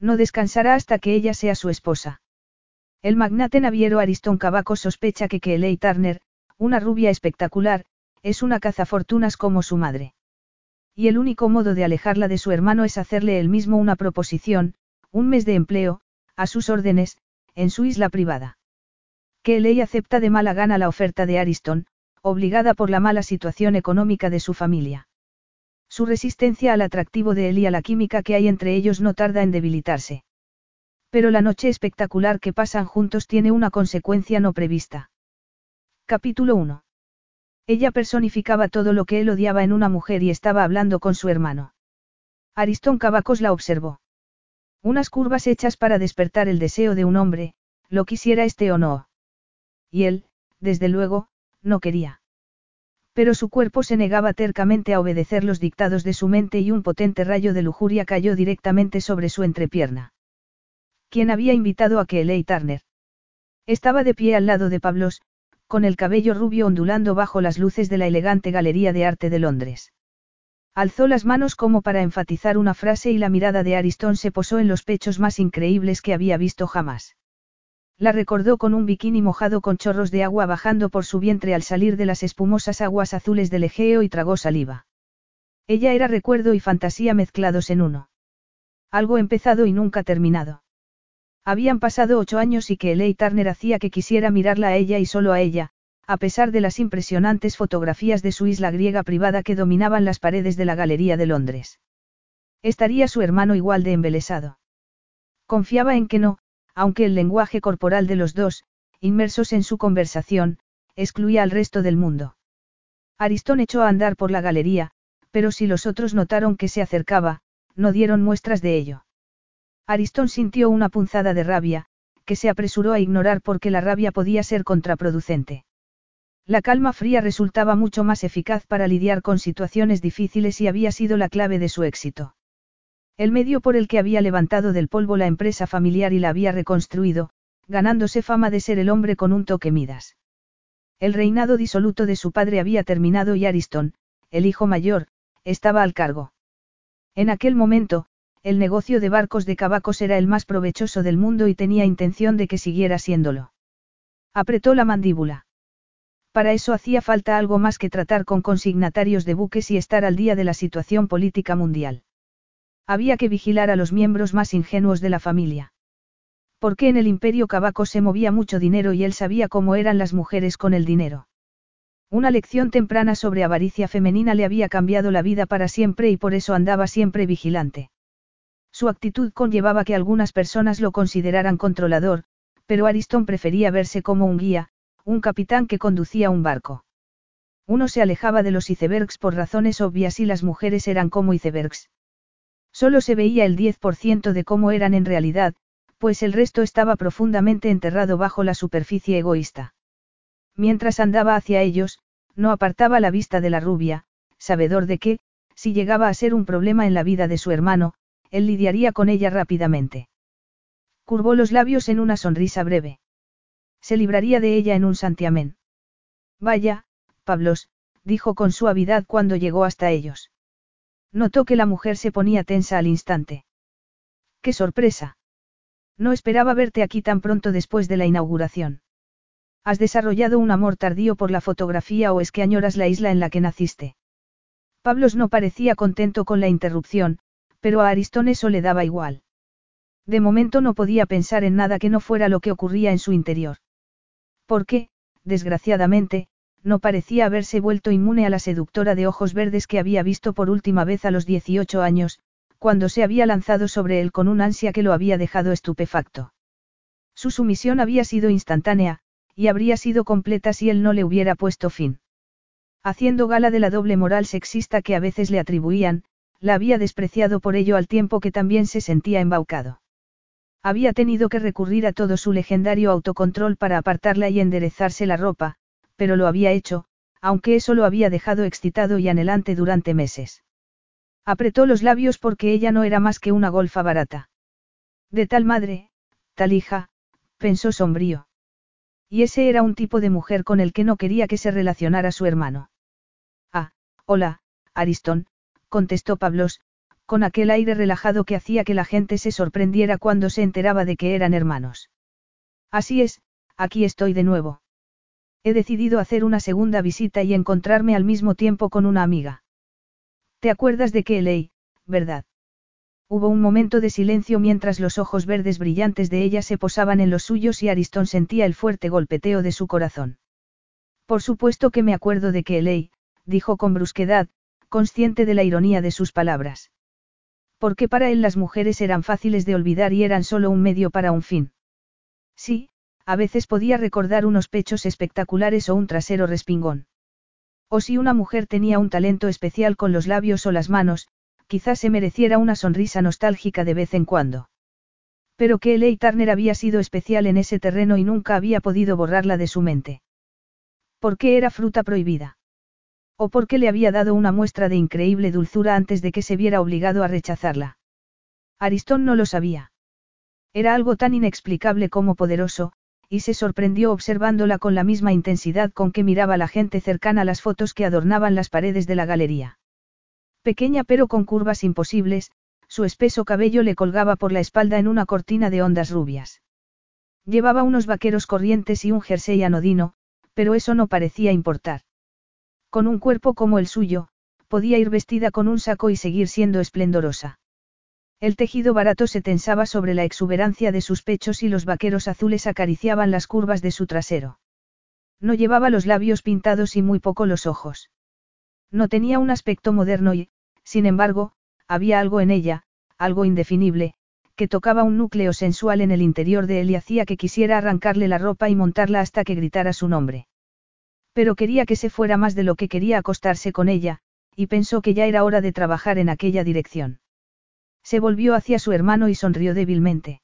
No descansará hasta que ella sea su esposa. El magnate naviero Ariston Cavaco sospecha que Kelly Turner, una rubia espectacular, es una cazafortunas como su madre. Y el único modo de alejarla de su hermano es hacerle él mismo una proposición, un mes de empleo, a sus órdenes, en su isla privada. Kelly acepta de mala gana la oferta de Ariston, obligada por la mala situación económica de su familia. Su resistencia al atractivo de él y a la química que hay entre ellos no tarda en debilitarse. Pero la noche espectacular que pasan juntos tiene una consecuencia no prevista. Capítulo 1. Ella personificaba todo lo que él odiaba en una mujer y estaba hablando con su hermano. Aristón Cavacos la observó. Unas curvas hechas para despertar el deseo de un hombre, lo quisiera este o no. Y él, desde luego, no quería. Pero su cuerpo se negaba tercamente a obedecer los dictados de su mente y un potente rayo de lujuria cayó directamente sobre su entrepierna. ¿Quién había invitado a que Turner? Estaba de pie al lado de Pablos, con el cabello rubio ondulando bajo las luces de la elegante Galería de Arte de Londres. Alzó las manos como para enfatizar una frase y la mirada de Aristón se posó en los pechos más increíbles que había visto jamás. La recordó con un bikini mojado con chorros de agua bajando por su vientre al salir de las espumosas aguas azules del Egeo y tragó saliva. Ella era recuerdo y fantasía mezclados en uno. Algo empezado y nunca terminado. Habían pasado ocho años y que Eley Turner hacía que quisiera mirarla a ella y solo a ella, a pesar de las impresionantes fotografías de su isla griega privada que dominaban las paredes de la Galería de Londres. Estaría su hermano igual de embelesado. Confiaba en que no, aunque el lenguaje corporal de los dos, inmersos en su conversación, excluía al resto del mundo. Aristón echó a andar por la galería, pero si los otros notaron que se acercaba, no dieron muestras de ello. Aristón sintió una punzada de rabia, que se apresuró a ignorar porque la rabia podía ser contraproducente. La calma fría resultaba mucho más eficaz para lidiar con situaciones difíciles y había sido la clave de su éxito. El medio por el que había levantado del polvo la empresa familiar y la había reconstruido, ganándose fama de ser el hombre con un toque midas. El reinado disoluto de su padre había terminado y Ariston, el hijo mayor, estaba al cargo. En aquel momento, el negocio de barcos de cabacos era el más provechoso del mundo y tenía intención de que siguiera siéndolo. Apretó la mandíbula. Para eso hacía falta algo más que tratar con consignatarios de buques y estar al día de la situación política mundial. Había que vigilar a los miembros más ingenuos de la familia. Porque en el imperio Cabaco se movía mucho dinero y él sabía cómo eran las mujeres con el dinero. Una lección temprana sobre avaricia femenina le había cambiado la vida para siempre y por eso andaba siempre vigilante. Su actitud conllevaba que algunas personas lo consideraran controlador, pero Ariston prefería verse como un guía, un capitán que conducía un barco. Uno se alejaba de los icebergs por razones obvias y las mujeres eran como icebergs. Solo se veía el 10% de cómo eran en realidad, pues el resto estaba profundamente enterrado bajo la superficie egoísta. Mientras andaba hacia ellos, no apartaba la vista de la rubia, sabedor de que, si llegaba a ser un problema en la vida de su hermano, él lidiaría con ella rápidamente. Curvó los labios en una sonrisa breve. Se libraría de ella en un santiamén. Vaya, Pablos, dijo con suavidad cuando llegó hasta ellos. Notó que la mujer se ponía tensa al instante. ¡Qué sorpresa! No esperaba verte aquí tan pronto después de la inauguración. ¿Has desarrollado un amor tardío por la fotografía o es que añoras la isla en la que naciste? Pablos no parecía contento con la interrupción, pero a Aristón eso le daba igual. De momento no podía pensar en nada que no fuera lo que ocurría en su interior. Porque, desgraciadamente, no parecía haberse vuelto inmune a la seductora de ojos verdes que había visto por última vez a los 18 años, cuando se había lanzado sobre él con un ansia que lo había dejado estupefacto. Su sumisión había sido instantánea, y habría sido completa si él no le hubiera puesto fin. Haciendo gala de la doble moral sexista que a veces le atribuían, la había despreciado por ello al tiempo que también se sentía embaucado. Había tenido que recurrir a todo su legendario autocontrol para apartarla y enderezarse la ropa, pero lo había hecho, aunque eso lo había dejado excitado y anhelante durante meses. Apretó los labios porque ella no era más que una golfa barata. De tal madre, tal hija, pensó sombrío. Y ese era un tipo de mujer con el que no quería que se relacionara su hermano. Ah, hola, Aristón, contestó Pablos, con aquel aire relajado que hacía que la gente se sorprendiera cuando se enteraba de que eran hermanos. Así es, aquí estoy de nuevo. He decidido hacer una segunda visita y encontrarme al mismo tiempo con una amiga. ¿Te acuerdas de que ley, verdad? Hubo un momento de silencio mientras los ojos verdes brillantes de ella se posaban en los suyos y Aristón sentía el fuerte golpeteo de su corazón. Por supuesto que me acuerdo de que ley, dijo con brusquedad, consciente de la ironía de sus palabras. Porque para él las mujeres eran fáciles de olvidar y eran solo un medio para un fin. Sí, a veces podía recordar unos pechos espectaculares o un trasero respingón. O si una mujer tenía un talento especial con los labios o las manos, quizás se mereciera una sonrisa nostálgica de vez en cuando. Pero que Eley Turner había sido especial en ese terreno y nunca había podido borrarla de su mente. ¿Por qué era fruta prohibida? ¿O por qué le había dado una muestra de increíble dulzura antes de que se viera obligado a rechazarla? Aristón no lo sabía. Era algo tan inexplicable como poderoso, y se sorprendió observándola con la misma intensidad con que miraba la gente cercana las fotos que adornaban las paredes de la galería. Pequeña pero con curvas imposibles, su espeso cabello le colgaba por la espalda en una cortina de ondas rubias. Llevaba unos vaqueros corrientes y un jersey anodino, pero eso no parecía importar. Con un cuerpo como el suyo, podía ir vestida con un saco y seguir siendo esplendorosa. El tejido barato se tensaba sobre la exuberancia de sus pechos y los vaqueros azules acariciaban las curvas de su trasero. No llevaba los labios pintados y muy poco los ojos. No tenía un aspecto moderno y, sin embargo, había algo en ella, algo indefinible, que tocaba un núcleo sensual en el interior de él y hacía que quisiera arrancarle la ropa y montarla hasta que gritara su nombre. Pero quería que se fuera más de lo que quería acostarse con ella, y pensó que ya era hora de trabajar en aquella dirección. Se volvió hacia su hermano y sonrió débilmente.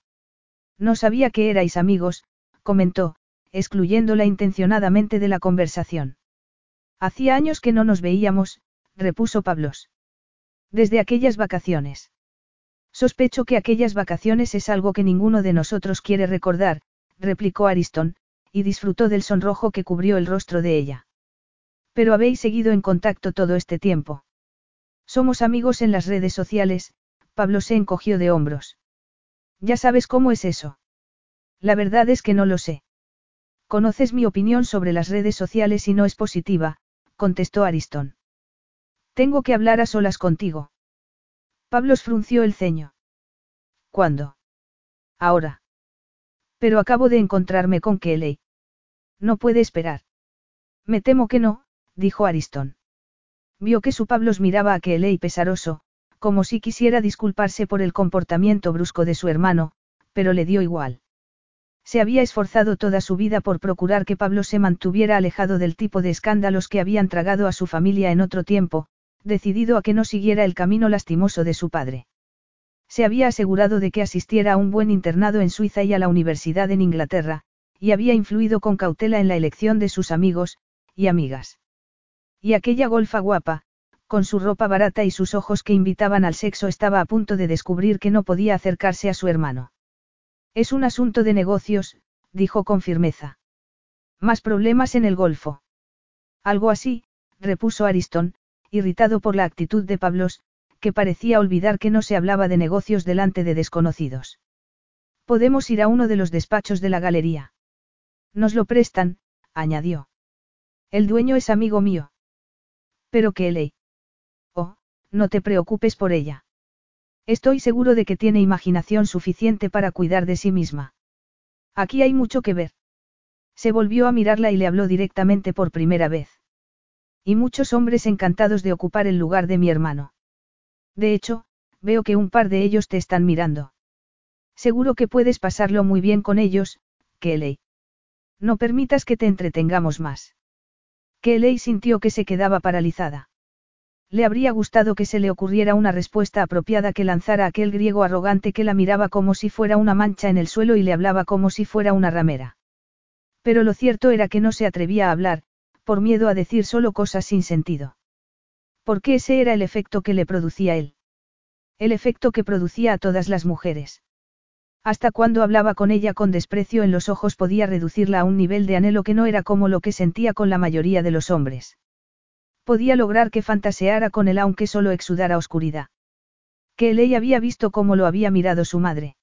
No sabía que erais amigos, comentó, excluyéndola intencionadamente de la conversación. Hacía años que no nos veíamos, repuso Pablos. Desde aquellas vacaciones. Sospecho que aquellas vacaciones es algo que ninguno de nosotros quiere recordar, replicó Ariston, y disfrutó del sonrojo que cubrió el rostro de ella. Pero habéis seguido en contacto todo este tiempo. Somos amigos en las redes sociales, Pablo se encogió de hombros. Ya sabes cómo es eso. La verdad es que no lo sé. Conoces mi opinión sobre las redes sociales y no es positiva, contestó Ariston. Tengo que hablar a solas contigo. Pablo frunció el ceño. ¿Cuándo? Ahora. Pero acabo de encontrarme con Kelly. No puede esperar. Me temo que no, dijo Ariston. Vio que su Pablos miraba a Kelly pesaroso, como si quisiera disculparse por el comportamiento brusco de su hermano, pero le dio igual. Se había esforzado toda su vida por procurar que Pablo se mantuviera alejado del tipo de escándalos que habían tragado a su familia en otro tiempo, decidido a que no siguiera el camino lastimoso de su padre. Se había asegurado de que asistiera a un buen internado en Suiza y a la universidad en Inglaterra, y había influido con cautela en la elección de sus amigos, y amigas. Y aquella golfa guapa, con su ropa barata y sus ojos que invitaban al sexo estaba a punto de descubrir que no podía acercarse a su hermano. Es un asunto de negocios, dijo con firmeza. Más problemas en el Golfo. Algo así, repuso Ariston, irritado por la actitud de Pablos, que parecía olvidar que no se hablaba de negocios delante de desconocidos. Podemos ir a uno de los despachos de la galería. Nos lo prestan, añadió. El dueño es amigo mío. Pero qué ley. No te preocupes por ella. Estoy seguro de que tiene imaginación suficiente para cuidar de sí misma. Aquí hay mucho que ver. Se volvió a mirarla y le habló directamente por primera vez. Y muchos hombres encantados de ocupar el lugar de mi hermano. De hecho, veo que un par de ellos te están mirando. Seguro que puedes pasarlo muy bien con ellos, Kelly. No permitas que te entretengamos más. Kelly sintió que se quedaba paralizada. Le habría gustado que se le ocurriera una respuesta apropiada que lanzara aquel griego arrogante que la miraba como si fuera una mancha en el suelo y le hablaba como si fuera una ramera. Pero lo cierto era que no se atrevía a hablar, por miedo a decir solo cosas sin sentido. Porque ese era el efecto que le producía él. El efecto que producía a todas las mujeres. Hasta cuando hablaba con ella con desprecio en los ojos podía reducirla a un nivel de anhelo que no era como lo que sentía con la mayoría de los hombres. Podía lograr que fantaseara con él aunque solo exudara oscuridad. Que él había visto cómo lo había mirado su madre.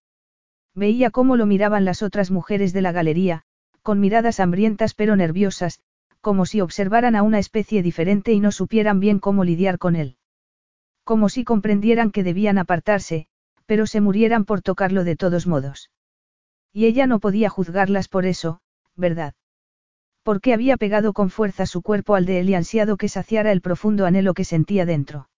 Veía cómo lo miraban las otras mujeres de la galería, con miradas hambrientas pero nerviosas, como si observaran a una especie diferente y no supieran bien cómo lidiar con él. Como si comprendieran que debían apartarse, pero se murieran por tocarlo de todos modos. Y ella no podía juzgarlas por eso, ¿verdad? Porque había pegado con fuerza su cuerpo al de él y ansiado que saciara el profundo anhelo que sentía dentro.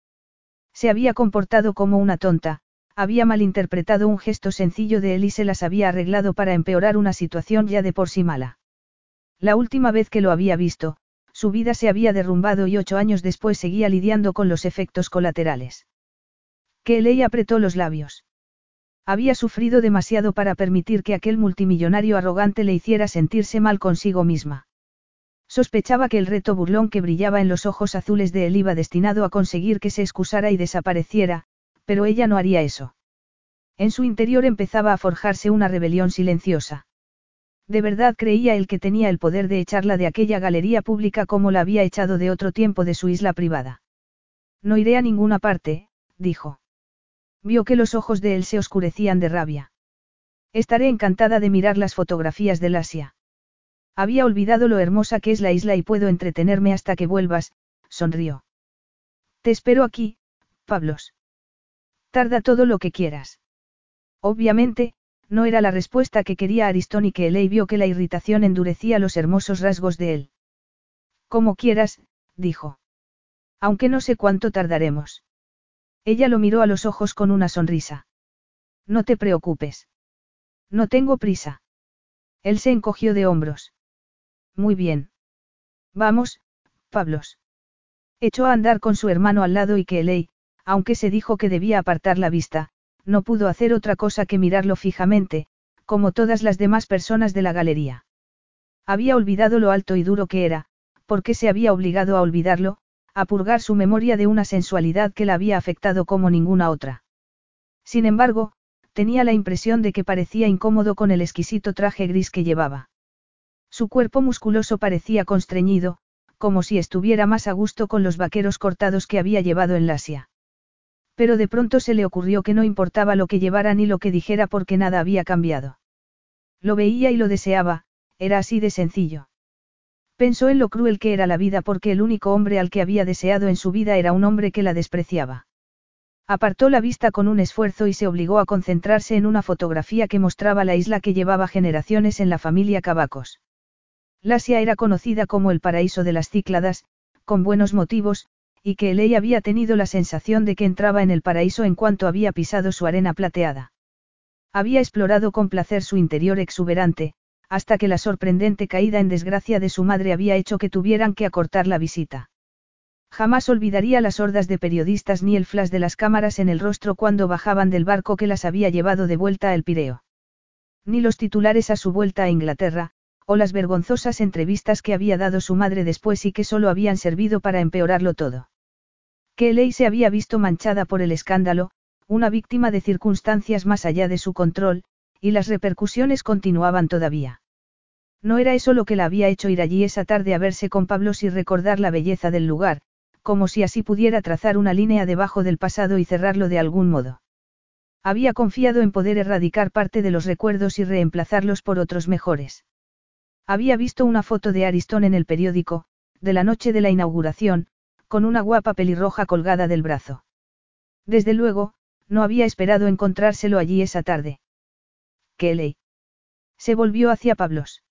Se había comportado como una tonta, había malinterpretado un gesto sencillo de él y se las había arreglado para empeorar una situación ya de por sí mala. La última vez que lo había visto, su vida se había derrumbado y ocho años después seguía lidiando con los efectos colaterales. Que ley apretó los labios. Había sufrido demasiado para permitir que aquel multimillonario arrogante le hiciera sentirse mal consigo misma. Sospechaba que el reto burlón que brillaba en los ojos azules de él iba destinado a conseguir que se excusara y desapareciera, pero ella no haría eso. En su interior empezaba a forjarse una rebelión silenciosa. De verdad creía él que tenía el poder de echarla de aquella galería pública como la había echado de otro tiempo de su isla privada. No iré a ninguna parte, dijo. Vio que los ojos de él se oscurecían de rabia. Estaré encantada de mirar las fotografías del Asia. Había olvidado lo hermosa que es la isla y puedo entretenerme hasta que vuelvas, sonrió. Te espero aquí, Pablos. Tarda todo lo que quieras. Obviamente, no era la respuesta que quería Aristón y que Elei vio que la irritación endurecía los hermosos rasgos de él. Como quieras, dijo. Aunque no sé cuánto tardaremos. Ella lo miró a los ojos con una sonrisa. No te preocupes. No tengo prisa. Él se encogió de hombros. Muy bien. Vamos, Pablos. Echó a andar con su hermano al lado y que Elei, aunque se dijo que debía apartar la vista, no pudo hacer otra cosa que mirarlo fijamente, como todas las demás personas de la galería. Había olvidado lo alto y duro que era, porque se había obligado a olvidarlo, a purgar su memoria de una sensualidad que la había afectado como ninguna otra. Sin embargo, tenía la impresión de que parecía incómodo con el exquisito traje gris que llevaba. Su cuerpo musculoso parecía constreñido, como si estuviera más a gusto con los vaqueros cortados que había llevado en Lasia. Pero de pronto se le ocurrió que no importaba lo que llevara ni lo que dijera porque nada había cambiado. Lo veía y lo deseaba, era así de sencillo. Pensó en lo cruel que era la vida porque el único hombre al que había deseado en su vida era un hombre que la despreciaba. Apartó la vista con un esfuerzo y se obligó a concentrarse en una fotografía que mostraba la isla que llevaba generaciones en la familia Cabacos. Lasia era conocida como el paraíso de las Cícladas, con buenos motivos, y que Elei había tenido la sensación de que entraba en el paraíso en cuanto había pisado su arena plateada. Había explorado con placer su interior exuberante, hasta que la sorprendente caída en desgracia de su madre había hecho que tuvieran que acortar la visita. Jamás olvidaría las hordas de periodistas ni el flash de las cámaras en el rostro cuando bajaban del barco que las había llevado de vuelta al Pireo. Ni los titulares a su vuelta a Inglaterra, o las vergonzosas entrevistas que había dado su madre después y que solo habían servido para empeorarlo todo. Que Ley se había visto manchada por el escándalo, una víctima de circunstancias más allá de su control, y las repercusiones continuaban todavía. No era eso lo que la había hecho ir allí esa tarde a verse con Pablos y recordar la belleza del lugar, como si así pudiera trazar una línea debajo del pasado y cerrarlo de algún modo. Había confiado en poder erradicar parte de los recuerdos y reemplazarlos por otros mejores. Había visto una foto de Aristón en el periódico, de la noche de la inauguración, con una guapa pelirroja colgada del brazo. Desde luego, no había esperado encontrárselo allí esa tarde. Kelly. Se volvió hacia Pablos.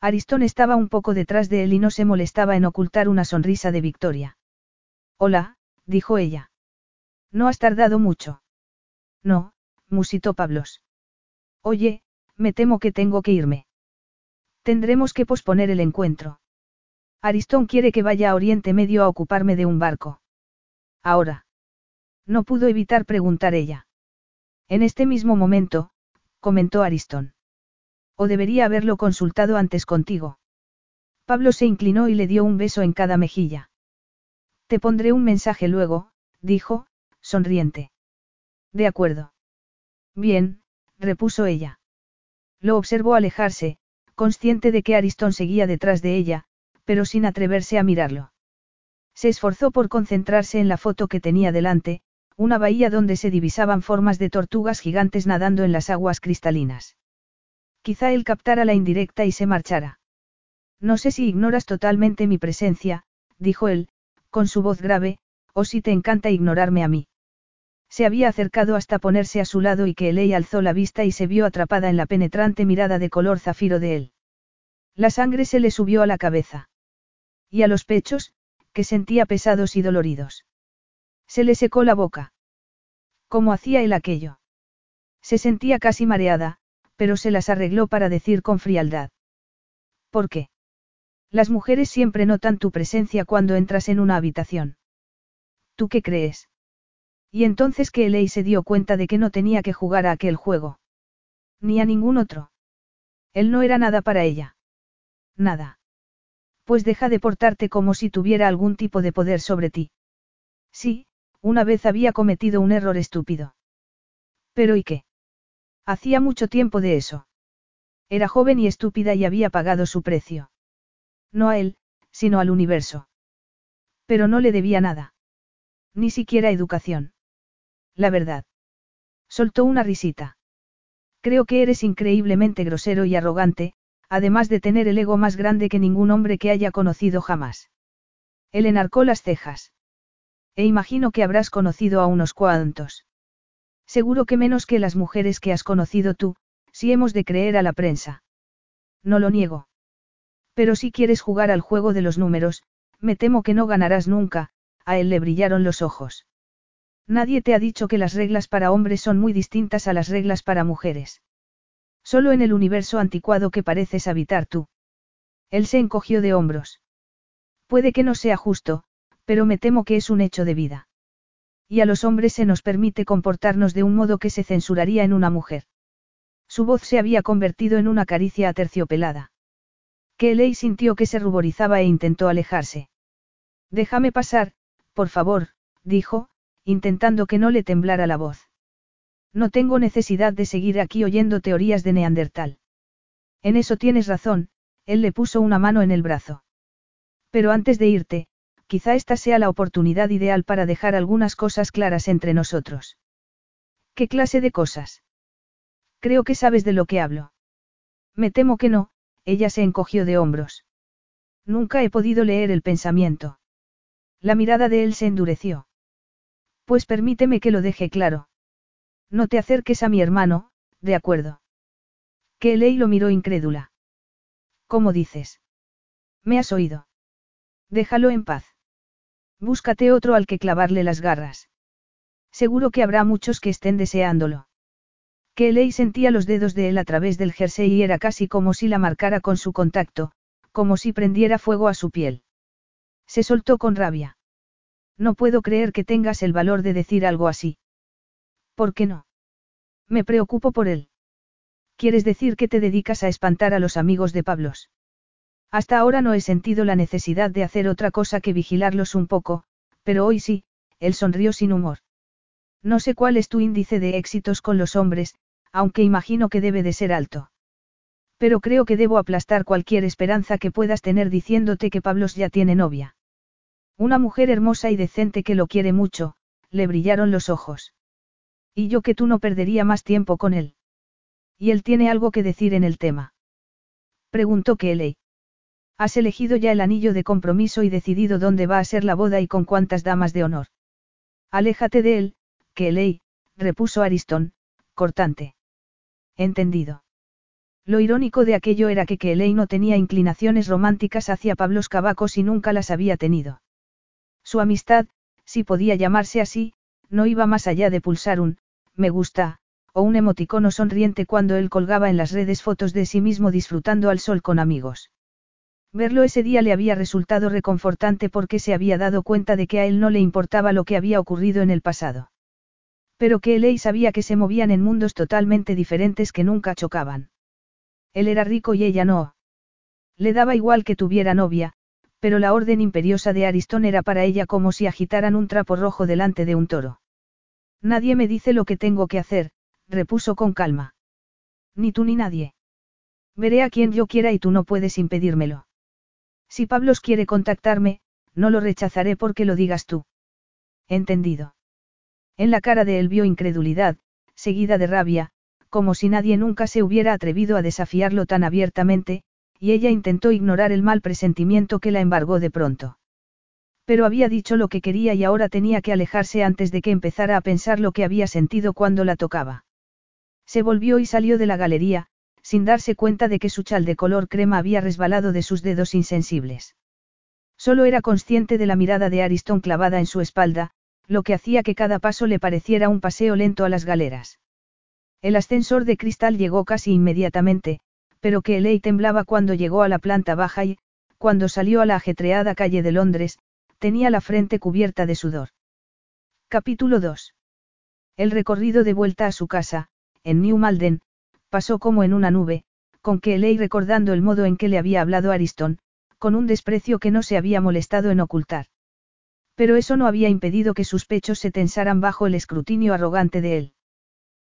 Aristón estaba un poco detrás de él y no se molestaba en ocultar una sonrisa de victoria. Hola, dijo ella. No has tardado mucho. No, musitó Pablos. Oye, me temo que tengo que irme. Tendremos que posponer el encuentro. Aristón quiere que vaya a Oriente Medio a ocuparme de un barco. Ahora. No pudo evitar preguntar ella. En este mismo momento, comentó Ariston. O debería haberlo consultado antes contigo. Pablo se inclinó y le dio un beso en cada mejilla. Te pondré un mensaje luego, dijo, sonriente. De acuerdo. Bien, repuso ella. Lo observó alejarse, consciente de que Ariston seguía detrás de ella, pero sin atreverse a mirarlo. Se esforzó por concentrarse en la foto que tenía delante, una bahía donde se divisaban formas de tortugas gigantes nadando en las aguas cristalinas. Quizá él captara la indirecta y se marchara. No sé si ignoras totalmente mi presencia, dijo él, con su voz grave, o si te encanta ignorarme a mí. Se había acercado hasta ponerse a su lado y que Elei alzó la vista y se vio atrapada en la penetrante mirada de color zafiro de él. La sangre se le subió a la cabeza. Y a los pechos, que sentía pesados y doloridos. Se le secó la boca. ¿Cómo hacía él aquello? Se sentía casi mareada, pero se las arregló para decir con frialdad. ¿Por qué? Las mujeres siempre notan tu presencia cuando entras en una habitación. ¿Tú qué crees? Y entonces que Elei se dio cuenta de que no tenía que jugar a aquel juego. Ni a ningún otro. Él no era nada para ella. Nada. Pues deja de portarte como si tuviera algún tipo de poder sobre ti. Sí, una vez había cometido un error estúpido. Pero ¿y qué? Hacía mucho tiempo de eso. Era joven y estúpida y había pagado su precio. No a él, sino al universo. Pero no le debía nada. Ni siquiera educación. La verdad. Soltó una risita. Creo que eres increíblemente grosero y arrogante, además de tener el ego más grande que ningún hombre que haya conocido jamás. Él enarcó las cejas. E imagino que habrás conocido a unos cuantos. Seguro que menos que las mujeres que has conocido tú, si hemos de creer a la prensa. No lo niego. Pero si quieres jugar al juego de los números, me temo que no ganarás nunca, a él le brillaron los ojos. Nadie te ha dicho que las reglas para hombres son muy distintas a las reglas para mujeres. Solo en el universo anticuado que pareces habitar tú. Él se encogió de hombros. Puede que no sea justo, pero me temo que es un hecho de vida. Y a los hombres se nos permite comportarnos de un modo que se censuraría en una mujer. Su voz se había convertido en una caricia aterciopelada. Kelly sintió que se ruborizaba e intentó alejarse. Déjame pasar, por favor, dijo, intentando que no le temblara la voz. No tengo necesidad de seguir aquí oyendo teorías de Neandertal. En eso tienes razón, él le puso una mano en el brazo. Pero antes de irte, quizá esta sea la oportunidad ideal para dejar algunas cosas claras entre nosotros. ¿Qué clase de cosas? Creo que sabes de lo que hablo. Me temo que no, ella se encogió de hombros. Nunca he podido leer el pensamiento. La mirada de él se endureció. Pues permíteme que lo deje claro. No te acerques a mi hermano, de acuerdo. Que lo miró incrédula. ¿Cómo dices? ¿Me has oído? Déjalo en paz. Búscate otro al que clavarle las garras. Seguro que habrá muchos que estén deseándolo. Kelly sentía los dedos de él a través del jersey y era casi como si la marcara con su contacto, como si prendiera fuego a su piel. Se soltó con rabia. No puedo creer que tengas el valor de decir algo así. ¿Por qué no? Me preocupo por él. ¿Quieres decir que te dedicas a espantar a los amigos de Pablos? Hasta ahora no he sentido la necesidad de hacer otra cosa que vigilarlos un poco, pero hoy sí, él sonrió sin humor. No sé cuál es tu índice de éxitos con los hombres, aunque imagino que debe de ser alto. Pero creo que debo aplastar cualquier esperanza que puedas tener diciéndote que Pablos ya tiene novia. Una mujer hermosa y decente que lo quiere mucho, le brillaron los ojos. Y yo que tú no perdería más tiempo con él. ¿Y él tiene algo que decir en el tema? Preguntó Kelly. Has elegido ya el anillo de compromiso y decidido dónde va a ser la boda y con cuántas damas de honor. Aléjate de él, Kelly, repuso Ariston, cortante. Entendido. Lo irónico de aquello era que Kelly no tenía inclinaciones románticas hacia Pablos Cavacos y nunca las había tenido. Su amistad, si podía llamarse así, no iba más allá de pulsar un, me gusta, o un emoticono sonriente cuando él colgaba en las redes fotos de sí mismo disfrutando al sol con amigos. Verlo ese día le había resultado reconfortante porque se había dado cuenta de que a él no le importaba lo que había ocurrido en el pasado. Pero que él sabía que se movían en mundos totalmente diferentes que nunca chocaban. Él era rico y ella no. Le daba igual que tuviera novia, pero la orden imperiosa de Aristón era para ella como si agitaran un trapo rojo delante de un toro. Nadie me dice lo que tengo que hacer, repuso con calma. Ni tú ni nadie. Veré a quien yo quiera y tú no puedes impedírmelo. Si Pablos quiere contactarme, no lo rechazaré porque lo digas tú. Entendido. En la cara de él vio incredulidad, seguida de rabia, como si nadie nunca se hubiera atrevido a desafiarlo tan abiertamente, y ella intentó ignorar el mal presentimiento que la embargó de pronto. Pero había dicho lo que quería y ahora tenía que alejarse antes de que empezara a pensar lo que había sentido cuando la tocaba. Se volvió y salió de la galería, sin darse cuenta de que su chal de color crema había resbalado de sus dedos insensibles. Solo era consciente de la mirada de Ariston clavada en su espalda, lo que hacía que cada paso le pareciera un paseo lento a las galeras. El ascensor de cristal llegó casi inmediatamente, pero que Eley temblaba cuando llegó a la planta baja y, cuando salió a la ajetreada calle de Londres, tenía la frente cubierta de sudor. Capítulo 2. El recorrido de vuelta a su casa, en New Malden, pasó como en una nube, con que Eley recordando el modo en que le había hablado Ariston, con un desprecio que no se había molestado en ocultar. Pero eso no había impedido que sus pechos se tensaran bajo el escrutinio arrogante de él.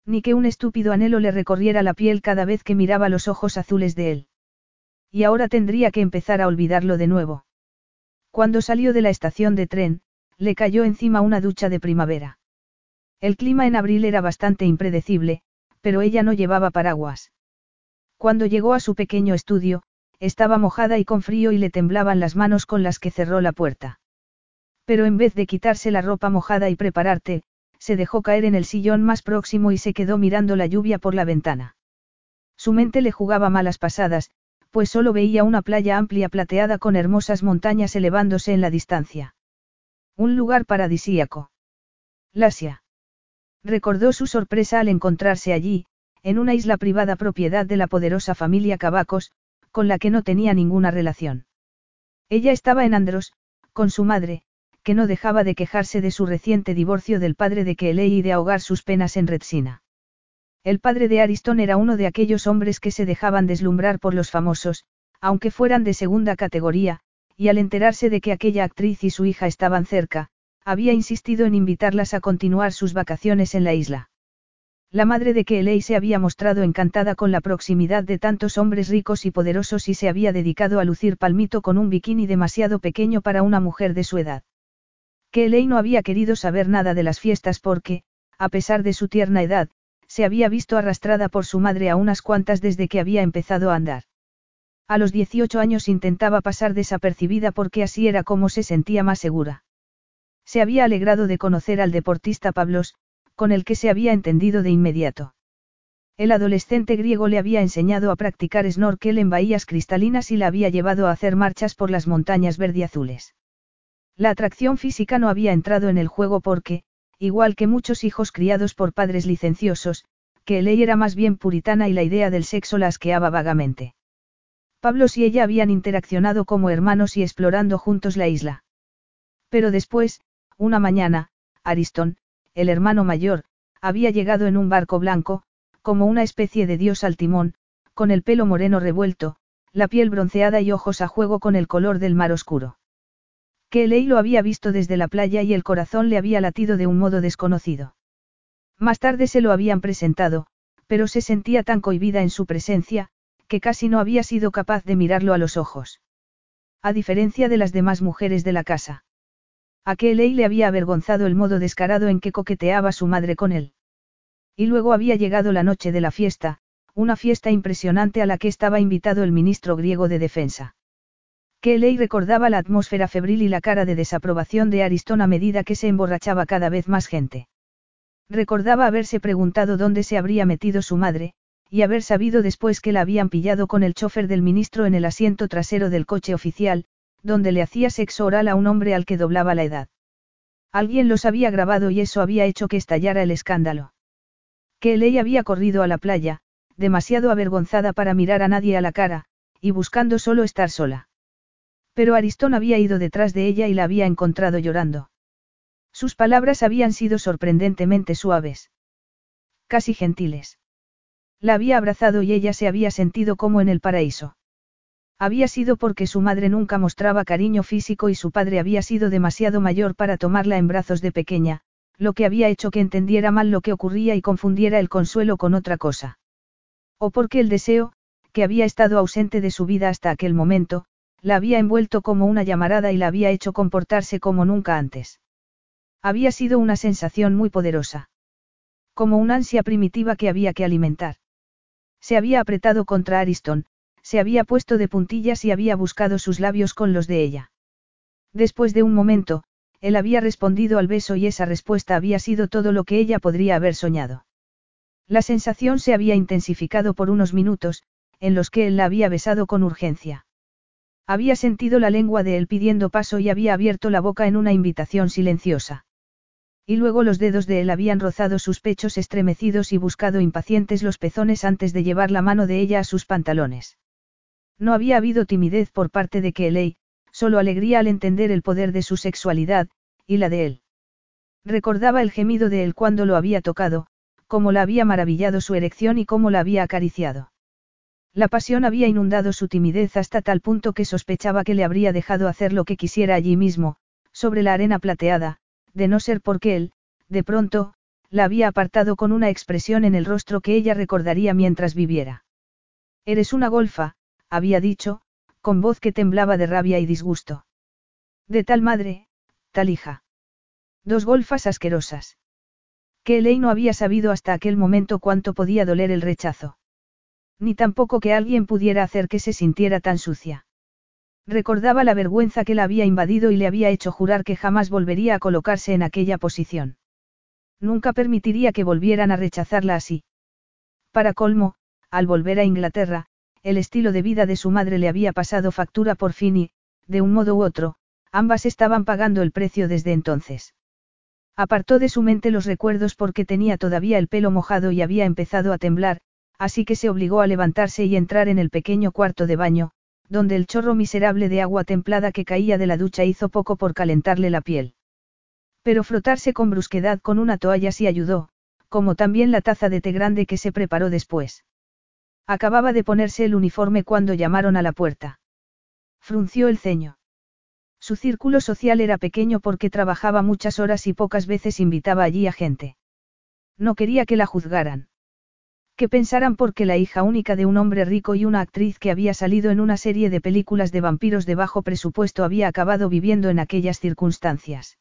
Ni que un estúpido anhelo le recorriera la piel cada vez que miraba los ojos azules de él. Y ahora tendría que empezar a olvidarlo de nuevo. Cuando salió de la estación de tren, le cayó encima una ducha de primavera. El clima en abril era bastante impredecible, pero ella no llevaba paraguas. Cuando llegó a su pequeño estudio, estaba mojada y con frío y le temblaban las manos con las que cerró la puerta. Pero en vez de quitarse la ropa mojada y prepararte, se dejó caer en el sillón más próximo y se quedó mirando la lluvia por la ventana. Su mente le jugaba malas pasadas, pues solo veía una playa amplia plateada con hermosas montañas elevándose en la distancia. Un lugar paradisíaco. Lasia. Recordó su sorpresa al encontrarse allí, en una isla privada propiedad de la poderosa familia Cabacos, con la que no tenía ninguna relación. Ella estaba en Andros, con su madre, que no dejaba de quejarse de su reciente divorcio del padre de Kelly y de ahogar sus penas en Redsina. El padre de Ariston era uno de aquellos hombres que se dejaban deslumbrar por los famosos, aunque fueran de segunda categoría, y al enterarse de que aquella actriz y su hija estaban cerca, había insistido en invitarlas a continuar sus vacaciones en la isla. La madre de Kelly se había mostrado encantada con la proximidad de tantos hombres ricos y poderosos y se había dedicado a lucir palmito con un bikini demasiado pequeño para una mujer de su edad que Elaine no había querido saber nada de las fiestas porque, a pesar de su tierna edad, se había visto arrastrada por su madre a unas cuantas desde que había empezado a andar. A los 18 años intentaba pasar desapercibida porque así era como se sentía más segura. Se había alegrado de conocer al deportista Pablos, con el que se había entendido de inmediato. El adolescente griego le había enseñado a practicar snorkel en bahías cristalinas y la había llevado a hacer marchas por las montañas verdiazules. La atracción física no había entrado en el juego porque, igual que muchos hijos criados por padres licenciosos, que ley era más bien puritana y la idea del sexo la asqueaba vagamente. Pablos y ella habían interaccionado como hermanos y explorando juntos la isla. Pero después, una mañana, Ariston, el hermano mayor, había llegado en un barco blanco, como una especie de dios al timón, con el pelo moreno revuelto, la piel bronceada y ojos a juego con el color del mar oscuro. Que Ley lo había visto desde la playa y el corazón le había latido de un modo desconocido. Más tarde se lo habían presentado, pero se sentía tan cohibida en su presencia, que casi no había sido capaz de mirarlo a los ojos. A diferencia de las demás mujeres de la casa. A que Ley le había avergonzado el modo descarado en que coqueteaba su madre con él. Y luego había llegado la noche de la fiesta, una fiesta impresionante a la que estaba invitado el ministro griego de defensa. Kelly recordaba la atmósfera febril y la cara de desaprobación de Aristón a medida que se emborrachaba cada vez más gente. Recordaba haberse preguntado dónde se habría metido su madre, y haber sabido después que la habían pillado con el chofer del ministro en el asiento trasero del coche oficial, donde le hacía sexo oral a un hombre al que doblaba la edad. Alguien los había grabado y eso había hecho que estallara el escándalo. Kelly había corrido a la playa, demasiado avergonzada para mirar a nadie a la cara, y buscando solo estar sola. Pero Aristón había ido detrás de ella y la había encontrado llorando. Sus palabras habían sido sorprendentemente suaves. Casi gentiles. La había abrazado y ella se había sentido como en el paraíso. Había sido porque su madre nunca mostraba cariño físico y su padre había sido demasiado mayor para tomarla en brazos de pequeña, lo que había hecho que entendiera mal lo que ocurría y confundiera el consuelo con otra cosa. O porque el deseo, que había estado ausente de su vida hasta aquel momento, la había envuelto como una llamarada y la había hecho comportarse como nunca antes. Había sido una sensación muy poderosa. Como una ansia primitiva que había que alimentar. Se había apretado contra Ariston, se había puesto de puntillas y había buscado sus labios con los de ella. Después de un momento, él había respondido al beso y esa respuesta había sido todo lo que ella podría haber soñado. La sensación se había intensificado por unos minutos, en los que él la había besado con urgencia. Había sentido la lengua de él pidiendo paso y había abierto la boca en una invitación silenciosa. Y luego los dedos de él habían rozado sus pechos estremecidos y buscado impacientes los pezones antes de llevar la mano de ella a sus pantalones. No había habido timidez por parte de Kelly, solo alegría al entender el poder de su sexualidad, y la de él. Recordaba el gemido de él cuando lo había tocado, cómo la había maravillado su erección y cómo la había acariciado. La pasión había inundado su timidez hasta tal punto que sospechaba que le habría dejado hacer lo que quisiera allí mismo, sobre la arena plateada, de no ser porque él, de pronto, la había apartado con una expresión en el rostro que ella recordaría mientras viviera. Eres una golfa, había dicho, con voz que temblaba de rabia y disgusto. De tal madre, tal hija. Dos golfas asquerosas. Que Eley no había sabido hasta aquel momento cuánto podía doler el rechazo. Ni tampoco que alguien pudiera hacer que se sintiera tan sucia. Recordaba la vergüenza que la había invadido y le había hecho jurar que jamás volvería a colocarse en aquella posición. Nunca permitiría que volvieran a rechazarla así. Para colmo, al volver a Inglaterra, el estilo de vida de su madre le había pasado factura por fin y, de un modo u otro, ambas estaban pagando el precio desde entonces. Apartó de su mente los recuerdos porque tenía todavía el pelo mojado y había empezado a temblar, así que se obligó a levantarse y entrar en el pequeño cuarto de baño, donde el chorro miserable de agua templada que caía de la ducha hizo poco por calentarle la piel. Pero frotarse con brusquedad con una toalla sí ayudó, como también la taza de té grande que se preparó después. Acababa de ponerse el uniforme cuando llamaron a la puerta. Frunció el ceño. Su círculo social era pequeño porque trabajaba muchas horas y pocas veces invitaba allí a gente. No quería que la juzgaran. Que pensaran porque la hija única de un hombre rico y una actriz que había salido en una serie de películas de vampiros de bajo presupuesto había acabado viviendo en aquellas circunstancias.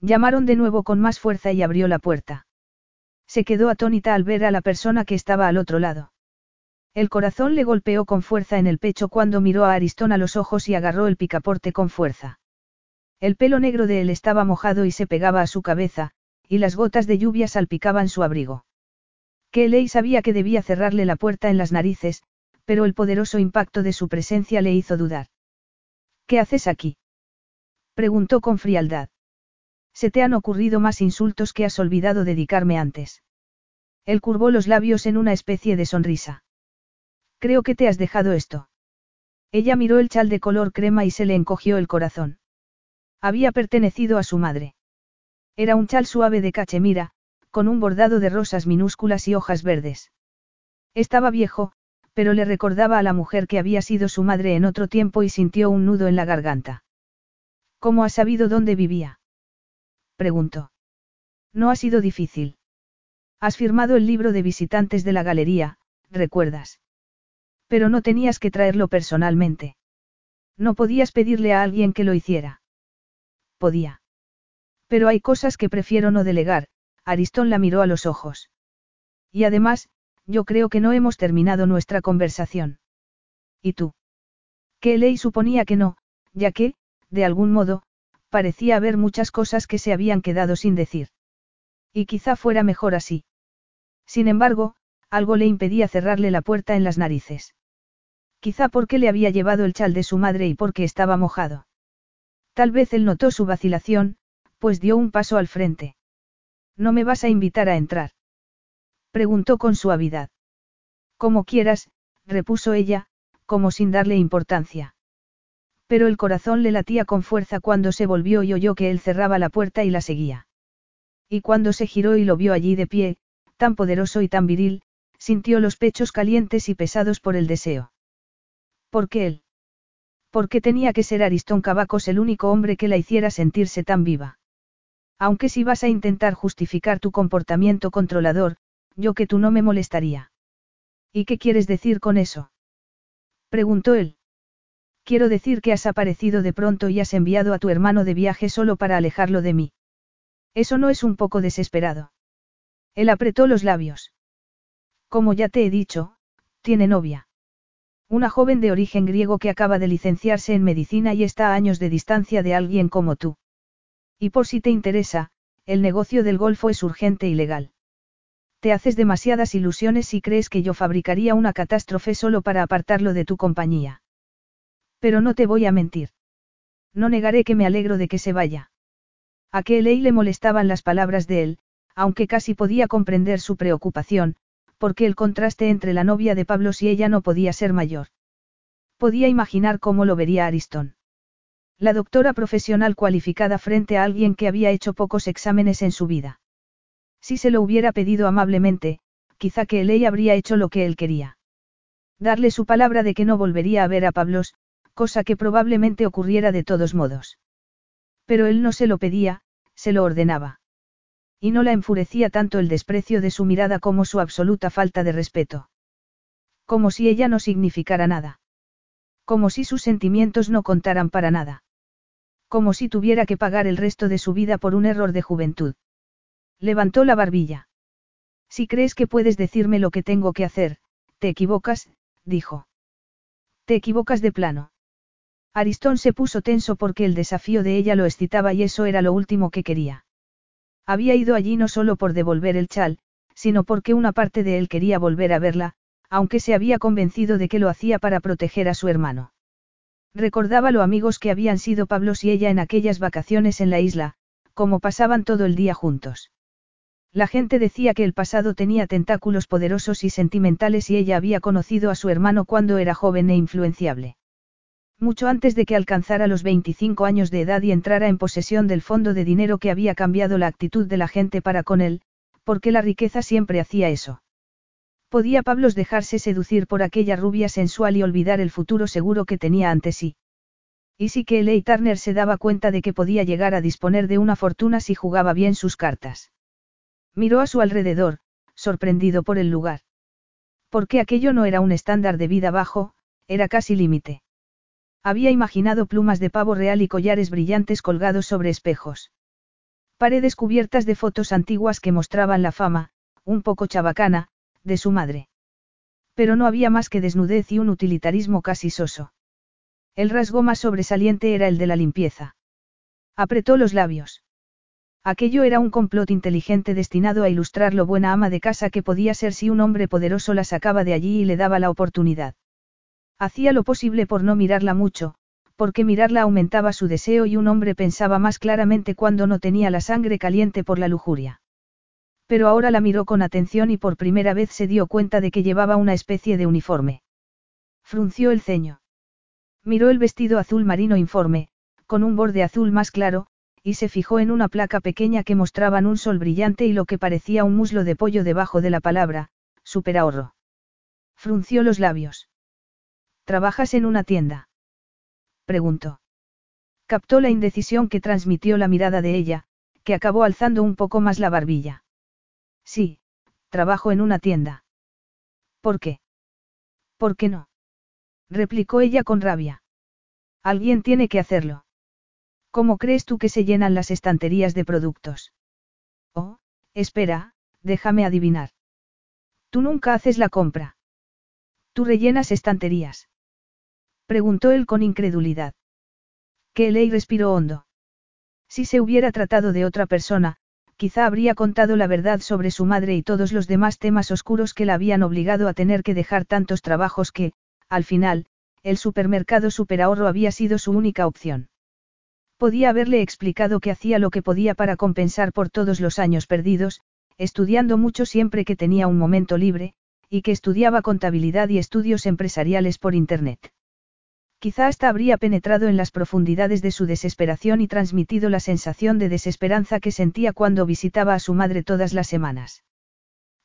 Llamaron de nuevo con más fuerza y abrió la puerta. Se quedó atónita al ver a la persona que estaba al otro lado. El corazón le golpeó con fuerza en el pecho cuando miró a Aristón a los ojos y agarró el picaporte con fuerza. El pelo negro de él estaba mojado y se pegaba a su cabeza, y las gotas de lluvia salpicaban su abrigo. Kelly sabía que debía cerrarle la puerta en las narices, pero el poderoso impacto de su presencia le hizo dudar. ¿Qué haces aquí? preguntó con frialdad. Se te han ocurrido más insultos que has olvidado dedicarme antes. Él curvó los labios en una especie de sonrisa. Creo que te has dejado esto. Ella miró el chal de color crema y se le encogió el corazón. Había pertenecido a su madre. Era un chal suave de cachemira, con un bordado de rosas minúsculas y hojas verdes. Estaba viejo, pero le recordaba a la mujer que había sido su madre en otro tiempo y sintió un nudo en la garganta. ¿Cómo has sabido dónde vivía? preguntó. No ha sido difícil. Has firmado el libro de visitantes de la galería, ¿recuerdas? Pero no tenías que traerlo personalmente. No podías pedirle a alguien que lo hiciera. Podía. Pero hay cosas que prefiero no delegar, Aristón la miró a los ojos. Y además, yo creo que no hemos terminado nuestra conversación. ¿Y tú? Que ley suponía que no, ya que, de algún modo, parecía haber muchas cosas que se habían quedado sin decir. Y quizá fuera mejor así. Sin embargo, algo le impedía cerrarle la puerta en las narices. Quizá porque le había llevado el chal de su madre y porque estaba mojado. Tal vez él notó su vacilación, pues dio un paso al frente. ¿No me vas a invitar a entrar? Preguntó con suavidad. Como quieras, repuso ella, como sin darle importancia. Pero el corazón le latía con fuerza cuando se volvió y oyó que él cerraba la puerta y la seguía. Y cuando se giró y lo vio allí de pie, tan poderoso y tan viril, sintió los pechos calientes y pesados por el deseo. ¿Por qué él? ¿Por qué tenía que ser Aristón Cavacos el único hombre que la hiciera sentirse tan viva? Aunque si vas a intentar justificar tu comportamiento controlador, yo que tú no me molestaría. ¿Y qué quieres decir con eso? Preguntó él. Quiero decir que has aparecido de pronto y has enviado a tu hermano de viaje solo para alejarlo de mí. Eso no es un poco desesperado. Él apretó los labios. Como ya te he dicho, tiene novia. Una joven de origen griego que acaba de licenciarse en medicina y está a años de distancia de alguien como tú. Y por si te interesa, el negocio del golfo es urgente y legal. Te haces demasiadas ilusiones si crees que yo fabricaría una catástrofe solo para apartarlo de tu compañía. Pero no te voy a mentir. No negaré que me alegro de que se vaya. A que le molestaban las palabras de él, aunque casi podía comprender su preocupación, porque el contraste entre la novia de Pablo y ella no podía ser mayor. Podía imaginar cómo lo vería Aristón. La doctora profesional cualificada frente a alguien que había hecho pocos exámenes en su vida. Si se lo hubiera pedido amablemente, quizá que Eley habría hecho lo que él quería. Darle su palabra de que no volvería a ver a Pablos, cosa que probablemente ocurriera de todos modos. Pero él no se lo pedía, se lo ordenaba. Y no la enfurecía tanto el desprecio de su mirada como su absoluta falta de respeto. Como si ella no significara nada. Como si sus sentimientos no contaran para nada. Como si tuviera que pagar el resto de su vida por un error de juventud. Levantó la barbilla. Si crees que puedes decirme lo que tengo que hacer, te equivocas, dijo. Te equivocas de plano. Aristón se puso tenso porque el desafío de ella lo excitaba y eso era lo último que quería. Había ido allí no solo por devolver el chal, sino porque una parte de él quería volver a verla, aunque se había convencido de que lo hacía para proteger a su hermano. Recordaba lo amigos que habían sido Pablos y ella en aquellas vacaciones en la isla, como pasaban todo el día juntos. La gente decía que el pasado tenía tentáculos poderosos y sentimentales y ella había conocido a su hermano cuando era joven e influenciable. Mucho antes de que alcanzara los 25 años de edad y entrara en posesión del fondo de dinero que había cambiado la actitud de la gente para con él, porque la riqueza siempre hacía eso. Podía Pablos dejarse seducir por aquella rubia sensual y olvidar el futuro seguro que tenía ante sí. Y sí que Eley Turner se daba cuenta de que podía llegar a disponer de una fortuna si jugaba bien sus cartas. Miró a su alrededor, sorprendido por el lugar. Porque aquello no era un estándar de vida bajo, era casi límite. Había imaginado plumas de pavo real y collares brillantes colgados sobre espejos. Paredes cubiertas de fotos antiguas que mostraban la fama, un poco chabacana, de su madre. Pero no había más que desnudez y un utilitarismo casi soso. El rasgo más sobresaliente era el de la limpieza. Apretó los labios. Aquello era un complot inteligente destinado a ilustrar lo buena ama de casa que podía ser si un hombre poderoso la sacaba de allí y le daba la oportunidad. Hacía lo posible por no mirarla mucho, porque mirarla aumentaba su deseo y un hombre pensaba más claramente cuando no tenía la sangre caliente por la lujuria. Pero ahora la miró con atención y por primera vez se dio cuenta de que llevaba una especie de uniforme. Frunció el ceño. Miró el vestido azul marino informe, con un borde azul más claro, y se fijó en una placa pequeña que mostraban un sol brillante y lo que parecía un muslo de pollo debajo de la palabra, superahorro. Frunció los labios. ¿Trabajas en una tienda? Preguntó. Captó la indecisión que transmitió la mirada de ella, que acabó alzando un poco más la barbilla. Sí, trabajo en una tienda. ¿Por qué? ¿Por qué no? replicó ella con rabia. Alguien tiene que hacerlo. ¿Cómo crees tú que se llenan las estanterías de productos? Oh, espera, déjame adivinar. Tú nunca haces la compra. Tú rellenas estanterías. Preguntó él con incredulidad. Que Ley respiró hondo. Si se hubiera tratado de otra persona, quizá habría contado la verdad sobre su madre y todos los demás temas oscuros que la habían obligado a tener que dejar tantos trabajos que, al final, el supermercado superahorro había sido su única opción. Podía haberle explicado que hacía lo que podía para compensar por todos los años perdidos, estudiando mucho siempre que tenía un momento libre, y que estudiaba contabilidad y estudios empresariales por Internet. Quizá hasta habría penetrado en las profundidades de su desesperación y transmitido la sensación de desesperanza que sentía cuando visitaba a su madre todas las semanas.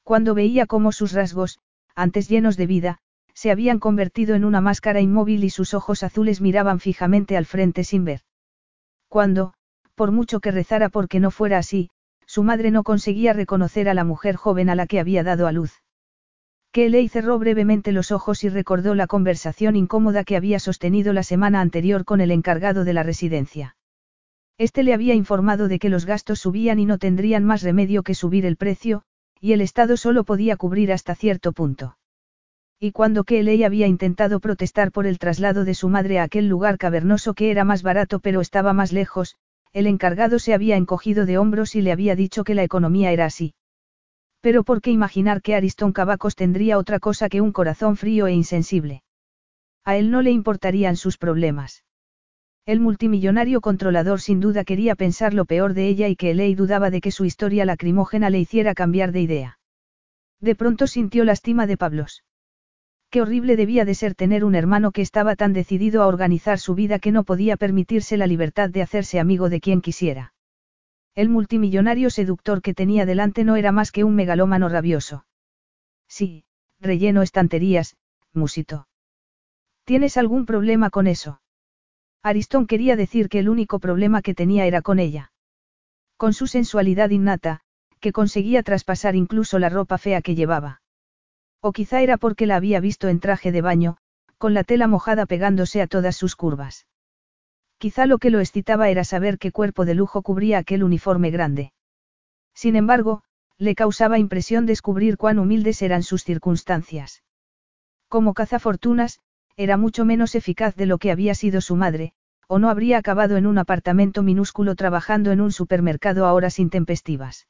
Cuando veía cómo sus rasgos, antes llenos de vida, se habían convertido en una máscara inmóvil y sus ojos azules miraban fijamente al frente sin ver. Cuando, por mucho que rezara porque no fuera así, su madre no conseguía reconocer a la mujer joven a la que había dado a luz. Kelly cerró brevemente los ojos y recordó la conversación incómoda que había sostenido la semana anterior con el encargado de la residencia. Este le había informado de que los gastos subían y no tendrían más remedio que subir el precio, y el Estado solo podía cubrir hasta cierto punto. Y cuando Kelly había intentado protestar por el traslado de su madre a aquel lugar cavernoso que era más barato pero estaba más lejos, el encargado se había encogido de hombros y le había dicho que la economía era así. Pero ¿por qué imaginar que Ariston Cavacos tendría otra cosa que un corazón frío e insensible? A él no le importarían sus problemas. El multimillonario controlador sin duda quería pensar lo peor de ella y que Elei dudaba de que su historia lacrimógena le hiciera cambiar de idea. De pronto sintió lástima de Pablos. Qué horrible debía de ser tener un hermano que estaba tan decidido a organizar su vida que no podía permitirse la libertad de hacerse amigo de quien quisiera. El multimillonario seductor que tenía delante no era más que un megalómano rabioso. Sí, relleno estanterías, musito. ¿Tienes algún problema con eso? Aristón quería decir que el único problema que tenía era con ella. Con su sensualidad innata, que conseguía traspasar incluso la ropa fea que llevaba. O quizá era porque la había visto en traje de baño, con la tela mojada pegándose a todas sus curvas. Quizá lo que lo excitaba era saber qué cuerpo de lujo cubría aquel uniforme grande. Sin embargo, le causaba impresión descubrir cuán humildes eran sus circunstancias. Como cazafortunas, era mucho menos eficaz de lo que había sido su madre, o no habría acabado en un apartamento minúsculo trabajando en un supermercado a horas intempestivas.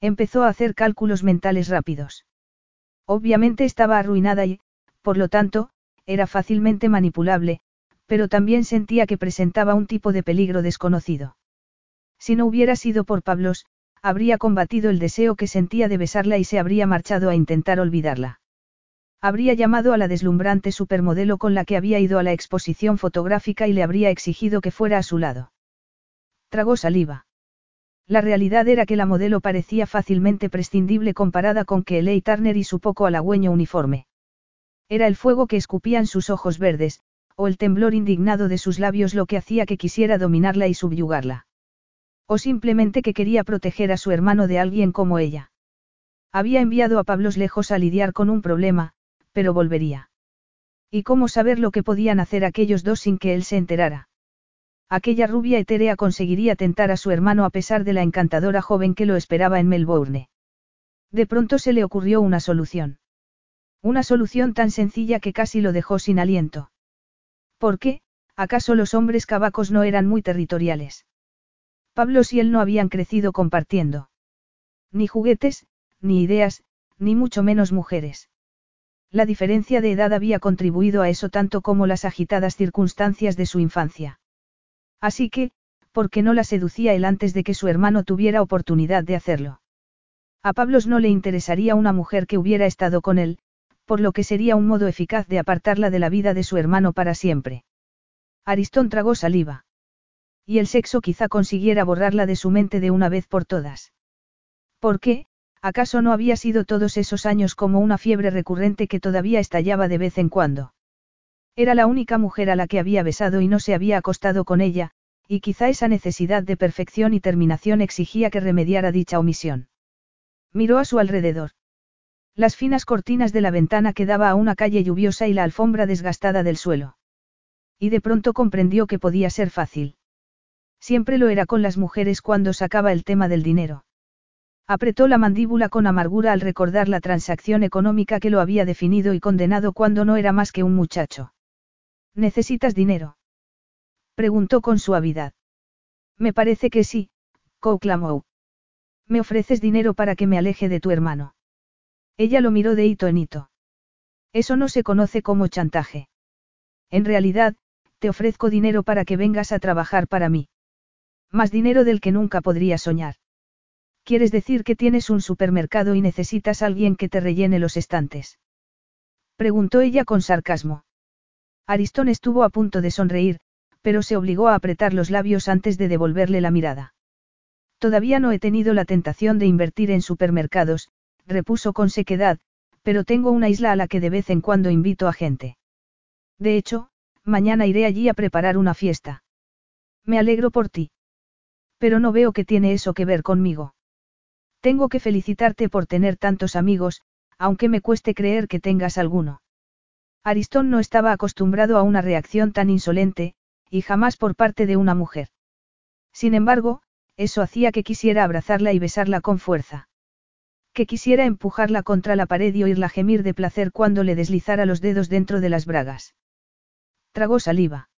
Empezó a hacer cálculos mentales rápidos. Obviamente estaba arruinada y, por lo tanto, era fácilmente manipulable, pero también sentía que presentaba un tipo de peligro desconocido. Si no hubiera sido por Pablos, habría combatido el deseo que sentía de besarla y se habría marchado a intentar olvidarla. Habría llamado a la deslumbrante supermodelo con la que había ido a la exposición fotográfica y le habría exigido que fuera a su lado. Tragó saliva. La realidad era que la modelo parecía fácilmente prescindible comparada con que Kelly Turner y su poco halagüeño uniforme. Era el fuego que escupían sus ojos verdes, o el temblor indignado de sus labios lo que hacía que quisiera dominarla y subyugarla. O simplemente que quería proteger a su hermano de alguien como ella. Había enviado a Pablos lejos a lidiar con un problema, pero volvería. ¿Y cómo saber lo que podían hacer aquellos dos sin que él se enterara? Aquella rubia etérea conseguiría tentar a su hermano a pesar de la encantadora joven que lo esperaba en Melbourne. De pronto se le ocurrió una solución. Una solución tan sencilla que casi lo dejó sin aliento. ¿Por qué? ¿Acaso los hombres cabacos no eran muy territoriales? Pablo y él no habían crecido compartiendo. Ni juguetes, ni ideas, ni mucho menos mujeres. La diferencia de edad había contribuido a eso tanto como las agitadas circunstancias de su infancia. Así que, ¿por qué no la seducía él antes de que su hermano tuviera oportunidad de hacerlo? A Pablos no le interesaría una mujer que hubiera estado con él, por lo que sería un modo eficaz de apartarla de la vida de su hermano para siempre. Aristón tragó saliva. Y el sexo quizá consiguiera borrarla de su mente de una vez por todas. ¿Por qué? ¿Acaso no había sido todos esos años como una fiebre recurrente que todavía estallaba de vez en cuando? Era la única mujer a la que había besado y no se había acostado con ella, y quizá esa necesidad de perfección y terminación exigía que remediara dicha omisión. Miró a su alrededor. Las finas cortinas de la ventana quedaba a una calle lluviosa y la alfombra desgastada del suelo. Y de pronto comprendió que podía ser fácil. Siempre lo era con las mujeres cuando sacaba el tema del dinero. Apretó la mandíbula con amargura al recordar la transacción económica que lo había definido y condenado cuando no era más que un muchacho. ¿Necesitas dinero? Preguntó con suavidad. Me parece que sí, conclamó. Me ofreces dinero para que me aleje de tu hermano. Ella lo miró de hito en hito. Eso no se conoce como chantaje. En realidad, te ofrezco dinero para que vengas a trabajar para mí. Más dinero del que nunca podría soñar. ¿Quieres decir que tienes un supermercado y necesitas alguien que te rellene los estantes? Preguntó ella con sarcasmo. Aristón estuvo a punto de sonreír, pero se obligó a apretar los labios antes de devolverle la mirada. Todavía no he tenido la tentación de invertir en supermercados, repuso con sequedad, pero tengo una isla a la que de vez en cuando invito a gente. De hecho, mañana iré allí a preparar una fiesta. Me alegro por ti. Pero no veo que tiene eso que ver conmigo. Tengo que felicitarte por tener tantos amigos, aunque me cueste creer que tengas alguno. Aristón no estaba acostumbrado a una reacción tan insolente, y jamás por parte de una mujer. Sin embargo, eso hacía que quisiera abrazarla y besarla con fuerza. Que quisiera empujarla contra la pared y oírla gemir de placer cuando le deslizara los dedos dentro de las bragas. Tragó saliva.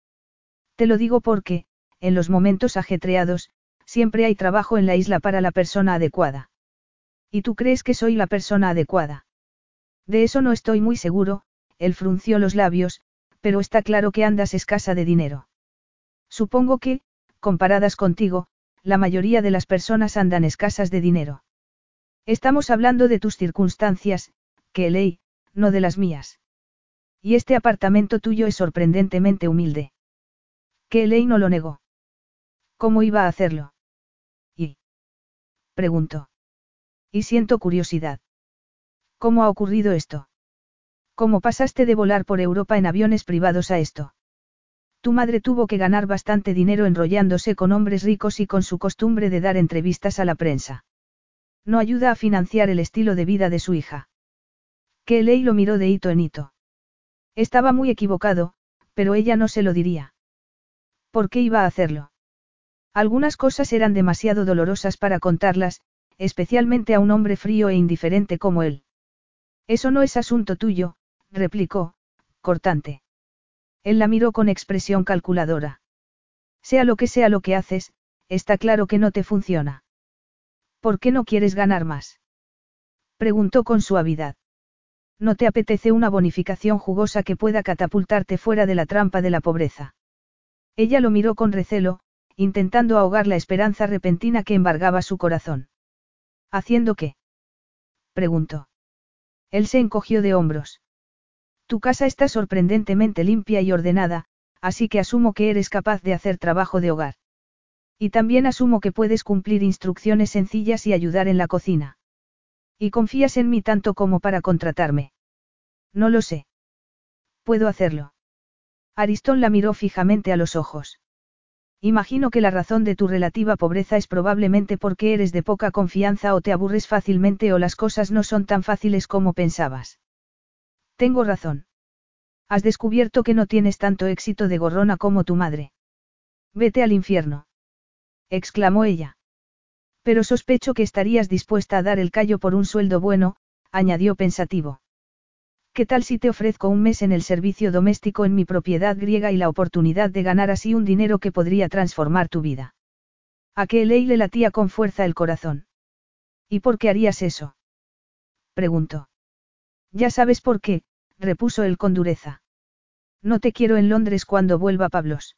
Te lo digo porque, en los momentos ajetreados, siempre hay trabajo en la isla para la persona adecuada. ¿Y tú crees que soy la persona adecuada? De eso no estoy muy seguro, él frunció los labios, pero está claro que andas escasa de dinero. Supongo que, comparadas contigo, la mayoría de las personas andan escasas de dinero. Estamos hablando de tus circunstancias, que ley, no de las mías. Y este apartamento tuyo es sorprendentemente humilde. Que ley no lo negó. ¿Cómo iba a hacerlo? Y. Preguntó. Y siento curiosidad. ¿Cómo ha ocurrido esto? ¿Cómo pasaste de volar por Europa en aviones privados a esto? Tu madre tuvo que ganar bastante dinero enrollándose con hombres ricos y con su costumbre de dar entrevistas a la prensa. No ayuda a financiar el estilo de vida de su hija. Kelly lo miró de hito en hito. Estaba muy equivocado, pero ella no se lo diría. ¿Por qué iba a hacerlo? Algunas cosas eran demasiado dolorosas para contarlas, especialmente a un hombre frío e indiferente como él. Eso no es asunto tuyo, replicó, cortante. Él la miró con expresión calculadora. Sea lo que sea lo que haces, está claro que no te funciona. ¿Por qué no quieres ganar más? Preguntó con suavidad. ¿No te apetece una bonificación jugosa que pueda catapultarte fuera de la trampa de la pobreza? Ella lo miró con recelo, intentando ahogar la esperanza repentina que embargaba su corazón. ¿Haciendo qué? preguntó. Él se encogió de hombros. Tu casa está sorprendentemente limpia y ordenada, así que asumo que eres capaz de hacer trabajo de hogar. Y también asumo que puedes cumplir instrucciones sencillas y ayudar en la cocina. Y confías en mí tanto como para contratarme. No lo sé. Puedo hacerlo. Aristón la miró fijamente a los ojos. Imagino que la razón de tu relativa pobreza es probablemente porque eres de poca confianza o te aburres fácilmente o las cosas no son tan fáciles como pensabas. Tengo razón. Has descubierto que no tienes tanto éxito de gorrona como tu madre. Vete al infierno exclamó ella. Pero sospecho que estarías dispuesta a dar el callo por un sueldo bueno, añadió pensativo. ¿Qué tal si te ofrezco un mes en el servicio doméstico en mi propiedad griega y la oportunidad de ganar así un dinero que podría transformar tu vida? A que ley le latía con fuerza el corazón. ¿Y por qué harías eso? preguntó. Ya sabes por qué, repuso él con dureza. No te quiero en Londres cuando vuelva Pablos.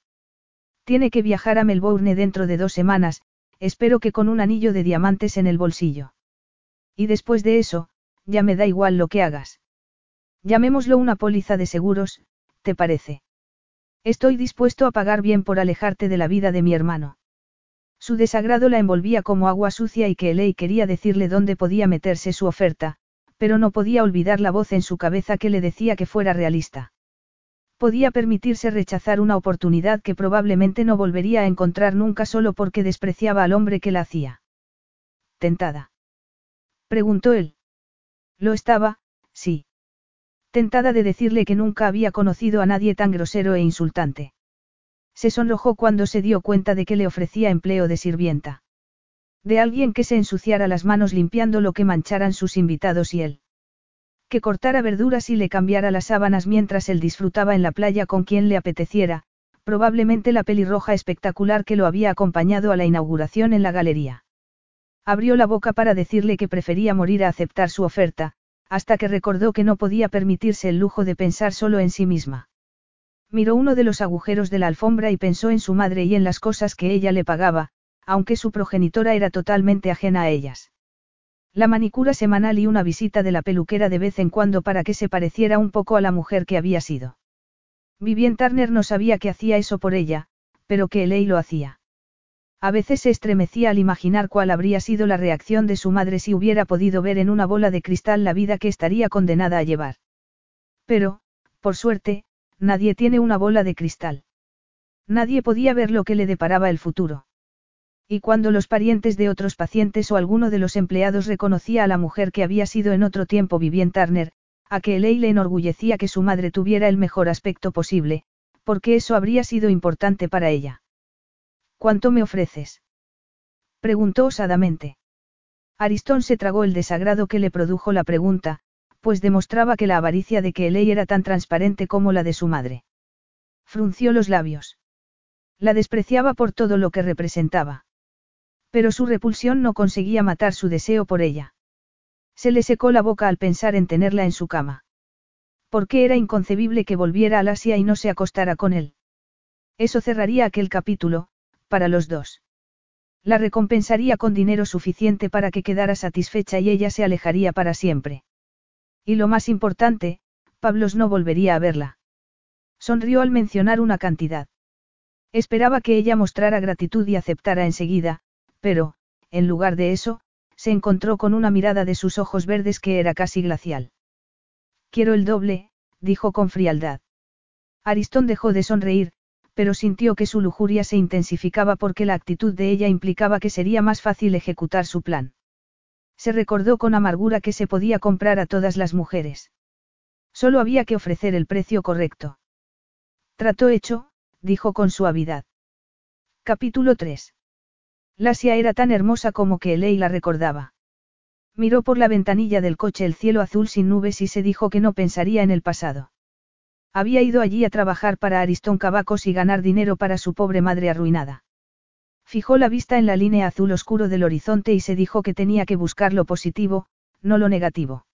Tiene que viajar a Melbourne dentro de dos semanas, espero que con un anillo de diamantes en el bolsillo. Y después de eso, ya me da igual lo que hagas. Llamémoslo una póliza de seguros, ¿te parece? Estoy dispuesto a pagar bien por alejarte de la vida de mi hermano. Su desagrado la envolvía como agua sucia y que Elei quería decirle dónde podía meterse su oferta, pero no podía olvidar la voz en su cabeza que le decía que fuera realista. Podía permitirse rechazar una oportunidad que probablemente no volvería a encontrar nunca solo porque despreciaba al hombre que la hacía. ¿Tentada? Preguntó él. Lo estaba, sí. Tentada de decirle que nunca había conocido a nadie tan grosero e insultante. Se sonrojó cuando se dio cuenta de que le ofrecía empleo de sirvienta. De alguien que se ensuciara las manos limpiando lo que mancharan sus invitados y él que cortara verduras y le cambiara las sábanas mientras él disfrutaba en la playa con quien le apeteciera, probablemente la pelirroja espectacular que lo había acompañado a la inauguración en la galería. Abrió la boca para decirle que prefería morir a aceptar su oferta, hasta que recordó que no podía permitirse el lujo de pensar solo en sí misma. Miró uno de los agujeros de la alfombra y pensó en su madre y en las cosas que ella le pagaba, aunque su progenitora era totalmente ajena a ellas. La manicura semanal y una visita de la peluquera de vez en cuando para que se pareciera un poco a la mujer que había sido. Vivien Turner no sabía que hacía eso por ella, pero que Elei lo hacía. A veces se estremecía al imaginar cuál habría sido la reacción de su madre si hubiera podido ver en una bola de cristal la vida que estaría condenada a llevar. Pero, por suerte, nadie tiene una bola de cristal. Nadie podía ver lo que le deparaba el futuro. Y cuando los parientes de otros pacientes o alguno de los empleados reconocía a la mujer que había sido en otro tiempo Vivien Turner, a que Elei le enorgullecía que su madre tuviera el mejor aspecto posible, porque eso habría sido importante para ella. ¿Cuánto me ofreces? preguntó osadamente. Aristón se tragó el desagrado que le produjo la pregunta, pues demostraba que la avaricia de que Elei era tan transparente como la de su madre. Frunció los labios. La despreciaba por todo lo que representaba. Pero su repulsión no conseguía matar su deseo por ella. Se le secó la boca al pensar en tenerla en su cama. Porque era inconcebible que volviera al Asia y no se acostara con él. Eso cerraría aquel capítulo, para los dos. La recompensaría con dinero suficiente para que quedara satisfecha y ella se alejaría para siempre. Y lo más importante, Pablos no volvería a verla. Sonrió al mencionar una cantidad. Esperaba que ella mostrara gratitud y aceptara enseguida, pero, en lugar de eso, se encontró con una mirada de sus ojos verdes que era casi glacial. Quiero el doble, dijo con frialdad. Aristón dejó de sonreír, pero sintió que su lujuria se intensificaba porque la actitud de ella implicaba que sería más fácil ejecutar su plan. Se recordó con amargura que se podía comprar a todas las mujeres. Solo había que ofrecer el precio correcto. Trato hecho, dijo con suavidad. Capítulo 3. Lasia era tan hermosa como que Elei la recordaba. Miró por la ventanilla del coche el cielo azul sin nubes y se dijo que no pensaría en el pasado. Había ido allí a trabajar para Aristón Cavacos y ganar dinero para su pobre madre arruinada. Fijó la vista en la línea azul oscuro del horizonte y se dijo que tenía que buscar lo positivo, no lo negativo.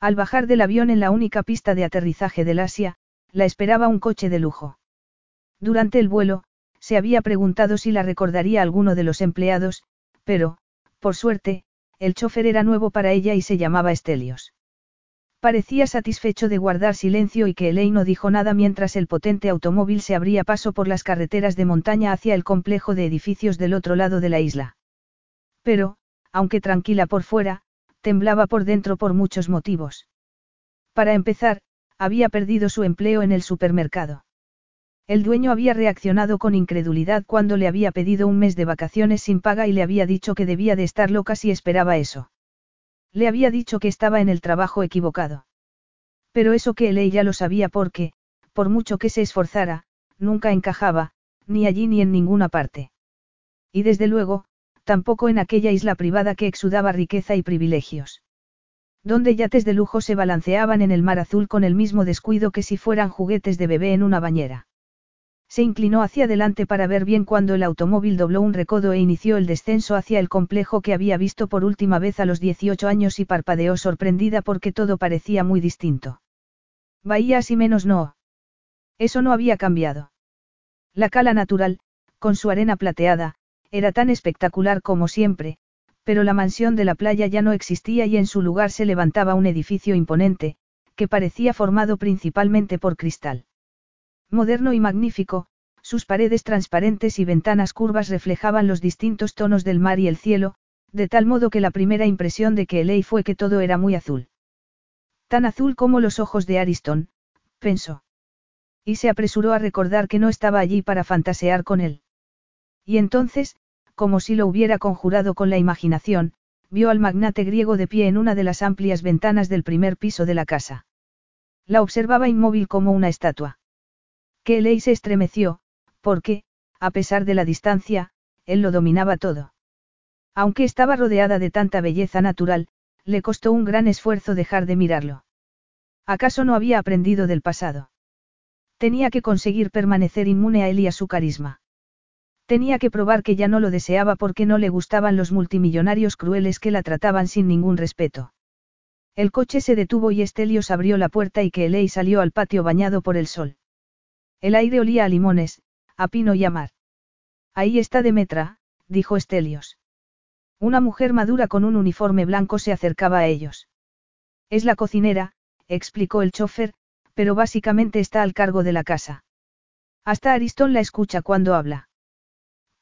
Al bajar del avión en la única pista de aterrizaje del Asia, la esperaba un coche de lujo. Durante el vuelo, se había preguntado si la recordaría alguno de los empleados, pero, por suerte, el chofer era nuevo para ella y se llamaba Estelios. Parecía satisfecho de guardar silencio y que Elaine no dijo nada mientras el potente automóvil se abría paso por las carreteras de montaña hacia el complejo de edificios del otro lado de la isla. Pero, aunque tranquila por fuera, temblaba por dentro por muchos motivos. Para empezar, había perdido su empleo en el supermercado. El dueño había reaccionado con incredulidad cuando le había pedido un mes de vacaciones sin paga y le había dicho que debía de estar loca si esperaba eso. Le había dicho que estaba en el trabajo equivocado. Pero eso que él ya lo sabía porque, por mucho que se esforzara, nunca encajaba, ni allí ni en ninguna parte. Y desde luego, tampoco en aquella isla privada que exudaba riqueza y privilegios. Donde yates de lujo se balanceaban en el mar azul con el mismo descuido que si fueran juguetes de bebé en una bañera. Se inclinó hacia adelante para ver bien cuando el automóvil dobló un recodo e inició el descenso hacia el complejo que había visto por última vez a los 18 años y parpadeó sorprendida porque todo parecía muy distinto. Bahías y menos no. Eso no había cambiado. La cala natural, con su arena plateada, era tan espectacular como siempre, pero la mansión de la playa ya no existía y en su lugar se levantaba un edificio imponente, que parecía formado principalmente por cristal. Moderno y magnífico, sus paredes transparentes y ventanas curvas reflejaban los distintos tonos del mar y el cielo, de tal modo que la primera impresión de que Elei fue que todo era muy azul. Tan azul como los ojos de Ariston, pensó. Y se apresuró a recordar que no estaba allí para fantasear con él. Y entonces, como si lo hubiera conjurado con la imaginación, vio al magnate griego de pie en una de las amplias ventanas del primer piso de la casa. La observaba inmóvil como una estatua. Que Ley se estremeció, porque, a pesar de la distancia, él lo dominaba todo. Aunque estaba rodeada de tanta belleza natural, le costó un gran esfuerzo dejar de mirarlo. ¿Acaso no había aprendido del pasado? Tenía que conseguir permanecer inmune a él y a su carisma. Tenía que probar que ya no lo deseaba porque no le gustaban los multimillonarios crueles que la trataban sin ningún respeto. El coche se detuvo y Estelios abrió la puerta y que Elei salió al patio bañado por el sol. El aire olía a limones, a pino y a mar. Ahí está Demetra, dijo Estelios. Una mujer madura con un uniforme blanco se acercaba a ellos. Es la cocinera, explicó el chofer, pero básicamente está al cargo de la casa. Hasta Aristón la escucha cuando habla.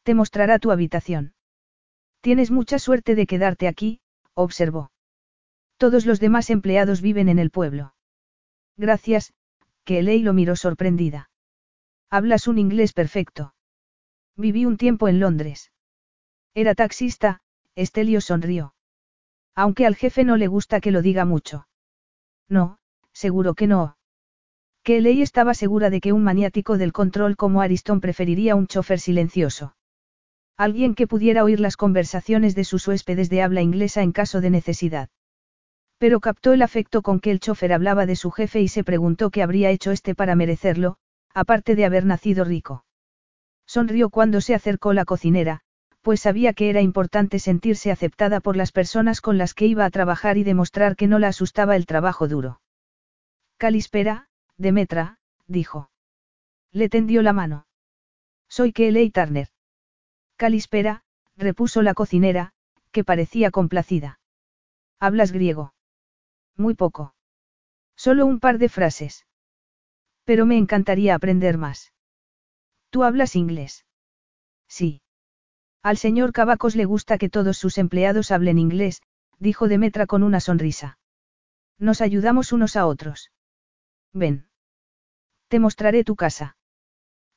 Te mostrará tu habitación. Tienes mucha suerte de quedarte aquí, observó. Todos los demás empleados viven en el pueblo. Gracias, que Elei lo miró sorprendida. Hablas un inglés perfecto. Viví un tiempo en Londres. Era taxista, Estelio sonrió. Aunque al jefe no le gusta que lo diga mucho. No, seguro que no. Que Elei estaba segura de que un maniático del control como Ariston preferiría un chofer silencioso. Alguien que pudiera oír las conversaciones de sus huéspedes de habla inglesa en caso de necesidad. Pero captó el afecto con que el chofer hablaba de su jefe y se preguntó qué habría hecho este para merecerlo, aparte de haber nacido rico. Sonrió cuando se acercó la cocinera, pues sabía que era importante sentirse aceptada por las personas con las que iba a trabajar y demostrar que no la asustaba el trabajo duro. Calispera, Demetra, dijo. Le tendió la mano. Soy Kelly Turner. Calispera, repuso la cocinera, que parecía complacida. ¿Hablas griego? Muy poco. Solo un par de frases. Pero me encantaría aprender más. ¿Tú hablas inglés? Sí. Al señor Cavacos le gusta que todos sus empleados hablen inglés, dijo Demetra con una sonrisa. Nos ayudamos unos a otros. Ven. Te mostraré tu casa.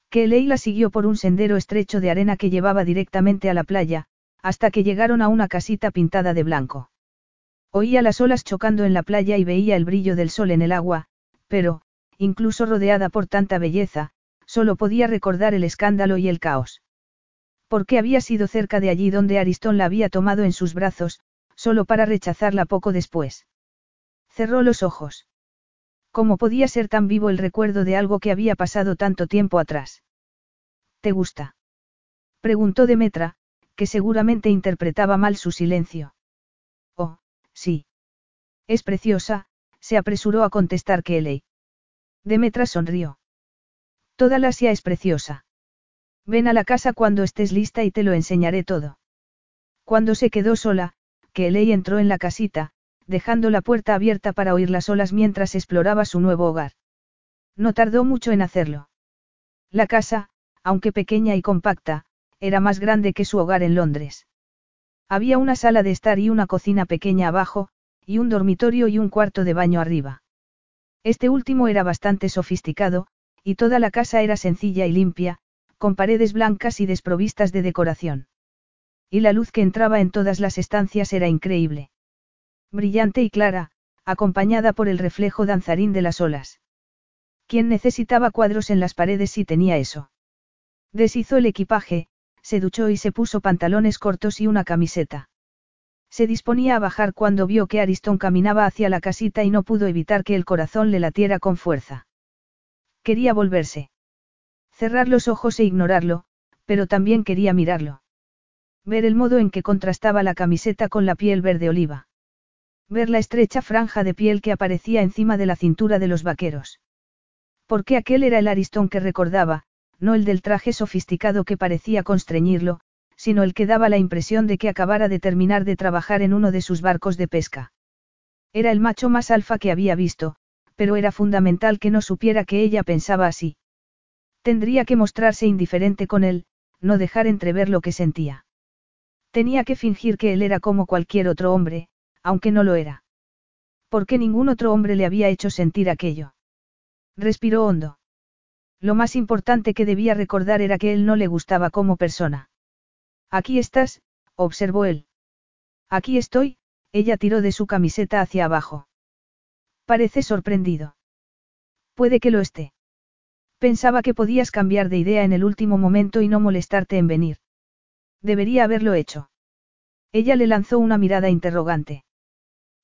Que Leila siguió por un sendero estrecho de arena que llevaba directamente a la playa, hasta que llegaron a una casita pintada de blanco. Oía las olas chocando en la playa y veía el brillo del sol en el agua, pero, incluso rodeada por tanta belleza, solo podía recordar el escándalo y el caos. Porque había sido cerca de allí donde Aristón la había tomado en sus brazos, solo para rechazarla poco después. Cerró los ojos. ¿Cómo podía ser tan vivo el recuerdo de algo que había pasado tanto tiempo atrás? ¿Te gusta? Preguntó Demetra, que seguramente interpretaba mal su silencio. Oh, sí. Es preciosa, se apresuró a contestar Kelly. Demetra sonrió. Toda la Asia es preciosa. Ven a la casa cuando estés lista y te lo enseñaré todo. Cuando se quedó sola, Kelly entró en la casita, dejando la puerta abierta para oír las olas mientras exploraba su nuevo hogar. No tardó mucho en hacerlo. La casa, aunque pequeña y compacta, era más grande que su hogar en Londres. Había una sala de estar y una cocina pequeña abajo, y un dormitorio y un cuarto de baño arriba. Este último era bastante sofisticado, y toda la casa era sencilla y limpia, con paredes blancas y desprovistas de decoración. Y la luz que entraba en todas las estancias era increíble. Brillante y clara, acompañada por el reflejo danzarín de las olas. ¿Quién necesitaba cuadros en las paredes si tenía eso? Deshizo el equipaje, se duchó y se puso pantalones cortos y una camiseta. Se disponía a bajar cuando vio que Ariston caminaba hacia la casita y no pudo evitar que el corazón le latiera con fuerza. Quería volverse. Cerrar los ojos e ignorarlo, pero también quería mirarlo. Ver el modo en que contrastaba la camiseta con la piel verde oliva. Ver la estrecha franja de piel que aparecía encima de la cintura de los vaqueros. Porque aquel era el Aristón que recordaba, no el del traje sofisticado que parecía constreñirlo, sino el que daba la impresión de que acabara de terminar de trabajar en uno de sus barcos de pesca. Era el macho más alfa que había visto, pero era fundamental que no supiera que ella pensaba así. Tendría que mostrarse indiferente con él, no dejar entrever lo que sentía. Tenía que fingir que él era como cualquier otro hombre, aunque no lo era. Porque ningún otro hombre le había hecho sentir aquello. Respiró hondo. Lo más importante que debía recordar era que él no le gustaba como persona. Aquí estás, observó él. Aquí estoy, ella tiró de su camiseta hacia abajo. Parece sorprendido. Puede que lo esté. Pensaba que podías cambiar de idea en el último momento y no molestarte en venir. Debería haberlo hecho. Ella le lanzó una mirada interrogante.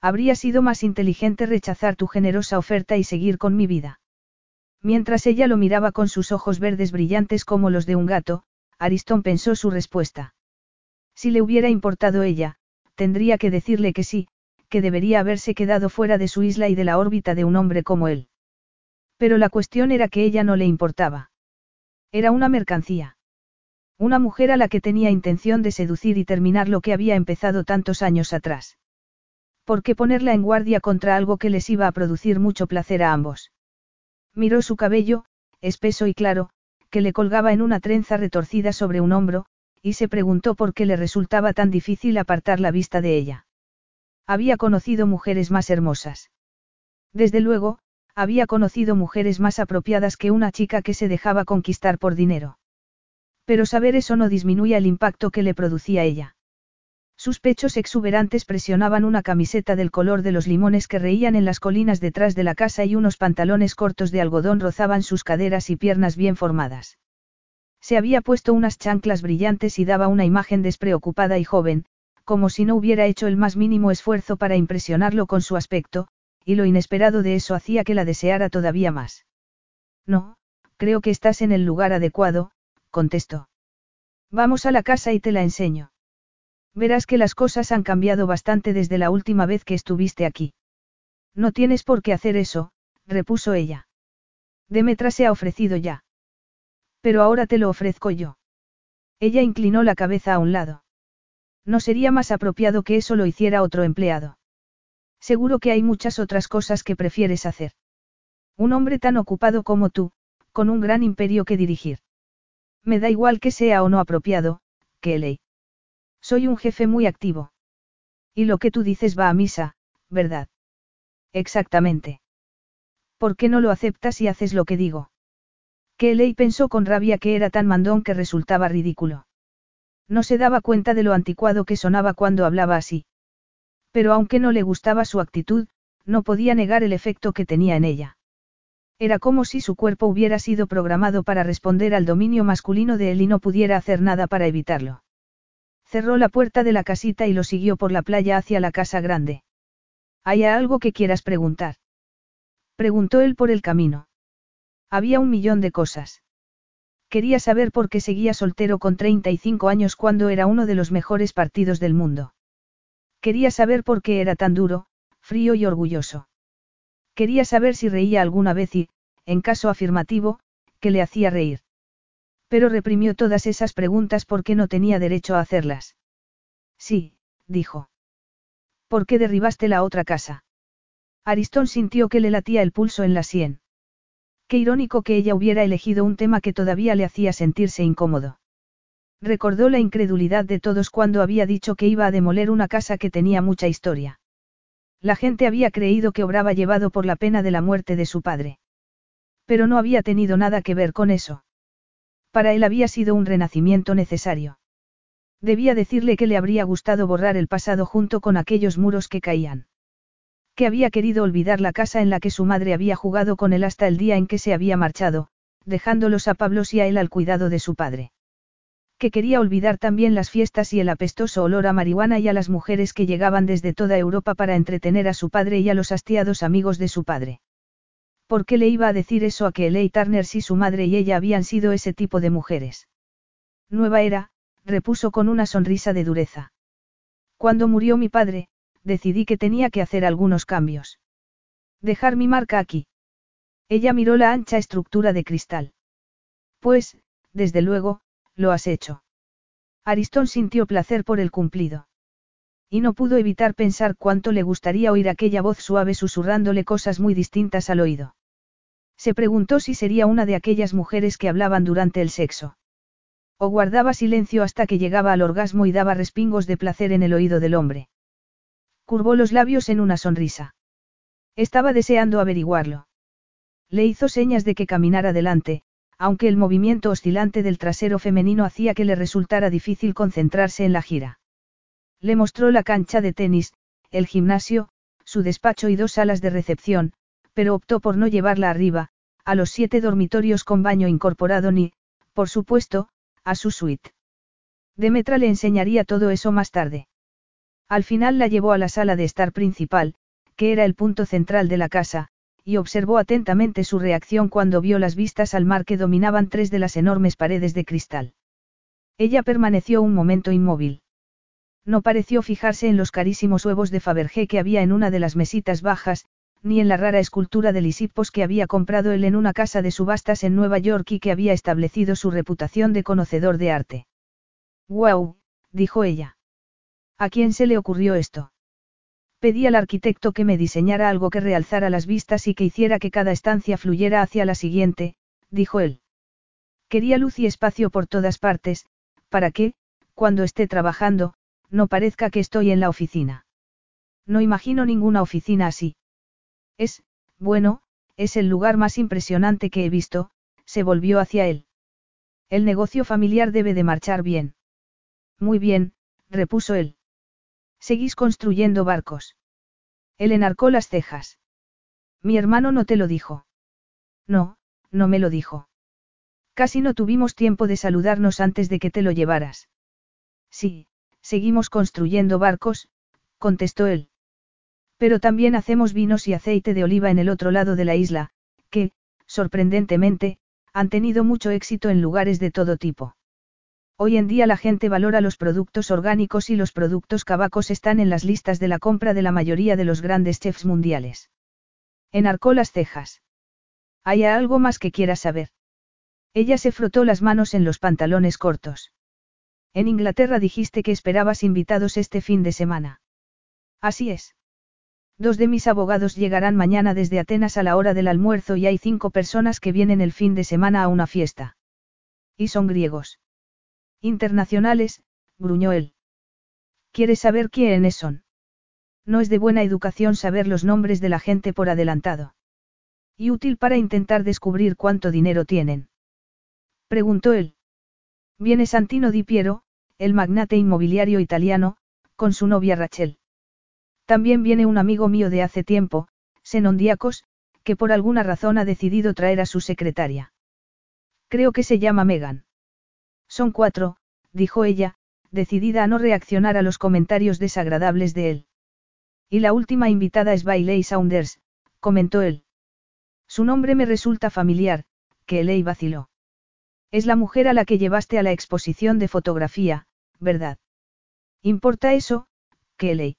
Habría sido más inteligente rechazar tu generosa oferta y seguir con mi vida. Mientras ella lo miraba con sus ojos verdes brillantes como los de un gato, Aristón pensó su respuesta. Si le hubiera importado ella, tendría que decirle que sí, que debería haberse quedado fuera de su isla y de la órbita de un hombre como él. Pero la cuestión era que ella no le importaba. Era una mercancía. Una mujer a la que tenía intención de seducir y terminar lo que había empezado tantos años atrás. ¿Por qué ponerla en guardia contra algo que les iba a producir mucho placer a ambos? Miró su cabello, espeso y claro, que le colgaba en una trenza retorcida sobre un hombro, y se preguntó por qué le resultaba tan difícil apartar la vista de ella. Había conocido mujeres más hermosas. Desde luego, había conocido mujeres más apropiadas que una chica que se dejaba conquistar por dinero. Pero saber eso no disminuía el impacto que le producía ella. Sus pechos exuberantes presionaban una camiseta del color de los limones que reían en las colinas detrás de la casa y unos pantalones cortos de algodón rozaban sus caderas y piernas bien formadas. Se había puesto unas chanclas brillantes y daba una imagen despreocupada y joven, como si no hubiera hecho el más mínimo esfuerzo para impresionarlo con su aspecto, y lo inesperado de eso hacía que la deseara todavía más. No, creo que estás en el lugar adecuado, contestó. Vamos a la casa y te la enseño. Verás que las cosas han cambiado bastante desde la última vez que estuviste aquí. No tienes por qué hacer eso, repuso ella. Demetra se ha ofrecido ya. Pero ahora te lo ofrezco yo. Ella inclinó la cabeza a un lado. No sería más apropiado que eso lo hiciera otro empleado. Seguro que hay muchas otras cosas que prefieres hacer. Un hombre tan ocupado como tú, con un gran imperio que dirigir. Me da igual que sea o no apropiado, Kelly. Soy un jefe muy activo. Y lo que tú dices va a misa, ¿verdad? Exactamente. ¿Por qué no lo aceptas y haces lo que digo? Kelly pensó con rabia que era tan mandón que resultaba ridículo. No se daba cuenta de lo anticuado que sonaba cuando hablaba así. Pero aunque no le gustaba su actitud, no podía negar el efecto que tenía en ella. Era como si su cuerpo hubiera sido programado para responder al dominio masculino de él y no pudiera hacer nada para evitarlo. Cerró la puerta de la casita y lo siguió por la playa hacia la casa grande. ¿Hay algo que quieras preguntar? Preguntó él por el camino. Había un millón de cosas. Quería saber por qué seguía soltero con 35 años cuando era uno de los mejores partidos del mundo. Quería saber por qué era tan duro, frío y orgulloso. Quería saber si reía alguna vez y, en caso afirmativo, que le hacía reír. Pero reprimió todas esas preguntas porque no tenía derecho a hacerlas. Sí, dijo. ¿Por qué derribaste la otra casa? Aristón sintió que le latía el pulso en la sien. Qué irónico que ella hubiera elegido un tema que todavía le hacía sentirse incómodo. Recordó la incredulidad de todos cuando había dicho que iba a demoler una casa que tenía mucha historia. La gente había creído que obraba llevado por la pena de la muerte de su padre. Pero no había tenido nada que ver con eso. Para él había sido un renacimiento necesario. Debía decirle que le habría gustado borrar el pasado junto con aquellos muros que caían. Que había querido olvidar la casa en la que su madre había jugado con él hasta el día en que se había marchado, dejándolos a Pablos y a él al cuidado de su padre que quería olvidar también las fiestas y el apestoso olor a marihuana y a las mujeres que llegaban desde toda Europa para entretener a su padre y a los hastiados amigos de su padre. ¿Por qué le iba a decir eso a que Eley Turner si su madre y ella habían sido ese tipo de mujeres? Nueva era, repuso con una sonrisa de dureza. Cuando murió mi padre, decidí que tenía que hacer algunos cambios. Dejar mi marca aquí. Ella miró la ancha estructura de cristal. Pues, desde luego, lo has hecho. Aristón sintió placer por el cumplido. Y no pudo evitar pensar cuánto le gustaría oír aquella voz suave susurrándole cosas muy distintas al oído. Se preguntó si sería una de aquellas mujeres que hablaban durante el sexo. O guardaba silencio hasta que llegaba al orgasmo y daba respingos de placer en el oído del hombre. Curvó los labios en una sonrisa. Estaba deseando averiguarlo. Le hizo señas de que caminara adelante, aunque el movimiento oscilante del trasero femenino hacía que le resultara difícil concentrarse en la gira. Le mostró la cancha de tenis, el gimnasio, su despacho y dos salas de recepción, pero optó por no llevarla arriba, a los siete dormitorios con baño incorporado ni, por supuesto, a su suite. Demetra le enseñaría todo eso más tarde. Al final la llevó a la sala de estar principal, que era el punto central de la casa, y observó atentamente su reacción cuando vio las vistas al mar que dominaban tres de las enormes paredes de cristal. Ella permaneció un momento inmóvil. No pareció fijarse en los carísimos huevos de Fabergé que había en una de las mesitas bajas, ni en la rara escultura de Lisipos que había comprado él en una casa de subastas en Nueva York y que había establecido su reputación de conocedor de arte. ¡Guau! dijo ella. ¿A quién se le ocurrió esto? Pedí al arquitecto que me diseñara algo que realzara las vistas y que hiciera que cada estancia fluyera hacia la siguiente, dijo él. Quería luz y espacio por todas partes, para que, cuando esté trabajando, no parezca que estoy en la oficina. No imagino ninguna oficina así. Es, bueno, es el lugar más impresionante que he visto, se volvió hacia él. El negocio familiar debe de marchar bien. Muy bien, repuso él. Seguís construyendo barcos. Él enarcó las cejas. Mi hermano no te lo dijo. No, no me lo dijo. Casi no tuvimos tiempo de saludarnos antes de que te lo llevaras. Sí, seguimos construyendo barcos, contestó él. Pero también hacemos vinos y aceite de oliva en el otro lado de la isla, que, sorprendentemente, han tenido mucho éxito en lugares de todo tipo. Hoy en día la gente valora los productos orgánicos y los productos cabacos están en las listas de la compra de la mayoría de los grandes chefs mundiales. Enarcó las cejas. ¿Hay algo más que quieras saber? Ella se frotó las manos en los pantalones cortos. En Inglaterra dijiste que esperabas invitados este fin de semana. Así es. Dos de mis abogados llegarán mañana desde Atenas a la hora del almuerzo y hay cinco personas que vienen el fin de semana a una fiesta. Y son griegos. Internacionales, gruñó él. ¿Quieres saber quiénes son? No es de buena educación saber los nombres de la gente por adelantado. Y útil para intentar descubrir cuánto dinero tienen. Preguntó él. Viene Santino Di Piero, el magnate inmobiliario italiano, con su novia Rachel. También viene un amigo mío de hace tiempo, Senondiacos, que por alguna razón ha decidido traer a su secretaria. Creo que se llama Megan. Son cuatro, dijo ella, decidida a no reaccionar a los comentarios desagradables de él. Y la última invitada es Bailey Saunders, comentó él. Su nombre me resulta familiar, que Eley vaciló. Es la mujer a la que llevaste a la exposición de fotografía, ¿verdad? ¿Importa eso, Kelly?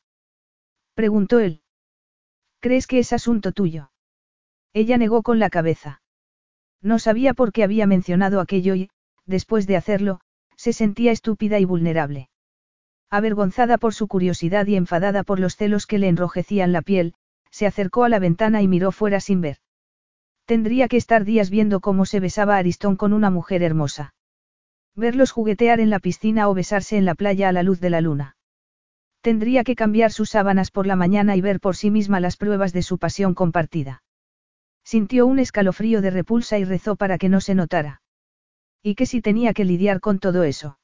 Preguntó él. ¿Crees que es asunto tuyo? Ella negó con la cabeza. No sabía por qué había mencionado aquello y, después de hacerlo, se sentía estúpida y vulnerable. Avergonzada por su curiosidad y enfadada por los celos que le enrojecían la piel, se acercó a la ventana y miró fuera sin ver. Tendría que estar días viendo cómo se besaba Aristón con una mujer hermosa. Verlos juguetear en la piscina o besarse en la playa a la luz de la luna. Tendría que cambiar sus sábanas por la mañana y ver por sí misma las pruebas de su pasión compartida. Sintió un escalofrío de repulsa y rezó para que no se notara. ¿Y que si tenía que lidiar con todo eso?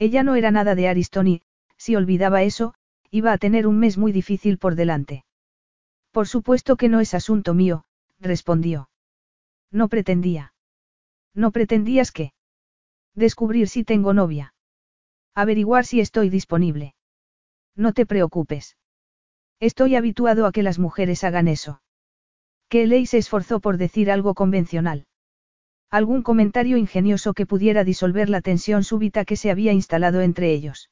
Ella no era nada de Ariston y, si olvidaba eso, iba a tener un mes muy difícil por delante. Por supuesto que no es asunto mío, respondió. No pretendía. ¿No pretendías qué? Descubrir si tengo novia. Averiguar si estoy disponible. No te preocupes. Estoy habituado a que las mujeres hagan eso. Que se esforzó por decir algo convencional. Algún comentario ingenioso que pudiera disolver la tensión súbita que se había instalado entre ellos.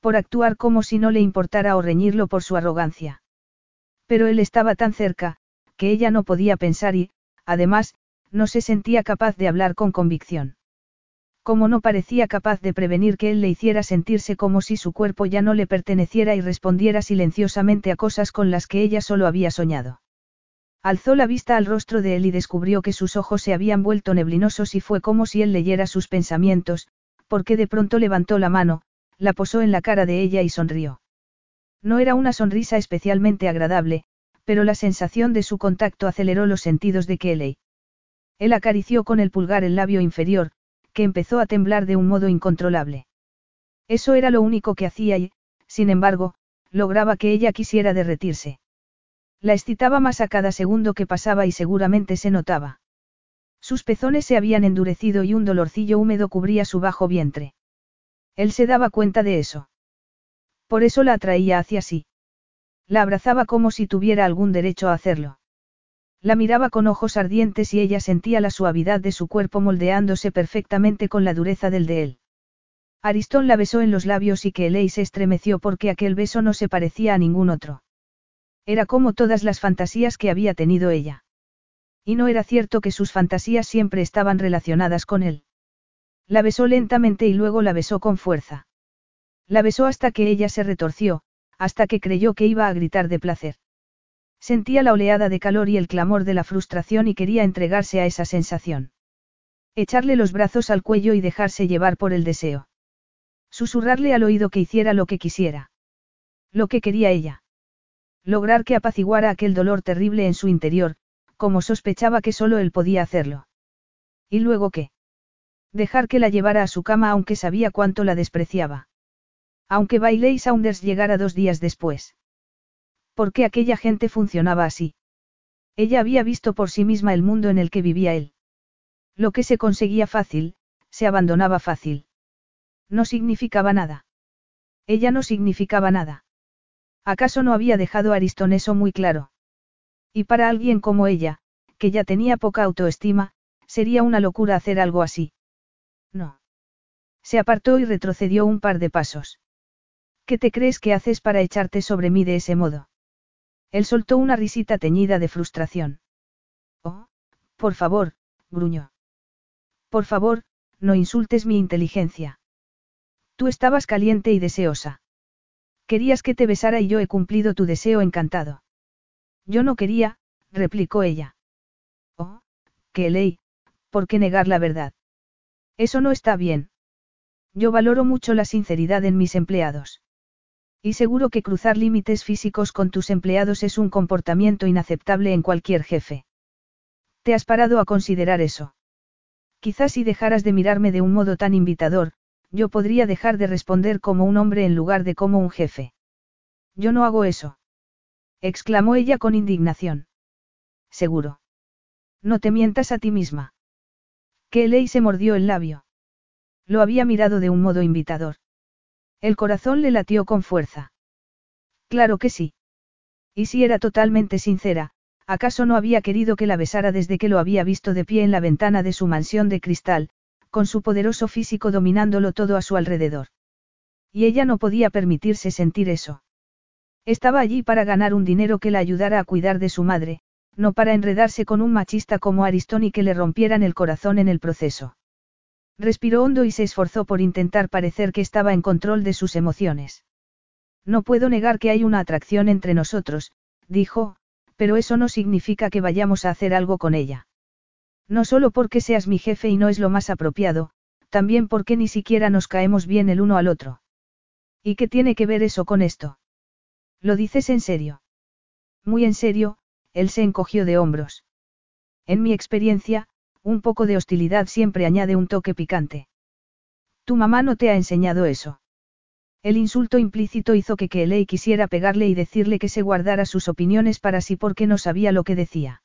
Por actuar como si no le importara o reñirlo por su arrogancia. Pero él estaba tan cerca, que ella no podía pensar y, además, no se sentía capaz de hablar con convicción. Como no parecía capaz de prevenir que él le hiciera sentirse como si su cuerpo ya no le perteneciera y respondiera silenciosamente a cosas con las que ella solo había soñado. Alzó la vista al rostro de él y descubrió que sus ojos se habían vuelto neblinosos y fue como si él leyera sus pensamientos, porque de pronto levantó la mano, la posó en la cara de ella y sonrió. No era una sonrisa especialmente agradable, pero la sensación de su contacto aceleró los sentidos de Kelly. Él acarició con el pulgar el labio inferior, que empezó a temblar de un modo incontrolable. Eso era lo único que hacía y, sin embargo, lograba que ella quisiera derretirse. La excitaba más a cada segundo que pasaba y seguramente se notaba. Sus pezones se habían endurecido y un dolorcillo húmedo cubría su bajo vientre. Él se daba cuenta de eso. Por eso la atraía hacia sí. La abrazaba como si tuviera algún derecho a hacerlo. La miraba con ojos ardientes y ella sentía la suavidad de su cuerpo moldeándose perfectamente con la dureza del de él. Aristón la besó en los labios y que Elei se estremeció porque aquel beso no se parecía a ningún otro. Era como todas las fantasías que había tenido ella. Y no era cierto que sus fantasías siempre estaban relacionadas con él. La besó lentamente y luego la besó con fuerza. La besó hasta que ella se retorció, hasta que creyó que iba a gritar de placer. Sentía la oleada de calor y el clamor de la frustración y quería entregarse a esa sensación. Echarle los brazos al cuello y dejarse llevar por el deseo. Susurrarle al oído que hiciera lo que quisiera. Lo que quería ella. Lograr que apaciguara aquel dolor terrible en su interior, como sospechaba que solo él podía hacerlo. ¿Y luego qué? Dejar que la llevara a su cama aunque sabía cuánto la despreciaba. Aunque Bailey Saunders llegara dos días después. ¿Por qué aquella gente funcionaba así? Ella había visto por sí misma el mundo en el que vivía él. Lo que se conseguía fácil, se abandonaba fácil. No significaba nada. Ella no significaba nada. ¿Acaso no había dejado a Ariston eso muy claro? Y para alguien como ella, que ya tenía poca autoestima, sería una locura hacer algo así. No. Se apartó y retrocedió un par de pasos. ¿Qué te crees que haces para echarte sobre mí de ese modo? Él soltó una risita teñida de frustración. Oh, por favor, gruñó. Por favor, no insultes mi inteligencia. Tú estabas caliente y deseosa. Querías que te besara y yo he cumplido tu deseo encantado. Yo no quería, replicó ella. Oh, qué ley, ¿por qué negar la verdad? Eso no está bien. Yo valoro mucho la sinceridad en mis empleados. Y seguro que cruzar límites físicos con tus empleados es un comportamiento inaceptable en cualquier jefe. ¿Te has parado a considerar eso? Quizás si dejaras de mirarme de un modo tan invitador, yo podría dejar de responder como un hombre en lugar de como un jefe. Yo no hago eso. exclamó ella con indignación. Seguro. No te mientas a ti misma. Kelly se mordió el labio. Lo había mirado de un modo invitador. El corazón le latió con fuerza. Claro que sí. Y si era totalmente sincera, ¿acaso no había querido que la besara desde que lo había visto de pie en la ventana de su mansión de cristal, con su poderoso físico dominándolo todo a su alrededor? Y ella no podía permitirse sentir eso. Estaba allí para ganar un dinero que la ayudara a cuidar de su madre, no para enredarse con un machista como Aristón y que le rompieran el corazón en el proceso. Respiró hondo y se esforzó por intentar parecer que estaba en control de sus emociones. No puedo negar que hay una atracción entre nosotros, dijo, pero eso no significa que vayamos a hacer algo con ella. No solo porque seas mi jefe y no es lo más apropiado, también porque ni siquiera nos caemos bien el uno al otro. ¿Y qué tiene que ver eso con esto? ¿Lo dices en serio? Muy en serio, él se encogió de hombros. En mi experiencia, un poco de hostilidad siempre añade un toque picante. Tu mamá no te ha enseñado eso. El insulto implícito hizo que Kelly quisiera pegarle y decirle que se guardara sus opiniones para sí porque no sabía lo que decía.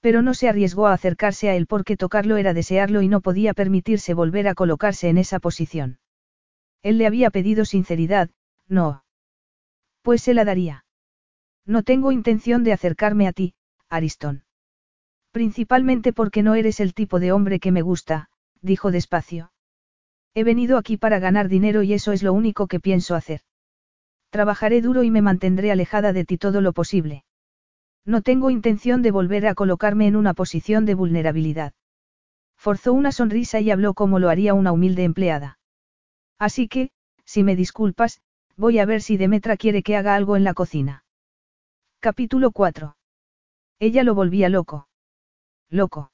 Pero no se arriesgó a acercarse a él porque tocarlo era desearlo y no podía permitirse volver a colocarse en esa posición. Él le había pedido sinceridad, no. Pues se la daría. No tengo intención de acercarme a ti, Ariston. Principalmente porque no eres el tipo de hombre que me gusta, dijo despacio. He venido aquí para ganar dinero y eso es lo único que pienso hacer. Trabajaré duro y me mantendré alejada de ti todo lo posible. No tengo intención de volver a colocarme en una posición de vulnerabilidad. Forzó una sonrisa y habló como lo haría una humilde empleada. Así que, si me disculpas, voy a ver si Demetra quiere que haga algo en la cocina. Capítulo 4. Ella lo volvía loco. Loco.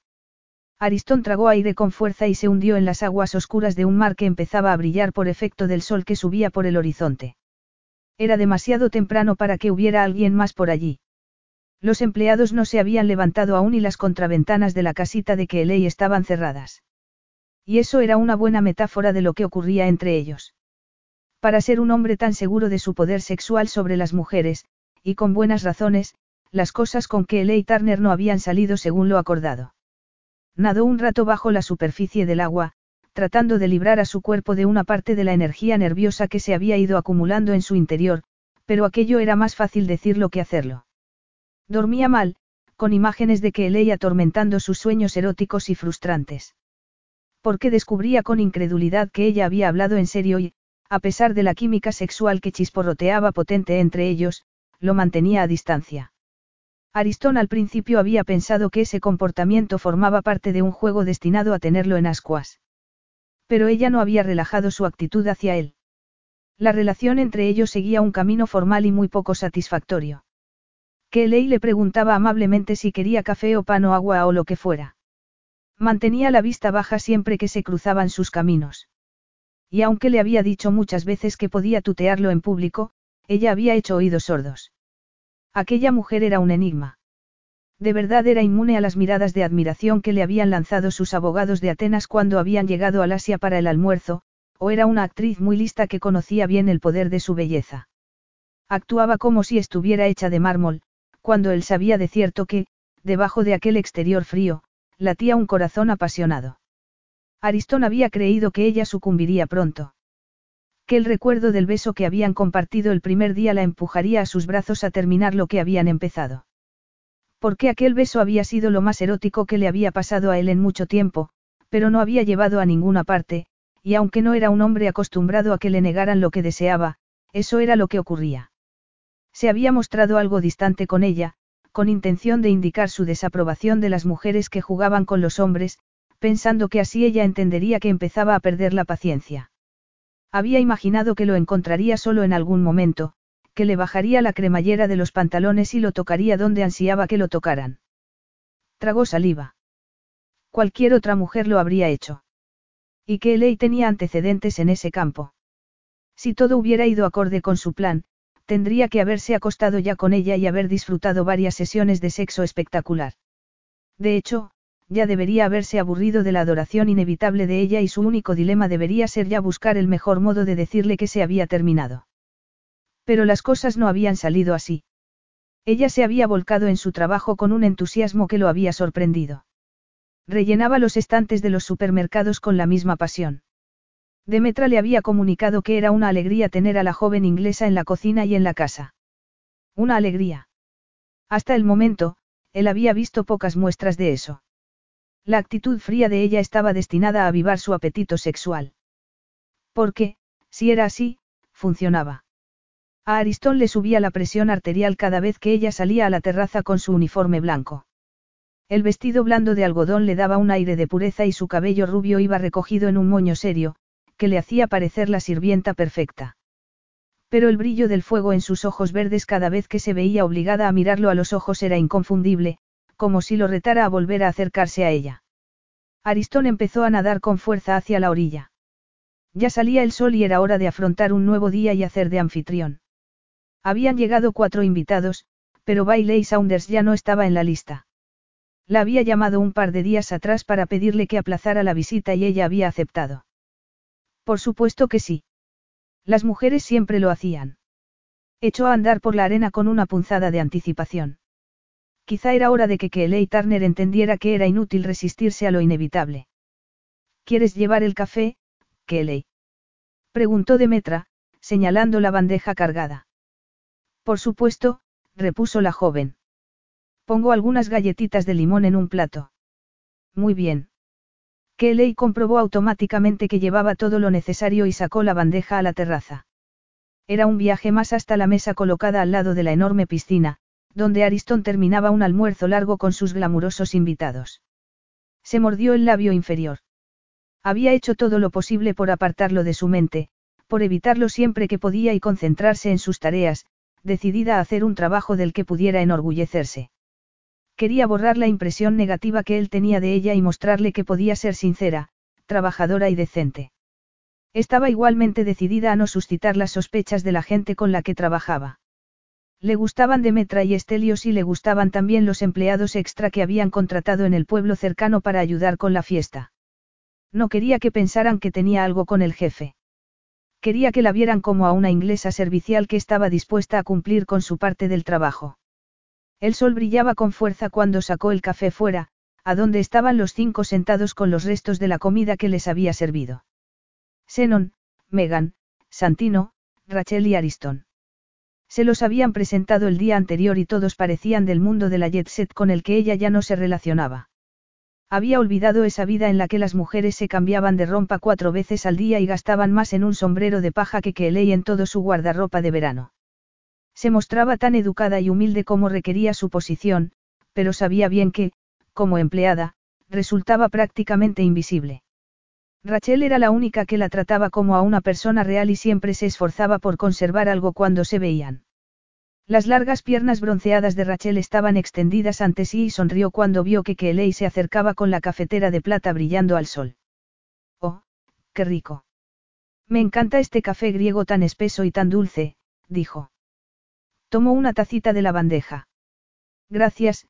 Aristón tragó aire con fuerza y se hundió en las aguas oscuras de un mar que empezaba a brillar por efecto del sol que subía por el horizonte. Era demasiado temprano para que hubiera alguien más por allí. Los empleados no se habían levantado aún y las contraventanas de la casita de Kelly estaban cerradas. Y eso era una buena metáfora de lo que ocurría entre ellos. Para ser un hombre tan seguro de su poder sexual sobre las mujeres, y con buenas razones, las cosas con que y Turner no habían salido según lo acordado. Nadó un rato bajo la superficie del agua, tratando de librar a su cuerpo de una parte de la energía nerviosa que se había ido acumulando en su interior, pero aquello era más fácil decirlo que hacerlo. Dormía mal, con imágenes de que Eley atormentando sus sueños eróticos y frustrantes. Porque descubría con incredulidad que ella había hablado en serio y, a pesar de la química sexual que chisporroteaba potente entre ellos, lo mantenía a distancia. Aristón al principio había pensado que ese comportamiento formaba parte de un juego destinado a tenerlo en ascuas. Pero ella no había relajado su actitud hacia él. La relación entre ellos seguía un camino formal y muy poco satisfactorio. Kelly le preguntaba amablemente si quería café o pan o agua o lo que fuera. Mantenía la vista baja siempre que se cruzaban sus caminos. Y aunque le había dicho muchas veces que podía tutearlo en público, ella había hecho oídos sordos. Aquella mujer era un enigma. De verdad era inmune a las miradas de admiración que le habían lanzado sus abogados de Atenas cuando habían llegado al Asia para el almuerzo, o era una actriz muy lista que conocía bien el poder de su belleza. Actuaba como si estuviera hecha de mármol, cuando él sabía de cierto que, debajo de aquel exterior frío, latía un corazón apasionado. Aristón había creído que ella sucumbiría pronto. Que el recuerdo del beso que habían compartido el primer día la empujaría a sus brazos a terminar lo que habían empezado. Porque aquel beso había sido lo más erótico que le había pasado a él en mucho tiempo, pero no había llevado a ninguna parte, y aunque no era un hombre acostumbrado a que le negaran lo que deseaba, eso era lo que ocurría. Se había mostrado algo distante con ella, con intención de indicar su desaprobación de las mujeres que jugaban con los hombres, pensando que así ella entendería que empezaba a perder la paciencia. Había imaginado que lo encontraría solo en algún momento, que le bajaría la cremallera de los pantalones y lo tocaría donde ansiaba que lo tocaran. Tragó saliva. Cualquier otra mujer lo habría hecho. Y que Eley tenía antecedentes en ese campo. Si todo hubiera ido acorde con su plan, tendría que haberse acostado ya con ella y haber disfrutado varias sesiones de sexo espectacular. De hecho, ya debería haberse aburrido de la adoración inevitable de ella y su único dilema debería ser ya buscar el mejor modo de decirle que se había terminado. Pero las cosas no habían salido así. Ella se había volcado en su trabajo con un entusiasmo que lo había sorprendido. Rellenaba los estantes de los supermercados con la misma pasión. Demetra le había comunicado que era una alegría tener a la joven inglesa en la cocina y en la casa. Una alegría. Hasta el momento, él había visto pocas muestras de eso. La actitud fría de ella estaba destinada a avivar su apetito sexual. Porque, si era así, funcionaba. A Aristón le subía la presión arterial cada vez que ella salía a la terraza con su uniforme blanco. El vestido blando de algodón le daba un aire de pureza y su cabello rubio iba recogido en un moño serio, que le hacía parecer la sirvienta perfecta. Pero el brillo del fuego en sus ojos verdes cada vez que se veía obligada a mirarlo a los ojos era inconfundible, como si lo retara a volver a acercarse a ella. Aristón empezó a nadar con fuerza hacia la orilla. Ya salía el sol y era hora de afrontar un nuevo día y hacer de anfitrión. Habían llegado cuatro invitados, pero Bailey Saunders ya no estaba en la lista. La había llamado un par de días atrás para pedirle que aplazara la visita y ella había aceptado. Por supuesto que sí. Las mujeres siempre lo hacían. Echó a andar por la arena con una punzada de anticipación. Quizá era hora de que Kelly Turner entendiera que era inútil resistirse a lo inevitable. ¿Quieres llevar el café, Kelly? Preguntó Demetra, señalando la bandeja cargada. Por supuesto, repuso la joven. Pongo algunas galletitas de limón en un plato. Muy bien. Kelly comprobó automáticamente que llevaba todo lo necesario y sacó la bandeja a la terraza. Era un viaje más hasta la mesa colocada al lado de la enorme piscina, donde Ariston terminaba un almuerzo largo con sus glamurosos invitados. Se mordió el labio inferior. Había hecho todo lo posible por apartarlo de su mente, por evitarlo siempre que podía y concentrarse en sus tareas, decidida a hacer un trabajo del que pudiera enorgullecerse. Quería borrar la impresión negativa que él tenía de ella y mostrarle que podía ser sincera, trabajadora y decente. Estaba igualmente decidida a no suscitar las sospechas de la gente con la que trabajaba. Le gustaban Demetra y Estelios y le gustaban también los empleados extra que habían contratado en el pueblo cercano para ayudar con la fiesta. No quería que pensaran que tenía algo con el jefe. Quería que la vieran como a una inglesa servicial que estaba dispuesta a cumplir con su parte del trabajo. El sol brillaba con fuerza cuando sacó el café fuera, a donde estaban los cinco sentados con los restos de la comida que les había servido. Senon, Megan, Santino, Rachel y Ariston. Se los habían presentado el día anterior y todos parecían del mundo de la jet set con el que ella ya no se relacionaba. Había olvidado esa vida en la que las mujeres se cambiaban de rompa cuatro veces al día y gastaban más en un sombrero de paja que que en todo su guardarropa de verano. Se mostraba tan educada y humilde como requería su posición, pero sabía bien que, como empleada, resultaba prácticamente invisible. Rachel era la única que la trataba como a una persona real y siempre se esforzaba por conservar algo cuando se veían. Las largas piernas bronceadas de Rachel estaban extendidas ante sí y sonrió cuando vio que Kelly se acercaba con la cafetera de plata brillando al sol. Oh, qué rico. Me encanta este café griego tan espeso y tan dulce, dijo. Tomó una tacita de la bandeja. Gracias,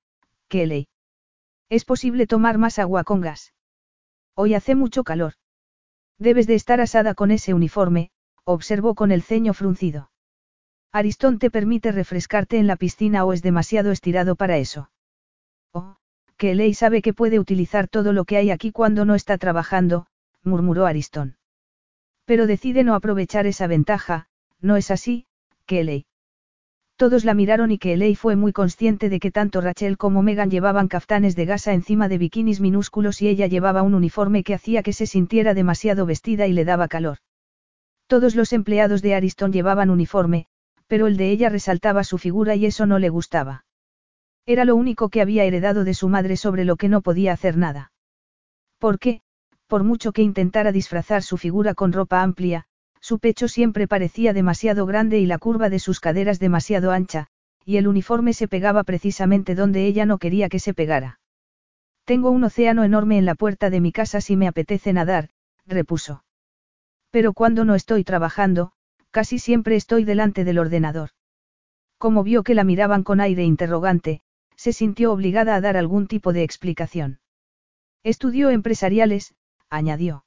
Kelly. ¿Es posible tomar más agua con gas? Hoy hace mucho calor. Debes de estar asada con ese uniforme, observó con el ceño fruncido. Aristón te permite refrescarte en la piscina o es demasiado estirado para eso. Oh, que Ley sabe que puede utilizar todo lo que hay aquí cuando no está trabajando, murmuró Aristón. Pero decide no aprovechar esa ventaja, ¿no es así, Kelly? Todos la miraron y Kelly fue muy consciente de que tanto Rachel como Megan llevaban caftanes de gasa encima de bikinis minúsculos y ella llevaba un uniforme que hacía que se sintiera demasiado vestida y le daba calor. Todos los empleados de Ariston llevaban uniforme, pero el de ella resaltaba su figura y eso no le gustaba. Era lo único que había heredado de su madre sobre lo que no podía hacer nada. ¿Por qué? Por mucho que intentara disfrazar su figura con ropa amplia, su pecho siempre parecía demasiado grande y la curva de sus caderas demasiado ancha, y el uniforme se pegaba precisamente donde ella no quería que se pegara. Tengo un océano enorme en la puerta de mi casa si me apetece nadar, repuso. Pero cuando no estoy trabajando, Casi siempre estoy delante del ordenador. Como vio que la miraban con aire interrogante, se sintió obligada a dar algún tipo de explicación. Estudió empresariales, añadió.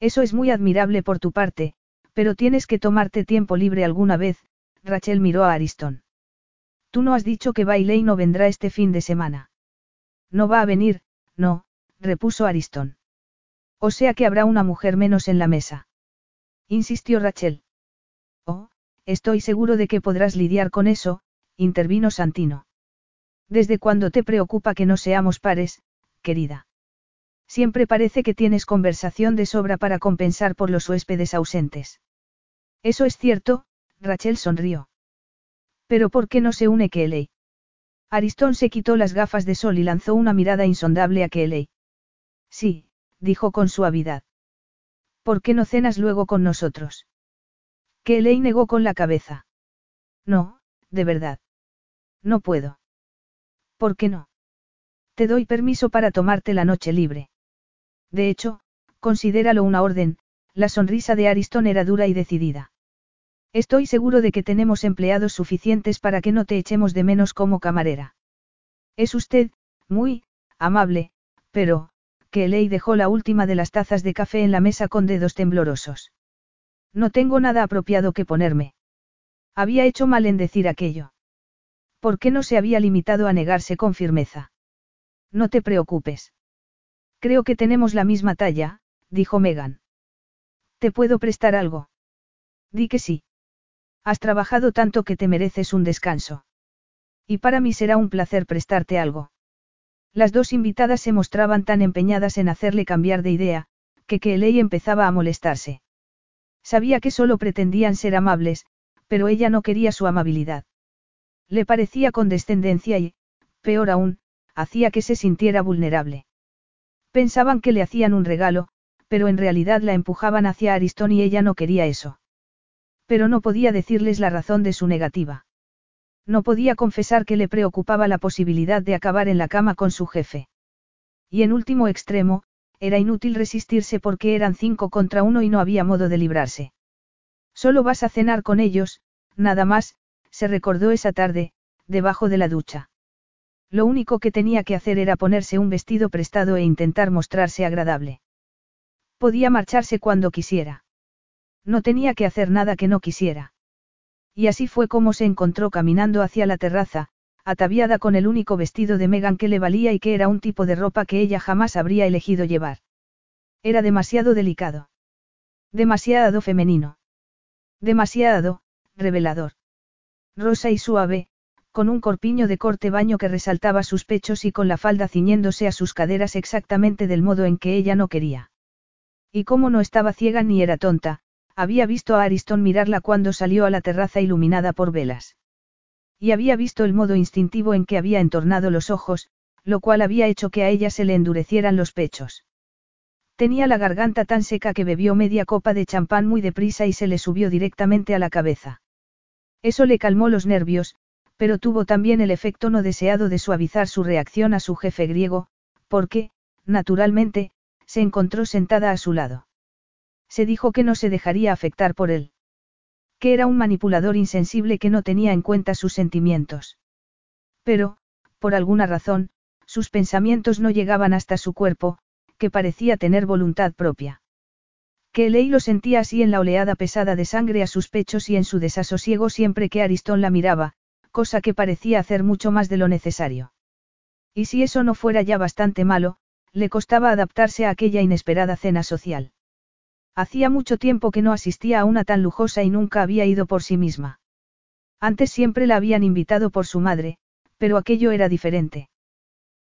Eso es muy admirable por tu parte, pero tienes que tomarte tiempo libre alguna vez, Rachel miró a Ariston. Tú no has dicho que Bailey no vendrá este fin de semana. No va a venir, no, repuso Ariston. O sea que habrá una mujer menos en la mesa. Insistió Rachel. Oh, estoy seguro de que podrás lidiar con eso, intervino Santino. ¿Desde cuándo te preocupa que no seamos pares, querida? Siempre parece que tienes conversación de sobra para compensar por los huéspedes ausentes. Eso es cierto, Rachel sonrió. Pero ¿por qué no se une Kelly? Aristón se quitó las gafas de sol y lanzó una mirada insondable a Kelly. Sí, dijo con suavidad. ¿Por qué no cenas luego con nosotros? Que negó con la cabeza. No, de verdad. No puedo. ¿Por qué no? Te doy permiso para tomarte la noche libre. De hecho, considéralo una orden, la sonrisa de Ariston era dura y decidida. Estoy seguro de que tenemos empleados suficientes para que no te echemos de menos como camarera. Es usted, muy, amable, pero, que Ley dejó la última de las tazas de café en la mesa con dedos temblorosos. No tengo nada apropiado que ponerme. Había hecho mal en decir aquello. ¿Por qué no se había limitado a negarse con firmeza? No te preocupes. Creo que tenemos la misma talla, dijo Megan. ¿Te puedo prestar algo? Di que sí. Has trabajado tanto que te mereces un descanso. Y para mí será un placer prestarte algo. Las dos invitadas se mostraban tan empeñadas en hacerle cambiar de idea, que Kelly empezaba a molestarse. Sabía que solo pretendían ser amables, pero ella no quería su amabilidad. Le parecía condescendencia y, peor aún, hacía que se sintiera vulnerable. Pensaban que le hacían un regalo, pero en realidad la empujaban hacia Aristón y ella no quería eso. Pero no podía decirles la razón de su negativa. No podía confesar que le preocupaba la posibilidad de acabar en la cama con su jefe. Y en último extremo, era inútil resistirse porque eran cinco contra uno y no había modo de librarse. Solo vas a cenar con ellos, nada más, se recordó esa tarde, debajo de la ducha. Lo único que tenía que hacer era ponerse un vestido prestado e intentar mostrarse agradable. Podía marcharse cuando quisiera. No tenía que hacer nada que no quisiera. Y así fue como se encontró caminando hacia la terraza, ataviada con el único vestido de Megan que le valía y que era un tipo de ropa que ella jamás habría elegido llevar. Era demasiado delicado. Demasiado femenino. Demasiado, revelador. Rosa y suave, con un corpiño de corte baño que resaltaba sus pechos y con la falda ciñéndose a sus caderas exactamente del modo en que ella no quería. Y como no estaba ciega ni era tonta, había visto a Ariston mirarla cuando salió a la terraza iluminada por velas. Y había visto el modo instintivo en que había entornado los ojos, lo cual había hecho que a ella se le endurecieran los pechos. Tenía la garganta tan seca que bebió media copa de champán muy deprisa y se le subió directamente a la cabeza. Eso le calmó los nervios, pero tuvo también el efecto no deseado de suavizar su reacción a su jefe griego, porque, naturalmente, se encontró sentada a su lado. Se dijo que no se dejaría afectar por él. Que era un manipulador insensible que no tenía en cuenta sus sentimientos. Pero, por alguna razón, sus pensamientos no llegaban hasta su cuerpo, que parecía tener voluntad propia. Que Ley lo sentía así en la oleada pesada de sangre a sus pechos y en su desasosiego siempre que Aristón la miraba, cosa que parecía hacer mucho más de lo necesario. Y si eso no fuera ya bastante malo, le costaba adaptarse a aquella inesperada cena social. Hacía mucho tiempo que no asistía a una tan lujosa y nunca había ido por sí misma. Antes siempre la habían invitado por su madre, pero aquello era diferente.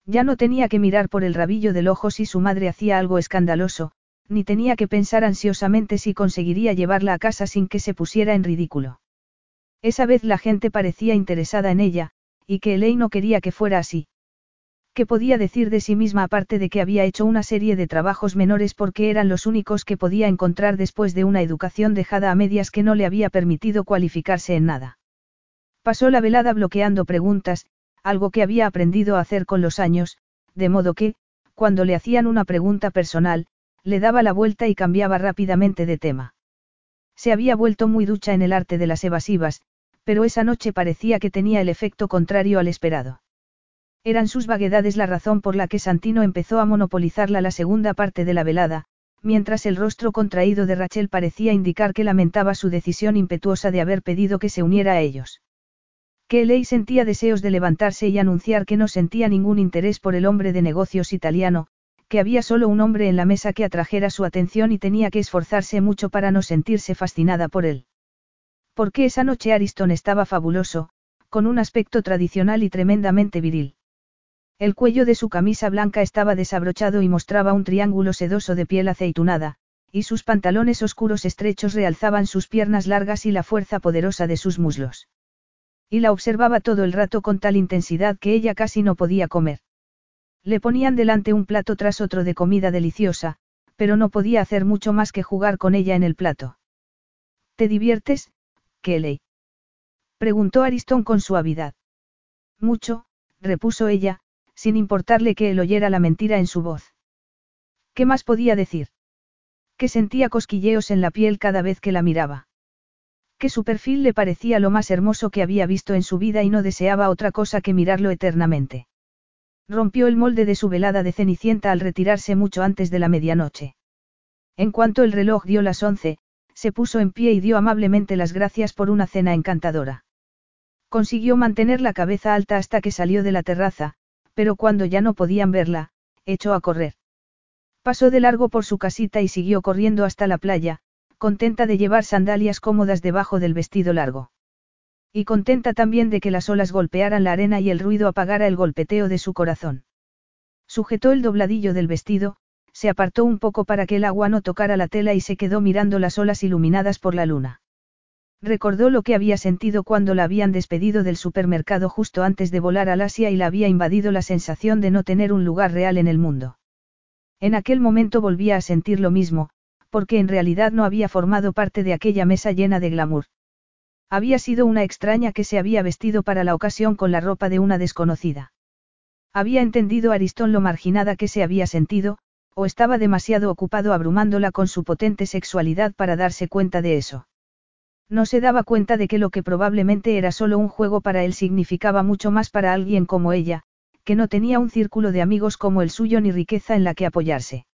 Ya no tenía que mirar por el rabillo del ojo si su madre hacía algo escandaloso, ni tenía que pensar ansiosamente si conseguiría llevarla a casa sin que se pusiera en ridículo. Esa vez la gente parecía interesada en ella, y que Elaine no quería que fuera así. ¿Qué podía decir de sí misma aparte de que había hecho una serie de trabajos menores porque eran los únicos que podía encontrar después de una educación dejada a medias que no le había permitido cualificarse en nada? Pasó la velada bloqueando preguntas, algo que había aprendido a hacer con los años, de modo que, cuando le hacían una pregunta personal, le daba la vuelta y cambiaba rápidamente de tema. Se había vuelto muy ducha en el arte de las evasivas, pero esa noche parecía que tenía el efecto contrario al esperado. Eran sus vaguedades la razón por la que Santino empezó a monopolizarla la segunda parte de la velada, mientras el rostro contraído de Rachel parecía indicar que lamentaba su decisión impetuosa de haber pedido que se uniera a ellos. Que Ley sentía deseos de levantarse y anunciar que no sentía ningún interés por el hombre de negocios italiano, que había solo un hombre en la mesa que atrajera su atención y tenía que esforzarse mucho para no sentirse fascinada por él. Porque esa noche Ariston estaba fabuloso, con un aspecto tradicional y tremendamente viril. El cuello de su camisa blanca estaba desabrochado y mostraba un triángulo sedoso de piel aceitunada, y sus pantalones oscuros estrechos realzaban sus piernas largas y la fuerza poderosa de sus muslos. Y la observaba todo el rato con tal intensidad que ella casi no podía comer. Le ponían delante un plato tras otro de comida deliciosa, pero no podía hacer mucho más que jugar con ella en el plato. ¿Te diviertes, Kelly? preguntó Aristón con suavidad. Mucho, repuso ella, sin importarle que él oyera la mentira en su voz. ¿Qué más podía decir? Que sentía cosquilleos en la piel cada vez que la miraba que su perfil le parecía lo más hermoso que había visto en su vida y no deseaba otra cosa que mirarlo eternamente. Rompió el molde de su velada de Cenicienta al retirarse mucho antes de la medianoche. En cuanto el reloj dio las once, se puso en pie y dio amablemente las gracias por una cena encantadora. Consiguió mantener la cabeza alta hasta que salió de la terraza, pero cuando ya no podían verla, echó a correr. Pasó de largo por su casita y siguió corriendo hasta la playa, contenta de llevar sandalias cómodas debajo del vestido largo. Y contenta también de que las olas golpearan la arena y el ruido apagara el golpeteo de su corazón. Sujetó el dobladillo del vestido, se apartó un poco para que el agua no tocara la tela y se quedó mirando las olas iluminadas por la luna. Recordó lo que había sentido cuando la habían despedido del supermercado justo antes de volar al Asia y la había invadido la sensación de no tener un lugar real en el mundo. En aquel momento volvía a sentir lo mismo, porque en realidad no había formado parte de aquella mesa llena de glamour. Había sido una extraña que se había vestido para la ocasión con la ropa de una desconocida. Había entendido Aristón lo marginada que se había sentido, o estaba demasiado ocupado abrumándola con su potente sexualidad para darse cuenta de eso. No se daba cuenta de que lo que probablemente era solo un juego para él significaba mucho más para alguien como ella, que no tenía un círculo de amigos como el suyo ni riqueza en la que apoyarse.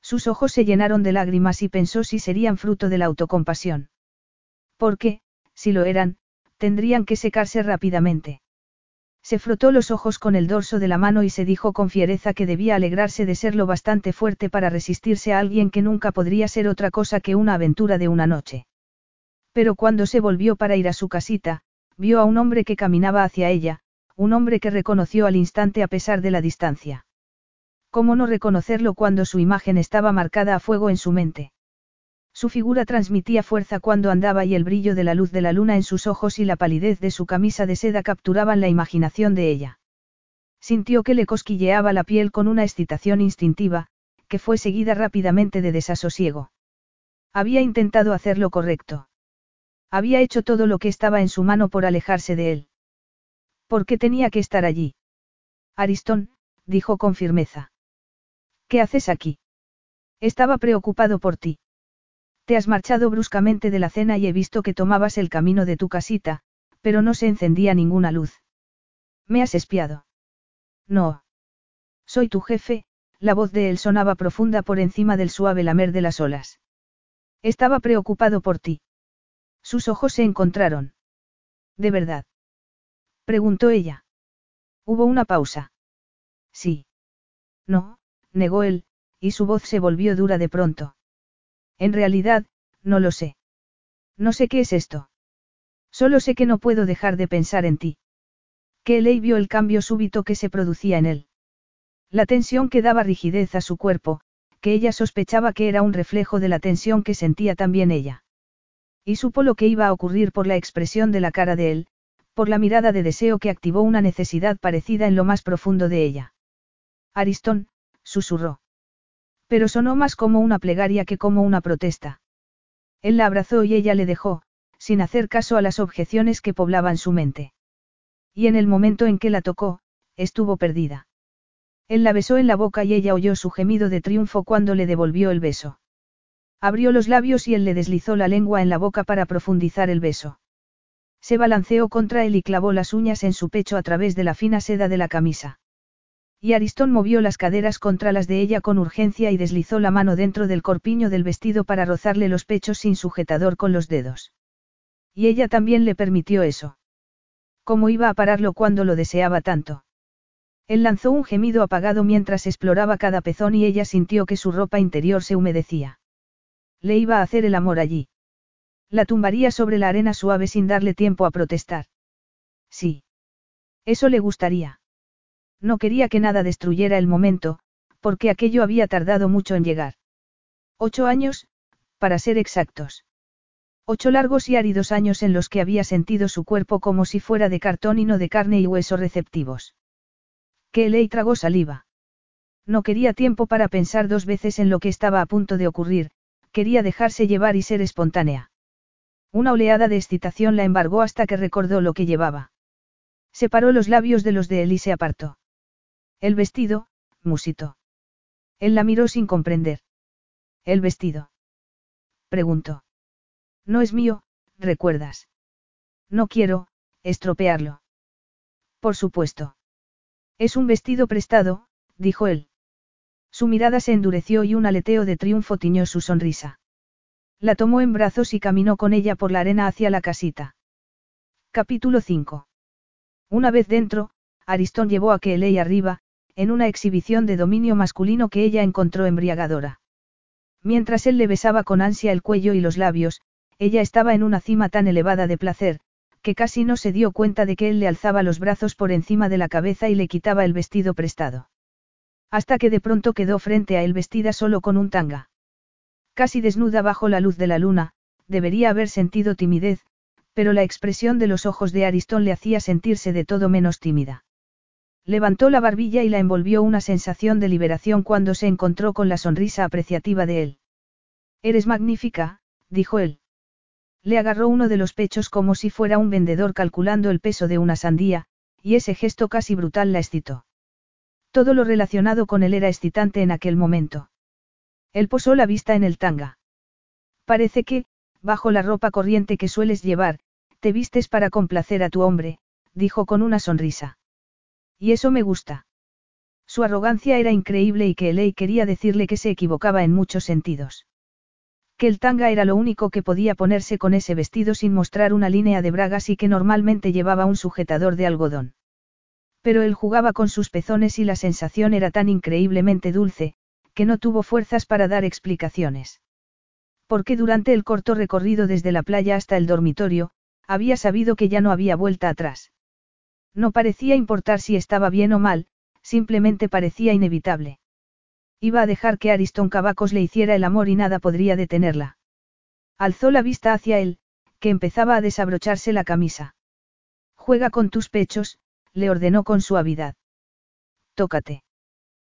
Sus ojos se llenaron de lágrimas y pensó si serían fruto de la autocompasión. Porque, si lo eran, tendrían que secarse rápidamente. Se frotó los ojos con el dorso de la mano y se dijo con fiereza que debía alegrarse de ser lo bastante fuerte para resistirse a alguien que nunca podría ser otra cosa que una aventura de una noche. Pero cuando se volvió para ir a su casita, vio a un hombre que caminaba hacia ella, un hombre que reconoció al instante a pesar de la distancia. ¿Cómo no reconocerlo cuando su imagen estaba marcada a fuego en su mente? Su figura transmitía fuerza cuando andaba y el brillo de la luz de la luna en sus ojos y la palidez de su camisa de seda capturaban la imaginación de ella. Sintió que le cosquilleaba la piel con una excitación instintiva, que fue seguida rápidamente de desasosiego. Había intentado hacer lo correcto. Había hecho todo lo que estaba en su mano por alejarse de él. ¿Por qué tenía que estar allí? Aristón, dijo con firmeza. ¿Qué haces aquí? Estaba preocupado por ti. Te has marchado bruscamente de la cena y he visto que tomabas el camino de tu casita, pero no se encendía ninguna luz. ¿Me has espiado? No. Soy tu jefe, la voz de él sonaba profunda por encima del suave lamer de las olas. Estaba preocupado por ti. Sus ojos se encontraron. ¿De verdad? Preguntó ella. Hubo una pausa. Sí. No, negó él, y su voz se volvió dura de pronto. En realidad, no lo sé. No sé qué es esto. Solo sé que no puedo dejar de pensar en ti. Que vio el cambio súbito que se producía en él. La tensión que daba rigidez a su cuerpo, que ella sospechaba que era un reflejo de la tensión que sentía también ella. Y supo lo que iba a ocurrir por la expresión de la cara de él, por la mirada de deseo que activó una necesidad parecida en lo más profundo de ella. Aristón, susurró. Pero sonó más como una plegaria que como una protesta. Él la abrazó y ella le dejó, sin hacer caso a las objeciones que poblaban su mente. Y en el momento en que la tocó, estuvo perdida. Él la besó en la boca y ella oyó su gemido de triunfo cuando le devolvió el beso. Abrió los labios y él le deslizó la lengua en la boca para profundizar el beso. Se balanceó contra él y clavó las uñas en su pecho a través de la fina seda de la camisa. Y Aristón movió las caderas contra las de ella con urgencia y deslizó la mano dentro del corpiño del vestido para rozarle los pechos sin sujetador con los dedos. Y ella también le permitió eso. ¿Cómo iba a pararlo cuando lo deseaba tanto? Él lanzó un gemido apagado mientras exploraba cada pezón y ella sintió que su ropa interior se humedecía. Le iba a hacer el amor allí. La tumbaría sobre la arena suave sin darle tiempo a protestar. Sí. Eso le gustaría. No quería que nada destruyera el momento, porque aquello había tardado mucho en llegar. Ocho años, para ser exactos. Ocho largos y áridos años en los que había sentido su cuerpo como si fuera de cartón y no de carne y hueso receptivos. Que Ley tragó saliva. No quería tiempo para pensar dos veces en lo que estaba a punto de ocurrir, quería dejarse llevar y ser espontánea. Una oleada de excitación la embargó hasta que recordó lo que llevaba. Separó los labios de los de él y se apartó. El vestido, musito. Él la miró sin comprender. ¿El vestido? Preguntó. No es mío, recuerdas. No quiero, estropearlo. Por supuesto. Es un vestido prestado, dijo él. Su mirada se endureció y un aleteo de triunfo tiñó su sonrisa. La tomó en brazos y caminó con ella por la arena hacia la casita. Capítulo 5. Una vez dentro, Aristón llevó a Kelly arriba, en una exhibición de dominio masculino que ella encontró embriagadora. Mientras él le besaba con ansia el cuello y los labios, ella estaba en una cima tan elevada de placer, que casi no se dio cuenta de que él le alzaba los brazos por encima de la cabeza y le quitaba el vestido prestado. Hasta que de pronto quedó frente a él vestida solo con un tanga. Casi desnuda bajo la luz de la luna, debería haber sentido timidez, pero la expresión de los ojos de Aristón le hacía sentirse de todo menos tímida. Levantó la barbilla y la envolvió una sensación de liberación cuando se encontró con la sonrisa apreciativa de él. Eres magnífica, dijo él. Le agarró uno de los pechos como si fuera un vendedor calculando el peso de una sandía, y ese gesto casi brutal la excitó. Todo lo relacionado con él era excitante en aquel momento. Él posó la vista en el tanga. Parece que, bajo la ropa corriente que sueles llevar, te vistes para complacer a tu hombre, dijo con una sonrisa. Y eso me gusta. Su arrogancia era increíble y que Elei quería decirle que se equivocaba en muchos sentidos que el tanga era lo único que podía ponerse con ese vestido sin mostrar una línea de bragas y que normalmente llevaba un sujetador de algodón. Pero él jugaba con sus pezones y la sensación era tan increíblemente dulce, que no tuvo fuerzas para dar explicaciones. Porque durante el corto recorrido desde la playa hasta el dormitorio, había sabido que ya no había vuelta atrás. No parecía importar si estaba bien o mal, simplemente parecía inevitable. Iba a dejar que Ariston Cavacos le hiciera el amor y nada podría detenerla. Alzó la vista hacia él, que empezaba a desabrocharse la camisa. Juega con tus pechos, le ordenó con suavidad. Tócate.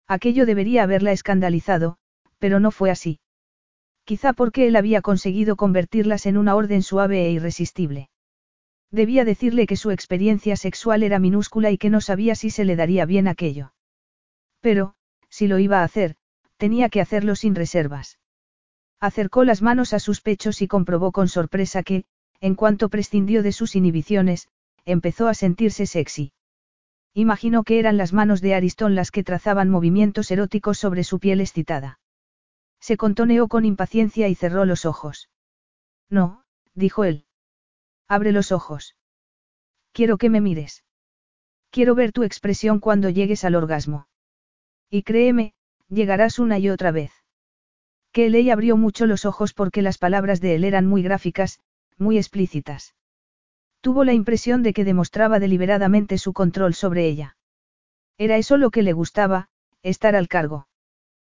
Aquello debería haberla escandalizado, pero no fue así. Quizá porque él había conseguido convertirlas en una orden suave e irresistible. Debía decirle que su experiencia sexual era minúscula y que no sabía si se le daría bien aquello. Pero, si lo iba a hacer, tenía que hacerlo sin reservas. Acercó las manos a sus pechos y comprobó con sorpresa que, en cuanto prescindió de sus inhibiciones, empezó a sentirse sexy. Imaginó que eran las manos de Ariston las que trazaban movimientos eróticos sobre su piel excitada. Se contoneó con impaciencia y cerró los ojos. No, dijo él. Abre los ojos. Quiero que me mires. Quiero ver tu expresión cuando llegues al orgasmo. Y créeme, llegarás una y otra vez. Kelly abrió mucho los ojos porque las palabras de él eran muy gráficas, muy explícitas. Tuvo la impresión de que demostraba deliberadamente su control sobre ella. Era eso lo que le gustaba, estar al cargo.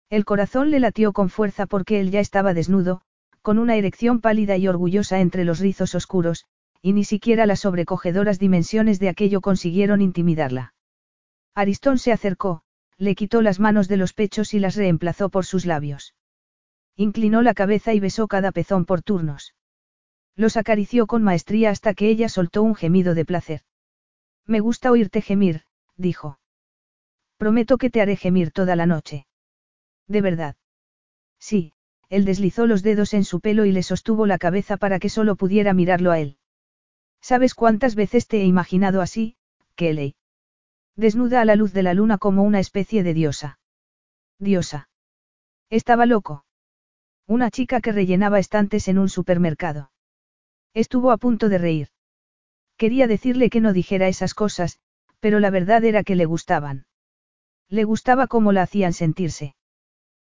El corazón le latió con fuerza porque él ya estaba desnudo, con una erección pálida y orgullosa entre los rizos oscuros, y ni siquiera las sobrecogedoras dimensiones de aquello consiguieron intimidarla. Aristón se acercó, le quitó las manos de los pechos y las reemplazó por sus labios. Inclinó la cabeza y besó cada pezón por turnos. Los acarició con maestría hasta que ella soltó un gemido de placer. Me gusta oírte gemir, dijo. Prometo que te haré gemir toda la noche. ¿De verdad? Sí, él deslizó los dedos en su pelo y le sostuvo la cabeza para que solo pudiera mirarlo a él. ¿Sabes cuántas veces te he imaginado así, Kelly? Desnuda a la luz de la luna como una especie de diosa. Diosa. Estaba loco. Una chica que rellenaba estantes en un supermercado. Estuvo a punto de reír. Quería decirle que no dijera esas cosas, pero la verdad era que le gustaban. Le gustaba cómo la hacían sentirse.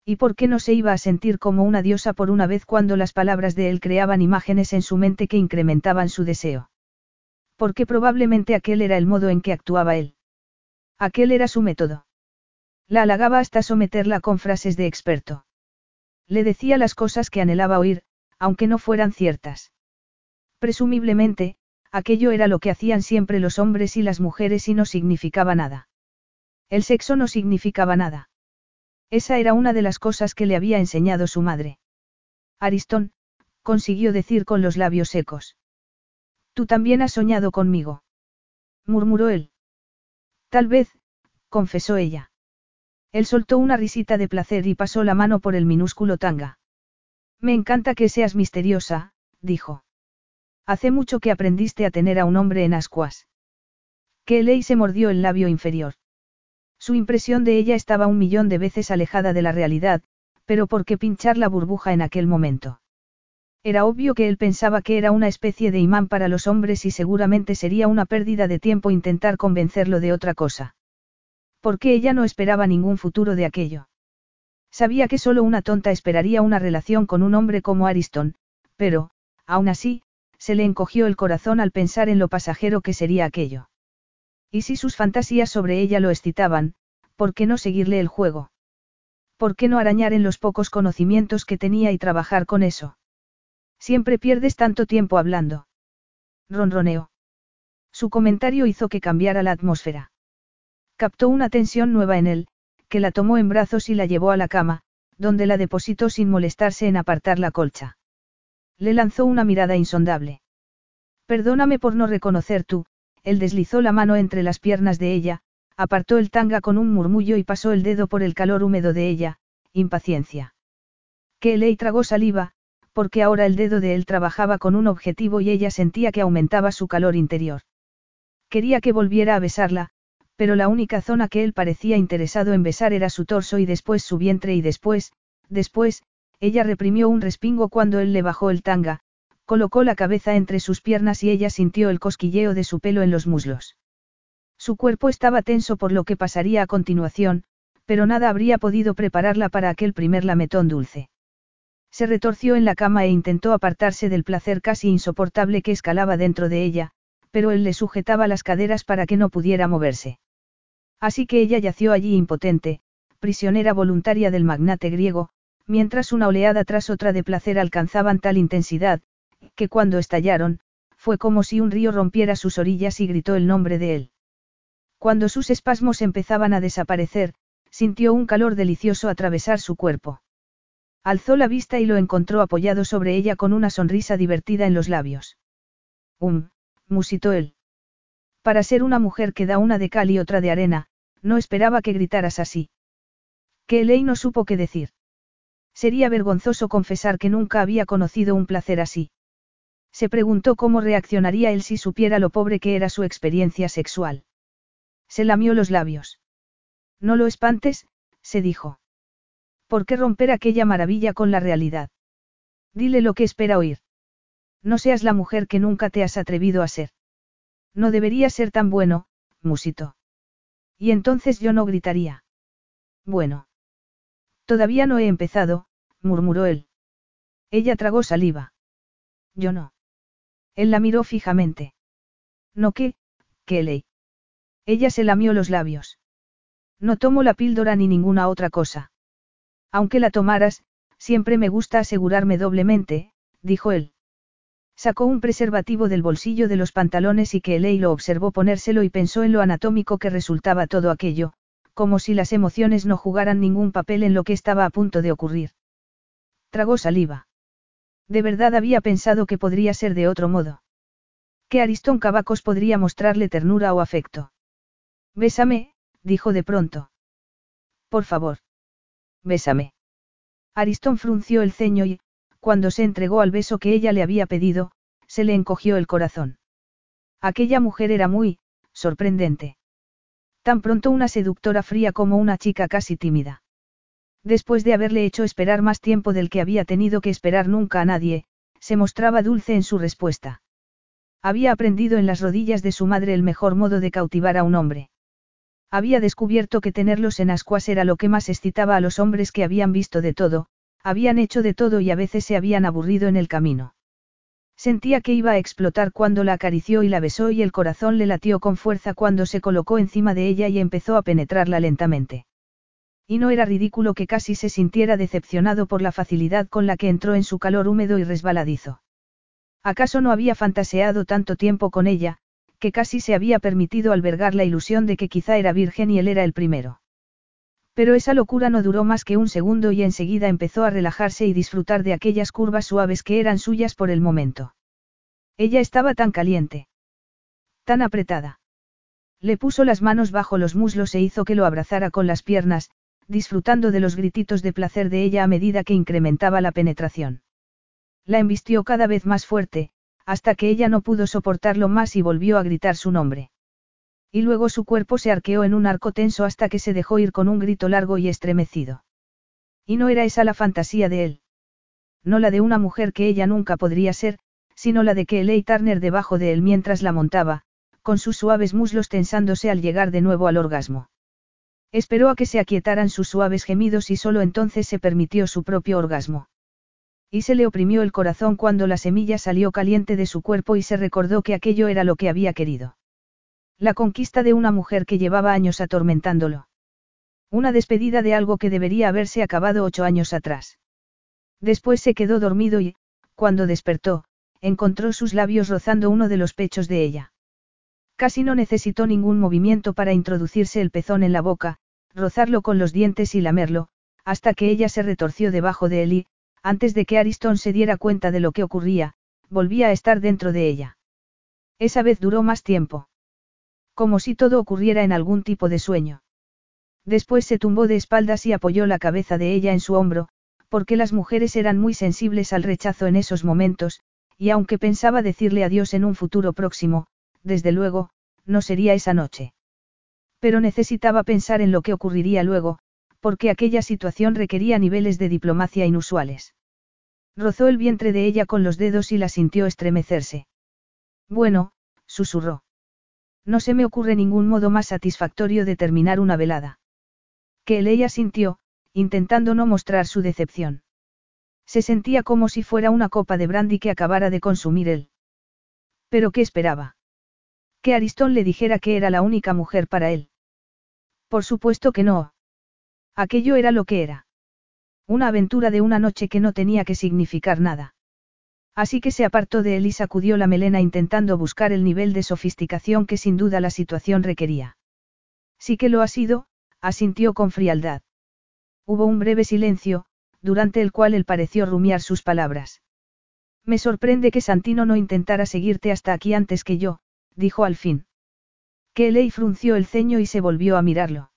¿Y por qué no se iba a sentir como una diosa por una vez cuando las palabras de él creaban imágenes en su mente que incrementaban su deseo? Porque probablemente aquel era el modo en que actuaba él. Aquel era su método. La halagaba hasta someterla con frases de experto. Le decía las cosas que anhelaba oír, aunque no fueran ciertas. Presumiblemente, aquello era lo que hacían siempre los hombres y las mujeres y no significaba nada. El sexo no significaba nada. Esa era una de las cosas que le había enseñado su madre. Aristón, consiguió decir con los labios secos. Tú también has soñado conmigo. murmuró él. Tal vez, confesó ella. Él soltó una risita de placer y pasó la mano por el minúsculo tanga. Me encanta que seas misteriosa, dijo. Hace mucho que aprendiste a tener a un hombre en ascuas. Kelly se mordió el labio inferior. Su impresión de ella estaba un millón de veces alejada de la realidad, pero ¿por qué pinchar la burbuja en aquel momento? Era obvio que él pensaba que era una especie de imán para los hombres y seguramente sería una pérdida de tiempo intentar convencerlo de otra cosa. Porque ella no esperaba ningún futuro de aquello. Sabía que solo una tonta esperaría una relación con un hombre como Ariston, pero, aún así, se le encogió el corazón al pensar en lo pasajero que sería aquello. Y si sus fantasías sobre ella lo excitaban, ¿por qué no seguirle el juego? ¿Por qué no arañar en los pocos conocimientos que tenía y trabajar con eso? Siempre pierdes tanto tiempo hablando. Ronroneo. Su comentario hizo que cambiara la atmósfera. Captó una tensión nueva en él, que la tomó en brazos y la llevó a la cama, donde la depositó sin molestarse en apartar la colcha. Le lanzó una mirada insondable. Perdóname por no reconocer tú, él deslizó la mano entre las piernas de ella, apartó el tanga con un murmullo y pasó el dedo por el calor húmedo de ella, impaciencia. Que tragó saliva, porque ahora el dedo de él trabajaba con un objetivo y ella sentía que aumentaba su calor interior. Quería que volviera a besarla, pero la única zona que él parecía interesado en besar era su torso y después su vientre y después, después, ella reprimió un respingo cuando él le bajó el tanga, colocó la cabeza entre sus piernas y ella sintió el cosquilleo de su pelo en los muslos. Su cuerpo estaba tenso por lo que pasaría a continuación, pero nada habría podido prepararla para aquel primer lametón dulce. Se retorció en la cama e intentó apartarse del placer casi insoportable que escalaba dentro de ella, pero él le sujetaba las caderas para que no pudiera moverse. Así que ella yació allí impotente, prisionera voluntaria del magnate griego, mientras una oleada tras otra de placer alcanzaban tal intensidad, que cuando estallaron, fue como si un río rompiera sus orillas y gritó el nombre de él. Cuando sus espasmos empezaban a desaparecer, sintió un calor delicioso atravesar su cuerpo. Alzó la vista y lo encontró apoyado sobre ella con una sonrisa divertida en los labios. Um, musitó él. Para ser una mujer que da una de cal y otra de arena, no esperaba que gritaras así. Que Elei no supo qué decir. Sería vergonzoso confesar que nunca había conocido un placer así. Se preguntó cómo reaccionaría él si supiera lo pobre que era su experiencia sexual. Se lamió los labios. No lo espantes, se dijo. ¿Por qué romper aquella maravilla con la realidad? Dile lo que espera oír. No seas la mujer que nunca te has atrevido a ser. No debería ser tan bueno, musito. Y entonces yo no gritaría. Bueno. Todavía no he empezado, murmuró él. Ella tragó saliva. Yo no. Él la miró fijamente. No qué, ley. Ella se lamió los labios. No tomo la píldora ni ninguna otra cosa. Aunque la tomaras, siempre me gusta asegurarme doblemente, dijo él. Sacó un preservativo del bolsillo de los pantalones y que Elei lo observó ponérselo y pensó en lo anatómico que resultaba todo aquello, como si las emociones no jugaran ningún papel en lo que estaba a punto de ocurrir. Tragó saliva. De verdad había pensado que podría ser de otro modo. Que Aristón Cavacos podría mostrarle ternura o afecto. Bésame, dijo de pronto. Por favor. Bésame. Aristón frunció el ceño y, cuando se entregó al beso que ella le había pedido, se le encogió el corazón. Aquella mujer era muy, sorprendente. Tan pronto una seductora fría como una chica casi tímida. Después de haberle hecho esperar más tiempo del que había tenido que esperar nunca a nadie, se mostraba dulce en su respuesta. Había aprendido en las rodillas de su madre el mejor modo de cautivar a un hombre. Había descubierto que tenerlos en ascuas era lo que más excitaba a los hombres que habían visto de todo, habían hecho de todo y a veces se habían aburrido en el camino. Sentía que iba a explotar cuando la acarició y la besó y el corazón le latió con fuerza cuando se colocó encima de ella y empezó a penetrarla lentamente. Y no era ridículo que casi se sintiera decepcionado por la facilidad con la que entró en su calor húmedo y resbaladizo. ¿Acaso no había fantaseado tanto tiempo con ella, que casi se había permitido albergar la ilusión de que quizá era virgen y él era el primero? Pero esa locura no duró más que un segundo y enseguida empezó a relajarse y disfrutar de aquellas curvas suaves que eran suyas por el momento. Ella estaba tan caliente. Tan apretada. Le puso las manos bajo los muslos e hizo que lo abrazara con las piernas, disfrutando de los grititos de placer de ella a medida que incrementaba la penetración. La embistió cada vez más fuerte, hasta que ella no pudo soportarlo más y volvió a gritar su nombre. Y luego su cuerpo se arqueó en un arco tenso hasta que se dejó ir con un grito largo y estremecido. Y no era esa la fantasía de él. No la de una mujer que ella nunca podría ser, sino la de que Eley Turner debajo de él mientras la montaba, con sus suaves muslos tensándose al llegar de nuevo al orgasmo. Esperó a que se aquietaran sus suaves gemidos y solo entonces se permitió su propio orgasmo. Y se le oprimió el corazón cuando la semilla salió caliente de su cuerpo y se recordó que aquello era lo que había querido. La conquista de una mujer que llevaba años atormentándolo. Una despedida de algo que debería haberse acabado ocho años atrás. Después se quedó dormido y, cuando despertó, encontró sus labios rozando uno de los pechos de ella. Casi no necesitó ningún movimiento para introducirse el pezón en la boca, rozarlo con los dientes y lamerlo, hasta que ella se retorció debajo de él y, antes de que Ariston se diera cuenta de lo que ocurría, volvía a estar dentro de ella. Esa vez duró más tiempo. Como si todo ocurriera en algún tipo de sueño. Después se tumbó de espaldas y apoyó la cabeza de ella en su hombro, porque las mujeres eran muy sensibles al rechazo en esos momentos, y aunque pensaba decirle adiós en un futuro próximo, desde luego, no sería esa noche. Pero necesitaba pensar en lo que ocurriría luego, porque aquella situación requería niveles de diplomacia inusuales. Rozó el vientre de ella con los dedos y la sintió estremecerse. Bueno, susurró. No se me ocurre ningún modo más satisfactorio de terminar una velada. Que ella sintió, intentando no mostrar su decepción. Se sentía como si fuera una copa de brandy que acabara de consumir él. ¿Pero qué esperaba? Que Aristón le dijera que era la única mujer para él. Por supuesto que no. Aquello era lo que era. Una aventura de una noche que no tenía que significar nada. Así que se apartó de él y sacudió la melena intentando buscar el nivel de sofisticación que sin duda la situación requería. Sí que lo ha sido, asintió con frialdad. Hubo un breve silencio, durante el cual él pareció rumiar sus palabras. Me sorprende que Santino no intentara seguirte hasta aquí antes que yo, dijo al fin. Que Ley frunció el ceño y se volvió a mirarlo.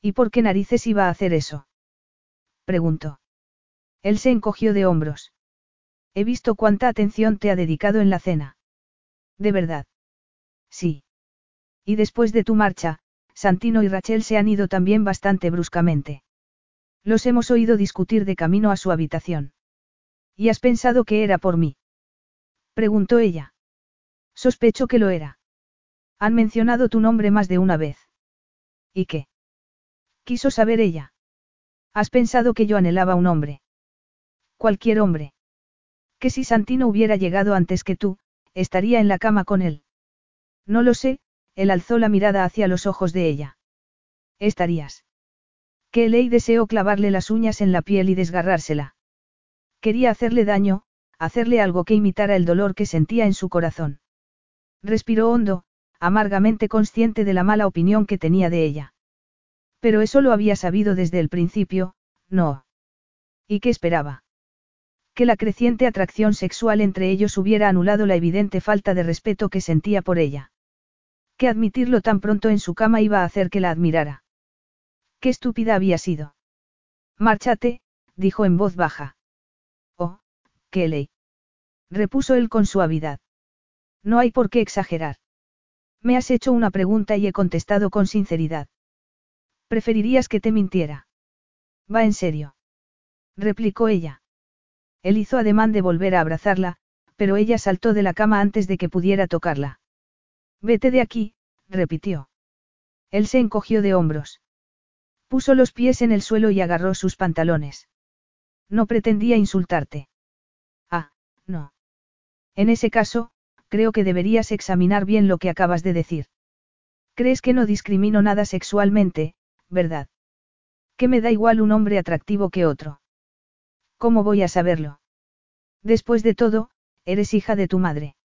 ¿Y por qué narices iba a hacer eso? preguntó. Él se encogió de hombros. He visto cuánta atención te ha dedicado en la cena. ¿De verdad? Sí. Y después de tu marcha, Santino y Rachel se han ido también bastante bruscamente. Los hemos oído discutir de camino a su habitación. ¿Y has pensado que era por mí? Preguntó ella. Sospecho que lo era. Han mencionado tu nombre más de una vez. ¿Y qué? Quiso saber ella. Has pensado que yo anhelaba un hombre. Cualquier hombre. Que si Santino hubiera llegado antes que tú, estaría en la cama con él. No lo sé, él alzó la mirada hacia los ojos de ella. Estarías. Que Ley deseó clavarle las uñas en la piel y desgarrársela. Quería hacerle daño, hacerle algo que imitara el dolor que sentía en su corazón. Respiró hondo, amargamente consciente de la mala opinión que tenía de ella. Pero eso lo había sabido desde el principio, no. ¿Y qué esperaba? Que la creciente atracción sexual entre ellos hubiera anulado la evidente falta de respeto que sentía por ella. Que admitirlo tan pronto en su cama iba a hacer que la admirara. Qué estúpida había sido. Márchate, dijo en voz baja. Oh, Kelly. Repuso él con suavidad. No hay por qué exagerar. Me has hecho una pregunta y he contestado con sinceridad. ¿Preferirías que te mintiera? Va en serio. Replicó ella. Él hizo ademán de volver a abrazarla, pero ella saltó de la cama antes de que pudiera tocarla. Vete de aquí, repitió. Él se encogió de hombros. Puso los pies en el suelo y agarró sus pantalones. No pretendía insultarte. Ah, no. En ese caso, creo que deberías examinar bien lo que acabas de decir. Crees que no discrimino nada sexualmente, ¿verdad? Que me da igual un hombre atractivo que otro. ¿Cómo voy a saberlo? Después de todo, eres hija de tu madre.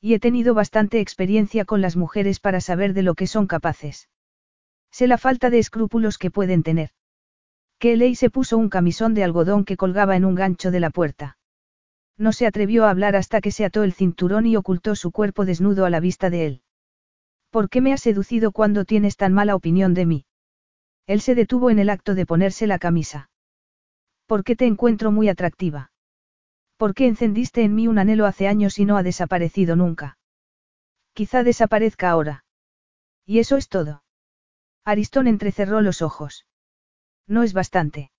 Y he tenido bastante experiencia con las mujeres para saber de lo que son capaces. Sé la falta de escrúpulos que pueden tener. Kelly se puso un camisón de algodón que colgaba en un gancho de la puerta. No se atrevió a hablar hasta que se ató el cinturón y ocultó su cuerpo desnudo a la vista de él. ¿Por qué me has seducido cuando tienes tan mala opinión de mí? Él se detuvo en el acto de ponerse la camisa. ¿Por qué te encuentro muy atractiva? ¿Por qué encendiste en mí un anhelo hace años y no ha desaparecido nunca? Quizá desaparezca ahora. Y eso es todo. Aristón entrecerró los ojos. No es bastante.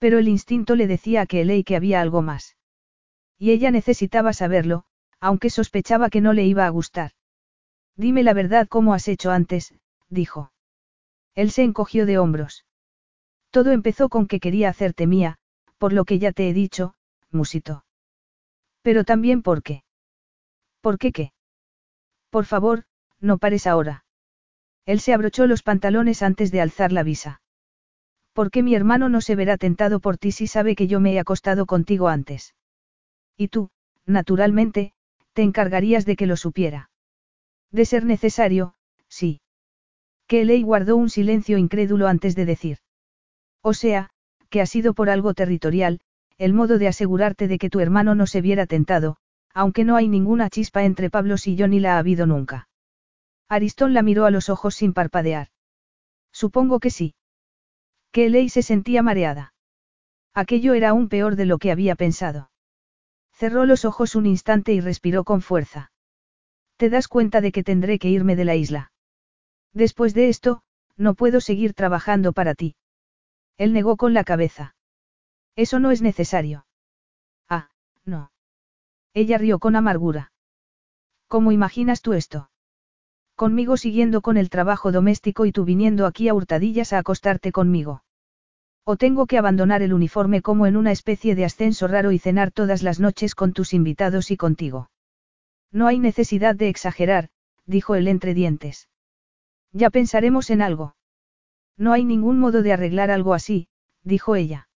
Pero el instinto le decía a Kelly que había algo más. Y ella necesitaba saberlo, aunque sospechaba que no le iba a gustar. Dime la verdad como has hecho antes, dijo. Él se encogió de hombros. Todo empezó con que quería hacerte mía, por lo que ya te he dicho, musito. Pero también por qué. ¿Por qué qué? Por favor, no pares ahora. Él se abrochó los pantalones antes de alzar la visa. ¿Por qué mi hermano no se verá tentado por ti si sabe que yo me he acostado contigo antes? Y tú, naturalmente, te encargarías de que lo supiera. De ser necesario, sí. Kelly guardó un silencio incrédulo antes de decir. O sea, que ha sido por algo territorial, el modo de asegurarte de que tu hermano no se viera tentado, aunque no hay ninguna chispa entre Pablos y yo ni la ha habido nunca. Aristón la miró a los ojos sin parpadear. Supongo que sí. Kelly se sentía mareada. Aquello era aún peor de lo que había pensado. Cerró los ojos un instante y respiró con fuerza. ¿Te das cuenta de que tendré que irme de la isla? Después de esto, no puedo seguir trabajando para ti. Él negó con la cabeza. Eso no es necesario. Ah, no. Ella rió con amargura. ¿Cómo imaginas tú esto? Conmigo siguiendo con el trabajo doméstico y tú viniendo aquí a hurtadillas a acostarte conmigo. O tengo que abandonar el uniforme como en una especie de ascenso raro y cenar todas las noches con tus invitados y contigo. No hay necesidad de exagerar, dijo él entre dientes. Ya pensaremos en algo. No hay ningún modo de arreglar algo así, dijo ella.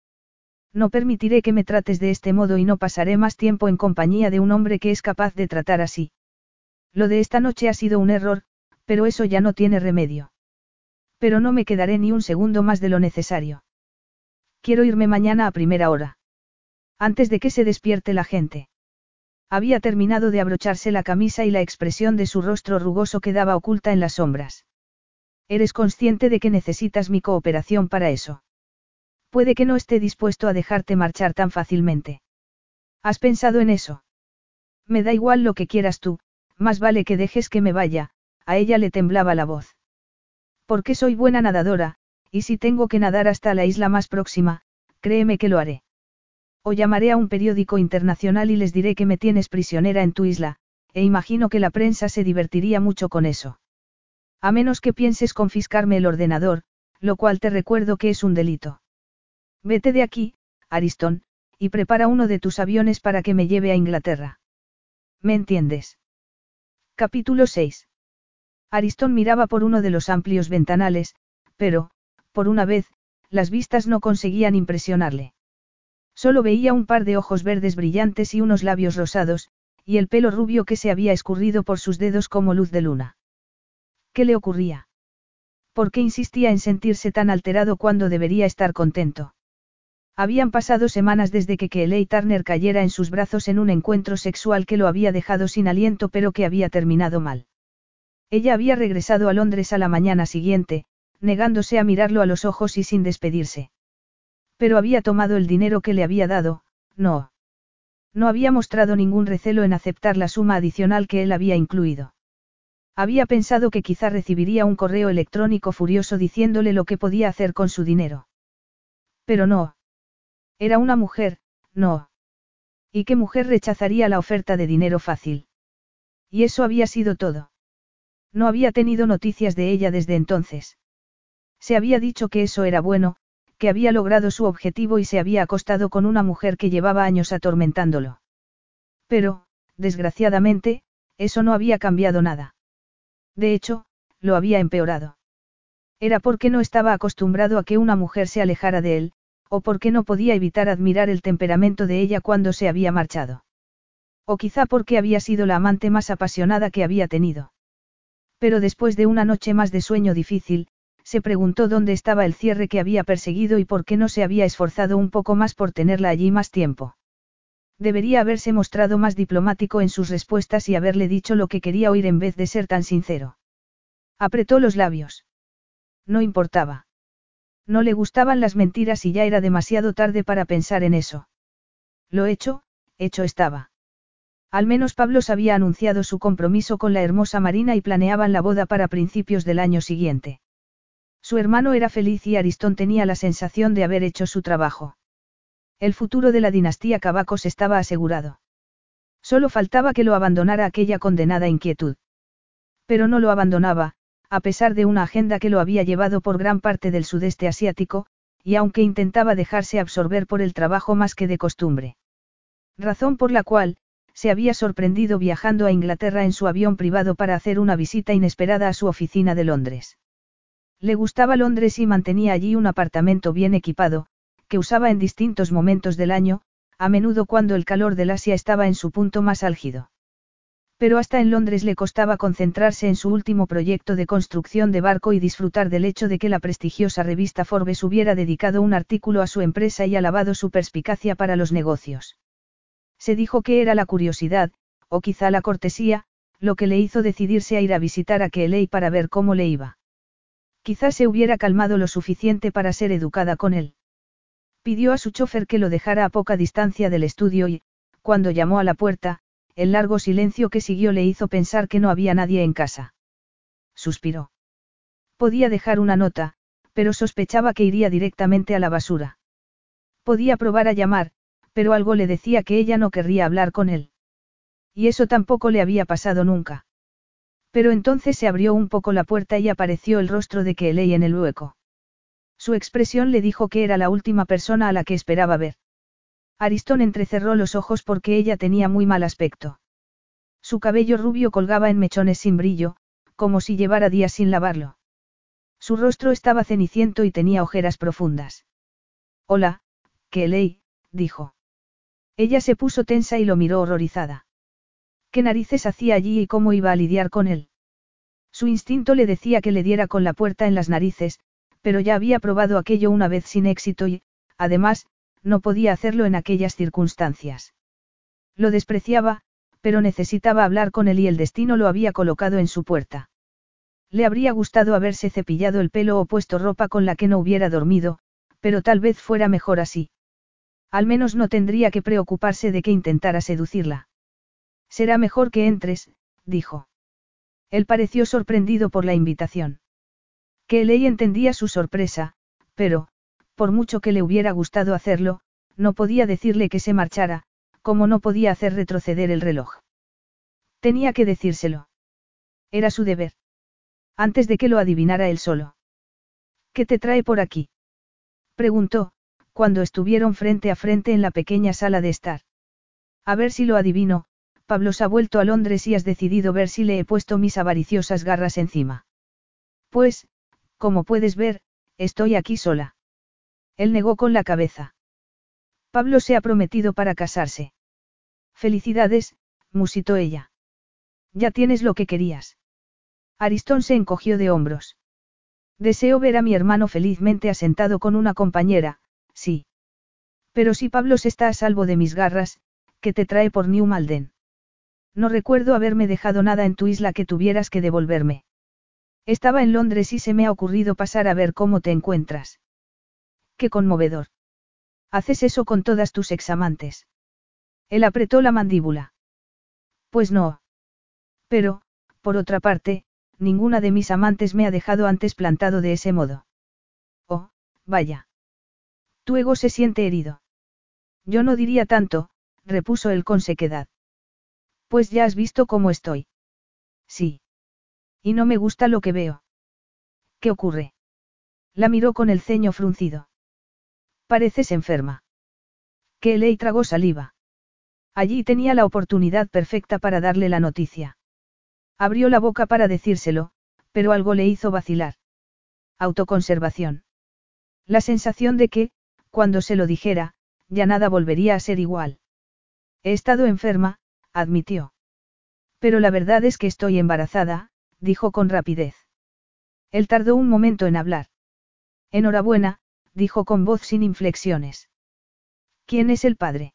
No permitiré que me trates de este modo y no pasaré más tiempo en compañía de un hombre que es capaz de tratar así. Lo de esta noche ha sido un error, pero eso ya no tiene remedio. Pero no me quedaré ni un segundo más de lo necesario. Quiero irme mañana a primera hora. Antes de que se despierte la gente. Había terminado de abrocharse la camisa y la expresión de su rostro rugoso quedaba oculta en las sombras. ¿Eres consciente de que necesitas mi cooperación para eso? Puede que no esté dispuesto a dejarte marchar tan fácilmente. ¿Has pensado en eso? Me da igual lo que quieras tú, más vale que dejes que me vaya, a ella le temblaba la voz. Porque soy buena nadadora, y si tengo que nadar hasta la isla más próxima, créeme que lo haré. O llamaré a un periódico internacional y les diré que me tienes prisionera en tu isla, e imagino que la prensa se divertiría mucho con eso. A menos que pienses confiscarme el ordenador, lo cual te recuerdo que es un delito. Vete de aquí, Ariston, y prepara uno de tus aviones para que me lleve a Inglaterra. ¿Me entiendes? Capítulo 6. Aristón miraba por uno de los amplios ventanales, pero, por una vez, las vistas no conseguían impresionarle. Solo veía un par de ojos verdes brillantes y unos labios rosados, y el pelo rubio que se había escurrido por sus dedos como luz de luna. ¿Qué le ocurría? ¿Por qué insistía en sentirse tan alterado cuando debería estar contento? Habían pasado semanas desde que Kelly Turner cayera en sus brazos en un encuentro sexual que lo había dejado sin aliento pero que había terminado mal. Ella había regresado a Londres a la mañana siguiente, negándose a mirarlo a los ojos y sin despedirse. Pero había tomado el dinero que le había dado, no. No había mostrado ningún recelo en aceptar la suma adicional que él había incluido. Había pensado que quizá recibiría un correo electrónico furioso diciéndole lo que podía hacer con su dinero. Pero no. Era una mujer, no. ¿Y qué mujer rechazaría la oferta de dinero fácil? Y eso había sido todo. No había tenido noticias de ella desde entonces. Se había dicho que eso era bueno, que había logrado su objetivo y se había acostado con una mujer que llevaba años atormentándolo. Pero, desgraciadamente, eso no había cambiado nada. De hecho, lo había empeorado. Era porque no estaba acostumbrado a que una mujer se alejara de él, o porque no podía evitar admirar el temperamento de ella cuando se había marchado. O quizá porque había sido la amante más apasionada que había tenido. Pero después de una noche más de sueño difícil, se preguntó dónde estaba el cierre que había perseguido y por qué no se había esforzado un poco más por tenerla allí más tiempo. Debería haberse mostrado más diplomático en sus respuestas y haberle dicho lo que quería oír en vez de ser tan sincero. Apretó los labios. No importaba. No le gustaban las mentiras y ya era demasiado tarde para pensar en eso. Lo hecho, hecho estaba. Al menos Pablo había anunciado su compromiso con la hermosa Marina y planeaban la boda para principios del año siguiente. Su hermano era feliz y Aristón tenía la sensación de haber hecho su trabajo. El futuro de la dinastía Cavacos estaba asegurado. Solo faltaba que lo abandonara aquella condenada inquietud. Pero no lo abandonaba, a pesar de una agenda que lo había llevado por gran parte del sudeste asiático, y aunque intentaba dejarse absorber por el trabajo más que de costumbre. Razón por la cual, se había sorprendido viajando a Inglaterra en su avión privado para hacer una visita inesperada a su oficina de Londres. Le gustaba Londres y mantenía allí un apartamento bien equipado, que usaba en distintos momentos del año, a menudo cuando el calor del Asia estaba en su punto más álgido. Pero hasta en Londres le costaba concentrarse en su último proyecto de construcción de barco y disfrutar del hecho de que la prestigiosa revista Forbes hubiera dedicado un artículo a su empresa y alabado su perspicacia para los negocios. Se dijo que era la curiosidad, o quizá la cortesía, lo que le hizo decidirse a ir a visitar a Kelly para ver cómo le iba. Quizá se hubiera calmado lo suficiente para ser educada con él. Pidió a su chofer que lo dejara a poca distancia del estudio y, cuando llamó a la puerta, el largo silencio que siguió le hizo pensar que no había nadie en casa. Suspiró. Podía dejar una nota, pero sospechaba que iría directamente a la basura. Podía probar a llamar, pero algo le decía que ella no querría hablar con él. Y eso tampoco le había pasado nunca. Pero entonces se abrió un poco la puerta y apareció el rostro de Kelly en el hueco. Su expresión le dijo que era la última persona a la que esperaba ver. Aristón entrecerró los ojos porque ella tenía muy mal aspecto. Su cabello rubio colgaba en mechones sin brillo, como si llevara días sin lavarlo. Su rostro estaba ceniciento y tenía ojeras profundas. Hola, Kelly, dijo. Ella se puso tensa y lo miró horrorizada. ¿Qué narices hacía allí y cómo iba a lidiar con él? Su instinto le decía que le diera con la puerta en las narices, pero ya había probado aquello una vez sin éxito y, además, no podía hacerlo en aquellas circunstancias. Lo despreciaba, pero necesitaba hablar con él y el destino lo había colocado en su puerta. Le habría gustado haberse cepillado el pelo o puesto ropa con la que no hubiera dormido, pero tal vez fuera mejor así. Al menos no tendría que preocuparse de que intentara seducirla. Será mejor que entres, dijo. Él pareció sorprendido por la invitación. Que Ley entendía su sorpresa, pero, por mucho que le hubiera gustado hacerlo, no podía decirle que se marchara, como no podía hacer retroceder el reloj. Tenía que decírselo. Era su deber. Antes de que lo adivinara él solo. ¿Qué te trae por aquí? Preguntó, cuando estuvieron frente a frente en la pequeña sala de estar. A ver si lo adivino, Pablo se ha vuelto a Londres y has decidido ver si le he puesto mis avariciosas garras encima. Pues, como puedes ver, estoy aquí sola. Él negó con la cabeza. Pablo se ha prometido para casarse. Felicidades, musitó ella. Ya tienes lo que querías. Aristón se encogió de hombros. Deseo ver a mi hermano felizmente asentado con una compañera, sí. Pero si Pablo se está a salvo de mis garras, ¿qué te trae por New Malden? No recuerdo haberme dejado nada en tu isla que tuvieras que devolverme. Estaba en Londres y se me ha ocurrido pasar a ver cómo te encuentras. Qué conmovedor. Haces eso con todas tus examantes. Él apretó la mandíbula. Pues no. Pero, por otra parte, ninguna de mis amantes me ha dejado antes plantado de ese modo. Oh, vaya. Tu ego se siente herido. Yo no diría tanto, repuso él con sequedad. Pues ya has visto cómo estoy. Sí. Y no me gusta lo que veo. ¿Qué ocurre? La miró con el ceño fruncido. Pareces enferma. Que ley tragó saliva. Allí tenía la oportunidad perfecta para darle la noticia. Abrió la boca para decírselo, pero algo le hizo vacilar. Autoconservación. La sensación de que, cuando se lo dijera, ya nada volvería a ser igual. He estado enferma, admitió. Pero la verdad es que estoy embarazada, dijo con rapidez. Él tardó un momento en hablar. Enhorabuena, dijo con voz sin inflexiones. ¿Quién es el padre?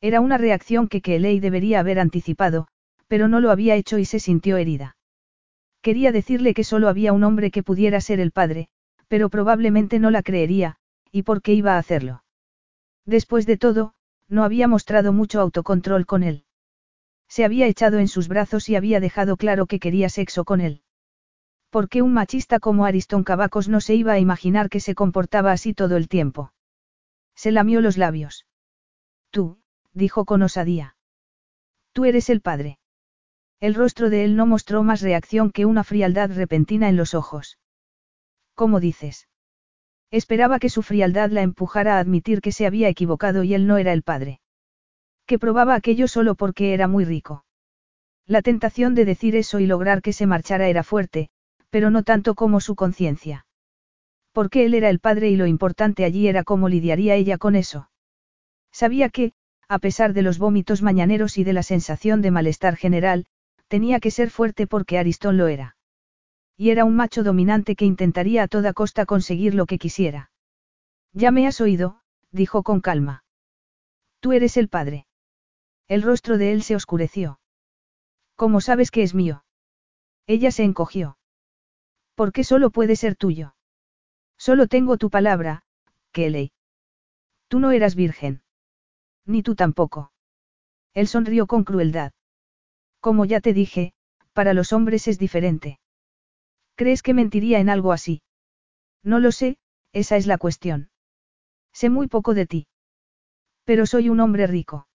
Era una reacción que Kelly debería haber anticipado, pero no lo había hecho y se sintió herida. Quería decirle que solo había un hombre que pudiera ser el padre, pero probablemente no la creería, y por qué iba a hacerlo. Después de todo, no había mostrado mucho autocontrol con él. Se había echado en sus brazos y había dejado claro que quería sexo con él. ¿Por qué un machista como Ariston Cavacos no se iba a imaginar que se comportaba así todo el tiempo? Se lamió los labios. Tú, dijo con osadía. Tú eres el padre. El rostro de él no mostró más reacción que una frialdad repentina en los ojos. ¿Cómo dices? Esperaba que su frialdad la empujara a admitir que se había equivocado y él no era el padre que probaba aquello solo porque era muy rico. La tentación de decir eso y lograr que se marchara era fuerte, pero no tanto como su conciencia. Porque él era el padre y lo importante allí era cómo lidiaría ella con eso. Sabía que, a pesar de los vómitos mañaneros y de la sensación de malestar general, tenía que ser fuerte porque Aristón lo era. Y era un macho dominante que intentaría a toda costa conseguir lo que quisiera. Ya me has oído, dijo con calma. Tú eres el padre. El rostro de él se oscureció. ¿Cómo sabes que es mío? Ella se encogió. ¿Por qué solo puede ser tuyo? Solo tengo tu palabra, Kelly. Tú no eras virgen. Ni tú tampoco. Él sonrió con crueldad. Como ya te dije, para los hombres es diferente. ¿Crees que mentiría en algo así? No lo sé, esa es la cuestión. Sé muy poco de ti. Pero soy un hombre rico.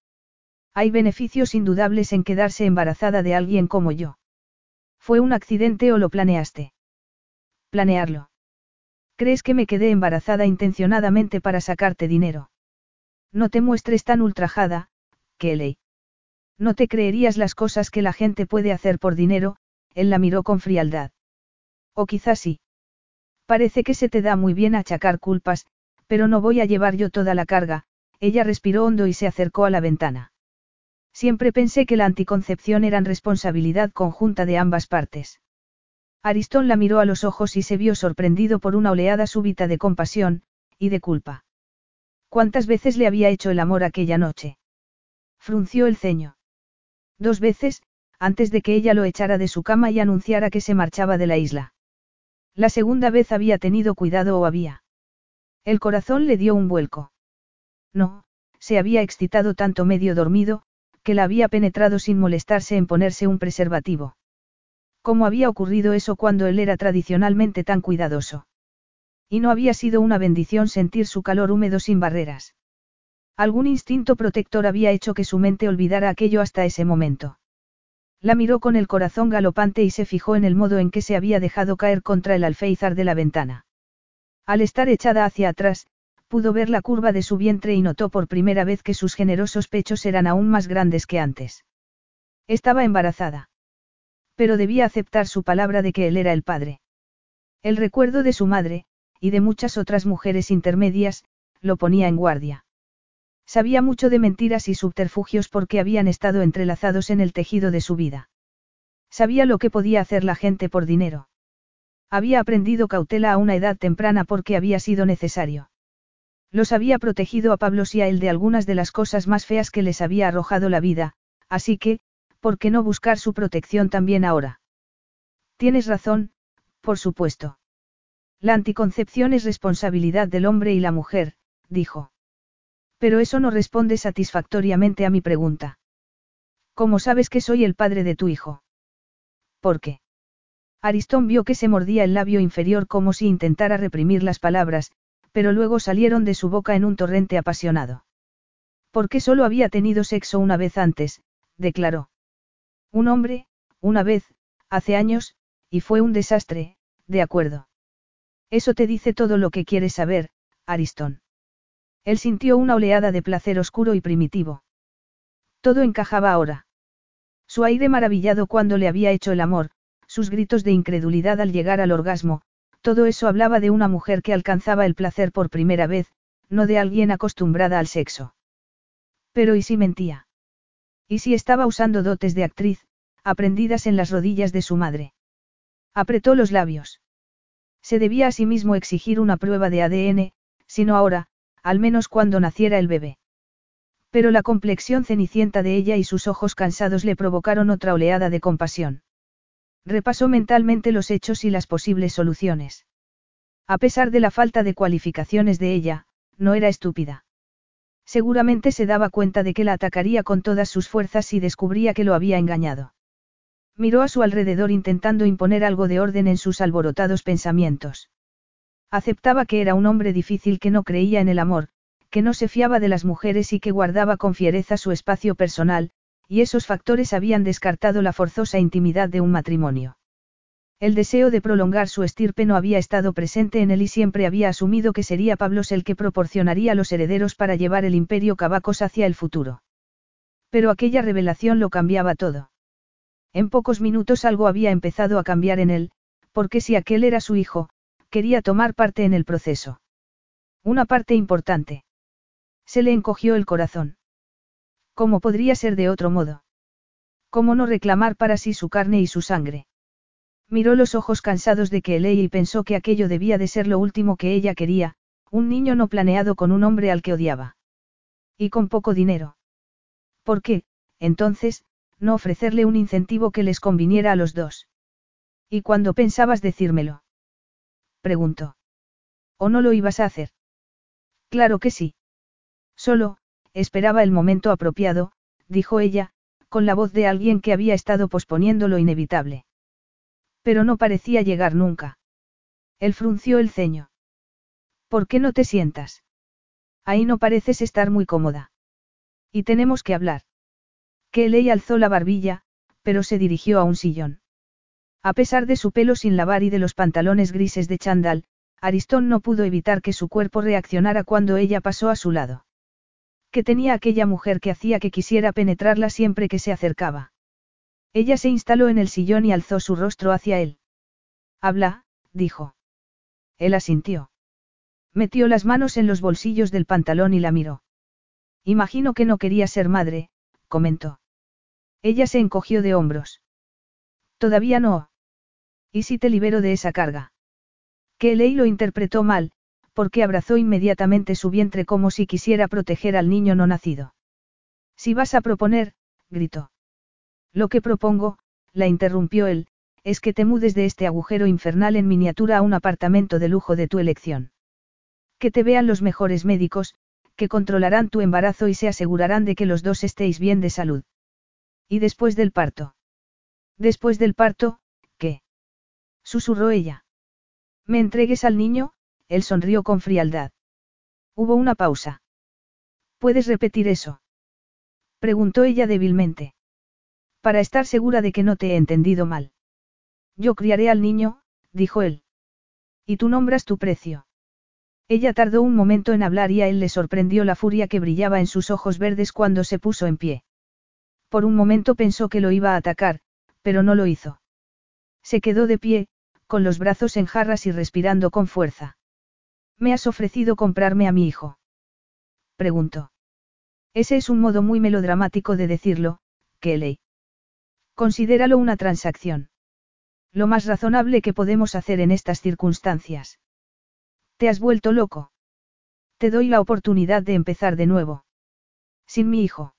Hay beneficios indudables en quedarse embarazada de alguien como yo. ¿Fue un accidente o lo planeaste? Planearlo. ¿Crees que me quedé embarazada intencionadamente para sacarte dinero? No te muestres tan ultrajada, Kelly. No te creerías las cosas que la gente puede hacer por dinero, él la miró con frialdad. O quizás sí. Parece que se te da muy bien achacar culpas, pero no voy a llevar yo toda la carga, ella respiró hondo y se acercó a la ventana. Siempre pensé que la anticoncepción era responsabilidad conjunta de ambas partes. Aristón la miró a los ojos y se vio sorprendido por una oleada súbita de compasión, y de culpa. ¿Cuántas veces le había hecho el amor aquella noche? Frunció el ceño. Dos veces, antes de que ella lo echara de su cama y anunciara que se marchaba de la isla. La segunda vez había tenido cuidado o había. El corazón le dio un vuelco. No, se había excitado tanto medio dormido, que la había penetrado sin molestarse en ponerse un preservativo. ¿Cómo había ocurrido eso cuando él era tradicionalmente tan cuidadoso? Y no había sido una bendición sentir su calor húmedo sin barreras. Algún instinto protector había hecho que su mente olvidara aquello hasta ese momento. La miró con el corazón galopante y se fijó en el modo en que se había dejado caer contra el alféizar de la ventana. Al estar echada hacia atrás, pudo ver la curva de su vientre y notó por primera vez que sus generosos pechos eran aún más grandes que antes. Estaba embarazada. Pero debía aceptar su palabra de que él era el padre. El recuerdo de su madre, y de muchas otras mujeres intermedias, lo ponía en guardia. Sabía mucho de mentiras y subterfugios porque habían estado entrelazados en el tejido de su vida. Sabía lo que podía hacer la gente por dinero. Había aprendido cautela a una edad temprana porque había sido necesario. Los había protegido a Pablo y a él de algunas de las cosas más feas que les había arrojado la vida, así que, ¿por qué no buscar su protección también ahora? Tienes razón, por supuesto. La anticoncepción es responsabilidad del hombre y la mujer, dijo. Pero eso no responde satisfactoriamente a mi pregunta. ¿Cómo sabes que soy el padre de tu hijo? ¿Por qué? Aristón vio que se mordía el labio inferior como si intentara reprimir las palabras, pero luego salieron de su boca en un torrente apasionado. Porque solo había tenido sexo una vez antes, declaró. Un hombre, una vez, hace años, y fue un desastre, de acuerdo. Eso te dice todo lo que quieres saber, Aristón. Él sintió una oleada de placer oscuro y primitivo. Todo encajaba ahora. Su aire maravillado cuando le había hecho el amor, sus gritos de incredulidad al llegar al orgasmo, todo eso hablaba de una mujer que alcanzaba el placer por primera vez, no de alguien acostumbrada al sexo. Pero ¿y si mentía? ¿Y si estaba usando dotes de actriz, aprendidas en las rodillas de su madre? Apretó los labios. Se debía a sí mismo exigir una prueba de ADN, sino ahora, al menos cuando naciera el bebé. Pero la complexión cenicienta de ella y sus ojos cansados le provocaron otra oleada de compasión. Repasó mentalmente los hechos y las posibles soluciones. A pesar de la falta de cualificaciones de ella, no era estúpida. Seguramente se daba cuenta de que la atacaría con todas sus fuerzas si descubría que lo había engañado. Miró a su alrededor intentando imponer algo de orden en sus alborotados pensamientos. Aceptaba que era un hombre difícil que no creía en el amor, que no se fiaba de las mujeres y que guardaba con fiereza su espacio personal, y esos factores habían descartado la forzosa intimidad de un matrimonio. El deseo de prolongar su estirpe no había estado presente en él y siempre había asumido que sería Pablos el que proporcionaría los herederos para llevar el imperio Cavacos hacia el futuro. Pero aquella revelación lo cambiaba todo. En pocos minutos algo había empezado a cambiar en él, porque si aquel era su hijo, quería tomar parte en el proceso. Una parte importante. Se le encogió el corazón. ¿Cómo podría ser de otro modo? ¿Cómo no reclamar para sí su carne y su sangre? Miró los ojos cansados de que y pensó que aquello debía de ser lo último que ella quería, un niño no planeado con un hombre al que odiaba. Y con poco dinero. ¿Por qué, entonces, no ofrecerle un incentivo que les conviniera a los dos? ¿Y cuándo pensabas decírmelo? Preguntó. ¿O no lo ibas a hacer? Claro que sí. Solo, Esperaba el momento apropiado, dijo ella, con la voz de alguien que había estado posponiendo lo inevitable. Pero no parecía llegar nunca. Él frunció el ceño. ¿Por qué no te sientas? Ahí no pareces estar muy cómoda. Y tenemos que hablar. Kelly alzó la barbilla, pero se dirigió a un sillón. A pesar de su pelo sin lavar y de los pantalones grises de chandal, Aristón no pudo evitar que su cuerpo reaccionara cuando ella pasó a su lado que tenía aquella mujer que hacía que quisiera penetrarla siempre que se acercaba. Ella se instaló en el sillón y alzó su rostro hacia él. Habla, dijo. Él asintió. Metió las manos en los bolsillos del pantalón y la miró. Imagino que no quería ser madre, comentó. Ella se encogió de hombros. Todavía no. ¿Y si te libero de esa carga? Que Ley lo interpretó mal, porque abrazó inmediatamente su vientre como si quisiera proteger al niño no nacido. Si vas a proponer, gritó. Lo que propongo, la interrumpió él, es que te mudes de este agujero infernal en miniatura a un apartamento de lujo de tu elección. Que te vean los mejores médicos, que controlarán tu embarazo y se asegurarán de que los dos estéis bien de salud. ¿Y después del parto? Después del parto, ¿qué? Susurró ella. ¿Me entregues al niño? Él sonrió con frialdad. Hubo una pausa. ¿Puedes repetir eso? Preguntó ella débilmente. Para estar segura de que no te he entendido mal. Yo criaré al niño, dijo él. Y tú nombras tu precio. Ella tardó un momento en hablar y a él le sorprendió la furia que brillaba en sus ojos verdes cuando se puso en pie. Por un momento pensó que lo iba a atacar, pero no lo hizo. Se quedó de pie, con los brazos en jarras y respirando con fuerza. ¿Me has ofrecido comprarme a mi hijo? Preguntó. Ese es un modo muy melodramático de decirlo, Kelly. Considéralo una transacción. Lo más razonable que podemos hacer en estas circunstancias. Te has vuelto loco. Te doy la oportunidad de empezar de nuevo. Sin mi hijo.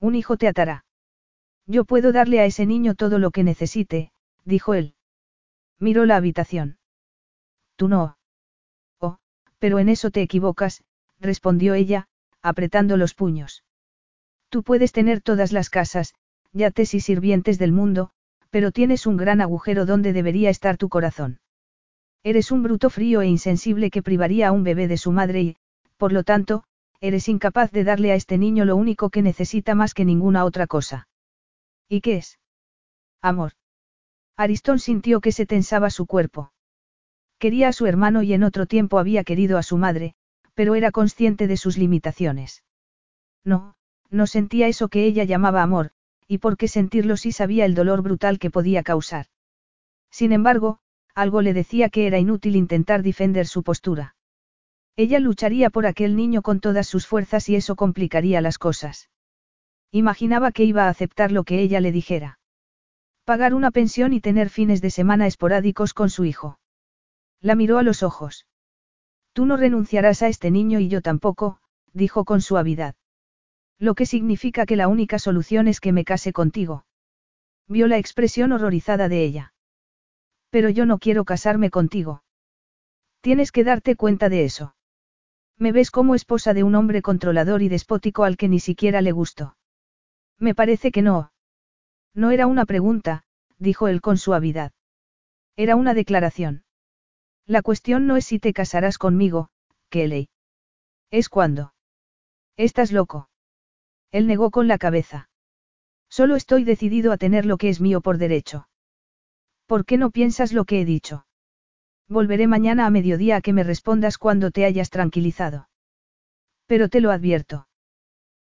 Un hijo te atará. Yo puedo darle a ese niño todo lo que necesite, dijo él. Miró la habitación. Tú no. Pero en eso te equivocas, respondió ella, apretando los puños. Tú puedes tener todas las casas, yates y sirvientes del mundo, pero tienes un gran agujero donde debería estar tu corazón. Eres un bruto frío e insensible que privaría a un bebé de su madre y, por lo tanto, eres incapaz de darle a este niño lo único que necesita más que ninguna otra cosa. ¿Y qué es? Amor. Aristón sintió que se tensaba su cuerpo. Quería a su hermano y en otro tiempo había querido a su madre, pero era consciente de sus limitaciones. No, no sentía eso que ella llamaba amor, y por qué sentirlo si sabía el dolor brutal que podía causar. Sin embargo, algo le decía que era inútil intentar defender su postura. Ella lucharía por aquel niño con todas sus fuerzas y eso complicaría las cosas. Imaginaba que iba a aceptar lo que ella le dijera. Pagar una pensión y tener fines de semana esporádicos con su hijo. La miró a los ojos. Tú no renunciarás a este niño y yo tampoco, dijo con suavidad. Lo que significa que la única solución es que me case contigo. Vio la expresión horrorizada de ella. Pero yo no quiero casarme contigo. Tienes que darte cuenta de eso. Me ves como esposa de un hombre controlador y despótico al que ni siquiera le gusto. Me parece que no. No era una pregunta, dijo él con suavidad. Era una declaración. La cuestión no es si te casarás conmigo, Kelly. Es cuándo. Estás loco. Él negó con la cabeza. Solo estoy decidido a tener lo que es mío por derecho. ¿Por qué no piensas lo que he dicho? Volveré mañana a mediodía a que me respondas cuando te hayas tranquilizado. Pero te lo advierto.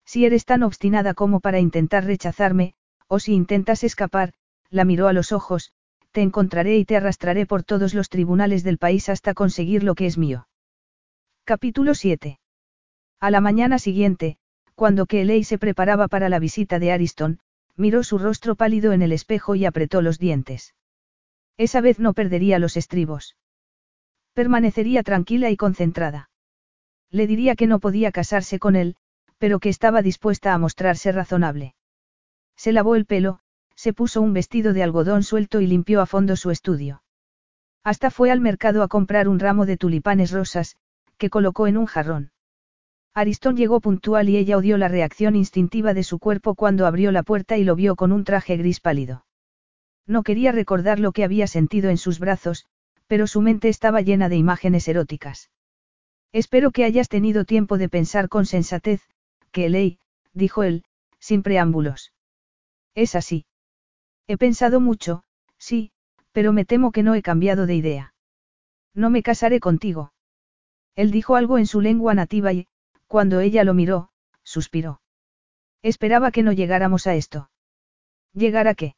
Si eres tan obstinada como para intentar rechazarme, o si intentas escapar, la miró a los ojos, te encontraré y te arrastraré por todos los tribunales del país hasta conseguir lo que es mío. Capítulo 7. A la mañana siguiente, cuando Kelly se preparaba para la visita de Ariston, miró su rostro pálido en el espejo y apretó los dientes. Esa vez no perdería los estribos. Permanecería tranquila y concentrada. Le diría que no podía casarse con él, pero que estaba dispuesta a mostrarse razonable. Se lavó el pelo, se puso un vestido de algodón suelto y limpió a fondo su estudio. Hasta fue al mercado a comprar un ramo de tulipanes rosas, que colocó en un jarrón. Aristón llegó puntual y ella odió la reacción instintiva de su cuerpo cuando abrió la puerta y lo vio con un traje gris pálido. No quería recordar lo que había sentido en sus brazos, pero su mente estaba llena de imágenes eróticas. Espero que hayas tenido tiempo de pensar con sensatez, que ley, dijo él, sin preámbulos. Es así. He pensado mucho, sí, pero me temo que no he cambiado de idea. No me casaré contigo. Él dijo algo en su lengua nativa y, cuando ella lo miró, suspiró. Esperaba que no llegáramos a esto. ¿Llegar a qué?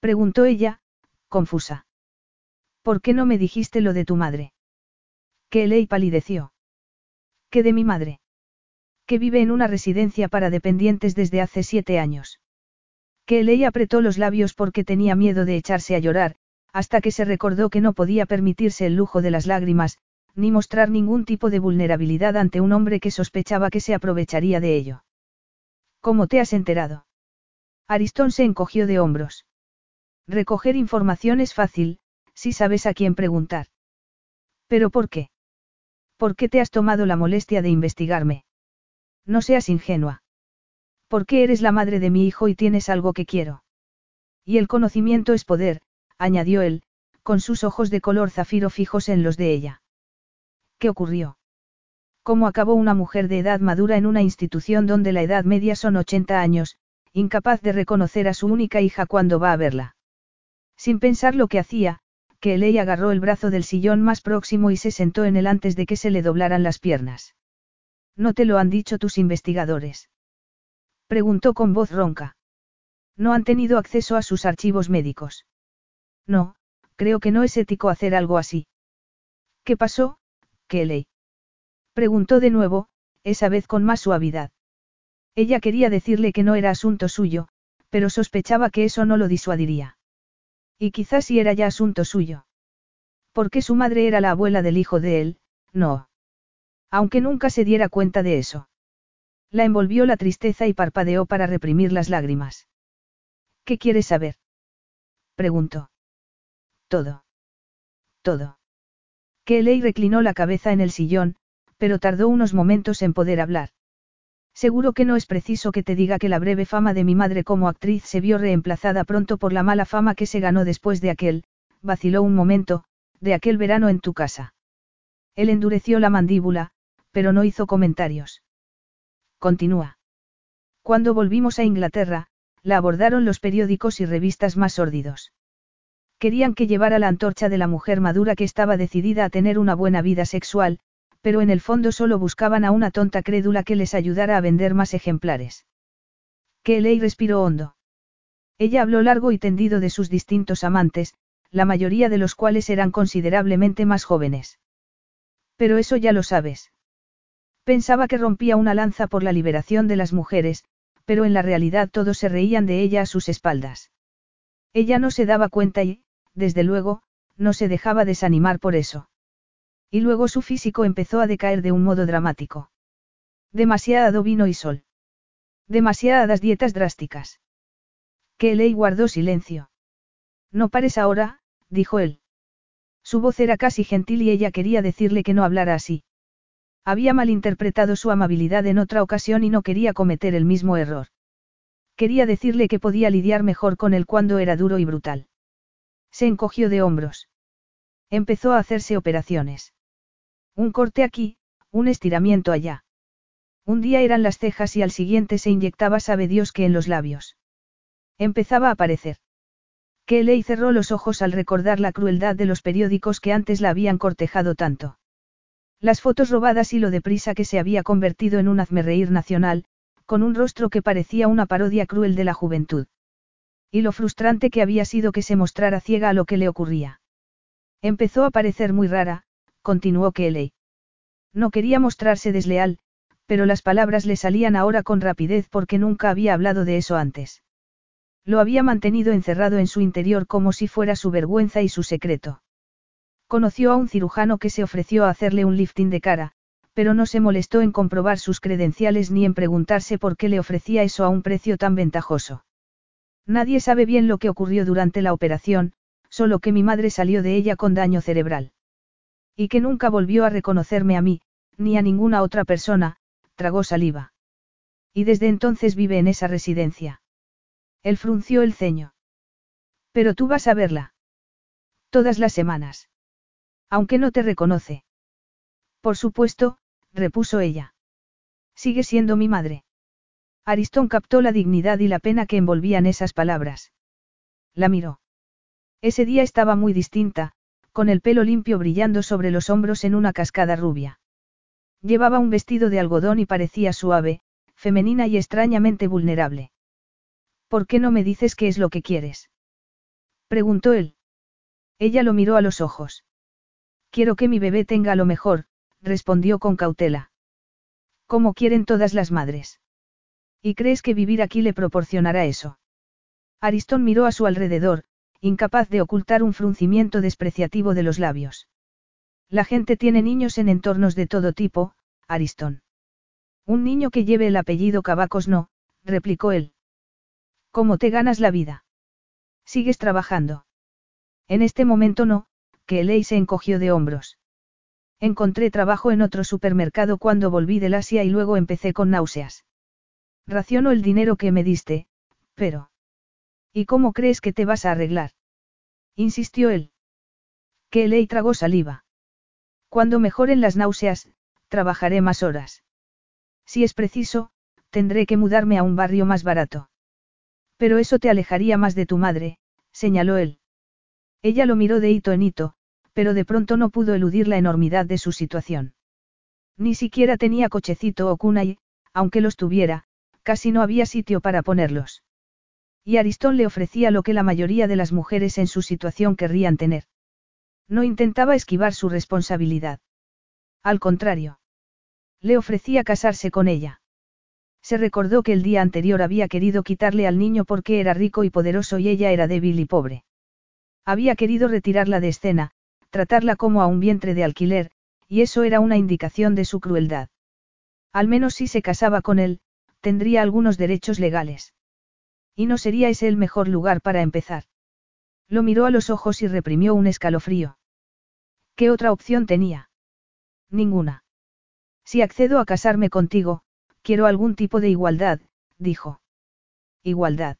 Preguntó ella, confusa. ¿Por qué no me dijiste lo de tu madre? Que Ley palideció. ¿Qué de mi madre? Que vive en una residencia para dependientes desde hace siete años. Que Ley apretó los labios porque tenía miedo de echarse a llorar, hasta que se recordó que no podía permitirse el lujo de las lágrimas, ni mostrar ningún tipo de vulnerabilidad ante un hombre que sospechaba que se aprovecharía de ello. ¿Cómo te has enterado? Aristón se encogió de hombros. Recoger información es fácil, si sabes a quién preguntar. ¿Pero por qué? ¿Por qué te has tomado la molestia de investigarme? No seas ingenua. ¿Por qué eres la madre de mi hijo y tienes algo que quiero? Y el conocimiento es poder, añadió él, con sus ojos de color zafiro fijos en los de ella. ¿Qué ocurrió? ¿Cómo acabó una mujer de edad madura en una institución donde la edad media son 80 años, incapaz de reconocer a su única hija cuando va a verla? Sin pensar lo que hacía, que Eley agarró el brazo del sillón más próximo y se sentó en él antes de que se le doblaran las piernas. ¿No te lo han dicho tus investigadores? Preguntó con voz ronca. No han tenido acceso a sus archivos médicos. No, creo que no es ético hacer algo así. ¿Qué pasó, Kelly? Preguntó de nuevo, esa vez con más suavidad. Ella quería decirle que no era asunto suyo, pero sospechaba que eso no lo disuadiría. Y quizás si era ya asunto suyo. Porque su madre era la abuela del hijo de él, no. Aunque nunca se diera cuenta de eso. La envolvió la tristeza y parpadeó para reprimir las lágrimas. ¿Qué quieres saber? preguntó. Todo. Todo. Kelly reclinó la cabeza en el sillón, pero tardó unos momentos en poder hablar. Seguro que no es preciso que te diga que la breve fama de mi madre como actriz se vio reemplazada pronto por la mala fama que se ganó después de aquel, vaciló un momento, de aquel verano en tu casa. Él endureció la mandíbula, pero no hizo comentarios. Continúa. Cuando volvimos a Inglaterra, la abordaron los periódicos y revistas más sórdidos. Querían que llevara la antorcha de la mujer madura que estaba decidida a tener una buena vida sexual, pero en el fondo solo buscaban a una tonta crédula que les ayudara a vender más ejemplares. Kelly respiró hondo. Ella habló largo y tendido de sus distintos amantes, la mayoría de los cuales eran considerablemente más jóvenes. Pero eso ya lo sabes. Pensaba que rompía una lanza por la liberación de las mujeres, pero en la realidad todos se reían de ella a sus espaldas. Ella no se daba cuenta y, desde luego, no se dejaba desanimar por eso. Y luego su físico empezó a decaer de un modo dramático. Demasiado vino y sol. Demasiadas dietas drásticas. Kelly guardó silencio. No pares ahora, dijo él. Su voz era casi gentil y ella quería decirle que no hablara así. Había malinterpretado su amabilidad en otra ocasión y no quería cometer el mismo error. Quería decirle que podía lidiar mejor con él cuando era duro y brutal. Se encogió de hombros. Empezó a hacerse operaciones. Un corte aquí, un estiramiento allá. Un día eran las cejas y al siguiente se inyectaba sabe Dios que en los labios. Empezaba a aparecer. Kelly cerró los ojos al recordar la crueldad de los periódicos que antes la habían cortejado tanto. Las fotos robadas y lo deprisa que se había convertido en un hazmerreír nacional, con un rostro que parecía una parodia cruel de la juventud. Y lo frustrante que había sido que se mostrara ciega a lo que le ocurría. Empezó a parecer muy rara, continuó Kelly. No quería mostrarse desleal, pero las palabras le salían ahora con rapidez porque nunca había hablado de eso antes. Lo había mantenido encerrado en su interior como si fuera su vergüenza y su secreto. Conoció a un cirujano que se ofreció a hacerle un lifting de cara, pero no se molestó en comprobar sus credenciales ni en preguntarse por qué le ofrecía eso a un precio tan ventajoso. Nadie sabe bien lo que ocurrió durante la operación, solo que mi madre salió de ella con daño cerebral. Y que nunca volvió a reconocerme a mí, ni a ninguna otra persona, tragó saliva. Y desde entonces vive en esa residencia. Él frunció el ceño. Pero tú vas a verla. Todas las semanas. Aunque no te reconoce. Por supuesto, repuso ella. Sigue siendo mi madre. Aristón captó la dignidad y la pena que envolvían esas palabras. La miró. Ese día estaba muy distinta, con el pelo limpio brillando sobre los hombros en una cascada rubia. Llevaba un vestido de algodón y parecía suave, femenina y extrañamente vulnerable. ¿Por qué no me dices qué es lo que quieres? preguntó él. Ella lo miró a los ojos. Quiero que mi bebé tenga lo mejor, respondió con cautela. Como quieren todas las madres. ¿Y crees que vivir aquí le proporcionará eso? Aristón miró a su alrededor, incapaz de ocultar un fruncimiento despreciativo de los labios. La gente tiene niños en entornos de todo tipo, Aristón. Un niño que lleve el apellido Cavacos no, replicó él. ¿Cómo te ganas la vida? ¿Sigues trabajando? En este momento no, que se encogió de hombros. Encontré trabajo en otro supermercado cuando volví del Asia y luego empecé con náuseas. Raciono el dinero que me diste, pero... ¿Y cómo crees que te vas a arreglar? Insistió él. Que Ley tragó saliva. Cuando mejoren las náuseas, trabajaré más horas. Si es preciso, tendré que mudarme a un barrio más barato. Pero eso te alejaría más de tu madre, señaló él. Ella lo miró de hito en hito, pero de pronto no pudo eludir la enormidad de su situación. Ni siquiera tenía cochecito o cuna y, aunque los tuviera, casi no había sitio para ponerlos. Y Aristón le ofrecía lo que la mayoría de las mujeres en su situación querrían tener. No intentaba esquivar su responsabilidad. Al contrario. Le ofrecía casarse con ella. Se recordó que el día anterior había querido quitarle al niño porque era rico y poderoso y ella era débil y pobre. Había querido retirarla de escena, tratarla como a un vientre de alquiler, y eso era una indicación de su crueldad. Al menos si se casaba con él, tendría algunos derechos legales. Y no sería ese el mejor lugar para empezar. Lo miró a los ojos y reprimió un escalofrío. ¿Qué otra opción tenía? Ninguna. Si accedo a casarme contigo, quiero algún tipo de igualdad, dijo. ¿Igualdad?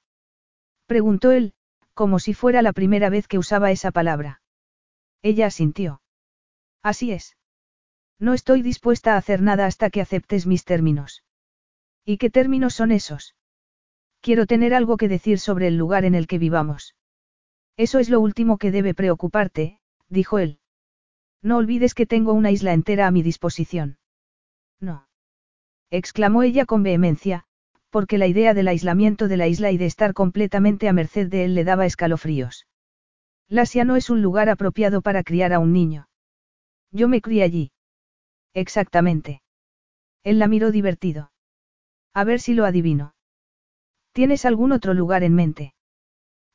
Preguntó él, como si fuera la primera vez que usaba esa palabra. Ella asintió. Así es. No estoy dispuesta a hacer nada hasta que aceptes mis términos. ¿Y qué términos son esos? Quiero tener algo que decir sobre el lugar en el que vivamos. Eso es lo último que debe preocuparte, dijo él. No olvides que tengo una isla entera a mi disposición. No. exclamó ella con vehemencia, porque la idea del aislamiento de la isla y de estar completamente a merced de él le daba escalofríos. Lasia no es un lugar apropiado para criar a un niño. Yo me crié allí. Exactamente. Él la miró divertido. A ver si lo adivino. ¿Tienes algún otro lugar en mente?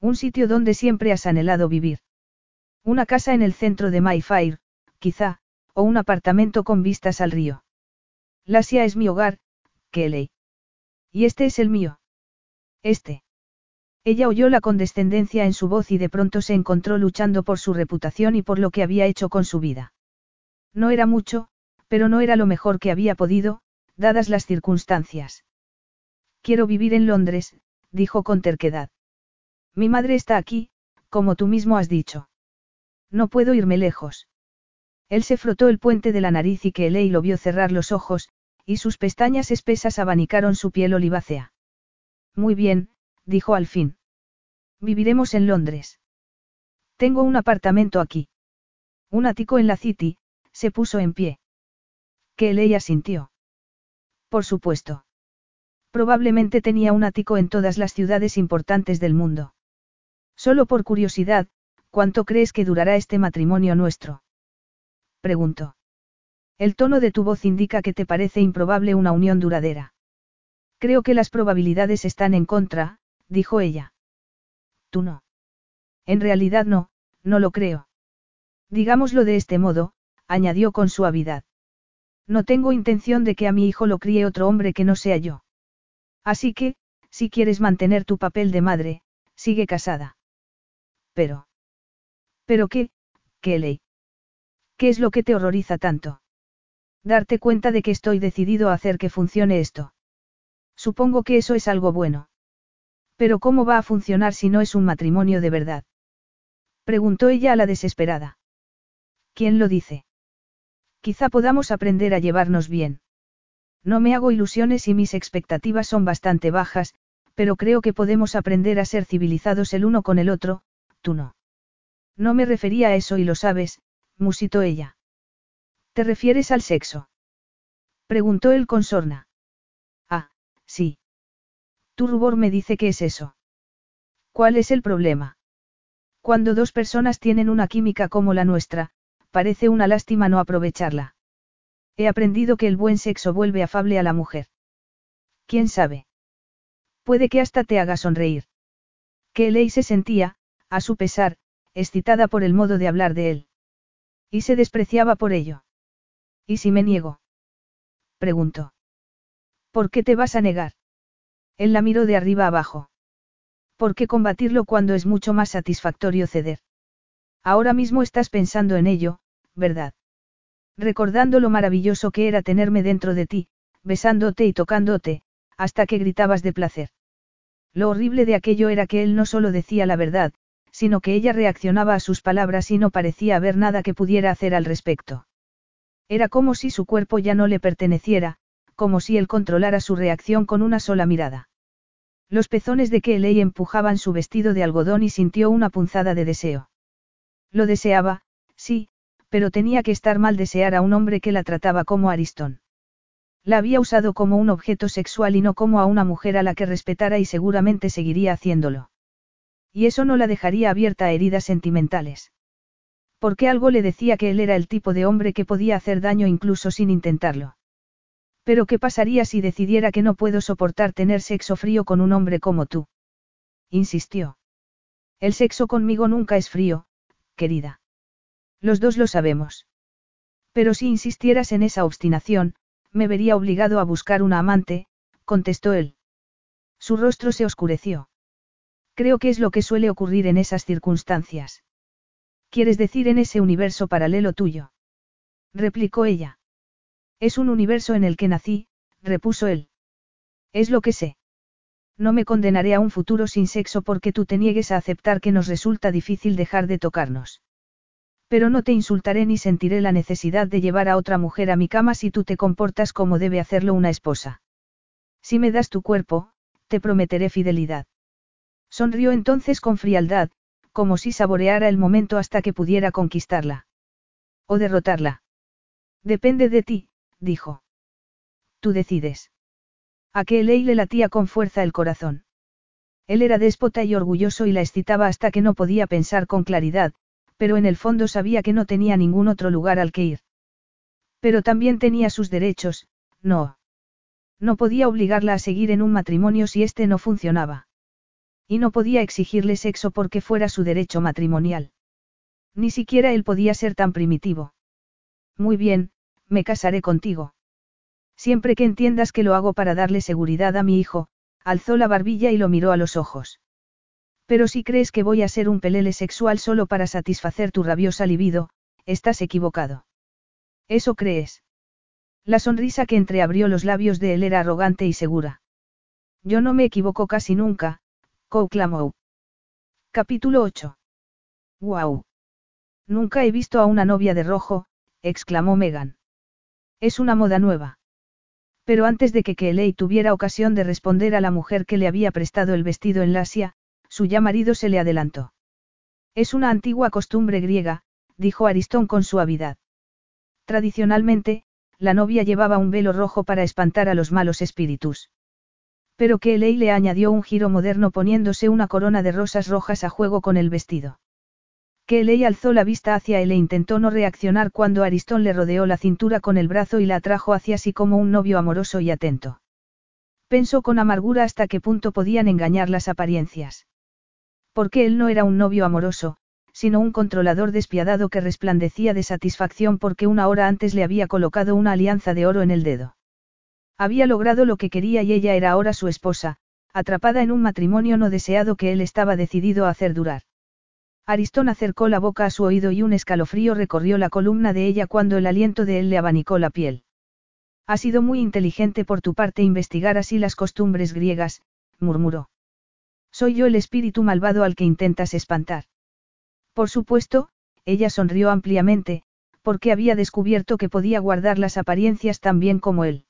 Un sitio donde siempre has anhelado vivir. Una casa en el centro de Mayfair, quizá, o un apartamento con vistas al río. Lasia es mi hogar, Kelly. Y este es el mío. Este. Ella oyó la condescendencia en su voz y de pronto se encontró luchando por su reputación y por lo que había hecho con su vida. No era mucho, pero no era lo mejor que había podido, dadas las circunstancias. Quiero vivir en Londres, dijo con terquedad. Mi madre está aquí, como tú mismo has dicho. No puedo irme lejos. Él se frotó el puente de la nariz y que Elei lo vio cerrar los ojos, y sus pestañas espesas abanicaron su piel olivácea. Muy bien, dijo al fin. Viviremos en Londres. Tengo un apartamento aquí. Un ático en la City, se puso en pie. Que Elei asintió. Por supuesto. Probablemente tenía un ático en todas las ciudades importantes del mundo. Solo por curiosidad, ¿cuánto crees que durará este matrimonio nuestro? Preguntó. El tono de tu voz indica que te parece improbable una unión duradera. Creo que las probabilidades están en contra, dijo ella. Tú no. En realidad no, no lo creo. Digámoslo de este modo, añadió con suavidad. No tengo intención de que a mi hijo lo críe otro hombre que no sea yo. Así que, si quieres mantener tu papel de madre, sigue casada. Pero. ¿Pero qué, Kelly? ¿Qué es lo que te horroriza tanto? Darte cuenta de que estoy decidido a hacer que funcione esto. Supongo que eso es algo bueno. Pero ¿cómo va a funcionar si no es un matrimonio de verdad? Preguntó ella a la desesperada. ¿Quién lo dice? Quizá podamos aprender a llevarnos bien. No me hago ilusiones y mis expectativas son bastante bajas, pero creo que podemos aprender a ser civilizados el uno con el otro, tú no. No me refería a eso y lo sabes, musitó ella. ¿Te refieres al sexo? Preguntó él con sorna. Ah, sí. Tu rubor me dice que es eso. ¿Cuál es el problema? Cuando dos personas tienen una química como la nuestra, parece una lástima no aprovecharla. He aprendido que el buen sexo vuelve afable a la mujer. ¿Quién sabe? Puede que hasta te haga sonreír. Que Ley se sentía, a su pesar, excitada por el modo de hablar de él. Y se despreciaba por ello. ¿Y si me niego? preguntó. ¿Por qué te vas a negar? Él la miró de arriba abajo. ¿Por qué combatirlo cuando es mucho más satisfactorio ceder? Ahora mismo estás pensando en ello, ¿verdad? Recordando lo maravilloso que era tenerme dentro de ti, besándote y tocándote, hasta que gritabas de placer. Lo horrible de aquello era que él no solo decía la verdad, sino que ella reaccionaba a sus palabras y no parecía haber nada que pudiera hacer al respecto. Era como si su cuerpo ya no le perteneciera, como si él controlara su reacción con una sola mirada. Los pezones de Kelly empujaban su vestido de algodón y sintió una punzada de deseo. Lo deseaba, sí, pero tenía que estar mal desear a un hombre que la trataba como Aristón. La había usado como un objeto sexual y no como a una mujer a la que respetara y seguramente seguiría haciéndolo. Y eso no la dejaría abierta a heridas sentimentales. Porque algo le decía que él era el tipo de hombre que podía hacer daño incluso sin intentarlo. Pero ¿qué pasaría si decidiera que no puedo soportar tener sexo frío con un hombre como tú? Insistió. El sexo conmigo nunca es frío, querida. Los dos lo sabemos. Pero si insistieras en esa obstinación, me vería obligado a buscar una amante, contestó él. Su rostro se oscureció. Creo que es lo que suele ocurrir en esas circunstancias. ¿Quieres decir en ese universo paralelo tuyo? replicó ella. Es un universo en el que nací, repuso él. Es lo que sé. No me condenaré a un futuro sin sexo porque tú te niegues a aceptar que nos resulta difícil dejar de tocarnos. Pero no te insultaré ni sentiré la necesidad de llevar a otra mujer a mi cama si tú te comportas como debe hacerlo una esposa. Si me das tu cuerpo, te prometeré fidelidad. Sonrió entonces con frialdad, como si saboreara el momento hasta que pudiera conquistarla. O derrotarla. Depende de ti, dijo. Tú decides. A que Ley le latía con fuerza el corazón. Él era déspota y orgulloso y la excitaba hasta que no podía pensar con claridad, pero en el fondo sabía que no tenía ningún otro lugar al que ir. Pero también tenía sus derechos, no. No podía obligarla a seguir en un matrimonio si este no funcionaba. Y no podía exigirle sexo porque fuera su derecho matrimonial. Ni siquiera él podía ser tan primitivo. Muy bien, me casaré contigo. Siempre que entiendas que lo hago para darle seguridad a mi hijo, alzó la barbilla y lo miró a los ojos. Pero si crees que voy a ser un pelele sexual solo para satisfacer tu rabiosa libido, estás equivocado. ¿Eso crees? La sonrisa que entreabrió los labios de él era arrogante y segura. Yo no me equivoco casi nunca, clamó. Capítulo 8. ¡Guau! Nunca he visto a una novia de rojo, exclamó Megan. Es una moda nueva. Pero antes de que Kelly tuviera ocasión de responder a la mujer que le había prestado el vestido en Lasia, su ya marido se le adelantó. Es una antigua costumbre griega, dijo Aristón con suavidad. Tradicionalmente, la novia llevaba un velo rojo para espantar a los malos espíritus. Pero Kelly le añadió un giro moderno poniéndose una corona de rosas rojas a juego con el vestido. Kelly alzó la vista hacia él e intentó no reaccionar cuando Aristón le rodeó la cintura con el brazo y la atrajo hacia sí como un novio amoroso y atento. Pensó con amargura hasta qué punto podían engañar las apariencias. Porque él no era un novio amoroso, sino un controlador despiadado que resplandecía de satisfacción porque una hora antes le había colocado una alianza de oro en el dedo. Había logrado lo que quería y ella era ahora su esposa, atrapada en un matrimonio no deseado que él estaba decidido a hacer durar. Aristón acercó la boca a su oído y un escalofrío recorrió la columna de ella cuando el aliento de él le abanicó la piel. Ha sido muy inteligente por tu parte investigar así las costumbres griegas, murmuró. Soy yo el espíritu malvado al que intentas espantar. Por supuesto, ella sonrió ampliamente, porque había descubierto que podía guardar las apariencias tan bien como él.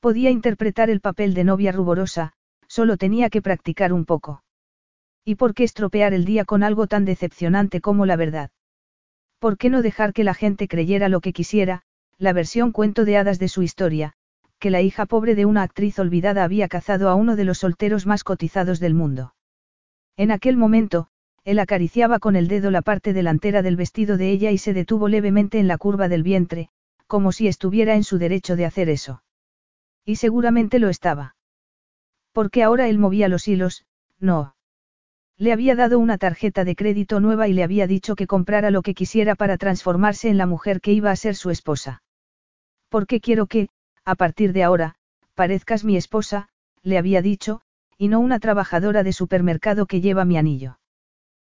Podía interpretar el papel de novia ruborosa, solo tenía que practicar un poco. ¿Y por qué estropear el día con algo tan decepcionante como la verdad? ¿Por qué no dejar que la gente creyera lo que quisiera, la versión cuento de hadas de su historia, que la hija pobre de una actriz olvidada había cazado a uno de los solteros más cotizados del mundo? En aquel momento, él acariciaba con el dedo la parte delantera del vestido de ella y se detuvo levemente en la curva del vientre, como si estuviera en su derecho de hacer eso. Y seguramente lo estaba. Porque ahora él movía los hilos, no. Le había dado una tarjeta de crédito nueva y le había dicho que comprara lo que quisiera para transformarse en la mujer que iba a ser su esposa. Porque quiero que, a partir de ahora, parezcas mi esposa, le había dicho, y no una trabajadora de supermercado que lleva mi anillo.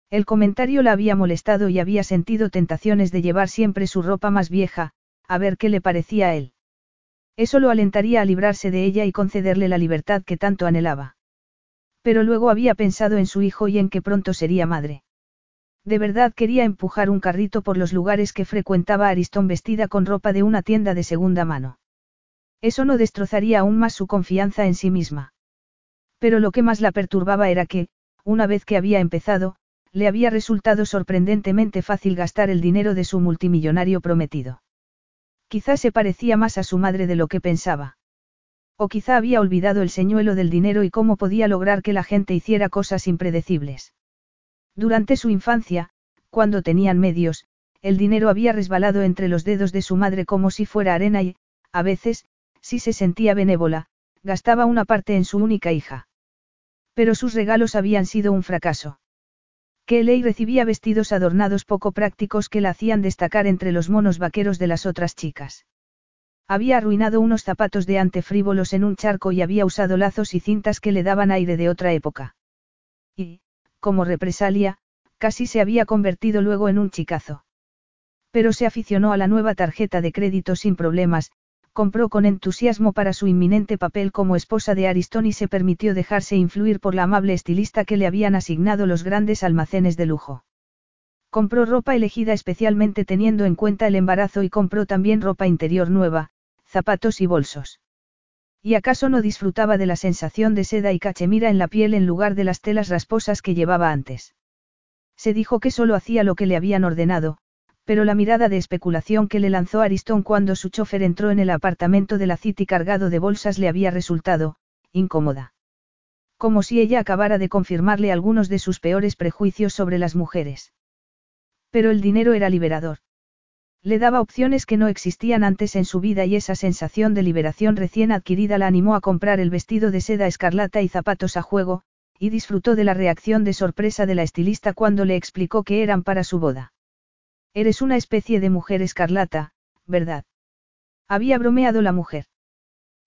El comentario la había molestado y había sentido tentaciones de llevar siempre su ropa más vieja, a ver qué le parecía a él. Eso lo alentaría a librarse de ella y concederle la libertad que tanto anhelaba. Pero luego había pensado en su hijo y en que pronto sería madre. De verdad quería empujar un carrito por los lugares que frecuentaba Aristón vestida con ropa de una tienda de segunda mano. Eso no destrozaría aún más su confianza en sí misma. Pero lo que más la perturbaba era que, una vez que había empezado, le había resultado sorprendentemente fácil gastar el dinero de su multimillonario prometido. Quizá se parecía más a su madre de lo que pensaba. O quizá había olvidado el señuelo del dinero y cómo podía lograr que la gente hiciera cosas impredecibles. Durante su infancia, cuando tenían medios, el dinero había resbalado entre los dedos de su madre como si fuera arena y, a veces, si se sentía benévola, gastaba una parte en su única hija. Pero sus regalos habían sido un fracaso. Kelly recibía vestidos adornados poco prácticos que la hacían destacar entre los monos vaqueros de las otras chicas. Había arruinado unos zapatos de ante frívolos en un charco y había usado lazos y cintas que le daban aire de otra época. Y, como represalia, casi se había convertido luego en un chicazo. Pero se aficionó a la nueva tarjeta de crédito sin problemas, compró con entusiasmo para su inminente papel como esposa de Aristón y se permitió dejarse influir por la amable estilista que le habían asignado los grandes almacenes de lujo. Compró ropa elegida especialmente teniendo en cuenta el embarazo y compró también ropa interior nueva, zapatos y bolsos. ¿Y acaso no disfrutaba de la sensación de seda y cachemira en la piel en lugar de las telas rasposas que llevaba antes? Se dijo que solo hacía lo que le habían ordenado, pero la mirada de especulación que le lanzó Aristón cuando su chofer entró en el apartamento de la City cargado de bolsas le había resultado, incómoda. Como si ella acabara de confirmarle algunos de sus peores prejuicios sobre las mujeres. Pero el dinero era liberador. Le daba opciones que no existían antes en su vida y esa sensación de liberación recién adquirida la animó a comprar el vestido de seda escarlata y zapatos a juego, y disfrutó de la reacción de sorpresa de la estilista cuando le explicó que eran para su boda. Eres una especie de mujer escarlata, ¿verdad? Había bromeado la mujer.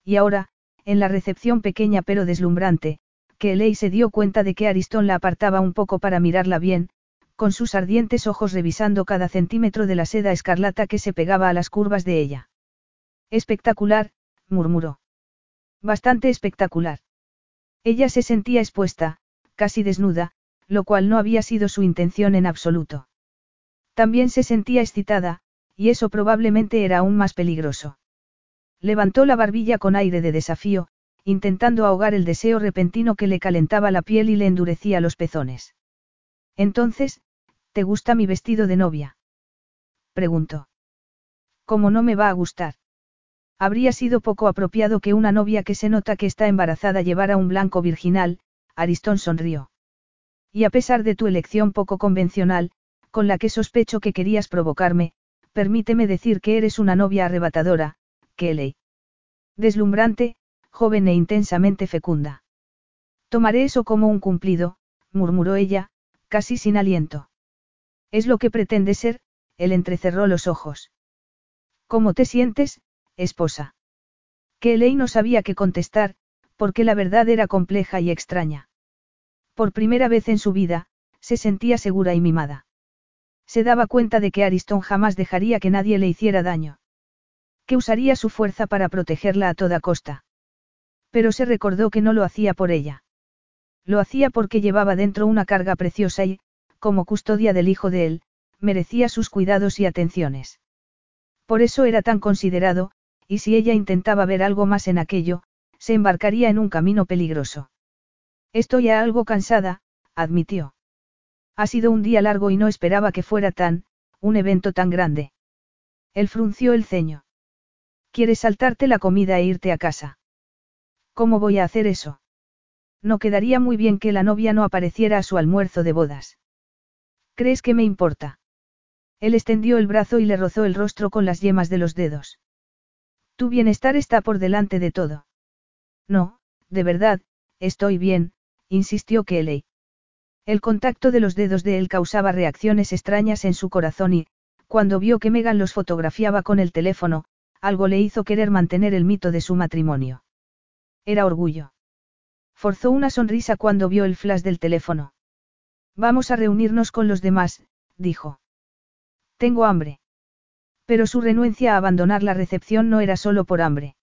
Y ahora, en la recepción pequeña pero deslumbrante, que Eley se dio cuenta de que Aristón la apartaba un poco para mirarla bien, con sus ardientes ojos revisando cada centímetro de la seda escarlata que se pegaba a las curvas de ella. Espectacular, murmuró. Bastante espectacular. Ella se sentía expuesta, casi desnuda, lo cual no había sido su intención en absoluto. También se sentía excitada, y eso probablemente era aún más peligroso. Levantó la barbilla con aire de desafío, intentando ahogar el deseo repentino que le calentaba la piel y le endurecía los pezones. Entonces, ¿te gusta mi vestido de novia? Preguntó. ¿Cómo no me va a gustar? Habría sido poco apropiado que una novia que se nota que está embarazada llevara un blanco virginal, Aristón sonrió. Y a pesar de tu elección poco convencional, con la que sospecho que querías provocarme, permíteme decir que eres una novia arrebatadora, Kelly. Deslumbrante, joven e intensamente fecunda. Tomaré eso como un cumplido, murmuró ella, casi sin aliento. Es lo que pretende ser, él entrecerró los ojos. ¿Cómo te sientes, esposa? Kelly no sabía qué contestar, porque la verdad era compleja y extraña. Por primera vez en su vida, se sentía segura y mimada. Se daba cuenta de que Aristón jamás dejaría que nadie le hiciera daño. Que usaría su fuerza para protegerla a toda costa. Pero se recordó que no lo hacía por ella. Lo hacía porque llevaba dentro una carga preciosa y, como custodia del hijo de él, merecía sus cuidados y atenciones. Por eso era tan considerado, y si ella intentaba ver algo más en aquello, se embarcaría en un camino peligroso. Estoy ya algo cansada, admitió. Ha sido un día largo y no esperaba que fuera tan, un evento tan grande. Él frunció el ceño. ¿Quieres saltarte la comida e irte a casa? ¿Cómo voy a hacer eso? No quedaría muy bien que la novia no apareciera a su almuerzo de bodas. ¿Crees que me importa? Él extendió el brazo y le rozó el rostro con las yemas de los dedos. Tu bienestar está por delante de todo. No, de verdad, estoy bien, insistió Kelly. El contacto de los dedos de él causaba reacciones extrañas en su corazón y, cuando vio que Megan los fotografiaba con el teléfono, algo le hizo querer mantener el mito de su matrimonio. Era orgullo. Forzó una sonrisa cuando vio el flash del teléfono. Vamos a reunirnos con los demás, dijo. Tengo hambre. Pero su renuencia a abandonar la recepción no era solo por hambre.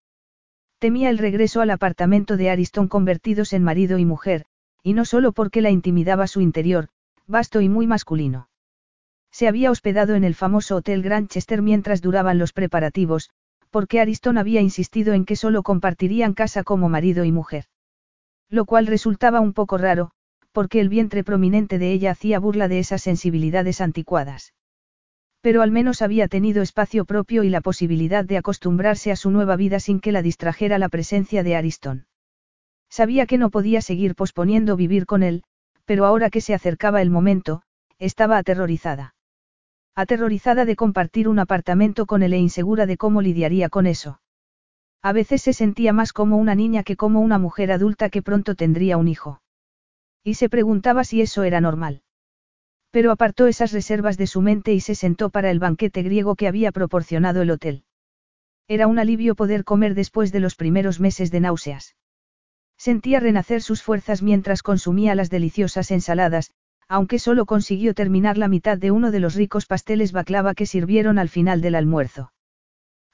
Temía el regreso al apartamento de Ariston convertidos en marido y mujer, y no solo porque la intimidaba su interior, vasto y muy masculino. Se había hospedado en el famoso Hotel Grantchester mientras duraban los preparativos, porque Ariston había insistido en que solo compartirían casa como marido y mujer. Lo cual resultaba un poco raro, porque el vientre prominente de ella hacía burla de esas sensibilidades anticuadas. Pero al menos había tenido espacio propio y la posibilidad de acostumbrarse a su nueva vida sin que la distrajera la presencia de Ariston. Sabía que no podía seguir posponiendo vivir con él, pero ahora que se acercaba el momento, estaba aterrorizada. Aterrorizada de compartir un apartamento con él e insegura de cómo lidiaría con eso. A veces se sentía más como una niña que como una mujer adulta que pronto tendría un hijo. Y se preguntaba si eso era normal. Pero apartó esas reservas de su mente y se sentó para el banquete griego que había proporcionado el hotel. Era un alivio poder comer después de los primeros meses de náuseas. Sentía renacer sus fuerzas mientras consumía las deliciosas ensaladas, aunque solo consiguió terminar la mitad de uno de los ricos pasteles baklava que sirvieron al final del almuerzo.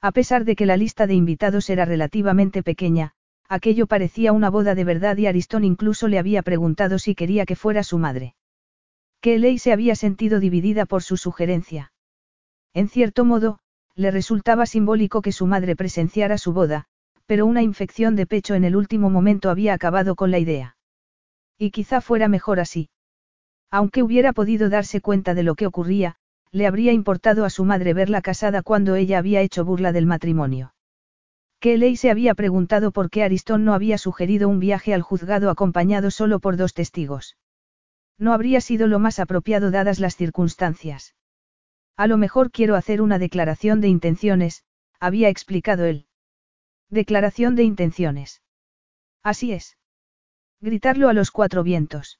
A pesar de que la lista de invitados era relativamente pequeña, aquello parecía una boda de verdad y Aristón incluso le había preguntado si quería que fuera su madre. Que Ley se había sentido dividida por su sugerencia. En cierto modo, le resultaba simbólico que su madre presenciara su boda, pero una infección de pecho en el último momento había acabado con la idea. Y quizá fuera mejor así. Aunque hubiera podido darse cuenta de lo que ocurría, le habría importado a su madre verla casada cuando ella había hecho burla del matrimonio. Kelly se había preguntado por qué Aristón no había sugerido un viaje al juzgado acompañado solo por dos testigos. No habría sido lo más apropiado dadas las circunstancias. A lo mejor quiero hacer una declaración de intenciones, había explicado él. Declaración de intenciones. Así es. Gritarlo a los cuatro vientos.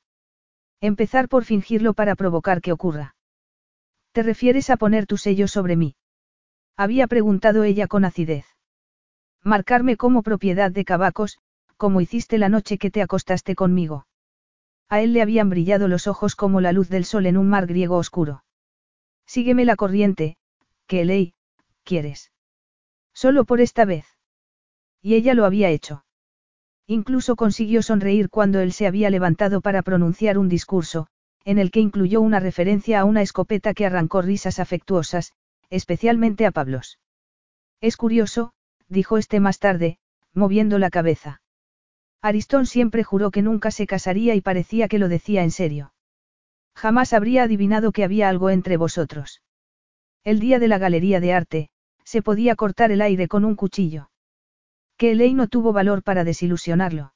Empezar por fingirlo para provocar que ocurra. ¿Te refieres a poner tu sello sobre mí? Había preguntado ella con acidez. Marcarme como propiedad de Cabacos, como hiciste la noche que te acostaste conmigo. A él le habían brillado los ojos como la luz del sol en un mar griego oscuro. Sígueme la corriente, que ley, quieres. Solo por esta vez. Y ella lo había hecho. Incluso consiguió sonreír cuando él se había levantado para pronunciar un discurso, en el que incluyó una referencia a una escopeta que arrancó risas afectuosas, especialmente a Pablos. Es curioso, dijo este más tarde, moviendo la cabeza. Aristón siempre juró que nunca se casaría y parecía que lo decía en serio. Jamás habría adivinado que había algo entre vosotros. El día de la galería de arte, se podía cortar el aire con un cuchillo. Que Elaine no tuvo valor para desilusionarlo.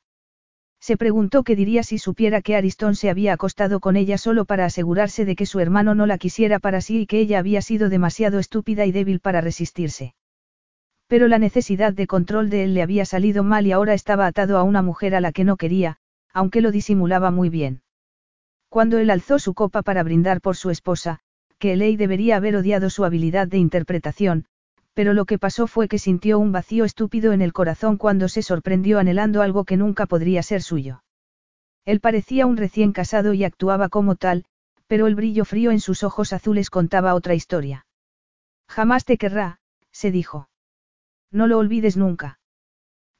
Se preguntó qué diría si supiera que Aristón se había acostado con ella solo para asegurarse de que su hermano no la quisiera para sí y que ella había sido demasiado estúpida y débil para resistirse. Pero la necesidad de control de él le había salido mal y ahora estaba atado a una mujer a la que no quería, aunque lo disimulaba muy bien. Cuando él alzó su copa para brindar por su esposa, que Elei debería haber odiado su habilidad de interpretación, pero lo que pasó fue que sintió un vacío estúpido en el corazón cuando se sorprendió anhelando algo que nunca podría ser suyo. Él parecía un recién casado y actuaba como tal, pero el brillo frío en sus ojos azules contaba otra historia. Jamás te querrá, se dijo. No lo olvides nunca.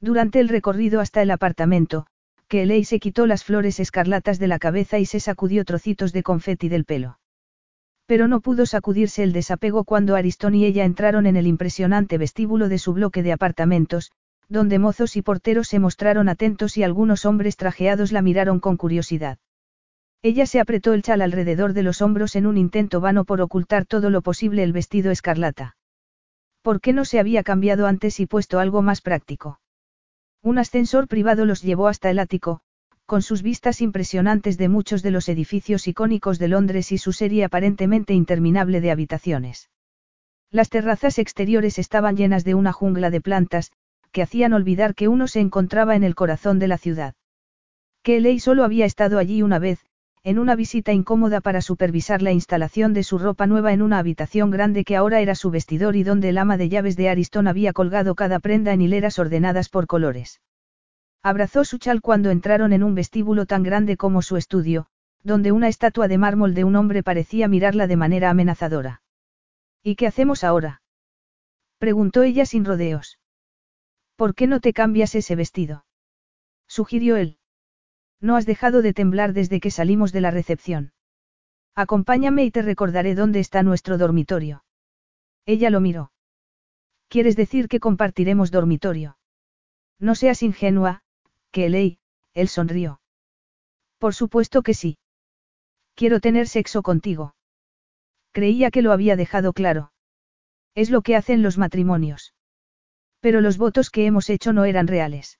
Durante el recorrido hasta el apartamento, que se quitó las flores escarlatas de la cabeza y se sacudió trocitos de confeti del pelo. Pero no pudo sacudirse el desapego cuando Aristón y ella entraron en el impresionante vestíbulo de su bloque de apartamentos, donde mozos y porteros se mostraron atentos y algunos hombres trajeados la miraron con curiosidad. Ella se apretó el chal alrededor de los hombros en un intento vano por ocultar todo lo posible el vestido escarlata. ¿Por qué no se había cambiado antes y puesto algo más práctico? Un ascensor privado los llevó hasta el ático, con sus vistas impresionantes de muchos de los edificios icónicos de Londres y su serie aparentemente interminable de habitaciones. Las terrazas exteriores estaban llenas de una jungla de plantas, que hacían olvidar que uno se encontraba en el corazón de la ciudad. Que Ley solo había estado allí una vez, en una visita incómoda para supervisar la instalación de su ropa nueva en una habitación grande que ahora era su vestidor y donde el ama de llaves de Ariston había colgado cada prenda en hileras ordenadas por colores. Abrazó su chal cuando entraron en un vestíbulo tan grande como su estudio, donde una estatua de mármol de un hombre parecía mirarla de manera amenazadora. ¿Y qué hacemos ahora? preguntó ella sin rodeos. ¿Por qué no te cambias ese vestido? sugirió él. No has dejado de temblar desde que salimos de la recepción. Acompáñame y te recordaré dónde está nuestro dormitorio. Ella lo miró. ¿Quieres decir que compartiremos dormitorio? No seas ingenua, que ley, él sonrió. Por supuesto que sí. Quiero tener sexo contigo. Creía que lo había dejado claro. Es lo que hacen los matrimonios. Pero los votos que hemos hecho no eran reales.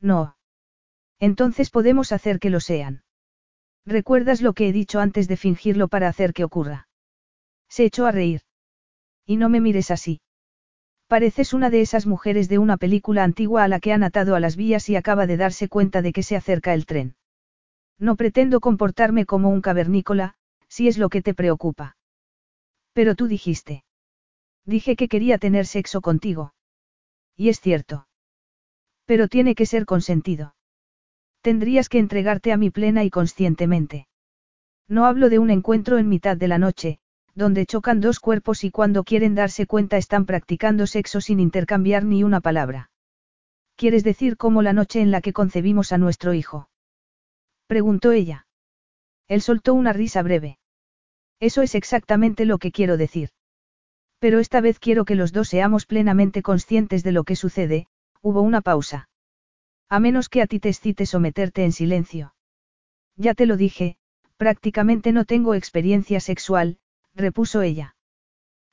No. Entonces podemos hacer que lo sean. ¿Recuerdas lo que he dicho antes de fingirlo para hacer que ocurra? Se echó a reír. Y no me mires así. Pareces una de esas mujeres de una película antigua a la que han atado a las vías y acaba de darse cuenta de que se acerca el tren. No pretendo comportarme como un cavernícola, si es lo que te preocupa. Pero tú dijiste. Dije que quería tener sexo contigo. Y es cierto. Pero tiene que ser consentido. Tendrías que entregarte a mí plena y conscientemente. No hablo de un encuentro en mitad de la noche, donde chocan dos cuerpos y cuando quieren darse cuenta están practicando sexo sin intercambiar ni una palabra. ¿Quieres decir como la noche en la que concebimos a nuestro hijo? Preguntó ella. Él soltó una risa breve. Eso es exactamente lo que quiero decir. Pero esta vez quiero que los dos seamos plenamente conscientes de lo que sucede, hubo una pausa. A menos que a ti te excite someterte en silencio. Ya te lo dije, prácticamente no tengo experiencia sexual, repuso ella.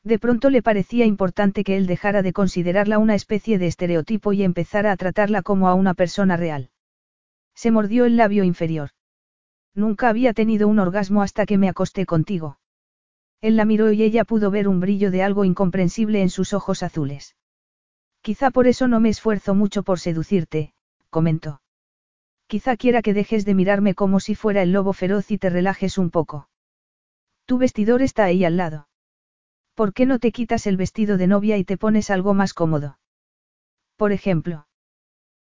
De pronto le parecía importante que él dejara de considerarla una especie de estereotipo y empezara a tratarla como a una persona real. Se mordió el labio inferior. Nunca había tenido un orgasmo hasta que me acosté contigo. Él la miró y ella pudo ver un brillo de algo incomprensible en sus ojos azules. Quizá por eso no me esfuerzo mucho por seducirte, comentó. Quizá quiera que dejes de mirarme como si fuera el lobo feroz y te relajes un poco. Tu vestidor está ahí al lado. ¿Por qué no te quitas el vestido de novia y te pones algo más cómodo? Por ejemplo.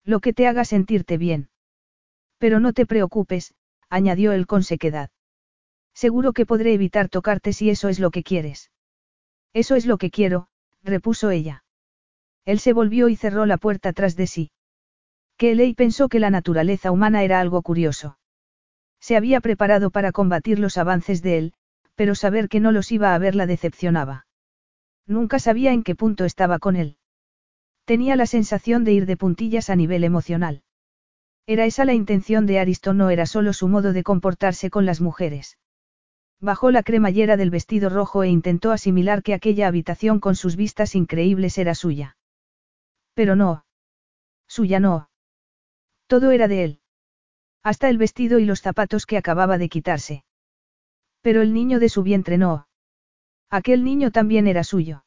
Lo que te haga sentirte bien. Pero no te preocupes, añadió él con sequedad. Seguro que podré evitar tocarte si eso es lo que quieres. Eso es lo que quiero, repuso ella. Él se volvió y cerró la puerta tras de sí. Kelly pensó que la naturaleza humana era algo curioso. Se había preparado para combatir los avances de él, pero saber que no los iba a ver la decepcionaba. Nunca sabía en qué punto estaba con él. Tenía la sensación de ir de puntillas a nivel emocional. Era esa la intención de Ariston, no era solo su modo de comportarse con las mujeres. Bajó la cremallera del vestido rojo e intentó asimilar que aquella habitación con sus vistas increíbles era suya. Pero no. Suya no. Todo era de él. Hasta el vestido y los zapatos que acababa de quitarse. Pero el niño de su vientre no. Aquel niño también era suyo.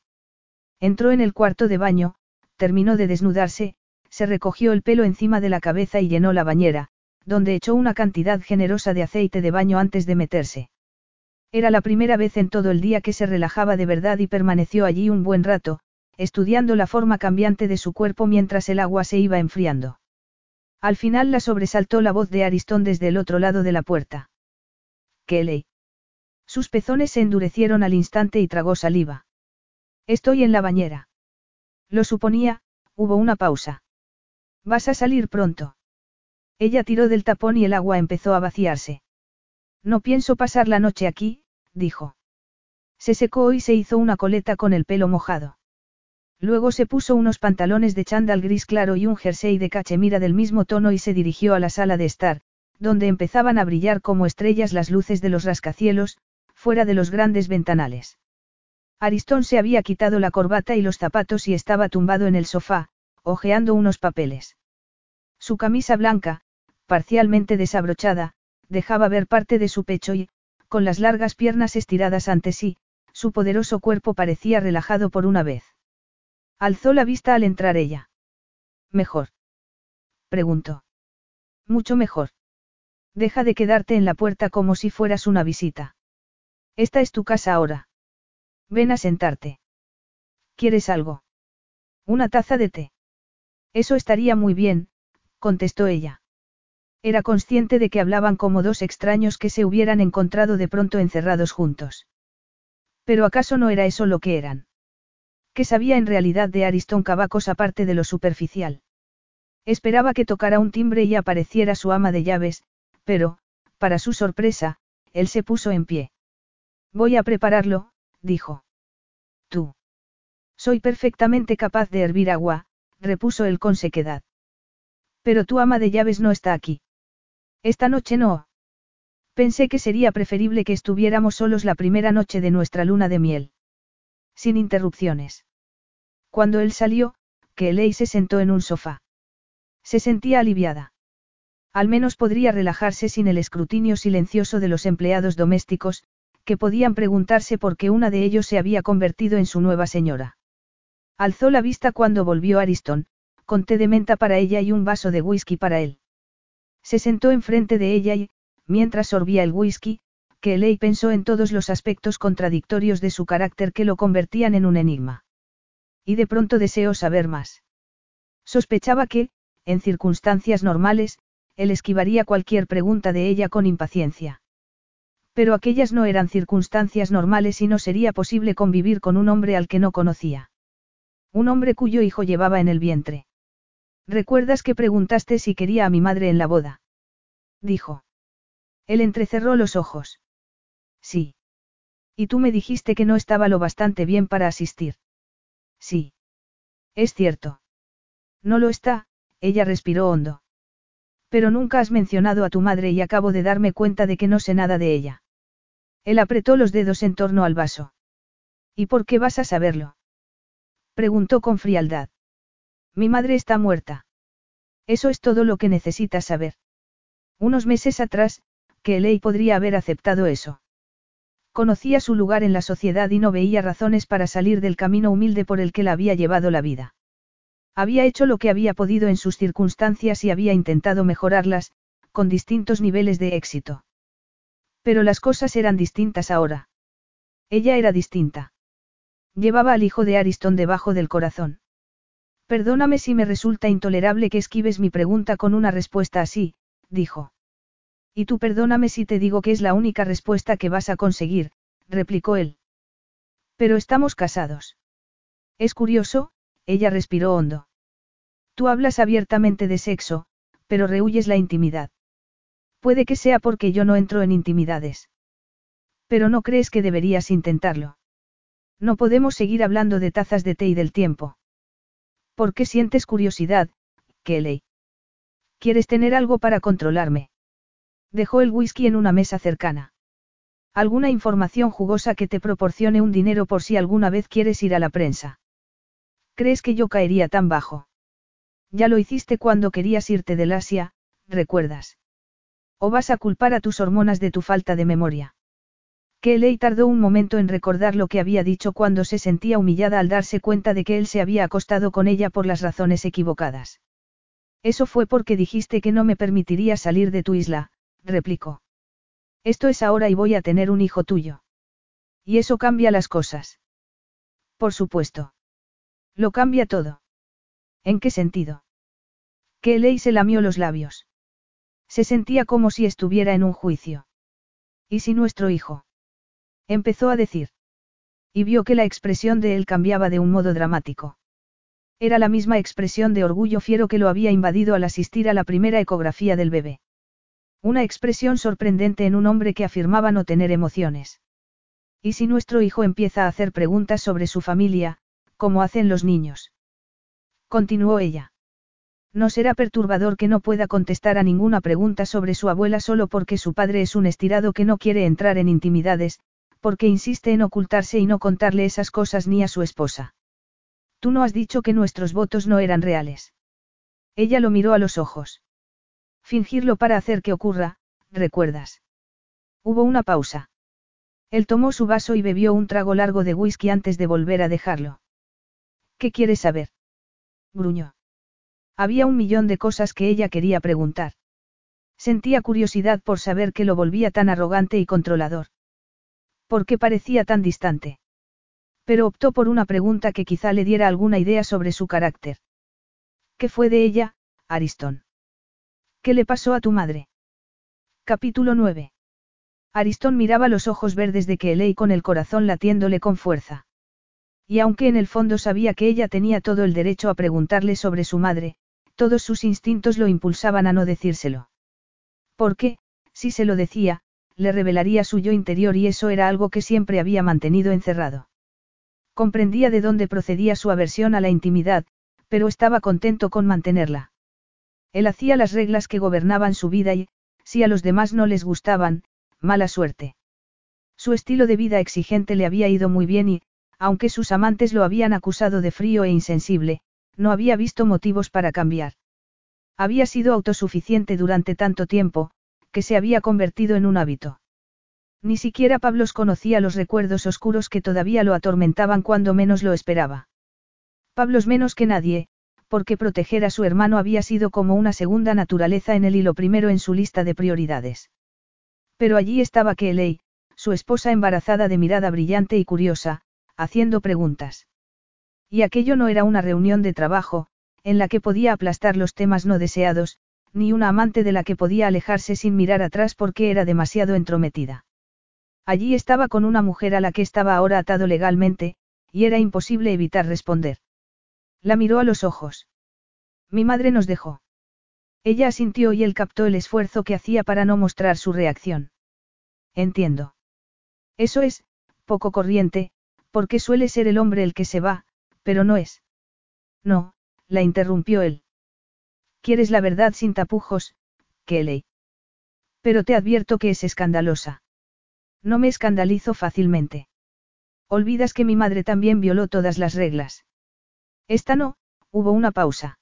Entró en el cuarto de baño, terminó de desnudarse, se recogió el pelo encima de la cabeza y llenó la bañera, donde echó una cantidad generosa de aceite de baño antes de meterse. Era la primera vez en todo el día que se relajaba de verdad y permaneció allí un buen rato, estudiando la forma cambiante de su cuerpo mientras el agua se iba enfriando. Al final la sobresaltó la voz de Aristón desde el otro lado de la puerta. Kelly. Sus pezones se endurecieron al instante y tragó saliva. Estoy en la bañera. Lo suponía, hubo una pausa. ¿Vas a salir pronto? Ella tiró del tapón y el agua empezó a vaciarse. No pienso pasar la noche aquí, dijo. Se secó y se hizo una coleta con el pelo mojado. Luego se puso unos pantalones de chándal gris claro y un jersey de cachemira del mismo tono y se dirigió a la sala de estar, donde empezaban a brillar como estrellas las luces de los rascacielos, fuera de los grandes ventanales. Aristón se había quitado la corbata y los zapatos y estaba tumbado en el sofá, hojeando unos papeles. Su camisa blanca, parcialmente desabrochada, dejaba ver parte de su pecho y, con las largas piernas estiradas ante sí, su poderoso cuerpo parecía relajado por una vez. Alzó la vista al entrar ella. ¿Mejor? Preguntó. Mucho mejor. Deja de quedarte en la puerta como si fueras una visita. Esta es tu casa ahora. Ven a sentarte. ¿Quieres algo? Una taza de té. Eso estaría muy bien, contestó ella. Era consciente de que hablaban como dos extraños que se hubieran encontrado de pronto encerrados juntos. Pero ¿acaso no era eso lo que eran? ¿Qué sabía en realidad de Ariston Cavacos aparte de lo superficial? Esperaba que tocara un timbre y apareciera su ama de llaves, pero, para su sorpresa, él se puso en pie. Voy a prepararlo, dijo. Tú. Soy perfectamente capaz de hervir agua, repuso él con sequedad. Pero tu ama de llaves no está aquí. Esta noche no. Pensé que sería preferible que estuviéramos solos la primera noche de nuestra luna de miel. Sin interrupciones. Cuando él salió, Kelly se sentó en un sofá. Se sentía aliviada. Al menos podría relajarse sin el escrutinio silencioso de los empleados domésticos, que podían preguntarse por qué una de ellos se había convertido en su nueva señora. Alzó la vista cuando volvió Ariston, con té de menta para ella y un vaso de whisky para él. Se sentó enfrente de ella y, mientras sorbía el whisky, que Ley pensó en todos los aspectos contradictorios de su carácter que lo convertían en un enigma. Y de pronto deseó saber más. Sospechaba que, en circunstancias normales, él esquivaría cualquier pregunta de ella con impaciencia. Pero aquellas no eran circunstancias normales y no sería posible convivir con un hombre al que no conocía. Un hombre cuyo hijo llevaba en el vientre. ¿Recuerdas que preguntaste si quería a mi madre en la boda? Dijo. Él entrecerró los ojos. Sí. Y tú me dijiste que no estaba lo bastante bien para asistir. Sí. Es cierto. No lo está, ella respiró hondo. Pero nunca has mencionado a tu madre y acabo de darme cuenta de que no sé nada de ella. Él apretó los dedos en torno al vaso. ¿Y por qué vas a saberlo? Preguntó con frialdad. Mi madre está muerta. Eso es todo lo que necesitas saber. Unos meses atrás, que Ley podría haber aceptado eso. Conocía su lugar en la sociedad y no veía razones para salir del camino humilde por el que la había llevado la vida. Había hecho lo que había podido en sus circunstancias y había intentado mejorarlas, con distintos niveles de éxito. Pero las cosas eran distintas ahora. Ella era distinta. Llevaba al hijo de Ariston debajo del corazón. Perdóname si me resulta intolerable que esquives mi pregunta con una respuesta así, dijo. Y tú perdóname si te digo que es la única respuesta que vas a conseguir, replicó él. Pero estamos casados. Es curioso, ella respiró hondo. Tú hablas abiertamente de sexo, pero rehuyes la intimidad. Puede que sea porque yo no entro en intimidades. Pero no crees que deberías intentarlo. No podemos seguir hablando de tazas de té y del tiempo. ¿Por qué sientes curiosidad, Kelly? ¿Quieres tener algo para controlarme? Dejó el whisky en una mesa cercana. ¿Alguna información jugosa que te proporcione un dinero por si alguna vez quieres ir a la prensa? ¿Crees que yo caería tan bajo? Ya lo hiciste cuando querías irte del Asia, ¿recuerdas? ¿O vas a culpar a tus hormonas de tu falta de memoria? Kelly tardó un momento en recordar lo que había dicho cuando se sentía humillada al darse cuenta de que él se había acostado con ella por las razones equivocadas. Eso fue porque dijiste que no me permitiría salir de tu isla, replicó. Esto es ahora y voy a tener un hijo tuyo. Y eso cambia las cosas. Por supuesto. Lo cambia todo. ¿En qué sentido? Kelly se lamió los labios. Se sentía como si estuviera en un juicio. ¿Y si nuestro hijo? Empezó a decir. Y vio que la expresión de él cambiaba de un modo dramático. Era la misma expresión de orgullo fiero que lo había invadido al asistir a la primera ecografía del bebé. Una expresión sorprendente en un hombre que afirmaba no tener emociones. ¿Y si nuestro hijo empieza a hacer preguntas sobre su familia, como hacen los niños? Continuó ella. No será perturbador que no pueda contestar a ninguna pregunta sobre su abuela solo porque su padre es un estirado que no quiere entrar en intimidades, porque insiste en ocultarse y no contarle esas cosas ni a su esposa. Tú no has dicho que nuestros votos no eran reales. Ella lo miró a los ojos. Fingirlo para hacer que ocurra, recuerdas. Hubo una pausa. Él tomó su vaso y bebió un trago largo de whisky antes de volver a dejarlo. ¿Qué quieres saber? gruñó. Había un millón de cosas que ella quería preguntar. Sentía curiosidad por saber qué lo volvía tan arrogante y controlador. ¿Por qué parecía tan distante? Pero optó por una pregunta que quizá le diera alguna idea sobre su carácter. ¿Qué fue de ella, Aristón? ¿Qué le pasó a tu madre? Capítulo 9. Aristón miraba los ojos verdes de Kelly con el corazón latiéndole con fuerza. Y aunque en el fondo sabía que ella tenía todo el derecho a preguntarle sobre su madre, todos sus instintos lo impulsaban a no decírselo. Porque, si se lo decía, le revelaría su yo interior y eso era algo que siempre había mantenido encerrado. Comprendía de dónde procedía su aversión a la intimidad, pero estaba contento con mantenerla. Él hacía las reglas que gobernaban su vida y, si a los demás no les gustaban, mala suerte. Su estilo de vida exigente le había ido muy bien y, aunque sus amantes lo habían acusado de frío e insensible, no había visto motivos para cambiar. Había sido autosuficiente durante tanto tiempo, que se había convertido en un hábito. Ni siquiera Pablos conocía los recuerdos oscuros que todavía lo atormentaban cuando menos lo esperaba. Pablos menos que nadie, porque proteger a su hermano había sido como una segunda naturaleza en él y lo primero en su lista de prioridades. Pero allí estaba Kelly, su esposa embarazada de mirada brillante y curiosa, haciendo preguntas. Y aquello no era una reunión de trabajo, en la que podía aplastar los temas no deseados, ni una amante de la que podía alejarse sin mirar atrás porque era demasiado entrometida. Allí estaba con una mujer a la que estaba ahora atado legalmente, y era imposible evitar responder. La miró a los ojos. Mi madre nos dejó. Ella asintió y él captó el esfuerzo que hacía para no mostrar su reacción. Entiendo. Eso es, poco corriente, porque suele ser el hombre el que se va, pero no es. No, la interrumpió él. Quieres la verdad sin tapujos, Kelly. Pero te advierto que es escandalosa. No me escandalizo fácilmente. Olvidas que mi madre también violó todas las reglas. Esta no, hubo una pausa.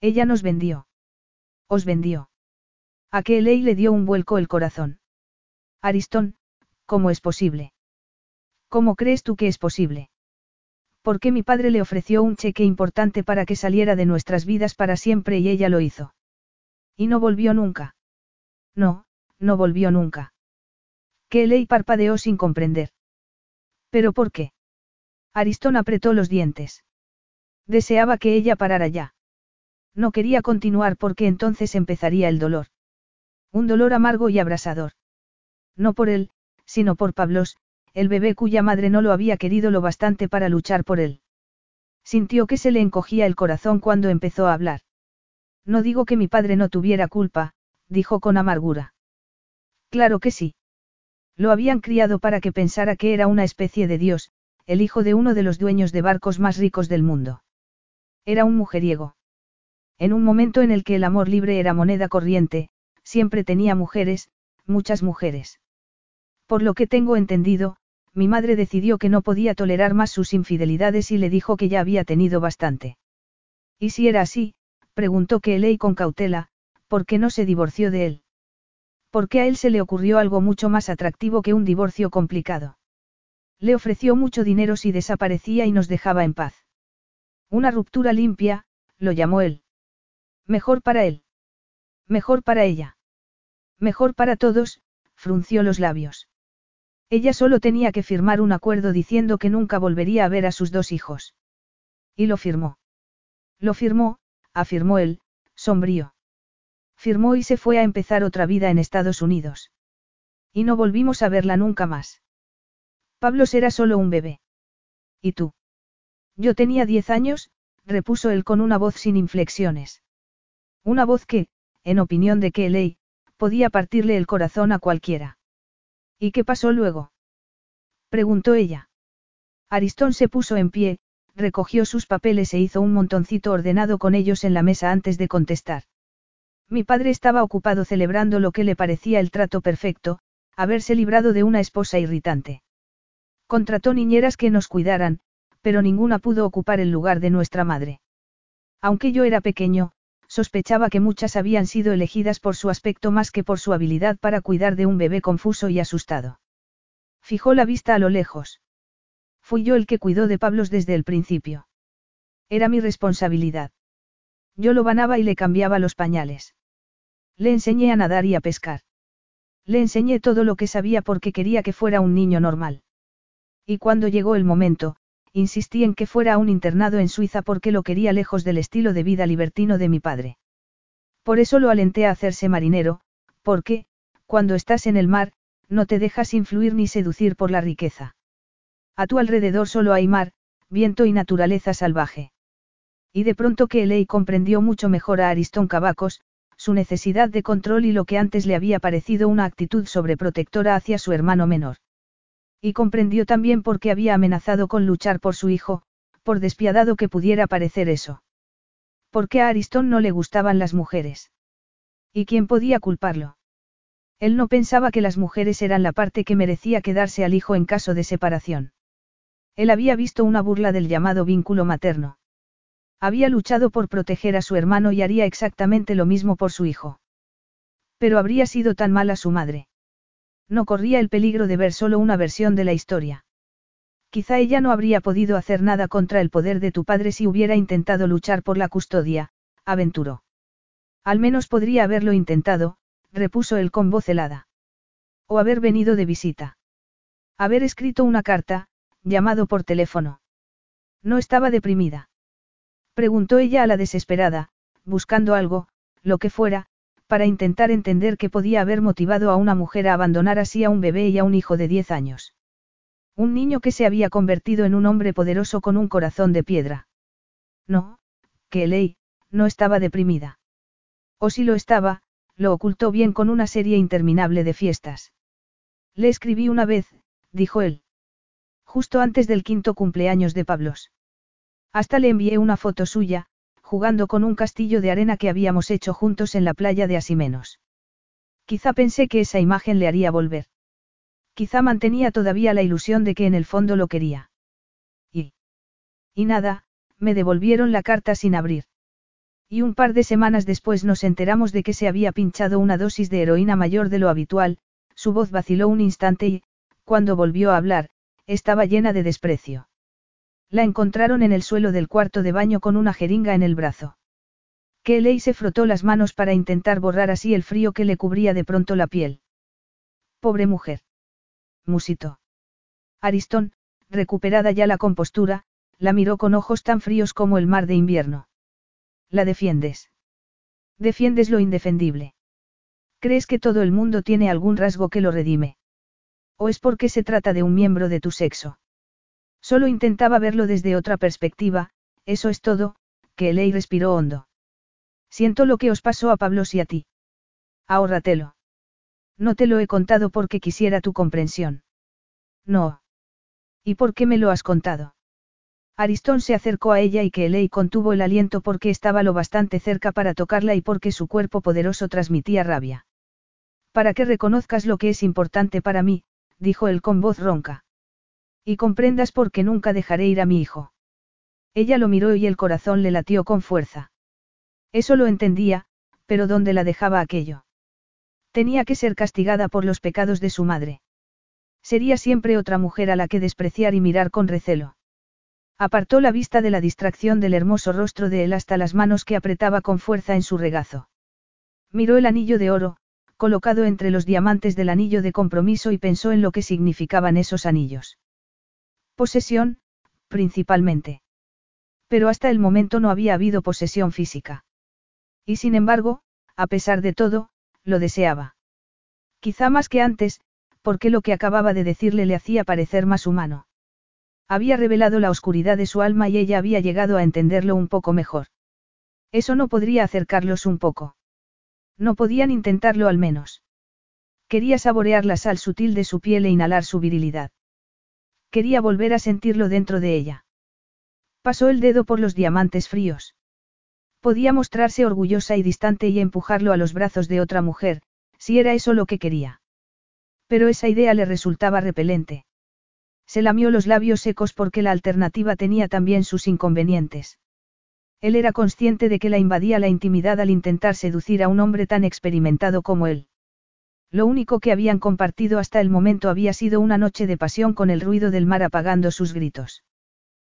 Ella nos vendió. Os vendió. A Kelly le dio un vuelco el corazón. Aristón, ¿cómo es posible? ¿Cómo crees tú que es posible? Porque mi padre le ofreció un cheque importante para que saliera de nuestras vidas para siempre y ella lo hizo. Y no volvió nunca. No, no volvió nunca. Kelly parpadeó sin comprender. ¿Pero por qué? Aristón apretó los dientes. Deseaba que ella parara ya. No quería continuar porque entonces empezaría el dolor. Un dolor amargo y abrasador. No por él, sino por Pablos, el bebé cuya madre no lo había querido lo bastante para luchar por él. Sintió que se le encogía el corazón cuando empezó a hablar. No digo que mi padre no tuviera culpa, dijo con amargura. Claro que sí. Lo habían criado para que pensara que era una especie de dios, el hijo de uno de los dueños de barcos más ricos del mundo. Era un mujeriego. En un momento en el que el amor libre era moneda corriente, siempre tenía mujeres, muchas mujeres. Por lo que tengo entendido, mi madre decidió que no podía tolerar más sus infidelidades y le dijo que ya había tenido bastante. ¿Y si era así? preguntó Kelly con cautela, ¿por qué no se divorció de él? Porque a él se le ocurrió algo mucho más atractivo que un divorcio complicado. Le ofreció mucho dinero si desaparecía y nos dejaba en paz. Una ruptura limpia, lo llamó él. Mejor para él. Mejor para ella. Mejor para todos, frunció los labios. Ella solo tenía que firmar un acuerdo diciendo que nunca volvería a ver a sus dos hijos. Y lo firmó. Lo firmó, afirmó él, sombrío. Firmó y se fue a empezar otra vida en Estados Unidos. Y no volvimos a verla nunca más. Pablo era solo un bebé. ¿Y tú? Yo tenía diez años, repuso él con una voz sin inflexiones. Una voz que, en opinión de Kelly, podía partirle el corazón a cualquiera. ¿Y qué pasó luego? preguntó ella. Aristón se puso en pie, recogió sus papeles e hizo un montoncito ordenado con ellos en la mesa antes de contestar. Mi padre estaba ocupado celebrando lo que le parecía el trato perfecto, haberse librado de una esposa irritante. Contrató niñeras que nos cuidaran, pero ninguna pudo ocupar el lugar de nuestra madre. Aunque yo era pequeño, sospechaba que muchas habían sido elegidas por su aspecto más que por su habilidad para cuidar de un bebé confuso y asustado. Fijó la vista a lo lejos. Fui yo el que cuidó de Pablos desde el principio. Era mi responsabilidad. Yo lo banaba y le cambiaba los pañales. Le enseñé a nadar y a pescar. Le enseñé todo lo que sabía porque quería que fuera un niño normal. Y cuando llegó el momento, insistí en que fuera a un internado en Suiza porque lo quería lejos del estilo de vida libertino de mi padre. Por eso lo alenté a hacerse marinero, porque, cuando estás en el mar, no te dejas influir ni seducir por la riqueza. A tu alrededor solo hay mar, viento y naturaleza salvaje. Y de pronto que Elei comprendió mucho mejor a Aristón Cavacos, su necesidad de control y lo que antes le había parecido una actitud sobreprotectora hacia su hermano menor. Y comprendió también por qué había amenazado con luchar por su hijo, por despiadado que pudiera parecer eso. ¿Por qué a Aristón no le gustaban las mujeres? ¿Y quién podía culparlo? Él no pensaba que las mujeres eran la parte que merecía quedarse al hijo en caso de separación. Él había visto una burla del llamado vínculo materno. Había luchado por proteger a su hermano y haría exactamente lo mismo por su hijo. Pero habría sido tan mala su madre. No corría el peligro de ver solo una versión de la historia. Quizá ella no habría podido hacer nada contra el poder de tu padre si hubiera intentado luchar por la custodia, aventuró. Al menos podría haberlo intentado, repuso él con voz helada. O haber venido de visita. Haber escrito una carta, llamado por teléfono. No estaba deprimida. Preguntó ella a la desesperada, buscando algo, lo que fuera, para intentar entender qué podía haber motivado a una mujer a abandonar así a un bebé y a un hijo de diez años. Un niño que se había convertido en un hombre poderoso con un corazón de piedra. No, que ley, no estaba deprimida. O si lo estaba, lo ocultó bien con una serie interminable de fiestas. Le escribí una vez, dijo él. Justo antes del quinto cumpleaños de Pablos. Hasta le envié una foto suya, jugando con un castillo de arena que habíamos hecho juntos en la playa de Asimenos. Quizá pensé que esa imagen le haría volver. Quizá mantenía todavía la ilusión de que en el fondo lo quería. Y. Y nada, me devolvieron la carta sin abrir. Y un par de semanas después nos enteramos de que se había pinchado una dosis de heroína mayor de lo habitual, su voz vaciló un instante y, cuando volvió a hablar, estaba llena de desprecio. La encontraron en el suelo del cuarto de baño con una jeringa en el brazo. Kelly se frotó las manos para intentar borrar así el frío que le cubría de pronto la piel. Pobre mujer musitó. Aristón, recuperada ya la compostura, la miró con ojos tan fríos como el mar de invierno. ¿La defiendes? Defiendes lo indefendible. ¿Crees que todo el mundo tiene algún rasgo que lo redime? ¿O es porque se trata de un miembro de tu sexo? Solo intentaba verlo desde otra perspectiva, eso es todo, que Elei respiró hondo. Siento lo que os pasó a Pablos y a ti. Ahórratelo. No te lo he contado porque quisiera tu comprensión. No. ¿Y por qué me lo has contado? Aristón se acercó a ella y que Elei contuvo el aliento porque estaba lo bastante cerca para tocarla y porque su cuerpo poderoso transmitía rabia. Para que reconozcas lo que es importante para mí, dijo él con voz ronca. Y comprendas por qué nunca dejaré ir a mi hijo. Ella lo miró y el corazón le latió con fuerza. Eso lo entendía, pero ¿dónde la dejaba aquello? Tenía que ser castigada por los pecados de su madre. Sería siempre otra mujer a la que despreciar y mirar con recelo. Apartó la vista de la distracción del hermoso rostro de él hasta las manos que apretaba con fuerza en su regazo. Miró el anillo de oro, colocado entre los diamantes del anillo de compromiso y pensó en lo que significaban esos anillos. Posesión, principalmente. Pero hasta el momento no había habido posesión física. Y sin embargo, a pesar de todo, lo deseaba. Quizá más que antes, porque lo que acababa de decirle le hacía parecer más humano. Había revelado la oscuridad de su alma y ella había llegado a entenderlo un poco mejor. Eso no podría acercarlos un poco. No podían intentarlo al menos. Quería saborear la sal sutil de su piel e inhalar su virilidad. Quería volver a sentirlo dentro de ella. Pasó el dedo por los diamantes fríos. Podía mostrarse orgullosa y distante y empujarlo a los brazos de otra mujer, si era eso lo que quería. Pero esa idea le resultaba repelente. Se lamió los labios secos porque la alternativa tenía también sus inconvenientes. Él era consciente de que la invadía la intimidad al intentar seducir a un hombre tan experimentado como él. Lo único que habían compartido hasta el momento había sido una noche de pasión con el ruido del mar apagando sus gritos.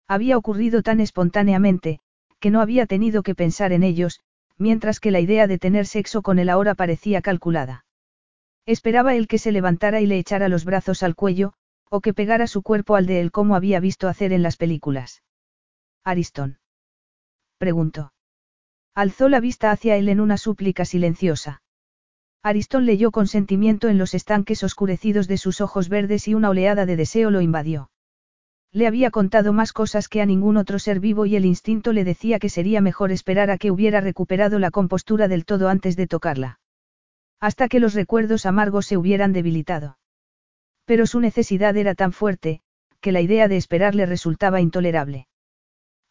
Había ocurrido tan espontáneamente, que no había tenido que pensar en ellos, mientras que la idea de tener sexo con él ahora parecía calculada. Esperaba él que se levantara y le echara los brazos al cuello, o que pegara su cuerpo al de él como había visto hacer en las películas. Ariston. Preguntó. Alzó la vista hacia él en una súplica silenciosa. Aristón leyó con sentimiento en los estanques oscurecidos de sus ojos verdes y una oleada de deseo lo invadió. Le había contado más cosas que a ningún otro ser vivo y el instinto le decía que sería mejor esperar a que hubiera recuperado la compostura del todo antes de tocarla. Hasta que los recuerdos amargos se hubieran debilitado. Pero su necesidad era tan fuerte, que la idea de esperar le resultaba intolerable.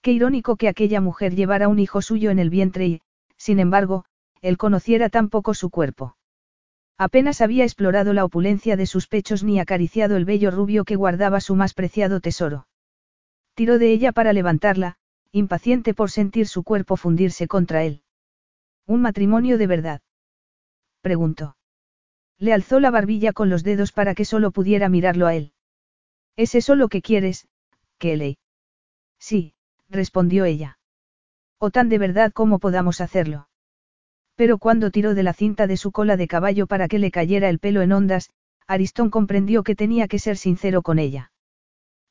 Qué irónico que aquella mujer llevara un hijo suyo en el vientre y, sin embargo, él conociera tan poco su cuerpo. Apenas había explorado la opulencia de sus pechos ni acariciado el bello rubio que guardaba su más preciado tesoro. Tiró de ella para levantarla, impaciente por sentir su cuerpo fundirse contra él. ¿Un matrimonio de verdad? preguntó. Le alzó la barbilla con los dedos para que solo pudiera mirarlo a él. ¿Es eso lo que quieres, Kelly? Sí, respondió ella. O tan de verdad como podamos hacerlo. Pero cuando tiró de la cinta de su cola de caballo para que le cayera el pelo en ondas, Aristón comprendió que tenía que ser sincero con ella.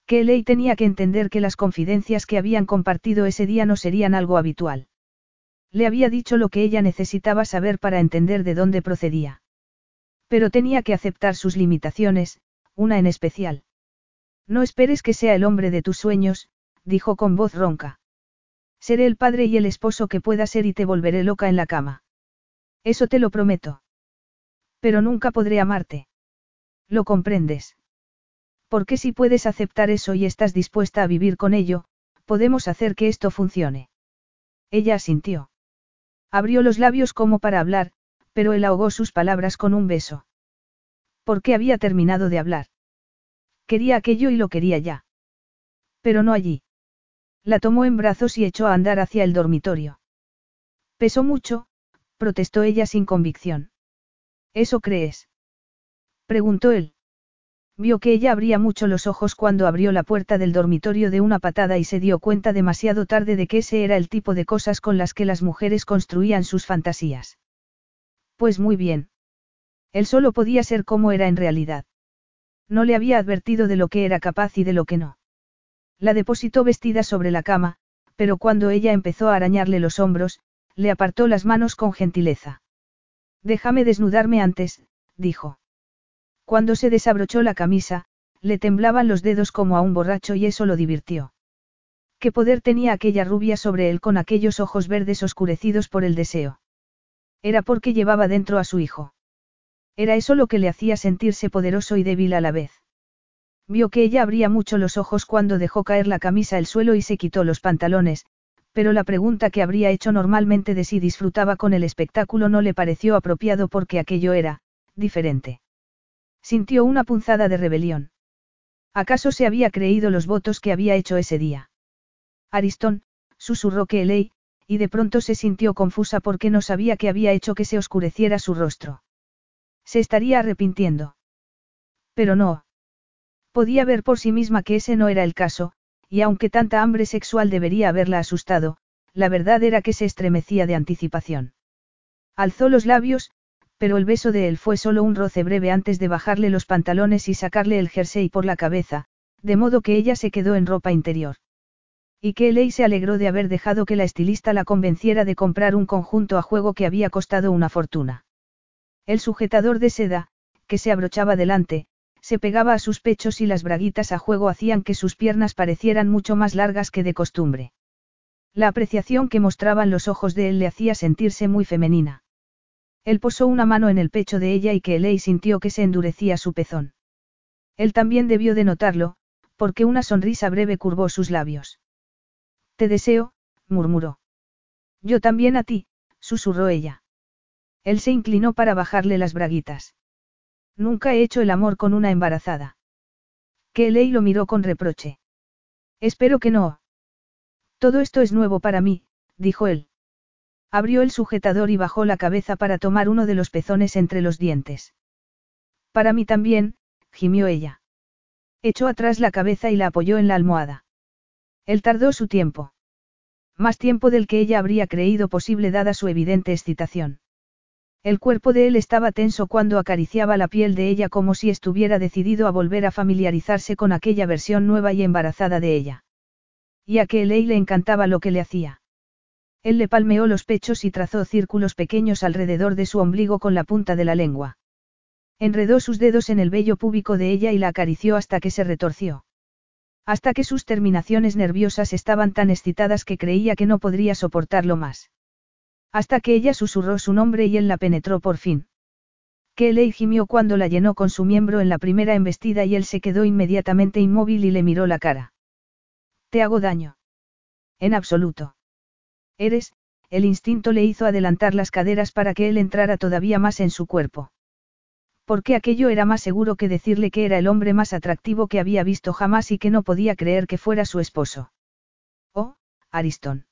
Que Ley tenía que entender que las confidencias que habían compartido ese día no serían algo habitual. Le había dicho lo que ella necesitaba saber para entender de dónde procedía. Pero tenía que aceptar sus limitaciones, una en especial. No esperes que sea el hombre de tus sueños, dijo con voz ronca. Seré el padre y el esposo que pueda ser y te volveré loca en la cama. Eso te lo prometo. Pero nunca podré amarte. ¿Lo comprendes? Porque si puedes aceptar eso y estás dispuesta a vivir con ello, podemos hacer que esto funcione. Ella asintió. Abrió los labios como para hablar, pero él ahogó sus palabras con un beso. ¿Por qué había terminado de hablar? Quería aquello y lo quería ya. Pero no allí. La tomó en brazos y echó a andar hacia el dormitorio. Pesó mucho, protestó ella sin convicción. ¿Eso crees? preguntó él. Vio que ella abría mucho los ojos cuando abrió la puerta del dormitorio de una patada y se dio cuenta demasiado tarde de que ese era el tipo de cosas con las que las mujeres construían sus fantasías. Pues muy bien. Él solo podía ser como era en realidad. No le había advertido de lo que era capaz y de lo que no. La depositó vestida sobre la cama, pero cuando ella empezó a arañarle los hombros, le apartó las manos con gentileza. Déjame desnudarme antes, dijo. Cuando se desabrochó la camisa, le temblaban los dedos como a un borracho y eso lo divirtió. ¿Qué poder tenía aquella rubia sobre él con aquellos ojos verdes oscurecidos por el deseo? Era porque llevaba dentro a su hijo. Era eso lo que le hacía sentirse poderoso y débil a la vez. Vio que ella abría mucho los ojos cuando dejó caer la camisa al suelo y se quitó los pantalones, pero la pregunta que habría hecho normalmente de si disfrutaba con el espectáculo no le pareció apropiado porque aquello era, diferente. Sintió una punzada de rebelión. ¿Acaso se había creído los votos que había hecho ese día? Aristón, susurró que Eley, y de pronto se sintió confusa porque no sabía qué había hecho que se oscureciera su rostro. Se estaría arrepintiendo. Pero no. Podía ver por sí misma que ese no era el caso, y aunque tanta hambre sexual debería haberla asustado, la verdad era que se estremecía de anticipación. Alzó los labios, pero el beso de él fue solo un roce breve antes de bajarle los pantalones y sacarle el jersey por la cabeza, de modo que ella se quedó en ropa interior. Y que Eley se alegró de haber dejado que la estilista la convenciera de comprar un conjunto a juego que había costado una fortuna. El sujetador de seda, que se abrochaba delante, se pegaba a sus pechos y las braguitas a juego hacían que sus piernas parecieran mucho más largas que de costumbre. La apreciación que mostraban los ojos de él le hacía sentirse muy femenina. Él posó una mano en el pecho de ella y que Elei sintió que se endurecía su pezón. Él también debió de notarlo, porque una sonrisa breve curvó sus labios. Te deseo, murmuró. Yo también a ti, susurró ella. Él se inclinó para bajarle las braguitas. Nunca he hecho el amor con una embarazada. Kelly lo miró con reproche. Espero que no. Todo esto es nuevo para mí, dijo él. Abrió el sujetador y bajó la cabeza para tomar uno de los pezones entre los dientes. Para mí también, gimió ella. Echó atrás la cabeza y la apoyó en la almohada. Él tardó su tiempo. Más tiempo del que ella habría creído posible dada su evidente excitación. El cuerpo de él estaba tenso cuando acariciaba la piel de ella como si estuviera decidido a volver a familiarizarse con aquella versión nueva y embarazada de ella. Y a que le encantaba lo que le hacía. Él le palmeó los pechos y trazó círculos pequeños alrededor de su ombligo con la punta de la lengua. Enredó sus dedos en el vello púbico de ella y la acarició hasta que se retorció. Hasta que sus terminaciones nerviosas estaban tan excitadas que creía que no podría soportarlo más. Hasta que ella susurró su nombre y él la penetró por fin. Kelly gimió cuando la llenó con su miembro en la primera embestida y él se quedó inmediatamente inmóvil y le miró la cara. ¿Te hago daño? En absoluto. Eres, el instinto le hizo adelantar las caderas para que él entrara todavía más en su cuerpo. Porque aquello era más seguro que decirle que era el hombre más atractivo que había visto jamás y que no podía creer que fuera su esposo. Oh, Ariston.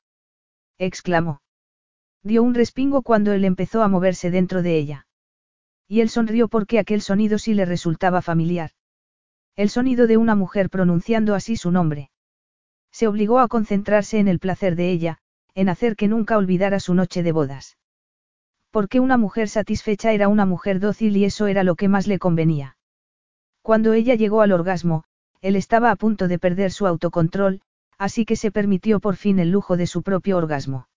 exclamó. Dio un respingo cuando él empezó a moverse dentro de ella. Y él sonrió porque aquel sonido sí le resultaba familiar. El sonido de una mujer pronunciando así su nombre. Se obligó a concentrarse en el placer de ella, en hacer que nunca olvidara su noche de bodas. Porque una mujer satisfecha era una mujer dócil y eso era lo que más le convenía. Cuando ella llegó al orgasmo, él estaba a punto de perder su autocontrol, así que se permitió por fin el lujo de su propio orgasmo.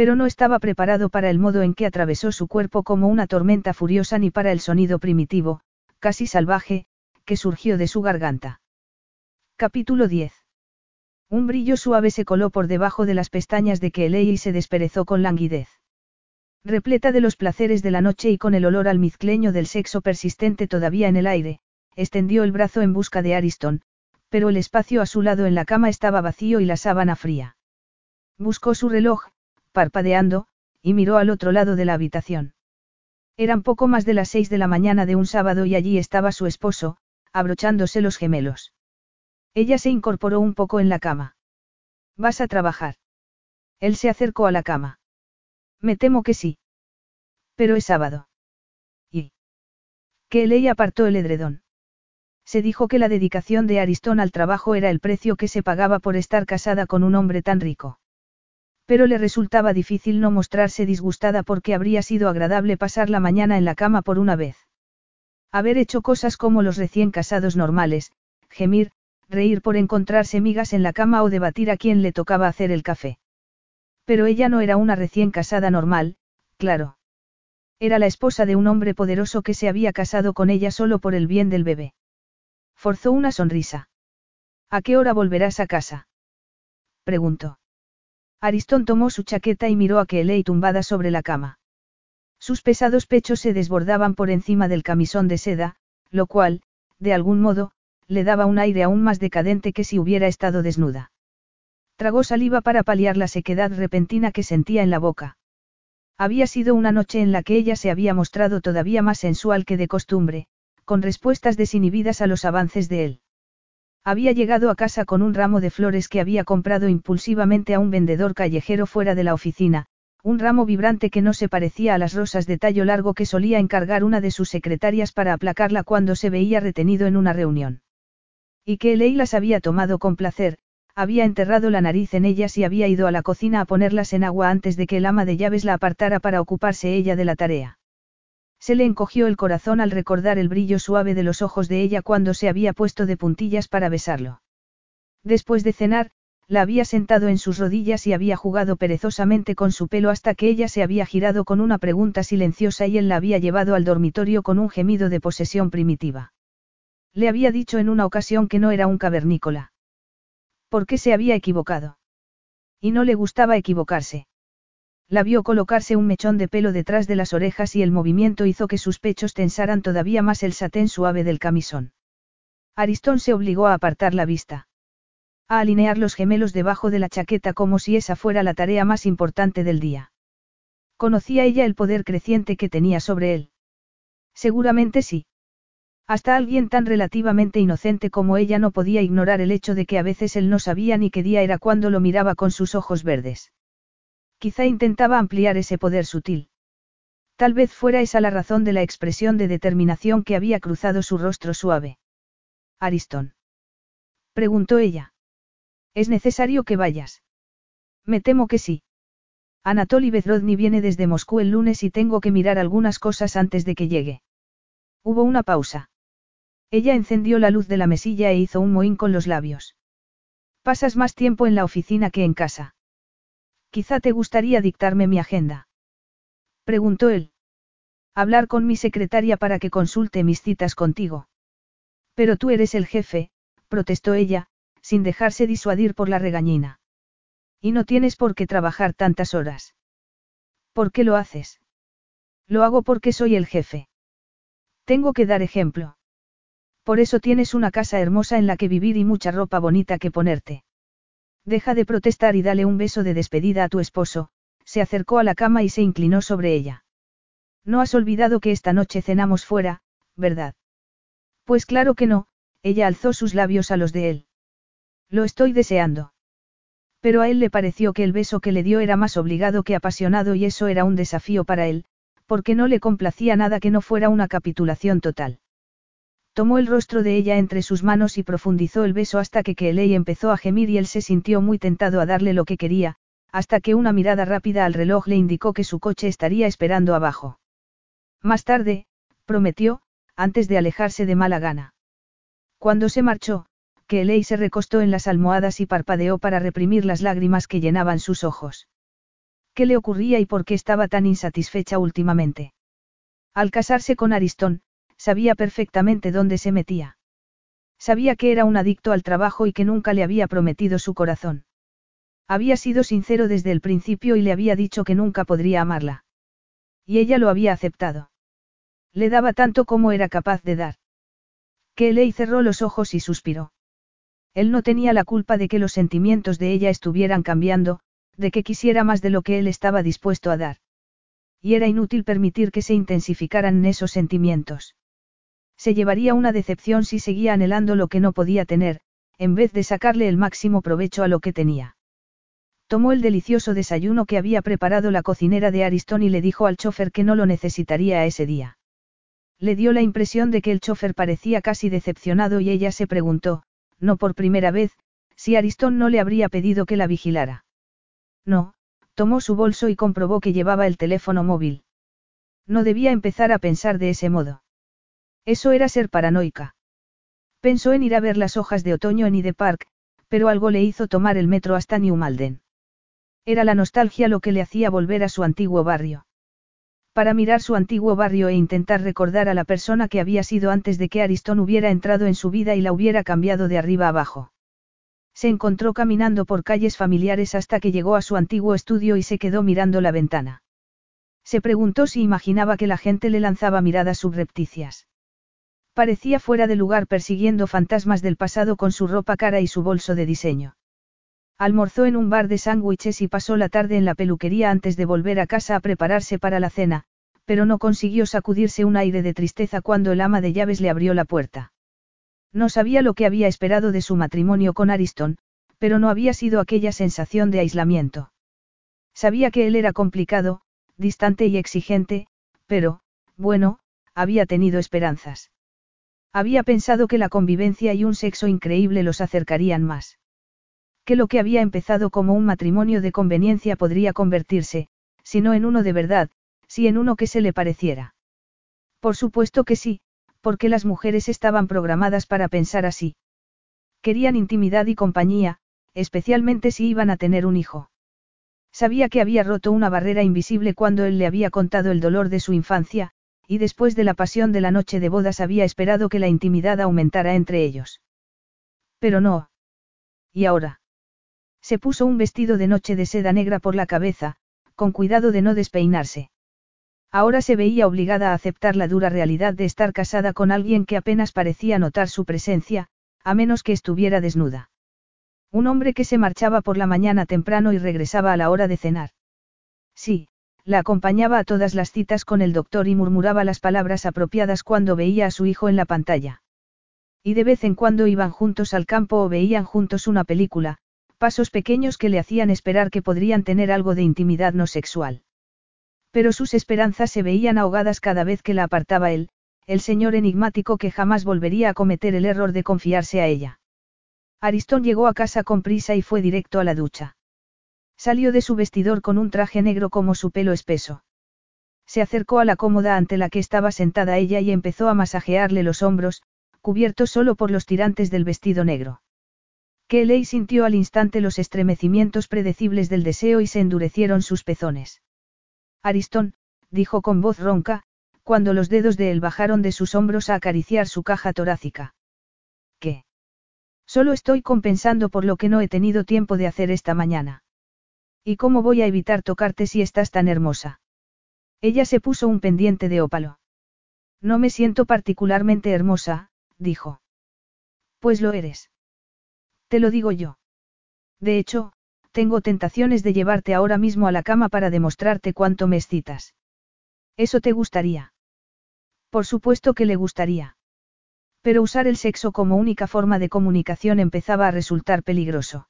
Pero no estaba preparado para el modo en que atravesó su cuerpo como una tormenta furiosa ni para el sonido primitivo, casi salvaje, que surgió de su garganta. Capítulo 10. Un brillo suave se coló por debajo de las pestañas de Kelly y se desperezó con languidez. Repleta de los placeres de la noche y con el olor almizcleño del sexo persistente todavía en el aire, extendió el brazo en busca de Ariston, pero el espacio a su lado en la cama estaba vacío y la sábana fría. Buscó su reloj, parpadeando, y miró al otro lado de la habitación. Eran poco más de las seis de la mañana de un sábado y allí estaba su esposo, abrochándose los gemelos. Ella se incorporó un poco en la cama. ¿Vas a trabajar? Él se acercó a la cama. Me temo que sí. Pero es sábado. ¿Y? Que Ley apartó el edredón. Se dijo que la dedicación de Aristón al trabajo era el precio que se pagaba por estar casada con un hombre tan rico. Pero le resultaba difícil no mostrarse disgustada porque habría sido agradable pasar la mañana en la cama por una vez. Haber hecho cosas como los recién casados normales, gemir, reír por encontrarse migas en la cama o debatir a quién le tocaba hacer el café. Pero ella no era una recién casada normal, claro. Era la esposa de un hombre poderoso que se había casado con ella solo por el bien del bebé. Forzó una sonrisa. ¿A qué hora volverás a casa? preguntó. Aristón tomó su chaqueta y miró a Kelly tumbada sobre la cama. Sus pesados pechos se desbordaban por encima del camisón de seda, lo cual, de algún modo, le daba un aire aún más decadente que si hubiera estado desnuda. Tragó saliva para paliar la sequedad repentina que sentía en la boca. Había sido una noche en la que ella se había mostrado todavía más sensual que de costumbre, con respuestas desinhibidas a los avances de él. Había llegado a casa con un ramo de flores que había comprado impulsivamente a un vendedor callejero fuera de la oficina, un ramo vibrante que no se parecía a las rosas de tallo largo que solía encargar una de sus secretarias para aplacarla cuando se veía retenido en una reunión. Y que Ley las había tomado con placer, había enterrado la nariz en ellas y había ido a la cocina a ponerlas en agua antes de que el ama de llaves la apartara para ocuparse ella de la tarea. Se le encogió el corazón al recordar el brillo suave de los ojos de ella cuando se había puesto de puntillas para besarlo. Después de cenar, la había sentado en sus rodillas y había jugado perezosamente con su pelo hasta que ella se había girado con una pregunta silenciosa y él la había llevado al dormitorio con un gemido de posesión primitiva. Le había dicho en una ocasión que no era un cavernícola. ¿Por qué se había equivocado? Y no le gustaba equivocarse. La vio colocarse un mechón de pelo detrás de las orejas y el movimiento hizo que sus pechos tensaran todavía más el satén suave del camisón. Aristón se obligó a apartar la vista. A alinear los gemelos debajo de la chaqueta como si esa fuera la tarea más importante del día. ¿Conocía ella el poder creciente que tenía sobre él? Seguramente sí. Hasta alguien tan relativamente inocente como ella no podía ignorar el hecho de que a veces él no sabía ni qué día era cuando lo miraba con sus ojos verdes. Quizá intentaba ampliar ese poder sutil. Tal vez fuera esa la razón de la expresión de determinación que había cruzado su rostro suave. Aristón. Preguntó ella. Es necesario que vayas. Me temo que sí. Anatoly Bezrodny viene desde Moscú el lunes y tengo que mirar algunas cosas antes de que llegue. Hubo una pausa. Ella encendió la luz de la mesilla e hizo un mohín con los labios. Pasas más tiempo en la oficina que en casa. Quizá te gustaría dictarme mi agenda. Preguntó él. Hablar con mi secretaria para que consulte mis citas contigo. Pero tú eres el jefe, protestó ella, sin dejarse disuadir por la regañina. Y no tienes por qué trabajar tantas horas. ¿Por qué lo haces? Lo hago porque soy el jefe. Tengo que dar ejemplo. Por eso tienes una casa hermosa en la que vivir y mucha ropa bonita que ponerte. Deja de protestar y dale un beso de despedida a tu esposo, se acercó a la cama y se inclinó sobre ella. No has olvidado que esta noche cenamos fuera, ¿verdad? Pues claro que no, ella alzó sus labios a los de él. Lo estoy deseando. Pero a él le pareció que el beso que le dio era más obligado que apasionado y eso era un desafío para él, porque no le complacía nada que no fuera una capitulación total. Tomó el rostro de ella entre sus manos y profundizó el beso hasta que Kelly empezó a gemir y él se sintió muy tentado a darle lo que quería, hasta que una mirada rápida al reloj le indicó que su coche estaría esperando abajo. Más tarde, prometió, antes de alejarse de mala gana. Cuando se marchó, Kelly se recostó en las almohadas y parpadeó para reprimir las lágrimas que llenaban sus ojos. ¿Qué le ocurría y por qué estaba tan insatisfecha últimamente? Al casarse con Aristón, sabía perfectamente dónde se metía. Sabía que era un adicto al trabajo y que nunca le había prometido su corazón. Había sido sincero desde el principio y le había dicho que nunca podría amarla. Y ella lo había aceptado. Le daba tanto como era capaz de dar. Que cerró los ojos y suspiró. Él no tenía la culpa de que los sentimientos de ella estuvieran cambiando, de que quisiera más de lo que él estaba dispuesto a dar. Y era inútil permitir que se intensificaran esos sentimientos. Se llevaría una decepción si seguía anhelando lo que no podía tener, en vez de sacarle el máximo provecho a lo que tenía. Tomó el delicioso desayuno que había preparado la cocinera de Ariston y le dijo al chofer que no lo necesitaría ese día. Le dio la impresión de que el chofer parecía casi decepcionado y ella se preguntó, no por primera vez, si Ariston no le habría pedido que la vigilara. No, tomó su bolso y comprobó que llevaba el teléfono móvil. No debía empezar a pensar de ese modo. Eso era ser paranoica. Pensó en ir a ver las hojas de otoño en Ide Park, pero algo le hizo tomar el metro hasta New Malden. Era la nostalgia lo que le hacía volver a su antiguo barrio. Para mirar su antiguo barrio e intentar recordar a la persona que había sido antes de que Ariston hubiera entrado en su vida y la hubiera cambiado de arriba abajo. Se encontró caminando por calles familiares hasta que llegó a su antiguo estudio y se quedó mirando la ventana. Se preguntó si imaginaba que la gente le lanzaba miradas subrepticias. Parecía fuera de lugar persiguiendo fantasmas del pasado con su ropa cara y su bolso de diseño. Almorzó en un bar de sándwiches y pasó la tarde en la peluquería antes de volver a casa a prepararse para la cena, pero no consiguió sacudirse un aire de tristeza cuando el ama de llaves le abrió la puerta. No sabía lo que había esperado de su matrimonio con Ariston, pero no había sido aquella sensación de aislamiento. Sabía que él era complicado, distante y exigente, pero, bueno, había tenido esperanzas. Había pensado que la convivencia y un sexo increíble los acercarían más. Que lo que había empezado como un matrimonio de conveniencia podría convertirse, si no en uno de verdad, si en uno que se le pareciera. Por supuesto que sí, porque las mujeres estaban programadas para pensar así. Querían intimidad y compañía, especialmente si iban a tener un hijo. Sabía que había roto una barrera invisible cuando él le había contado el dolor de su infancia, y después de la pasión de la noche de bodas había esperado que la intimidad aumentara entre ellos. Pero no. ¿Y ahora? Se puso un vestido de noche de seda negra por la cabeza, con cuidado de no despeinarse. Ahora se veía obligada a aceptar la dura realidad de estar casada con alguien que apenas parecía notar su presencia, a menos que estuviera desnuda. Un hombre que se marchaba por la mañana temprano y regresaba a la hora de cenar. Sí, la acompañaba a todas las citas con el doctor y murmuraba las palabras apropiadas cuando veía a su hijo en la pantalla. Y de vez en cuando iban juntos al campo o veían juntos una película, pasos pequeños que le hacían esperar que podrían tener algo de intimidad no sexual. Pero sus esperanzas se veían ahogadas cada vez que la apartaba él, el señor enigmático que jamás volvería a cometer el error de confiarse a ella. Aristón llegó a casa con prisa y fue directo a la ducha. Salió de su vestidor con un traje negro como su pelo espeso. Se acercó a la cómoda ante la que estaba sentada ella y empezó a masajearle los hombros, cubiertos solo por los tirantes del vestido negro. Kelly sintió al instante los estremecimientos predecibles del deseo y se endurecieron sus pezones. Aristón, dijo con voz ronca, cuando los dedos de él bajaron de sus hombros a acariciar su caja torácica. ¿Qué? Solo estoy compensando por lo que no he tenido tiempo de hacer esta mañana. ¿Y cómo voy a evitar tocarte si estás tan hermosa? Ella se puso un pendiente de ópalo. No me siento particularmente hermosa, dijo. Pues lo eres. Te lo digo yo. De hecho, tengo tentaciones de llevarte ahora mismo a la cama para demostrarte cuánto me excitas. ¿Eso te gustaría? Por supuesto que le gustaría. Pero usar el sexo como única forma de comunicación empezaba a resultar peligroso.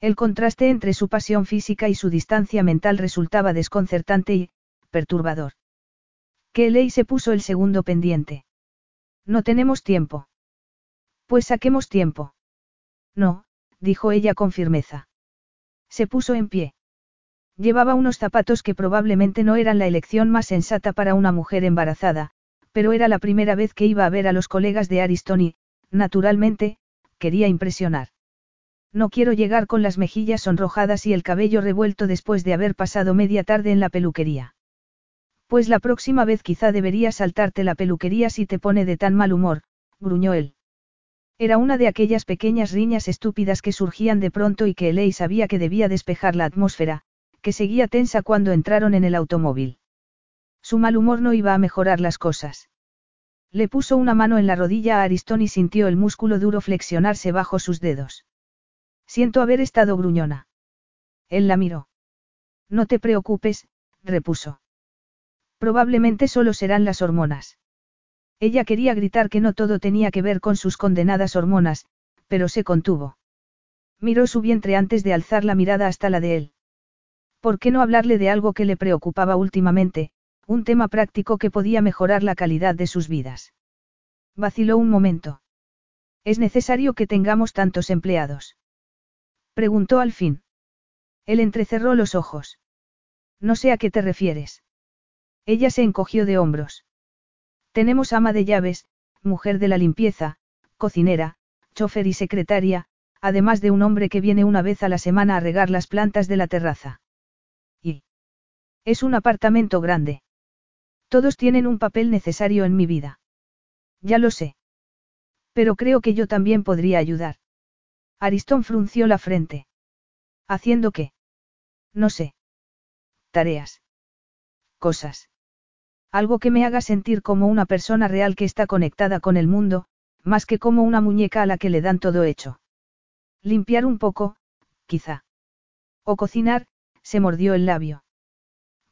El contraste entre su pasión física y su distancia mental resultaba desconcertante y, perturbador. Kelly se puso el segundo pendiente. No tenemos tiempo. Pues saquemos tiempo. No, dijo ella con firmeza. Se puso en pie. Llevaba unos zapatos que probablemente no eran la elección más sensata para una mujer embarazada, pero era la primera vez que iba a ver a los colegas de Ariston y, naturalmente, quería impresionar. No quiero llegar con las mejillas sonrojadas y el cabello revuelto después de haber pasado media tarde en la peluquería. Pues la próxima vez quizá deberías saltarte la peluquería si te pone de tan mal humor, gruñó él. Era una de aquellas pequeñas riñas estúpidas que surgían de pronto y que Elei sabía que debía despejar la atmósfera, que seguía tensa cuando entraron en el automóvil. Su mal humor no iba a mejorar las cosas. Le puso una mano en la rodilla a Aristón y sintió el músculo duro flexionarse bajo sus dedos. Siento haber estado gruñona. Él la miró. No te preocupes, repuso. Probablemente solo serán las hormonas. Ella quería gritar que no todo tenía que ver con sus condenadas hormonas, pero se contuvo. Miró su vientre antes de alzar la mirada hasta la de él. ¿Por qué no hablarle de algo que le preocupaba últimamente, un tema práctico que podía mejorar la calidad de sus vidas. Vaciló un momento. ¿Es necesario que tengamos tantos empleados? Preguntó al fin. Él entrecerró los ojos. No sé a qué te refieres. Ella se encogió de hombros. Tenemos ama de llaves, mujer de la limpieza, cocinera, chofer y secretaria, además de un hombre que viene una vez a la semana a regar las plantas de la terraza. Y. Es un apartamento grande. Todos tienen un papel necesario en mi vida. Ya lo sé. Pero creo que yo también podría ayudar. Aristón frunció la frente. ¿Haciendo qué? No sé. Tareas. Cosas. Algo que me haga sentir como una persona real que está conectada con el mundo, más que como una muñeca a la que le dan todo hecho. Limpiar un poco, quizá. O cocinar, se mordió el labio.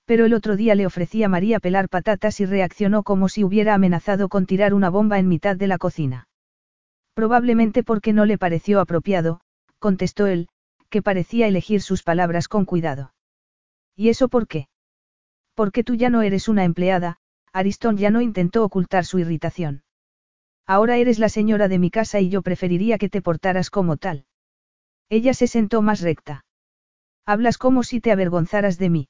Pero el otro día le ofrecí a María pelar patatas y reaccionó como si hubiera amenazado con tirar una bomba en mitad de la cocina. Probablemente porque no le pareció apropiado, contestó él, que parecía elegir sus palabras con cuidado. ¿Y eso por qué? Porque tú ya no eres una empleada, Aristón ya no intentó ocultar su irritación. Ahora eres la señora de mi casa y yo preferiría que te portaras como tal. Ella se sentó más recta. Hablas como si te avergonzaras de mí.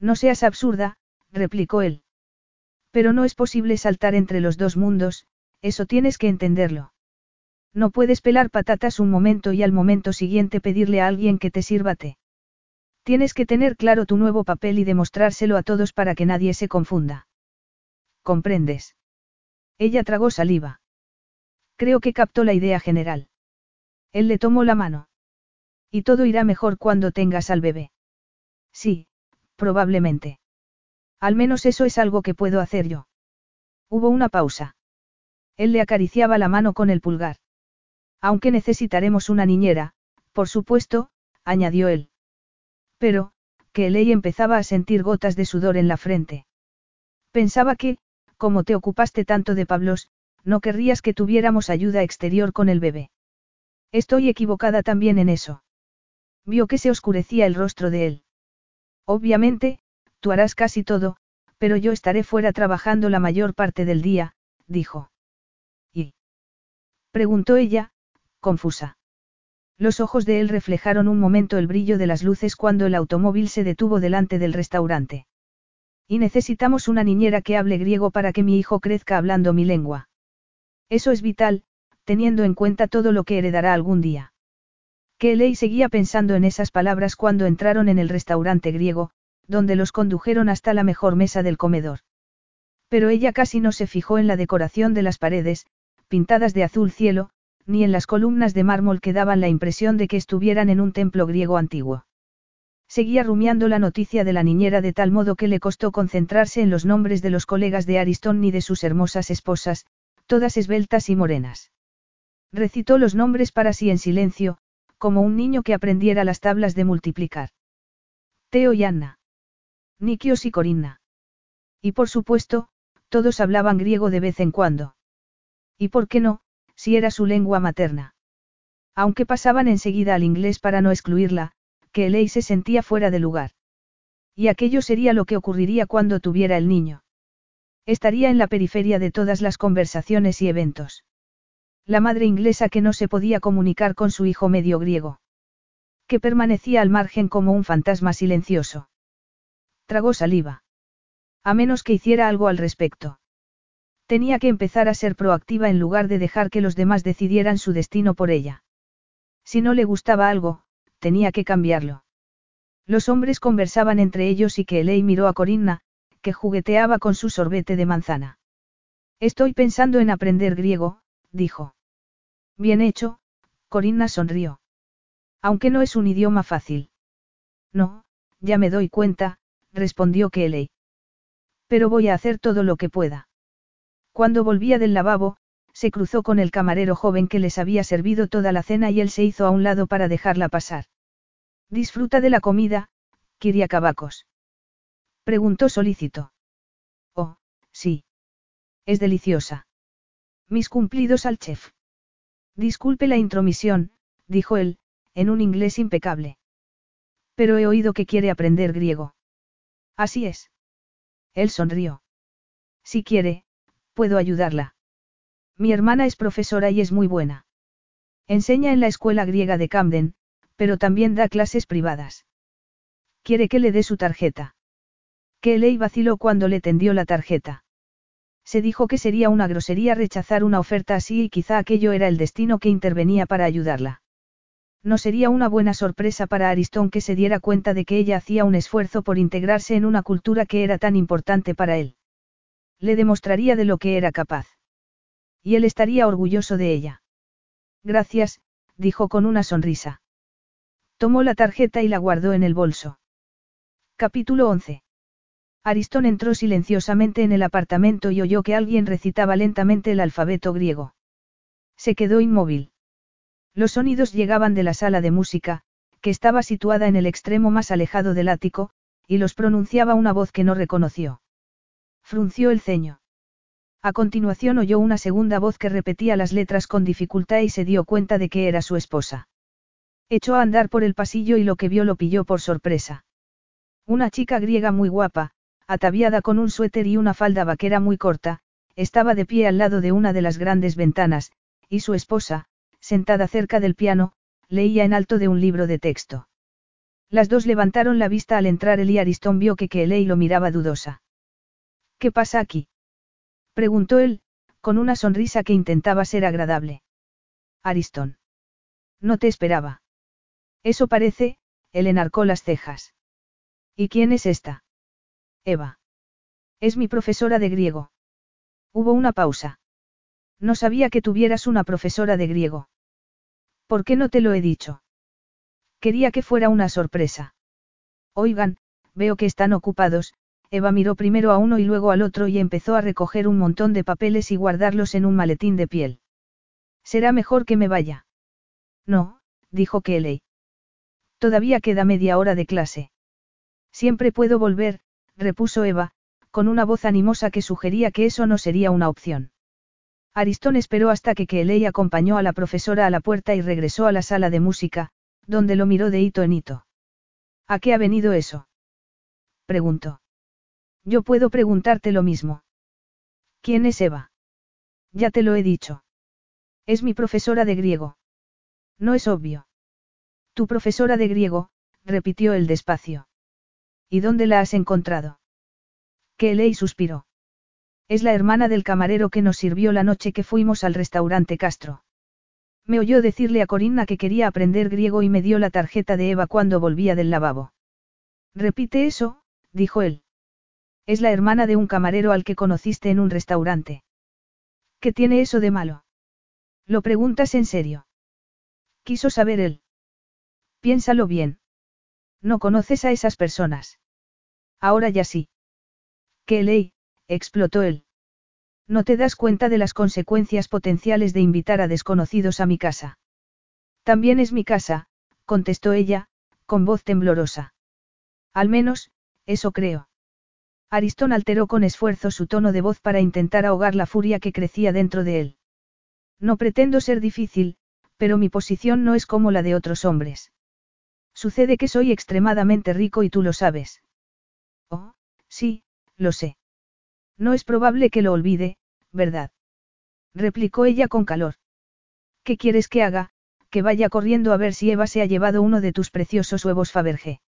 No seas absurda, replicó él. Pero no es posible saltar entre los dos mundos, eso tienes que entenderlo. No puedes pelar patatas un momento y al momento siguiente pedirle a alguien que te sirva té. Tienes que tener claro tu nuevo papel y demostrárselo a todos para que nadie se confunda. ¿Comprendes? Ella tragó saliva. Creo que captó la idea general. Él le tomó la mano. Y todo irá mejor cuando tengas al bebé. Sí, Probablemente. Al menos eso es algo que puedo hacer yo. Hubo una pausa. Él le acariciaba la mano con el pulgar. Aunque necesitaremos una niñera, por supuesto, añadió él. Pero, que Eley empezaba a sentir gotas de sudor en la frente. Pensaba que, como te ocupaste tanto de Pablos, no querrías que tuviéramos ayuda exterior con el bebé. Estoy equivocada también en eso. Vio que se oscurecía el rostro de él. Obviamente, tú harás casi todo, pero yo estaré fuera trabajando la mayor parte del día, dijo. ¿Y? preguntó ella, confusa. Los ojos de él reflejaron un momento el brillo de las luces cuando el automóvil se detuvo delante del restaurante. Y necesitamos una niñera que hable griego para que mi hijo crezca hablando mi lengua. Eso es vital, teniendo en cuenta todo lo que heredará algún día. Kelly seguía pensando en esas palabras cuando entraron en el restaurante griego, donde los condujeron hasta la mejor mesa del comedor. Pero ella casi no se fijó en la decoración de las paredes, pintadas de azul cielo, ni en las columnas de mármol que daban la impresión de que estuvieran en un templo griego antiguo. Seguía rumiando la noticia de la niñera de tal modo que le costó concentrarse en los nombres de los colegas de Aristón ni de sus hermosas esposas, todas esbeltas y morenas. Recitó los nombres para sí en silencio, como un niño que aprendiera las tablas de multiplicar. Teo y Anna. Nikios y Corinna. Y por supuesto, todos hablaban griego de vez en cuando. ¿Y por qué no, si era su lengua materna. Aunque pasaban enseguida al inglés para no excluirla, que Ley se sentía fuera de lugar. Y aquello sería lo que ocurriría cuando tuviera el niño. Estaría en la periferia de todas las conversaciones y eventos. La madre inglesa que no se podía comunicar con su hijo medio griego. Que permanecía al margen como un fantasma silencioso. Tragó saliva. A menos que hiciera algo al respecto. Tenía que empezar a ser proactiva en lugar de dejar que los demás decidieran su destino por ella. Si no le gustaba algo, tenía que cambiarlo. Los hombres conversaban entre ellos y que miró a Corinna, que jugueteaba con su sorbete de manzana. Estoy pensando en aprender griego, dijo. Bien hecho, Corinna sonrió. Aunque no es un idioma fácil. No, ya me doy cuenta, respondió Kelly. Pero voy a hacer todo lo que pueda. Cuando volvía del lavabo, se cruzó con el camarero joven que les había servido toda la cena y él se hizo a un lado para dejarla pasar. Disfruta de la comida, Kiriakabakos. Preguntó solícito. Oh, sí. Es deliciosa. Mis cumplidos al chef. Disculpe la intromisión, dijo él, en un inglés impecable. Pero he oído que quiere aprender griego. Así es. Él sonrió. Si quiere, puedo ayudarla. Mi hermana es profesora y es muy buena. Enseña en la escuela griega de Camden, pero también da clases privadas. Quiere que le dé su tarjeta. Kelly vaciló cuando le tendió la tarjeta. Se dijo que sería una grosería rechazar una oferta así y quizá aquello era el destino que intervenía para ayudarla. No sería una buena sorpresa para Aristón que se diera cuenta de que ella hacía un esfuerzo por integrarse en una cultura que era tan importante para él. Le demostraría de lo que era capaz. Y él estaría orgulloso de ella. Gracias, dijo con una sonrisa. Tomó la tarjeta y la guardó en el bolso. Capítulo 11. Aristón entró silenciosamente en el apartamento y oyó que alguien recitaba lentamente el alfabeto griego. Se quedó inmóvil. Los sonidos llegaban de la sala de música, que estaba situada en el extremo más alejado del ático, y los pronunciaba una voz que no reconoció. Frunció el ceño. A continuación oyó una segunda voz que repetía las letras con dificultad y se dio cuenta de que era su esposa. Echó a andar por el pasillo y lo que vio lo pilló por sorpresa. Una chica griega muy guapa, ataviada con un suéter y una falda vaquera muy corta, estaba de pie al lado de una de las grandes ventanas, y su esposa, sentada cerca del piano, leía en alto de un libro de texto. Las dos levantaron la vista al entrar él y Aristón vio que Kelly lo miraba dudosa. ¿Qué pasa aquí? preguntó él, con una sonrisa que intentaba ser agradable. Aristón. No te esperaba. Eso parece, él enarcó las cejas. ¿Y quién es esta? Eva. Es mi profesora de griego. Hubo una pausa. No sabía que tuvieras una profesora de griego. ¿Por qué no te lo he dicho? Quería que fuera una sorpresa. Oigan, veo que están ocupados, Eva miró primero a uno y luego al otro y empezó a recoger un montón de papeles y guardarlos en un maletín de piel. Será mejor que me vaya. No, dijo Kelly. Todavía queda media hora de clase. Siempre puedo volver, repuso Eva, con una voz animosa que sugería que eso no sería una opción. Aristón esperó hasta que Kelly acompañó a la profesora a la puerta y regresó a la sala de música, donde lo miró de hito en hito. ¿A qué ha venido eso? preguntó. Yo puedo preguntarte lo mismo. ¿Quién es Eva? Ya te lo he dicho. Es mi profesora de griego. No es obvio. Tu profesora de griego, repitió él despacio. ¿Y dónde la has encontrado? Que suspiró. Es la hermana del camarero que nos sirvió la noche que fuimos al restaurante Castro. Me oyó decirle a Corinna que quería aprender griego y me dio la tarjeta de Eva cuando volvía del lavabo. Repite eso, dijo él. Es la hermana de un camarero al que conociste en un restaurante. ¿Qué tiene eso de malo? Lo preguntas en serio. Quiso saber él. Piénsalo bien. No conoces a esas personas. Ahora ya sí. ¿Qué ley? explotó él. No te das cuenta de las consecuencias potenciales de invitar a desconocidos a mi casa. También es mi casa, contestó ella, con voz temblorosa. Al menos, eso creo. Aristón alteró con esfuerzo su tono de voz para intentar ahogar la furia que crecía dentro de él. No pretendo ser difícil, pero mi posición no es como la de otros hombres. Sucede que soy extremadamente rico y tú lo sabes. Oh, sí, lo sé. No es probable que lo olvide, ¿verdad? replicó ella con calor. ¿Qué quieres que haga? Que vaya corriendo a ver si Eva se ha llevado uno de tus preciosos huevos Fabergé.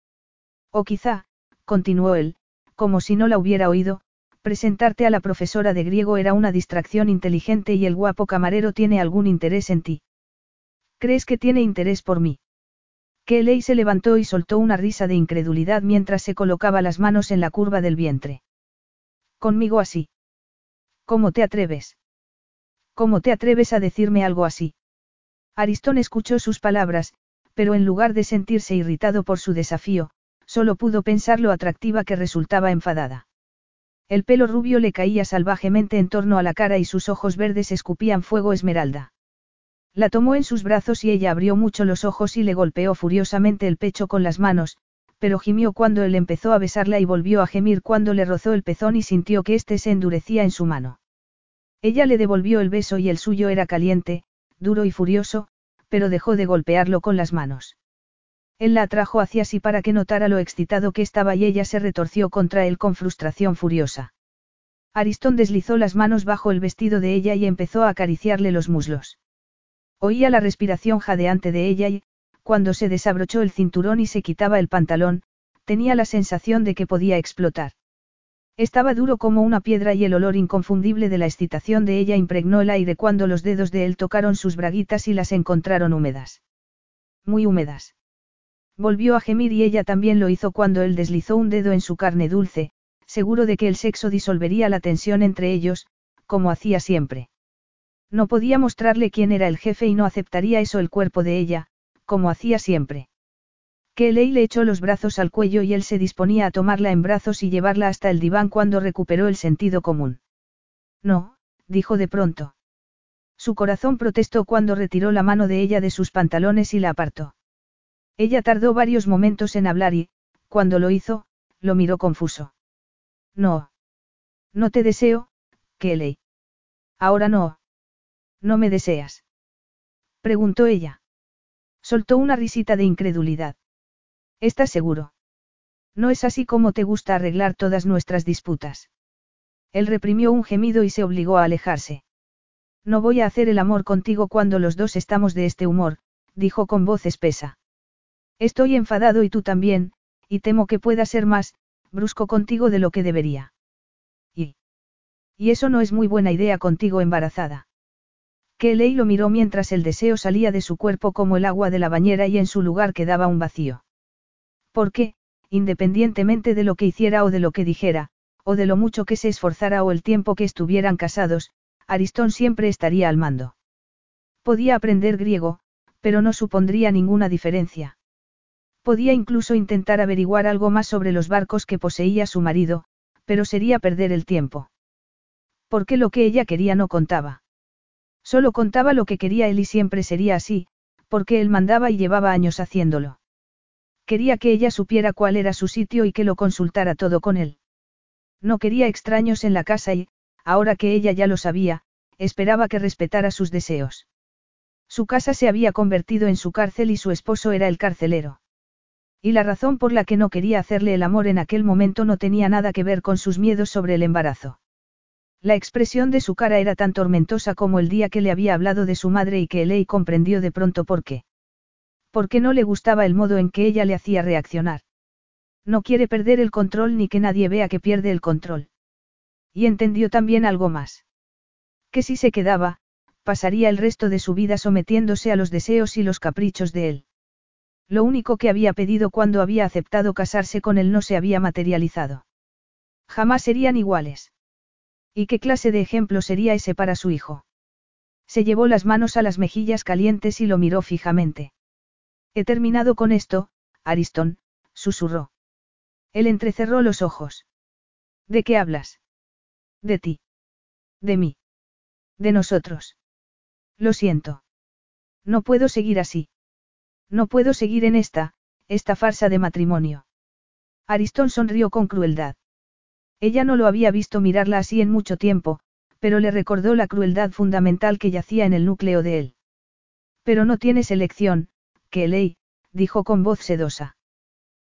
O quizá, continuó él, como si no la hubiera oído, presentarte a la profesora de griego era una distracción inteligente y el guapo camarero tiene algún interés en ti. ¿Crees que tiene interés por mí? Kelly se levantó y soltó una risa de incredulidad mientras se colocaba las manos en la curva del vientre. Conmigo así. ¿Cómo te atreves? ¿Cómo te atreves a decirme algo así? Aristón escuchó sus palabras, pero en lugar de sentirse irritado por su desafío, solo pudo pensar lo atractiva que resultaba enfadada. El pelo rubio le caía salvajemente en torno a la cara y sus ojos verdes escupían fuego esmeralda. La tomó en sus brazos y ella abrió mucho los ojos y le golpeó furiosamente el pecho con las manos, pero gimió cuando él empezó a besarla y volvió a gemir cuando le rozó el pezón y sintió que éste se endurecía en su mano. Ella le devolvió el beso y el suyo era caliente, duro y furioso, pero dejó de golpearlo con las manos. Él la atrajo hacia sí para que notara lo excitado que estaba y ella se retorció contra él con frustración furiosa. Aristón deslizó las manos bajo el vestido de ella y empezó a acariciarle los muslos. Oía la respiración jadeante de ella y, cuando se desabrochó el cinturón y se quitaba el pantalón, tenía la sensación de que podía explotar. Estaba duro como una piedra y el olor inconfundible de la excitación de ella impregnó el aire cuando los dedos de él tocaron sus braguitas y las encontraron húmedas. Muy húmedas. Volvió a gemir y ella también lo hizo cuando él deslizó un dedo en su carne dulce, seguro de que el sexo disolvería la tensión entre ellos, como hacía siempre. No podía mostrarle quién era el jefe y no aceptaría eso el cuerpo de ella, como hacía siempre. Kelly le echó los brazos al cuello y él se disponía a tomarla en brazos y llevarla hasta el diván cuando recuperó el sentido común. No, dijo de pronto. Su corazón protestó cuando retiró la mano de ella de sus pantalones y la apartó. Ella tardó varios momentos en hablar y, cuando lo hizo, lo miró confuso. No. No te deseo, Kelly. Ahora no, ¿No me deseas? Preguntó ella. Soltó una risita de incredulidad. ¿Estás seguro? No es así como te gusta arreglar todas nuestras disputas. Él reprimió un gemido y se obligó a alejarse. No voy a hacer el amor contigo cuando los dos estamos de este humor, dijo con voz espesa. Estoy enfadado y tú también, y temo que pueda ser más, brusco contigo de lo que debería. Y. Y eso no es muy buena idea contigo embarazada. Kelly lo miró mientras el deseo salía de su cuerpo como el agua de la bañera y en su lugar quedaba un vacío. Porque, independientemente de lo que hiciera o de lo que dijera, o de lo mucho que se esforzara o el tiempo que estuvieran casados, Aristón siempre estaría al mando. Podía aprender griego, pero no supondría ninguna diferencia. Podía incluso intentar averiguar algo más sobre los barcos que poseía su marido, pero sería perder el tiempo. Porque lo que ella quería no contaba. Solo contaba lo que quería él y siempre sería así, porque él mandaba y llevaba años haciéndolo. Quería que ella supiera cuál era su sitio y que lo consultara todo con él. No quería extraños en la casa y, ahora que ella ya lo sabía, esperaba que respetara sus deseos. Su casa se había convertido en su cárcel y su esposo era el carcelero. Y la razón por la que no quería hacerle el amor en aquel momento no tenía nada que ver con sus miedos sobre el embarazo. La expresión de su cara era tan tormentosa como el día que le había hablado de su madre y que Elei comprendió de pronto por qué. Porque no le gustaba el modo en que ella le hacía reaccionar. No quiere perder el control ni que nadie vea que pierde el control. Y entendió también algo más. Que si se quedaba, pasaría el resto de su vida sometiéndose a los deseos y los caprichos de él. Lo único que había pedido cuando había aceptado casarse con él no se había materializado. Jamás serían iguales. ¿Y qué clase de ejemplo sería ese para su hijo? Se llevó las manos a las mejillas calientes y lo miró fijamente. He terminado con esto, Ariston, susurró. Él entrecerró los ojos. ¿De qué hablas? De ti. De mí. De nosotros. Lo siento. No puedo seguir así. No puedo seguir en esta, esta farsa de matrimonio. Aristón sonrió con crueldad. Ella no lo había visto mirarla así en mucho tiempo, pero le recordó la crueldad fundamental que yacía en el núcleo de él. Pero no tienes elección, que ley, dijo con voz sedosa.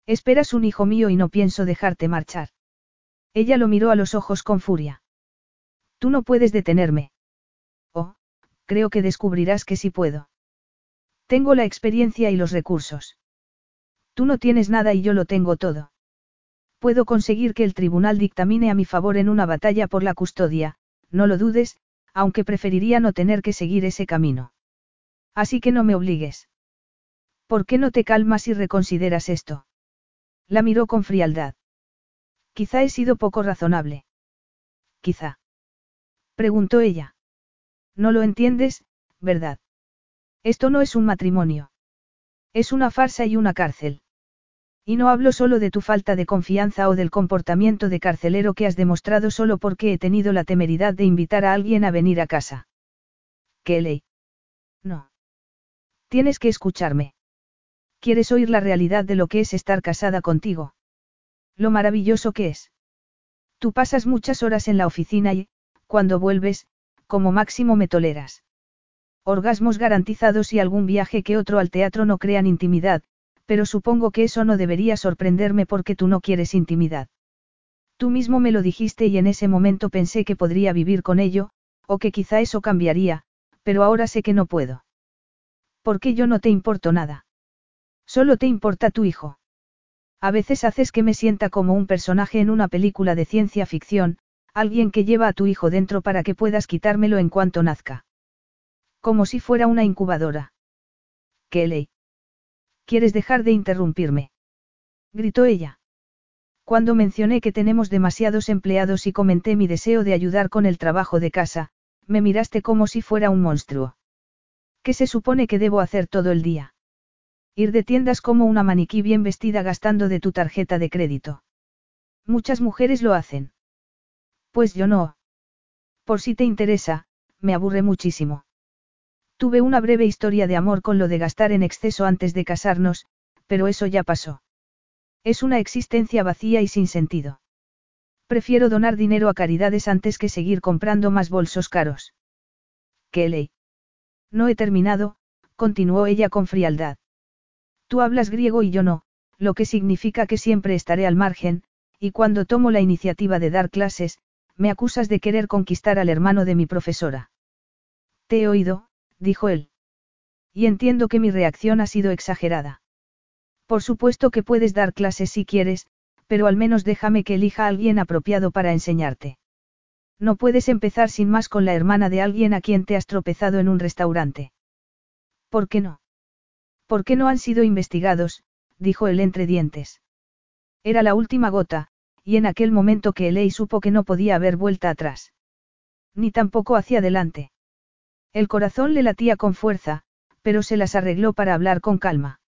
Esperas un hijo mío y no pienso dejarte marchar. Ella lo miró a los ojos con furia. Tú no puedes detenerme creo que descubrirás que sí puedo. Tengo la experiencia y los recursos. Tú no tienes nada y yo lo tengo todo. Puedo conseguir que el tribunal dictamine a mi favor en una batalla por la custodia, no lo dudes, aunque preferiría no tener que seguir ese camino. Así que no me obligues. ¿Por qué no te calmas y reconsideras esto? La miró con frialdad. Quizá he sido poco razonable. Quizá. Preguntó ella. No lo entiendes, ¿verdad? Esto no es un matrimonio. Es una farsa y una cárcel. Y no hablo solo de tu falta de confianza o del comportamiento de carcelero que has demostrado solo porque he tenido la temeridad de invitar a alguien a venir a casa. Kelly. No. Tienes que escucharme. ¿Quieres oír la realidad de lo que es estar casada contigo? Lo maravilloso que es. Tú pasas muchas horas en la oficina y, cuando vuelves, como máximo me toleras. Orgasmos garantizados y algún viaje que otro al teatro no crean intimidad, pero supongo que eso no debería sorprenderme porque tú no quieres intimidad. Tú mismo me lo dijiste y en ese momento pensé que podría vivir con ello, o que quizá eso cambiaría, pero ahora sé que no puedo. Porque yo no te importo nada. Solo te importa tu hijo. A veces haces que me sienta como un personaje en una película de ciencia ficción, Alguien que lleva a tu hijo dentro para que puedas quitármelo en cuanto nazca. Como si fuera una incubadora. Kelly. ¿Quieres dejar de interrumpirme? Gritó ella. Cuando mencioné que tenemos demasiados empleados y comenté mi deseo de ayudar con el trabajo de casa, me miraste como si fuera un monstruo. ¿Qué se supone que debo hacer todo el día? Ir de tiendas como una maniquí bien vestida gastando de tu tarjeta de crédito. Muchas mujeres lo hacen. Pues yo no. Por si te interesa, me aburre muchísimo. Tuve una breve historia de amor con lo de gastar en exceso antes de casarnos, pero eso ya pasó. Es una existencia vacía y sin sentido. Prefiero donar dinero a caridades antes que seguir comprando más bolsos caros. Kelly. No he terminado, continuó ella con frialdad. Tú hablas griego y yo no, lo que significa que siempre estaré al margen, y cuando tomo la iniciativa de dar clases, me acusas de querer conquistar al hermano de mi profesora. Te he oído, dijo él. Y entiendo que mi reacción ha sido exagerada. Por supuesto que puedes dar clases si quieres, pero al menos déjame que elija a alguien apropiado para enseñarte. No puedes empezar sin más con la hermana de alguien a quien te has tropezado en un restaurante. ¿Por qué no? ¿Por qué no han sido investigados? dijo él entre dientes. Era la última gota, y en aquel momento que Elei supo que no podía haber vuelta atrás. Ni tampoco hacia adelante. El corazón le latía con fuerza, pero se las arregló para hablar con calma.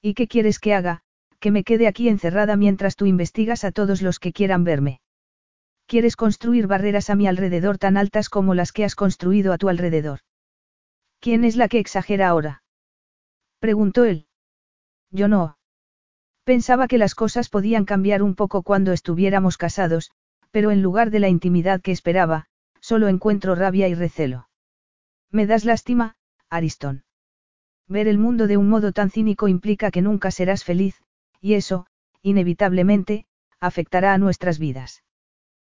¿Y qué quieres que haga? Que me quede aquí encerrada mientras tú investigas a todos los que quieran verme. ¿Quieres construir barreras a mi alrededor tan altas como las que has construido a tu alrededor? ¿Quién es la que exagera ahora? Preguntó él. Yo no. Pensaba que las cosas podían cambiar un poco cuando estuviéramos casados, pero en lugar de la intimidad que esperaba, solo encuentro rabia y recelo. Me das lástima, Ariston. Ver el mundo de un modo tan cínico implica que nunca serás feliz, y eso, inevitablemente, afectará a nuestras vidas.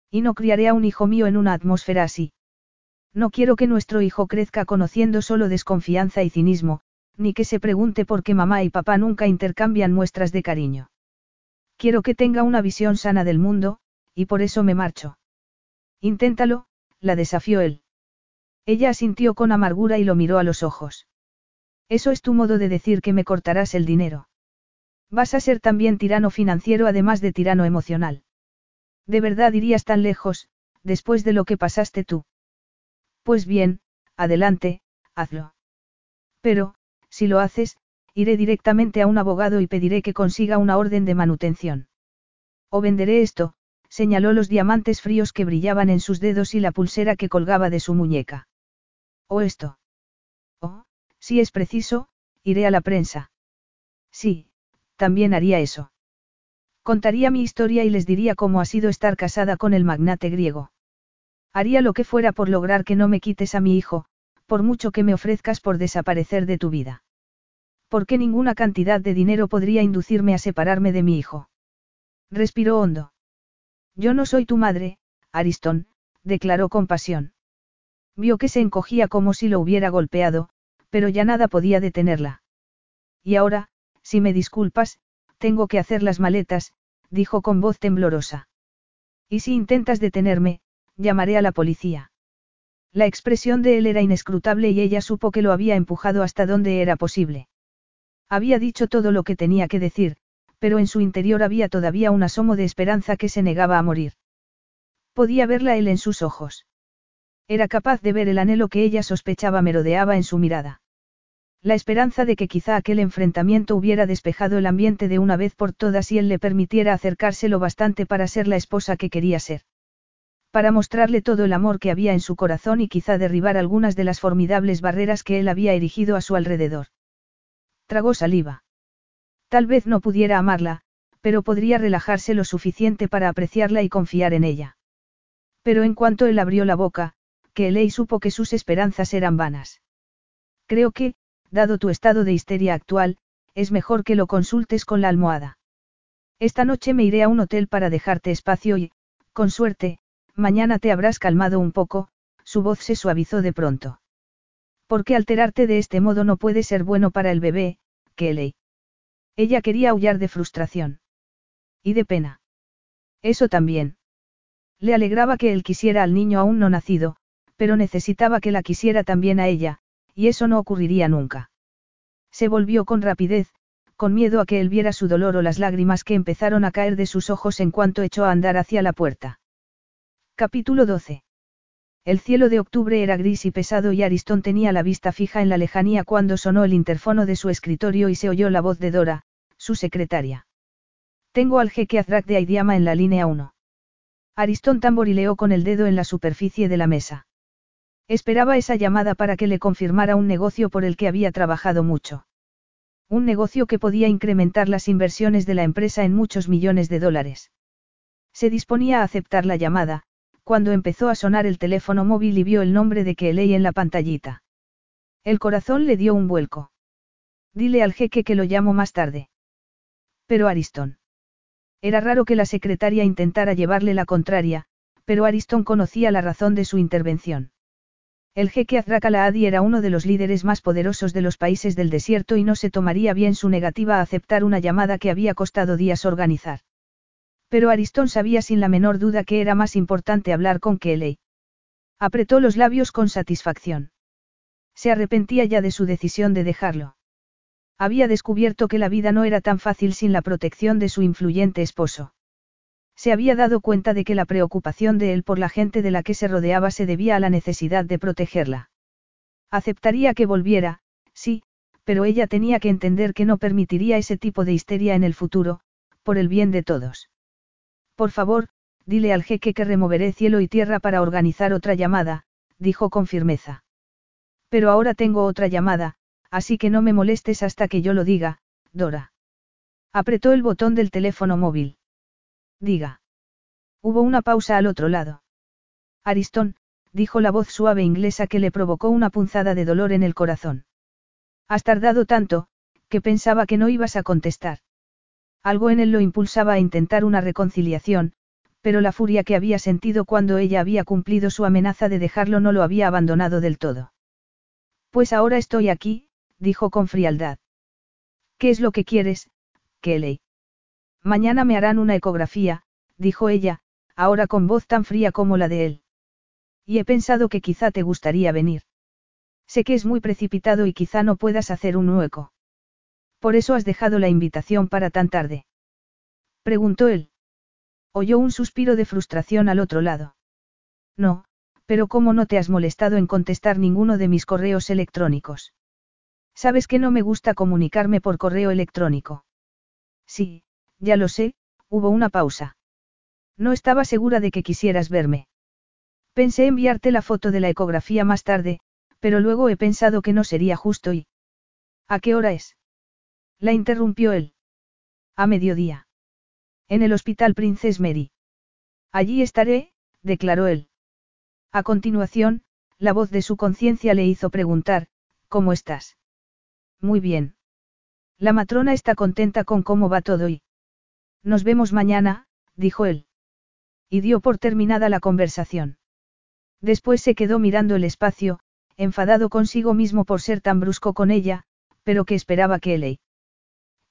Y no criaré a un hijo mío en una atmósfera así. No quiero que nuestro hijo crezca conociendo solo desconfianza y cinismo, Ni que se pregunte por qué mamá y papá nunca intercambian muestras de cariño. Quiero que tenga una visión sana del mundo, y por eso me marcho. Inténtalo, la desafió él. Ella asintió con amargura y lo miró a los ojos. Eso es tu modo de decir que me cortarás el dinero. Vas a ser también tirano financiero además de tirano emocional. ¿De verdad irías tan lejos, después de lo que pasaste tú? Pues bien, adelante, hazlo. Pero, si lo haces, iré directamente a un abogado y pediré que consiga una orden de manutención. O venderé esto, señaló los diamantes fríos que brillaban en sus dedos y la pulsera que colgaba de su muñeca. O esto. O, si es preciso, iré a la prensa. Sí, también haría eso. Contaría mi historia y les diría cómo ha sido estar casada con el magnate griego. Haría lo que fuera por lograr que no me quites a mi hijo, por mucho que me ofrezcas por desaparecer de tu vida. Porque ninguna cantidad de dinero podría inducirme a separarme de mi hijo. Respiró hondo. Yo no soy tu madre, Aristón, declaró con pasión. Vio que se encogía como si lo hubiera golpeado, pero ya nada podía detenerla. Y ahora, si me disculpas, tengo que hacer las maletas, dijo con voz temblorosa. Y si intentas detenerme, llamaré a la policía. La expresión de él era inescrutable y ella supo que lo había empujado hasta donde era posible. Había dicho todo lo que tenía que decir, pero en su interior había todavía un asomo de esperanza que se negaba a morir. Podía verla él en sus ojos. Era capaz de ver el anhelo que ella sospechaba merodeaba en su mirada. La esperanza de que quizá aquel enfrentamiento hubiera despejado el ambiente de una vez por todas y él le permitiera acercarse lo bastante para ser la esposa que quería ser. Para mostrarle todo el amor que había en su corazón y quizá derribar algunas de las formidables barreras que él había erigido a su alrededor. Tragó saliva. Tal vez no pudiera amarla, pero podría relajarse lo suficiente para apreciarla y confiar en ella. Pero en cuanto él abrió la boca, que Elei supo que sus esperanzas eran vanas. Creo que, dado tu estado de histeria actual, es mejor que lo consultes con la almohada. Esta noche me iré a un hotel para dejarte espacio y, con suerte, mañana te habrás calmado un poco, su voz se suavizó de pronto. Porque alterarte de este modo no puede ser bueno para el bebé, Kelly. Ella quería aullar de frustración. Y de pena. Eso también. Le alegraba que él quisiera al niño aún no nacido, pero necesitaba que la quisiera también a ella, y eso no ocurriría nunca. Se volvió con rapidez, con miedo a que él viera su dolor o las lágrimas que empezaron a caer de sus ojos en cuanto echó a andar hacia la puerta. Capítulo 12. El cielo de octubre era gris y pesado y Aristón tenía la vista fija en la lejanía cuando sonó el interfono de su escritorio y se oyó la voz de Dora, su secretaria. Tengo al jeque Azrak de Aidiama en la línea 1. Aristón tamborileó con el dedo en la superficie de la mesa. Esperaba esa llamada para que le confirmara un negocio por el que había trabajado mucho. Un negocio que podía incrementar las inversiones de la empresa en muchos millones de dólares. Se disponía a aceptar la llamada, cuando empezó a sonar el teléfono móvil y vio el nombre de Kelly en la pantallita. El corazón le dio un vuelco. Dile al jeque que lo llamo más tarde. Pero Ariston. Era raro que la secretaria intentara llevarle la contraria, pero Ariston conocía la razón de su intervención. El jeque Azrak al era uno de los líderes más poderosos de los países del desierto y no se tomaría bien su negativa a aceptar una llamada que había costado días organizar. Pero Aristón sabía sin la menor duda que era más importante hablar con Kelly. Apretó los labios con satisfacción. Se arrepentía ya de su decisión de dejarlo. Había descubierto que la vida no era tan fácil sin la protección de su influyente esposo. Se había dado cuenta de que la preocupación de él por la gente de la que se rodeaba se debía a la necesidad de protegerla. Aceptaría que volviera, sí, pero ella tenía que entender que no permitiría ese tipo de histeria en el futuro, por el bien de todos. Por favor, dile al jeque que removeré cielo y tierra para organizar otra llamada, dijo con firmeza. Pero ahora tengo otra llamada, así que no me molestes hasta que yo lo diga, Dora. Apretó el botón del teléfono móvil. Diga. Hubo una pausa al otro lado. Aristón, dijo la voz suave inglesa que le provocó una punzada de dolor en el corazón. Has tardado tanto, que pensaba que no ibas a contestar. Algo en él lo impulsaba a intentar una reconciliación, pero la furia que había sentido cuando ella había cumplido su amenaza de dejarlo no lo había abandonado del todo. Pues ahora estoy aquí, dijo con frialdad. ¿Qué es lo que quieres, Kelly? Mañana me harán una ecografía, dijo ella, ahora con voz tan fría como la de él. Y he pensado que quizá te gustaría venir. Sé que es muy precipitado y quizá no puedas hacer un hueco. Por eso has dejado la invitación para tan tarde. Preguntó él. Oyó un suspiro de frustración al otro lado. No, pero ¿cómo no te has molestado en contestar ninguno de mis correos electrónicos? Sabes que no me gusta comunicarme por correo electrónico. Sí, ya lo sé, hubo una pausa. No estaba segura de que quisieras verme. Pensé enviarte la foto de la ecografía más tarde, pero luego he pensado que no sería justo y... ¿A qué hora es? La interrumpió él. A mediodía. En el Hospital Princess Mary. Allí estaré, declaró él. A continuación, la voz de su conciencia le hizo preguntar, ¿cómo estás? Muy bien. La matrona está contenta con cómo va todo y... Nos vemos mañana, dijo él. Y dio por terminada la conversación. Después se quedó mirando el espacio, enfadado consigo mismo por ser tan brusco con ella, pero que esperaba que él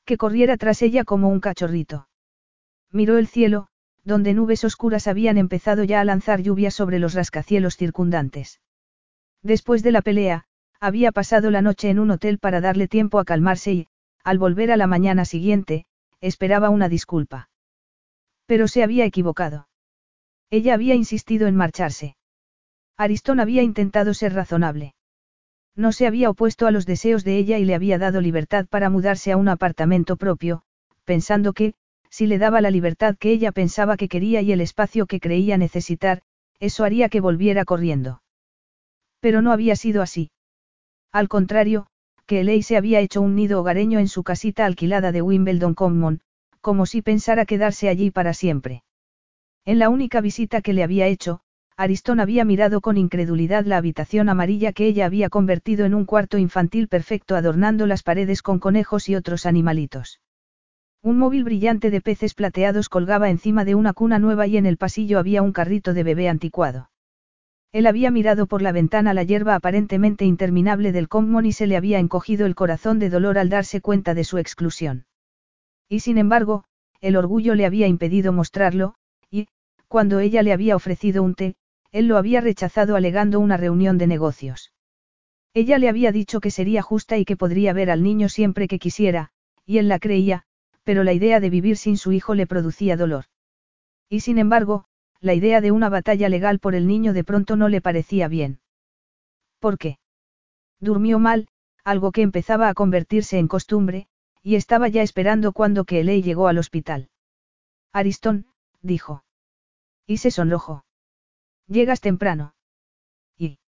que corriera tras ella como un cachorrito. Miró el cielo, donde nubes oscuras habían empezado ya a lanzar lluvia sobre los rascacielos circundantes. Después de la pelea, había pasado la noche en un hotel para darle tiempo a calmarse y, al volver a la mañana siguiente, esperaba una disculpa. Pero se había equivocado. Ella había insistido en marcharse. Aristón había intentado ser razonable. No se había opuesto a los deseos de ella y le había dado libertad para mudarse a un apartamento propio, pensando que, si le daba la libertad que ella pensaba que quería y el espacio que creía necesitar, eso haría que volviera corriendo. Pero no había sido así. Al contrario, que se había hecho un nido hogareño en su casita alquilada de Wimbledon Common, como si pensara quedarse allí para siempre. En la única visita que le había hecho, Aristón había mirado con incredulidad la habitación amarilla que ella había convertido en un cuarto infantil perfecto adornando las paredes con conejos y otros animalitos. Un móvil brillante de peces plateados colgaba encima de una cuna nueva y en el pasillo había un carrito de bebé anticuado. Él había mirado por la ventana la hierba aparentemente interminable del common y se le había encogido el corazón de dolor al darse cuenta de su exclusión. Y sin embargo, el orgullo le había impedido mostrarlo, y, cuando ella le había ofrecido un té, él lo había rechazado alegando una reunión de negocios. Ella le había dicho que sería justa y que podría ver al niño siempre que quisiera, y él la creía, pero la idea de vivir sin su hijo le producía dolor. Y sin embargo, la idea de una batalla legal por el niño de pronto no le parecía bien. ¿Por qué? Durmió mal, algo que empezaba a convertirse en costumbre, y estaba ya esperando cuando que llegó al hospital. Aristón, dijo. Y se sonrojó. Llegas temprano. Y.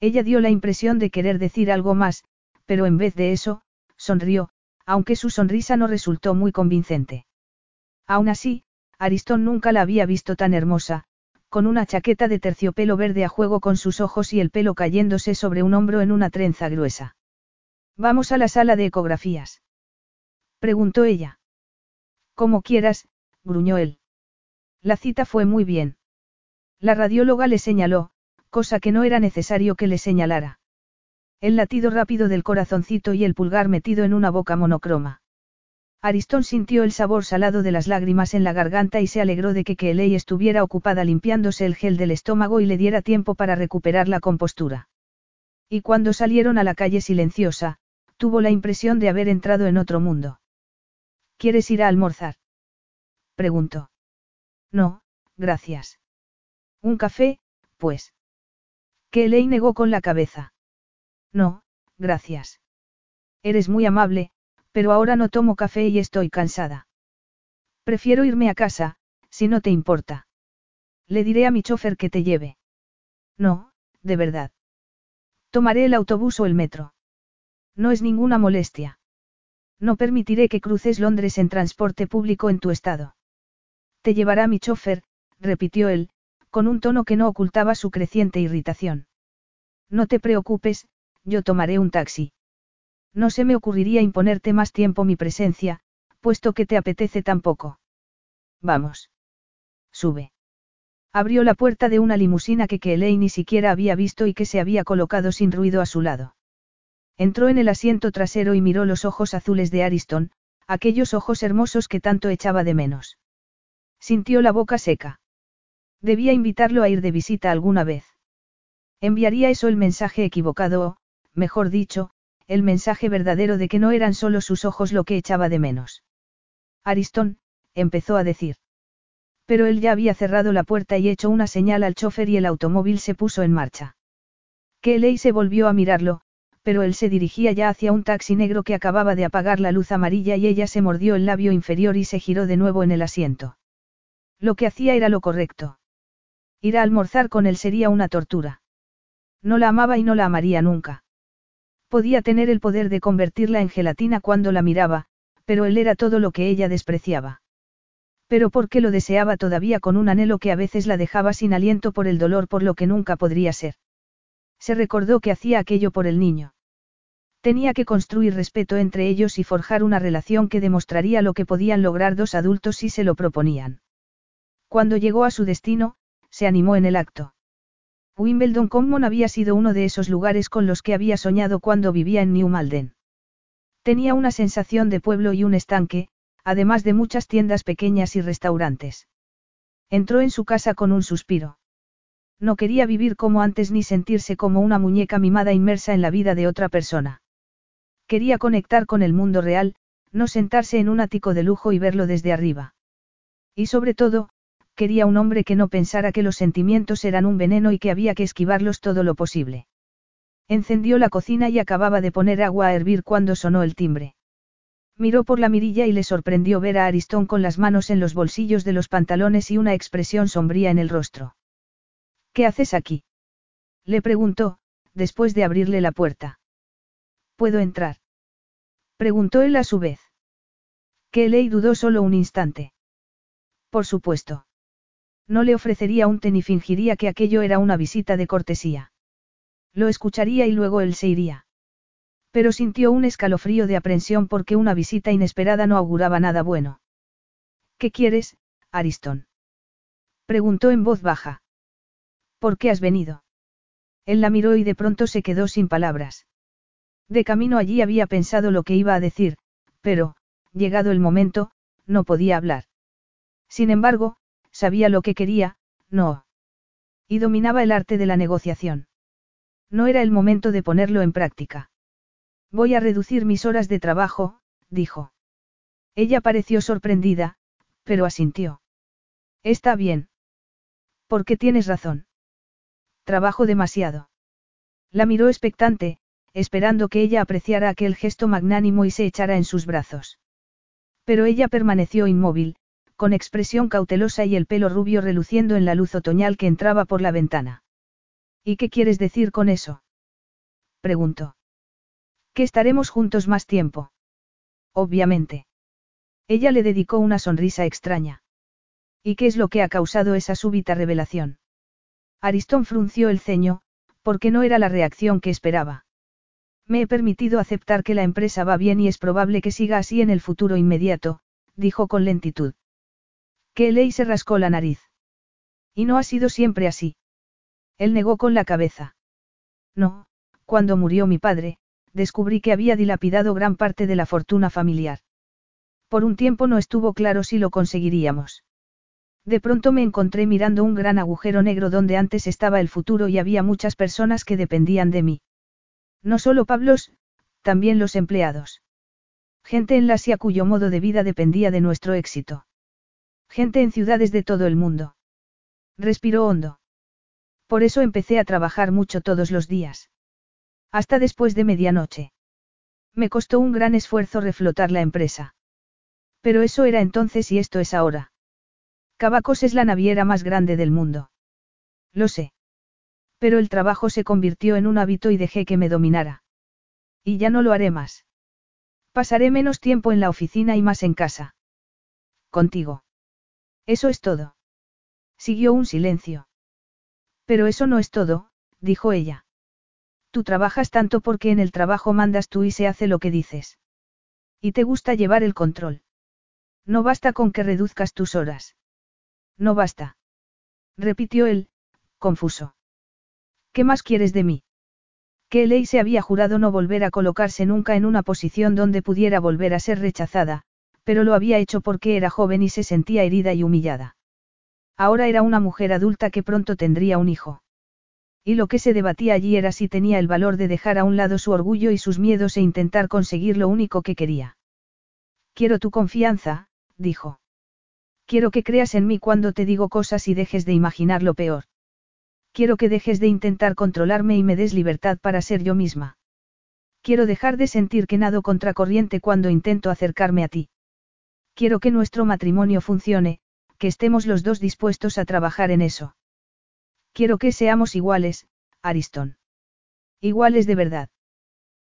Ella dio la impresión de querer decir algo más, pero en vez de eso, sonrió, aunque su sonrisa no resultó muy convincente. Aún así, Aristón nunca la había visto tan hermosa, con una chaqueta de terciopelo verde a juego con sus ojos y el pelo cayéndose sobre un hombro en una trenza gruesa. Vamos a la sala de ecografías. Preguntó ella. Como quieras, gruñó él. La cita fue muy bien. La radióloga le señaló, cosa que no era necesario que le señalara. El latido rápido del corazoncito y el pulgar metido en una boca monocroma. Aristón sintió el sabor salado de las lágrimas en la garganta y se alegró de que Kelly estuviera ocupada limpiándose el gel del estómago y le diera tiempo para recuperar la compostura. Y cuando salieron a la calle silenciosa, tuvo la impresión de haber entrado en otro mundo. ¿Quieres ir a almorzar? preguntó. No, gracias. ¿Un café, pues? Kelly negó con la cabeza. No, gracias. Eres muy amable, pero ahora no tomo café y estoy cansada. Prefiero irme a casa, si no te importa. Le diré a mi chofer que te lleve. No, de verdad. Tomaré el autobús o el metro. No es ninguna molestia. No permitiré que cruces Londres en transporte público en tu estado. Te llevará mi chofer, repitió él, con un tono que no ocultaba su creciente irritación. No te preocupes, yo tomaré un taxi. No se me ocurriría imponerte más tiempo mi presencia, puesto que te apetece tan poco. Vamos. Sube. Abrió la puerta de una limusina que Kelly ni siquiera había visto y que se había colocado sin ruido a su lado. Entró en el asiento trasero y miró los ojos azules de Ariston, aquellos ojos hermosos que tanto echaba de menos. Sintió la boca seca. Debía invitarlo a ir de visita alguna vez. Enviaría eso el mensaje equivocado o, mejor dicho, el mensaje verdadero de que no eran solo sus ojos lo que echaba de menos. Aristón, empezó a decir. Pero él ya había cerrado la puerta y hecho una señal al chofer y el automóvil se puso en marcha. Kelly se volvió a mirarlo, pero él se dirigía ya hacia un taxi negro que acababa de apagar la luz amarilla y ella se mordió el labio inferior y se giró de nuevo en el asiento. Lo que hacía era lo correcto. Ir a almorzar con él sería una tortura. No la amaba y no la amaría nunca. Podía tener el poder de convertirla en gelatina cuando la miraba, pero él era todo lo que ella despreciaba. Pero ¿por qué lo deseaba todavía con un anhelo que a veces la dejaba sin aliento por el dolor por lo que nunca podría ser? Se recordó que hacía aquello por el niño. Tenía que construir respeto entre ellos y forjar una relación que demostraría lo que podían lograr dos adultos si se lo proponían. Cuando llegó a su destino, se animó en el acto. Wimbledon Common había sido uno de esos lugares con los que había soñado cuando vivía en New Malden. Tenía una sensación de pueblo y un estanque, además de muchas tiendas pequeñas y restaurantes. Entró en su casa con un suspiro. No quería vivir como antes ni sentirse como una muñeca mimada inmersa en la vida de otra persona. Quería conectar con el mundo real, no sentarse en un ático de lujo y verlo desde arriba. Y sobre todo, quería un hombre que no pensara que los sentimientos eran un veneno y que había que esquivarlos todo lo posible. Encendió la cocina y acababa de poner agua a hervir cuando sonó el timbre. Miró por la mirilla y le sorprendió ver a Aristón con las manos en los bolsillos de los pantalones y una expresión sombría en el rostro. ¿Qué haces aquí? Le preguntó, después de abrirle la puerta. ¿Puedo entrar? Preguntó él a su vez. Kelly dudó solo un instante. Por supuesto. No le ofrecería un té ni fingiría que aquello era una visita de cortesía. Lo escucharía y luego él se iría. Pero sintió un escalofrío de aprensión porque una visita inesperada no auguraba nada bueno. ¿Qué quieres, Ariston? Preguntó en voz baja. ¿Por qué has venido? Él la miró y de pronto se quedó sin palabras. De camino allí había pensado lo que iba a decir, pero, llegado el momento, no podía hablar. Sin embargo, sabía lo que quería, no. Y dominaba el arte de la negociación. No era el momento de ponerlo en práctica. Voy a reducir mis horas de trabajo, dijo. Ella pareció sorprendida, pero asintió. Está bien. Porque tienes razón. Trabajo demasiado. La miró expectante, esperando que ella apreciara aquel gesto magnánimo y se echara en sus brazos. Pero ella permaneció inmóvil, con expresión cautelosa y el pelo rubio reluciendo en la luz otoñal que entraba por la ventana. ¿Y qué quieres decir con eso? preguntó. Que estaremos juntos más tiempo. Obviamente. Ella le dedicó una sonrisa extraña. ¿Y qué es lo que ha causado esa súbita revelación? Aristón frunció el ceño, porque no era la reacción que esperaba. Me he permitido aceptar que la empresa va bien y es probable que siga así en el futuro inmediato, dijo con lentitud. Kelly se rascó la nariz. Y no ha sido siempre así. Él negó con la cabeza. No, cuando murió mi padre, descubrí que había dilapidado gran parte de la fortuna familiar. Por un tiempo no estuvo claro si lo conseguiríamos. De pronto me encontré mirando un gran agujero negro donde antes estaba el futuro y había muchas personas que dependían de mí. No solo Pablos, también los empleados. Gente en la Asia cuyo modo de vida dependía de nuestro éxito. Gente en ciudades de todo el mundo. Respiró hondo. Por eso empecé a trabajar mucho todos los días. Hasta después de medianoche. Me costó un gran esfuerzo reflotar la empresa. Pero eso era entonces y esto es ahora. Cabacos es la naviera más grande del mundo. Lo sé. Pero el trabajo se convirtió en un hábito y dejé que me dominara. Y ya no lo haré más. Pasaré menos tiempo en la oficina y más en casa. Contigo. Eso es todo. Siguió un silencio. Pero eso no es todo, dijo ella. Tú trabajas tanto porque en el trabajo mandas tú y se hace lo que dices. Y te gusta llevar el control. No basta con que reduzcas tus horas. No basta. Repitió él, confuso. ¿Qué más quieres de mí? Que ley se había jurado no volver a colocarse nunca en una posición donde pudiera volver a ser rechazada, pero lo había hecho porque era joven y se sentía herida y humillada. Ahora era una mujer adulta que pronto tendría un hijo. Y lo que se debatía allí era si tenía el valor de dejar a un lado su orgullo y sus miedos e intentar conseguir lo único que quería. Quiero tu confianza, dijo. Quiero que creas en mí cuando te digo cosas y dejes de imaginar lo peor. Quiero que dejes de intentar controlarme y me des libertad para ser yo misma. Quiero dejar de sentir que nado contracorriente cuando intento acercarme a ti. Quiero que nuestro matrimonio funcione, que estemos los dos dispuestos a trabajar en eso. Quiero que seamos iguales, Ariston. Iguales de verdad.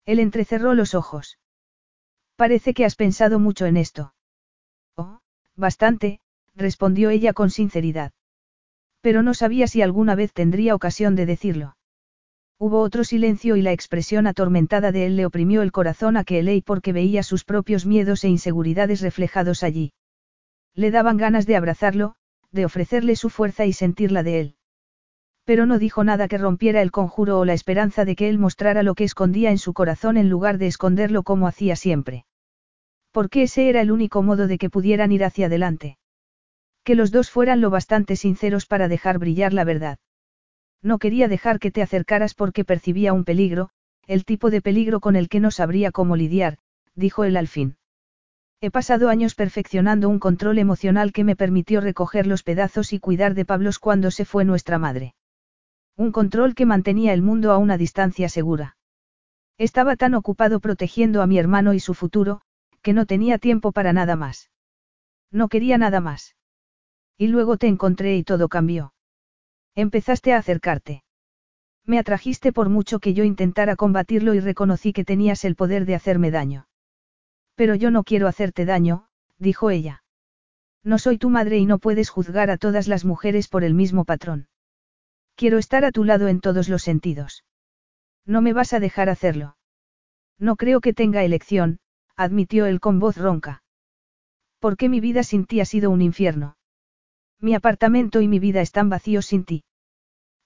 Él entrecerró los ojos. Parece que has pensado mucho en esto. Oh, bastante, respondió ella con sinceridad. Pero no sabía si alguna vez tendría ocasión de decirlo. Hubo otro silencio y la expresión atormentada de él le oprimió el corazón a que Elei porque veía sus propios miedos e inseguridades reflejados allí. Le daban ganas de abrazarlo, de ofrecerle su fuerza y sentirla de él. Pero no dijo nada que rompiera el conjuro o la esperanza de que él mostrara lo que escondía en su corazón en lugar de esconderlo como hacía siempre. Porque ese era el único modo de que pudieran ir hacia adelante. Que los dos fueran lo bastante sinceros para dejar brillar la verdad. No quería dejar que te acercaras porque percibía un peligro, el tipo de peligro con el que no sabría cómo lidiar, dijo él al fin. He pasado años perfeccionando un control emocional que me permitió recoger los pedazos y cuidar de Pablos cuando se fue nuestra madre. Un control que mantenía el mundo a una distancia segura. Estaba tan ocupado protegiendo a mi hermano y su futuro, que no tenía tiempo para nada más. No quería nada más. Y luego te encontré y todo cambió. Empezaste a acercarte. Me atrajiste por mucho que yo intentara combatirlo y reconocí que tenías el poder de hacerme daño. Pero yo no quiero hacerte daño, dijo ella. No soy tu madre y no puedes juzgar a todas las mujeres por el mismo patrón. Quiero estar a tu lado en todos los sentidos. No me vas a dejar hacerlo. No creo que tenga elección, admitió él con voz ronca. Porque mi vida sin ti ha sido un infierno. Mi apartamento y mi vida están vacíos sin ti.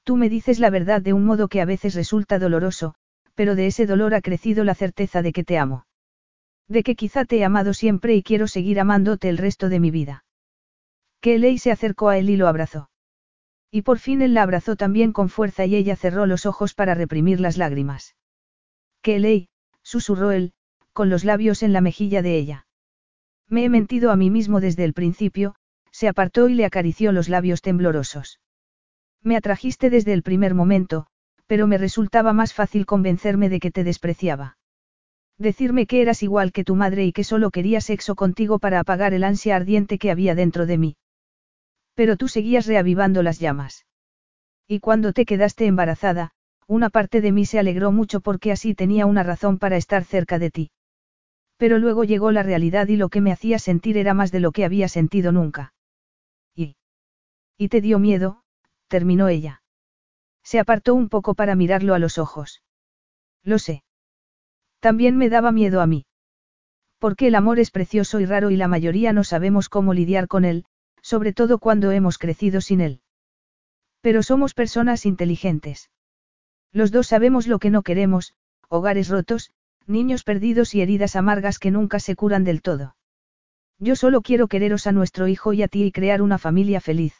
Tú me dices la verdad de un modo que a veces resulta doloroso, pero de ese dolor ha crecido la certeza de que te amo. De que quizá te he amado siempre y quiero seguir amándote el resto de mi vida. Que se acercó a él y lo abrazó. Y por fin él la abrazó también con fuerza y ella cerró los ojos para reprimir las lágrimas. ¿Qué ley? susurró él, con los labios en la mejilla de ella. Me he mentido a mí mismo desde el principio, se apartó y le acarició los labios temblorosos. Me atrajiste desde el primer momento, pero me resultaba más fácil convencerme de que te despreciaba. Decirme que eras igual que tu madre y que solo quería sexo contigo para apagar el ansia ardiente que había dentro de mí. Pero tú seguías reavivando las llamas. Y cuando te quedaste embarazada, una parte de mí se alegró mucho porque así tenía una razón para estar cerca de ti. Pero luego llegó la realidad y lo que me hacía sentir era más de lo que había sentido nunca. Y... Te dio miedo, terminó ella. Se apartó un poco para mirarlo a los ojos. Lo sé. También me daba miedo a mí. Porque el amor es precioso y raro y la mayoría no sabemos cómo lidiar con él, sobre todo cuando hemos crecido sin él. Pero somos personas inteligentes. Los dos sabemos lo que no queremos, hogares rotos, niños perdidos y heridas amargas que nunca se curan del todo. Yo solo quiero quereros a nuestro hijo y a ti y crear una familia feliz.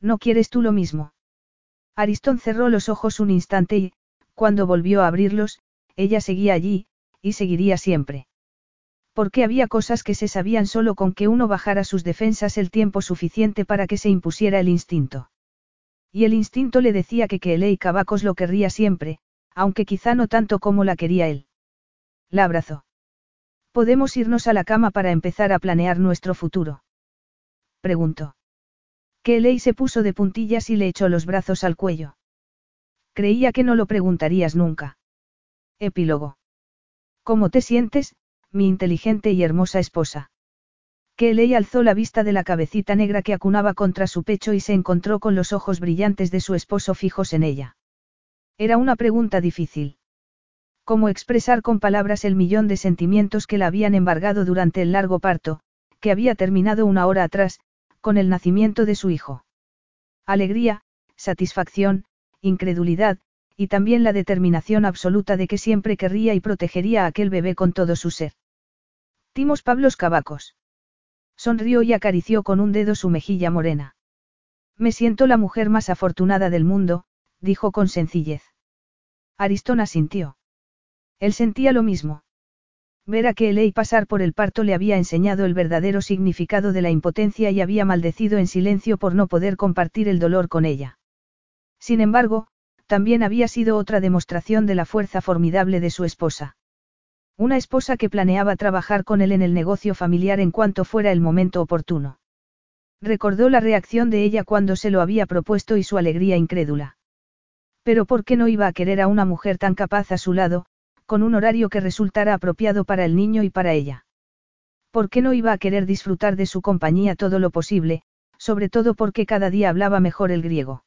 ¿No quieres tú lo mismo? Aristón cerró los ojos un instante y, cuando volvió a abrirlos, ella seguía allí, y seguiría siempre. Porque había cosas que se sabían solo con que uno bajara sus defensas el tiempo suficiente para que se impusiera el instinto. Y el instinto le decía que y Cavacos lo querría siempre, aunque quizá no tanto como la quería él. La abrazó. ¿Podemos irnos a la cama para empezar a planear nuestro futuro? Preguntó. Que se puso de puntillas y le echó los brazos al cuello. Creía que no lo preguntarías nunca. Epílogo. ¿Cómo te sientes, mi inteligente y hermosa esposa. Kelly alzó la vista de la cabecita negra que acunaba contra su pecho y se encontró con los ojos brillantes de su esposo fijos en ella. Era una pregunta difícil. ¿Cómo expresar con palabras el millón de sentimientos que la habían embargado durante el largo parto, que había terminado una hora atrás, con el nacimiento de su hijo? Alegría, satisfacción, incredulidad, y también la determinación absoluta de que siempre querría y protegería a aquel bebé con todo su ser. Timos Pablos Cavacos. Sonrió y acarició con un dedo su mejilla morena. Me siento la mujer más afortunada del mundo, dijo con sencillez. Aristón asintió. Él sentía lo mismo. Ver a que y pasar por el parto le había enseñado el verdadero significado de la impotencia y había maldecido en silencio por no poder compartir el dolor con ella. Sin embargo, también había sido otra demostración de la fuerza formidable de su esposa. Una esposa que planeaba trabajar con él en el negocio familiar en cuanto fuera el momento oportuno. Recordó la reacción de ella cuando se lo había propuesto y su alegría incrédula. Pero ¿por qué no iba a querer a una mujer tan capaz a su lado, con un horario que resultara apropiado para el niño y para ella? ¿Por qué no iba a querer disfrutar de su compañía todo lo posible, sobre todo porque cada día hablaba mejor el griego?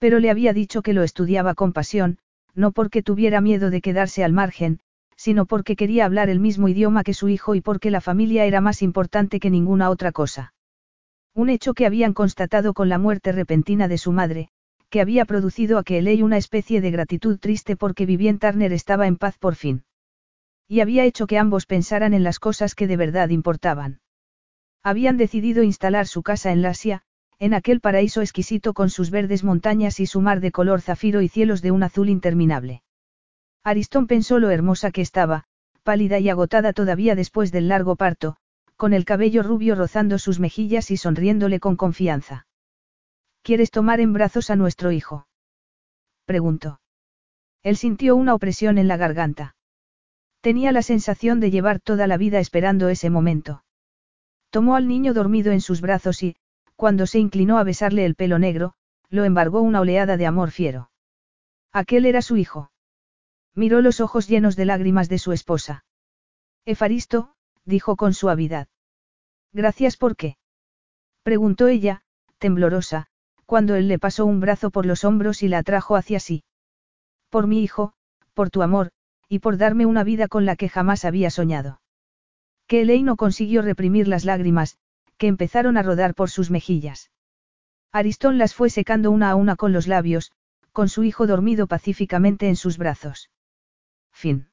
Pero le había dicho que lo estudiaba con pasión, no porque tuviera miedo de quedarse al margen, sino porque quería hablar el mismo idioma que su hijo y porque la familia era más importante que ninguna otra cosa. Un hecho que habían constatado con la muerte repentina de su madre, que había producido a que una especie de gratitud triste porque Vivien Turner estaba en paz por fin. Y había hecho que ambos pensaran en las cosas que de verdad importaban. Habían decidido instalar su casa en Lasia, en aquel paraíso exquisito con sus verdes montañas y su mar de color zafiro y cielos de un azul interminable. Aristón pensó lo hermosa que estaba, pálida y agotada todavía después del largo parto, con el cabello rubio rozando sus mejillas y sonriéndole con confianza. ¿Quieres tomar en brazos a nuestro hijo? preguntó. Él sintió una opresión en la garganta. Tenía la sensación de llevar toda la vida esperando ese momento. Tomó al niño dormido en sus brazos y, cuando se inclinó a besarle el pelo negro, lo embargó una oleada de amor fiero. Aquel era su hijo. Miró los ojos llenos de lágrimas de su esposa. Efaristo, dijo con suavidad. Gracias por qué. Preguntó ella, temblorosa, cuando él le pasó un brazo por los hombros y la atrajo hacia sí. Por mi hijo, por tu amor, y por darme una vida con la que jamás había soñado. Que Elaine no consiguió reprimir las lágrimas, que empezaron a rodar por sus mejillas. Aristón las fue secando una a una con los labios, con su hijo dormido pacíficamente en sus brazos. Fin.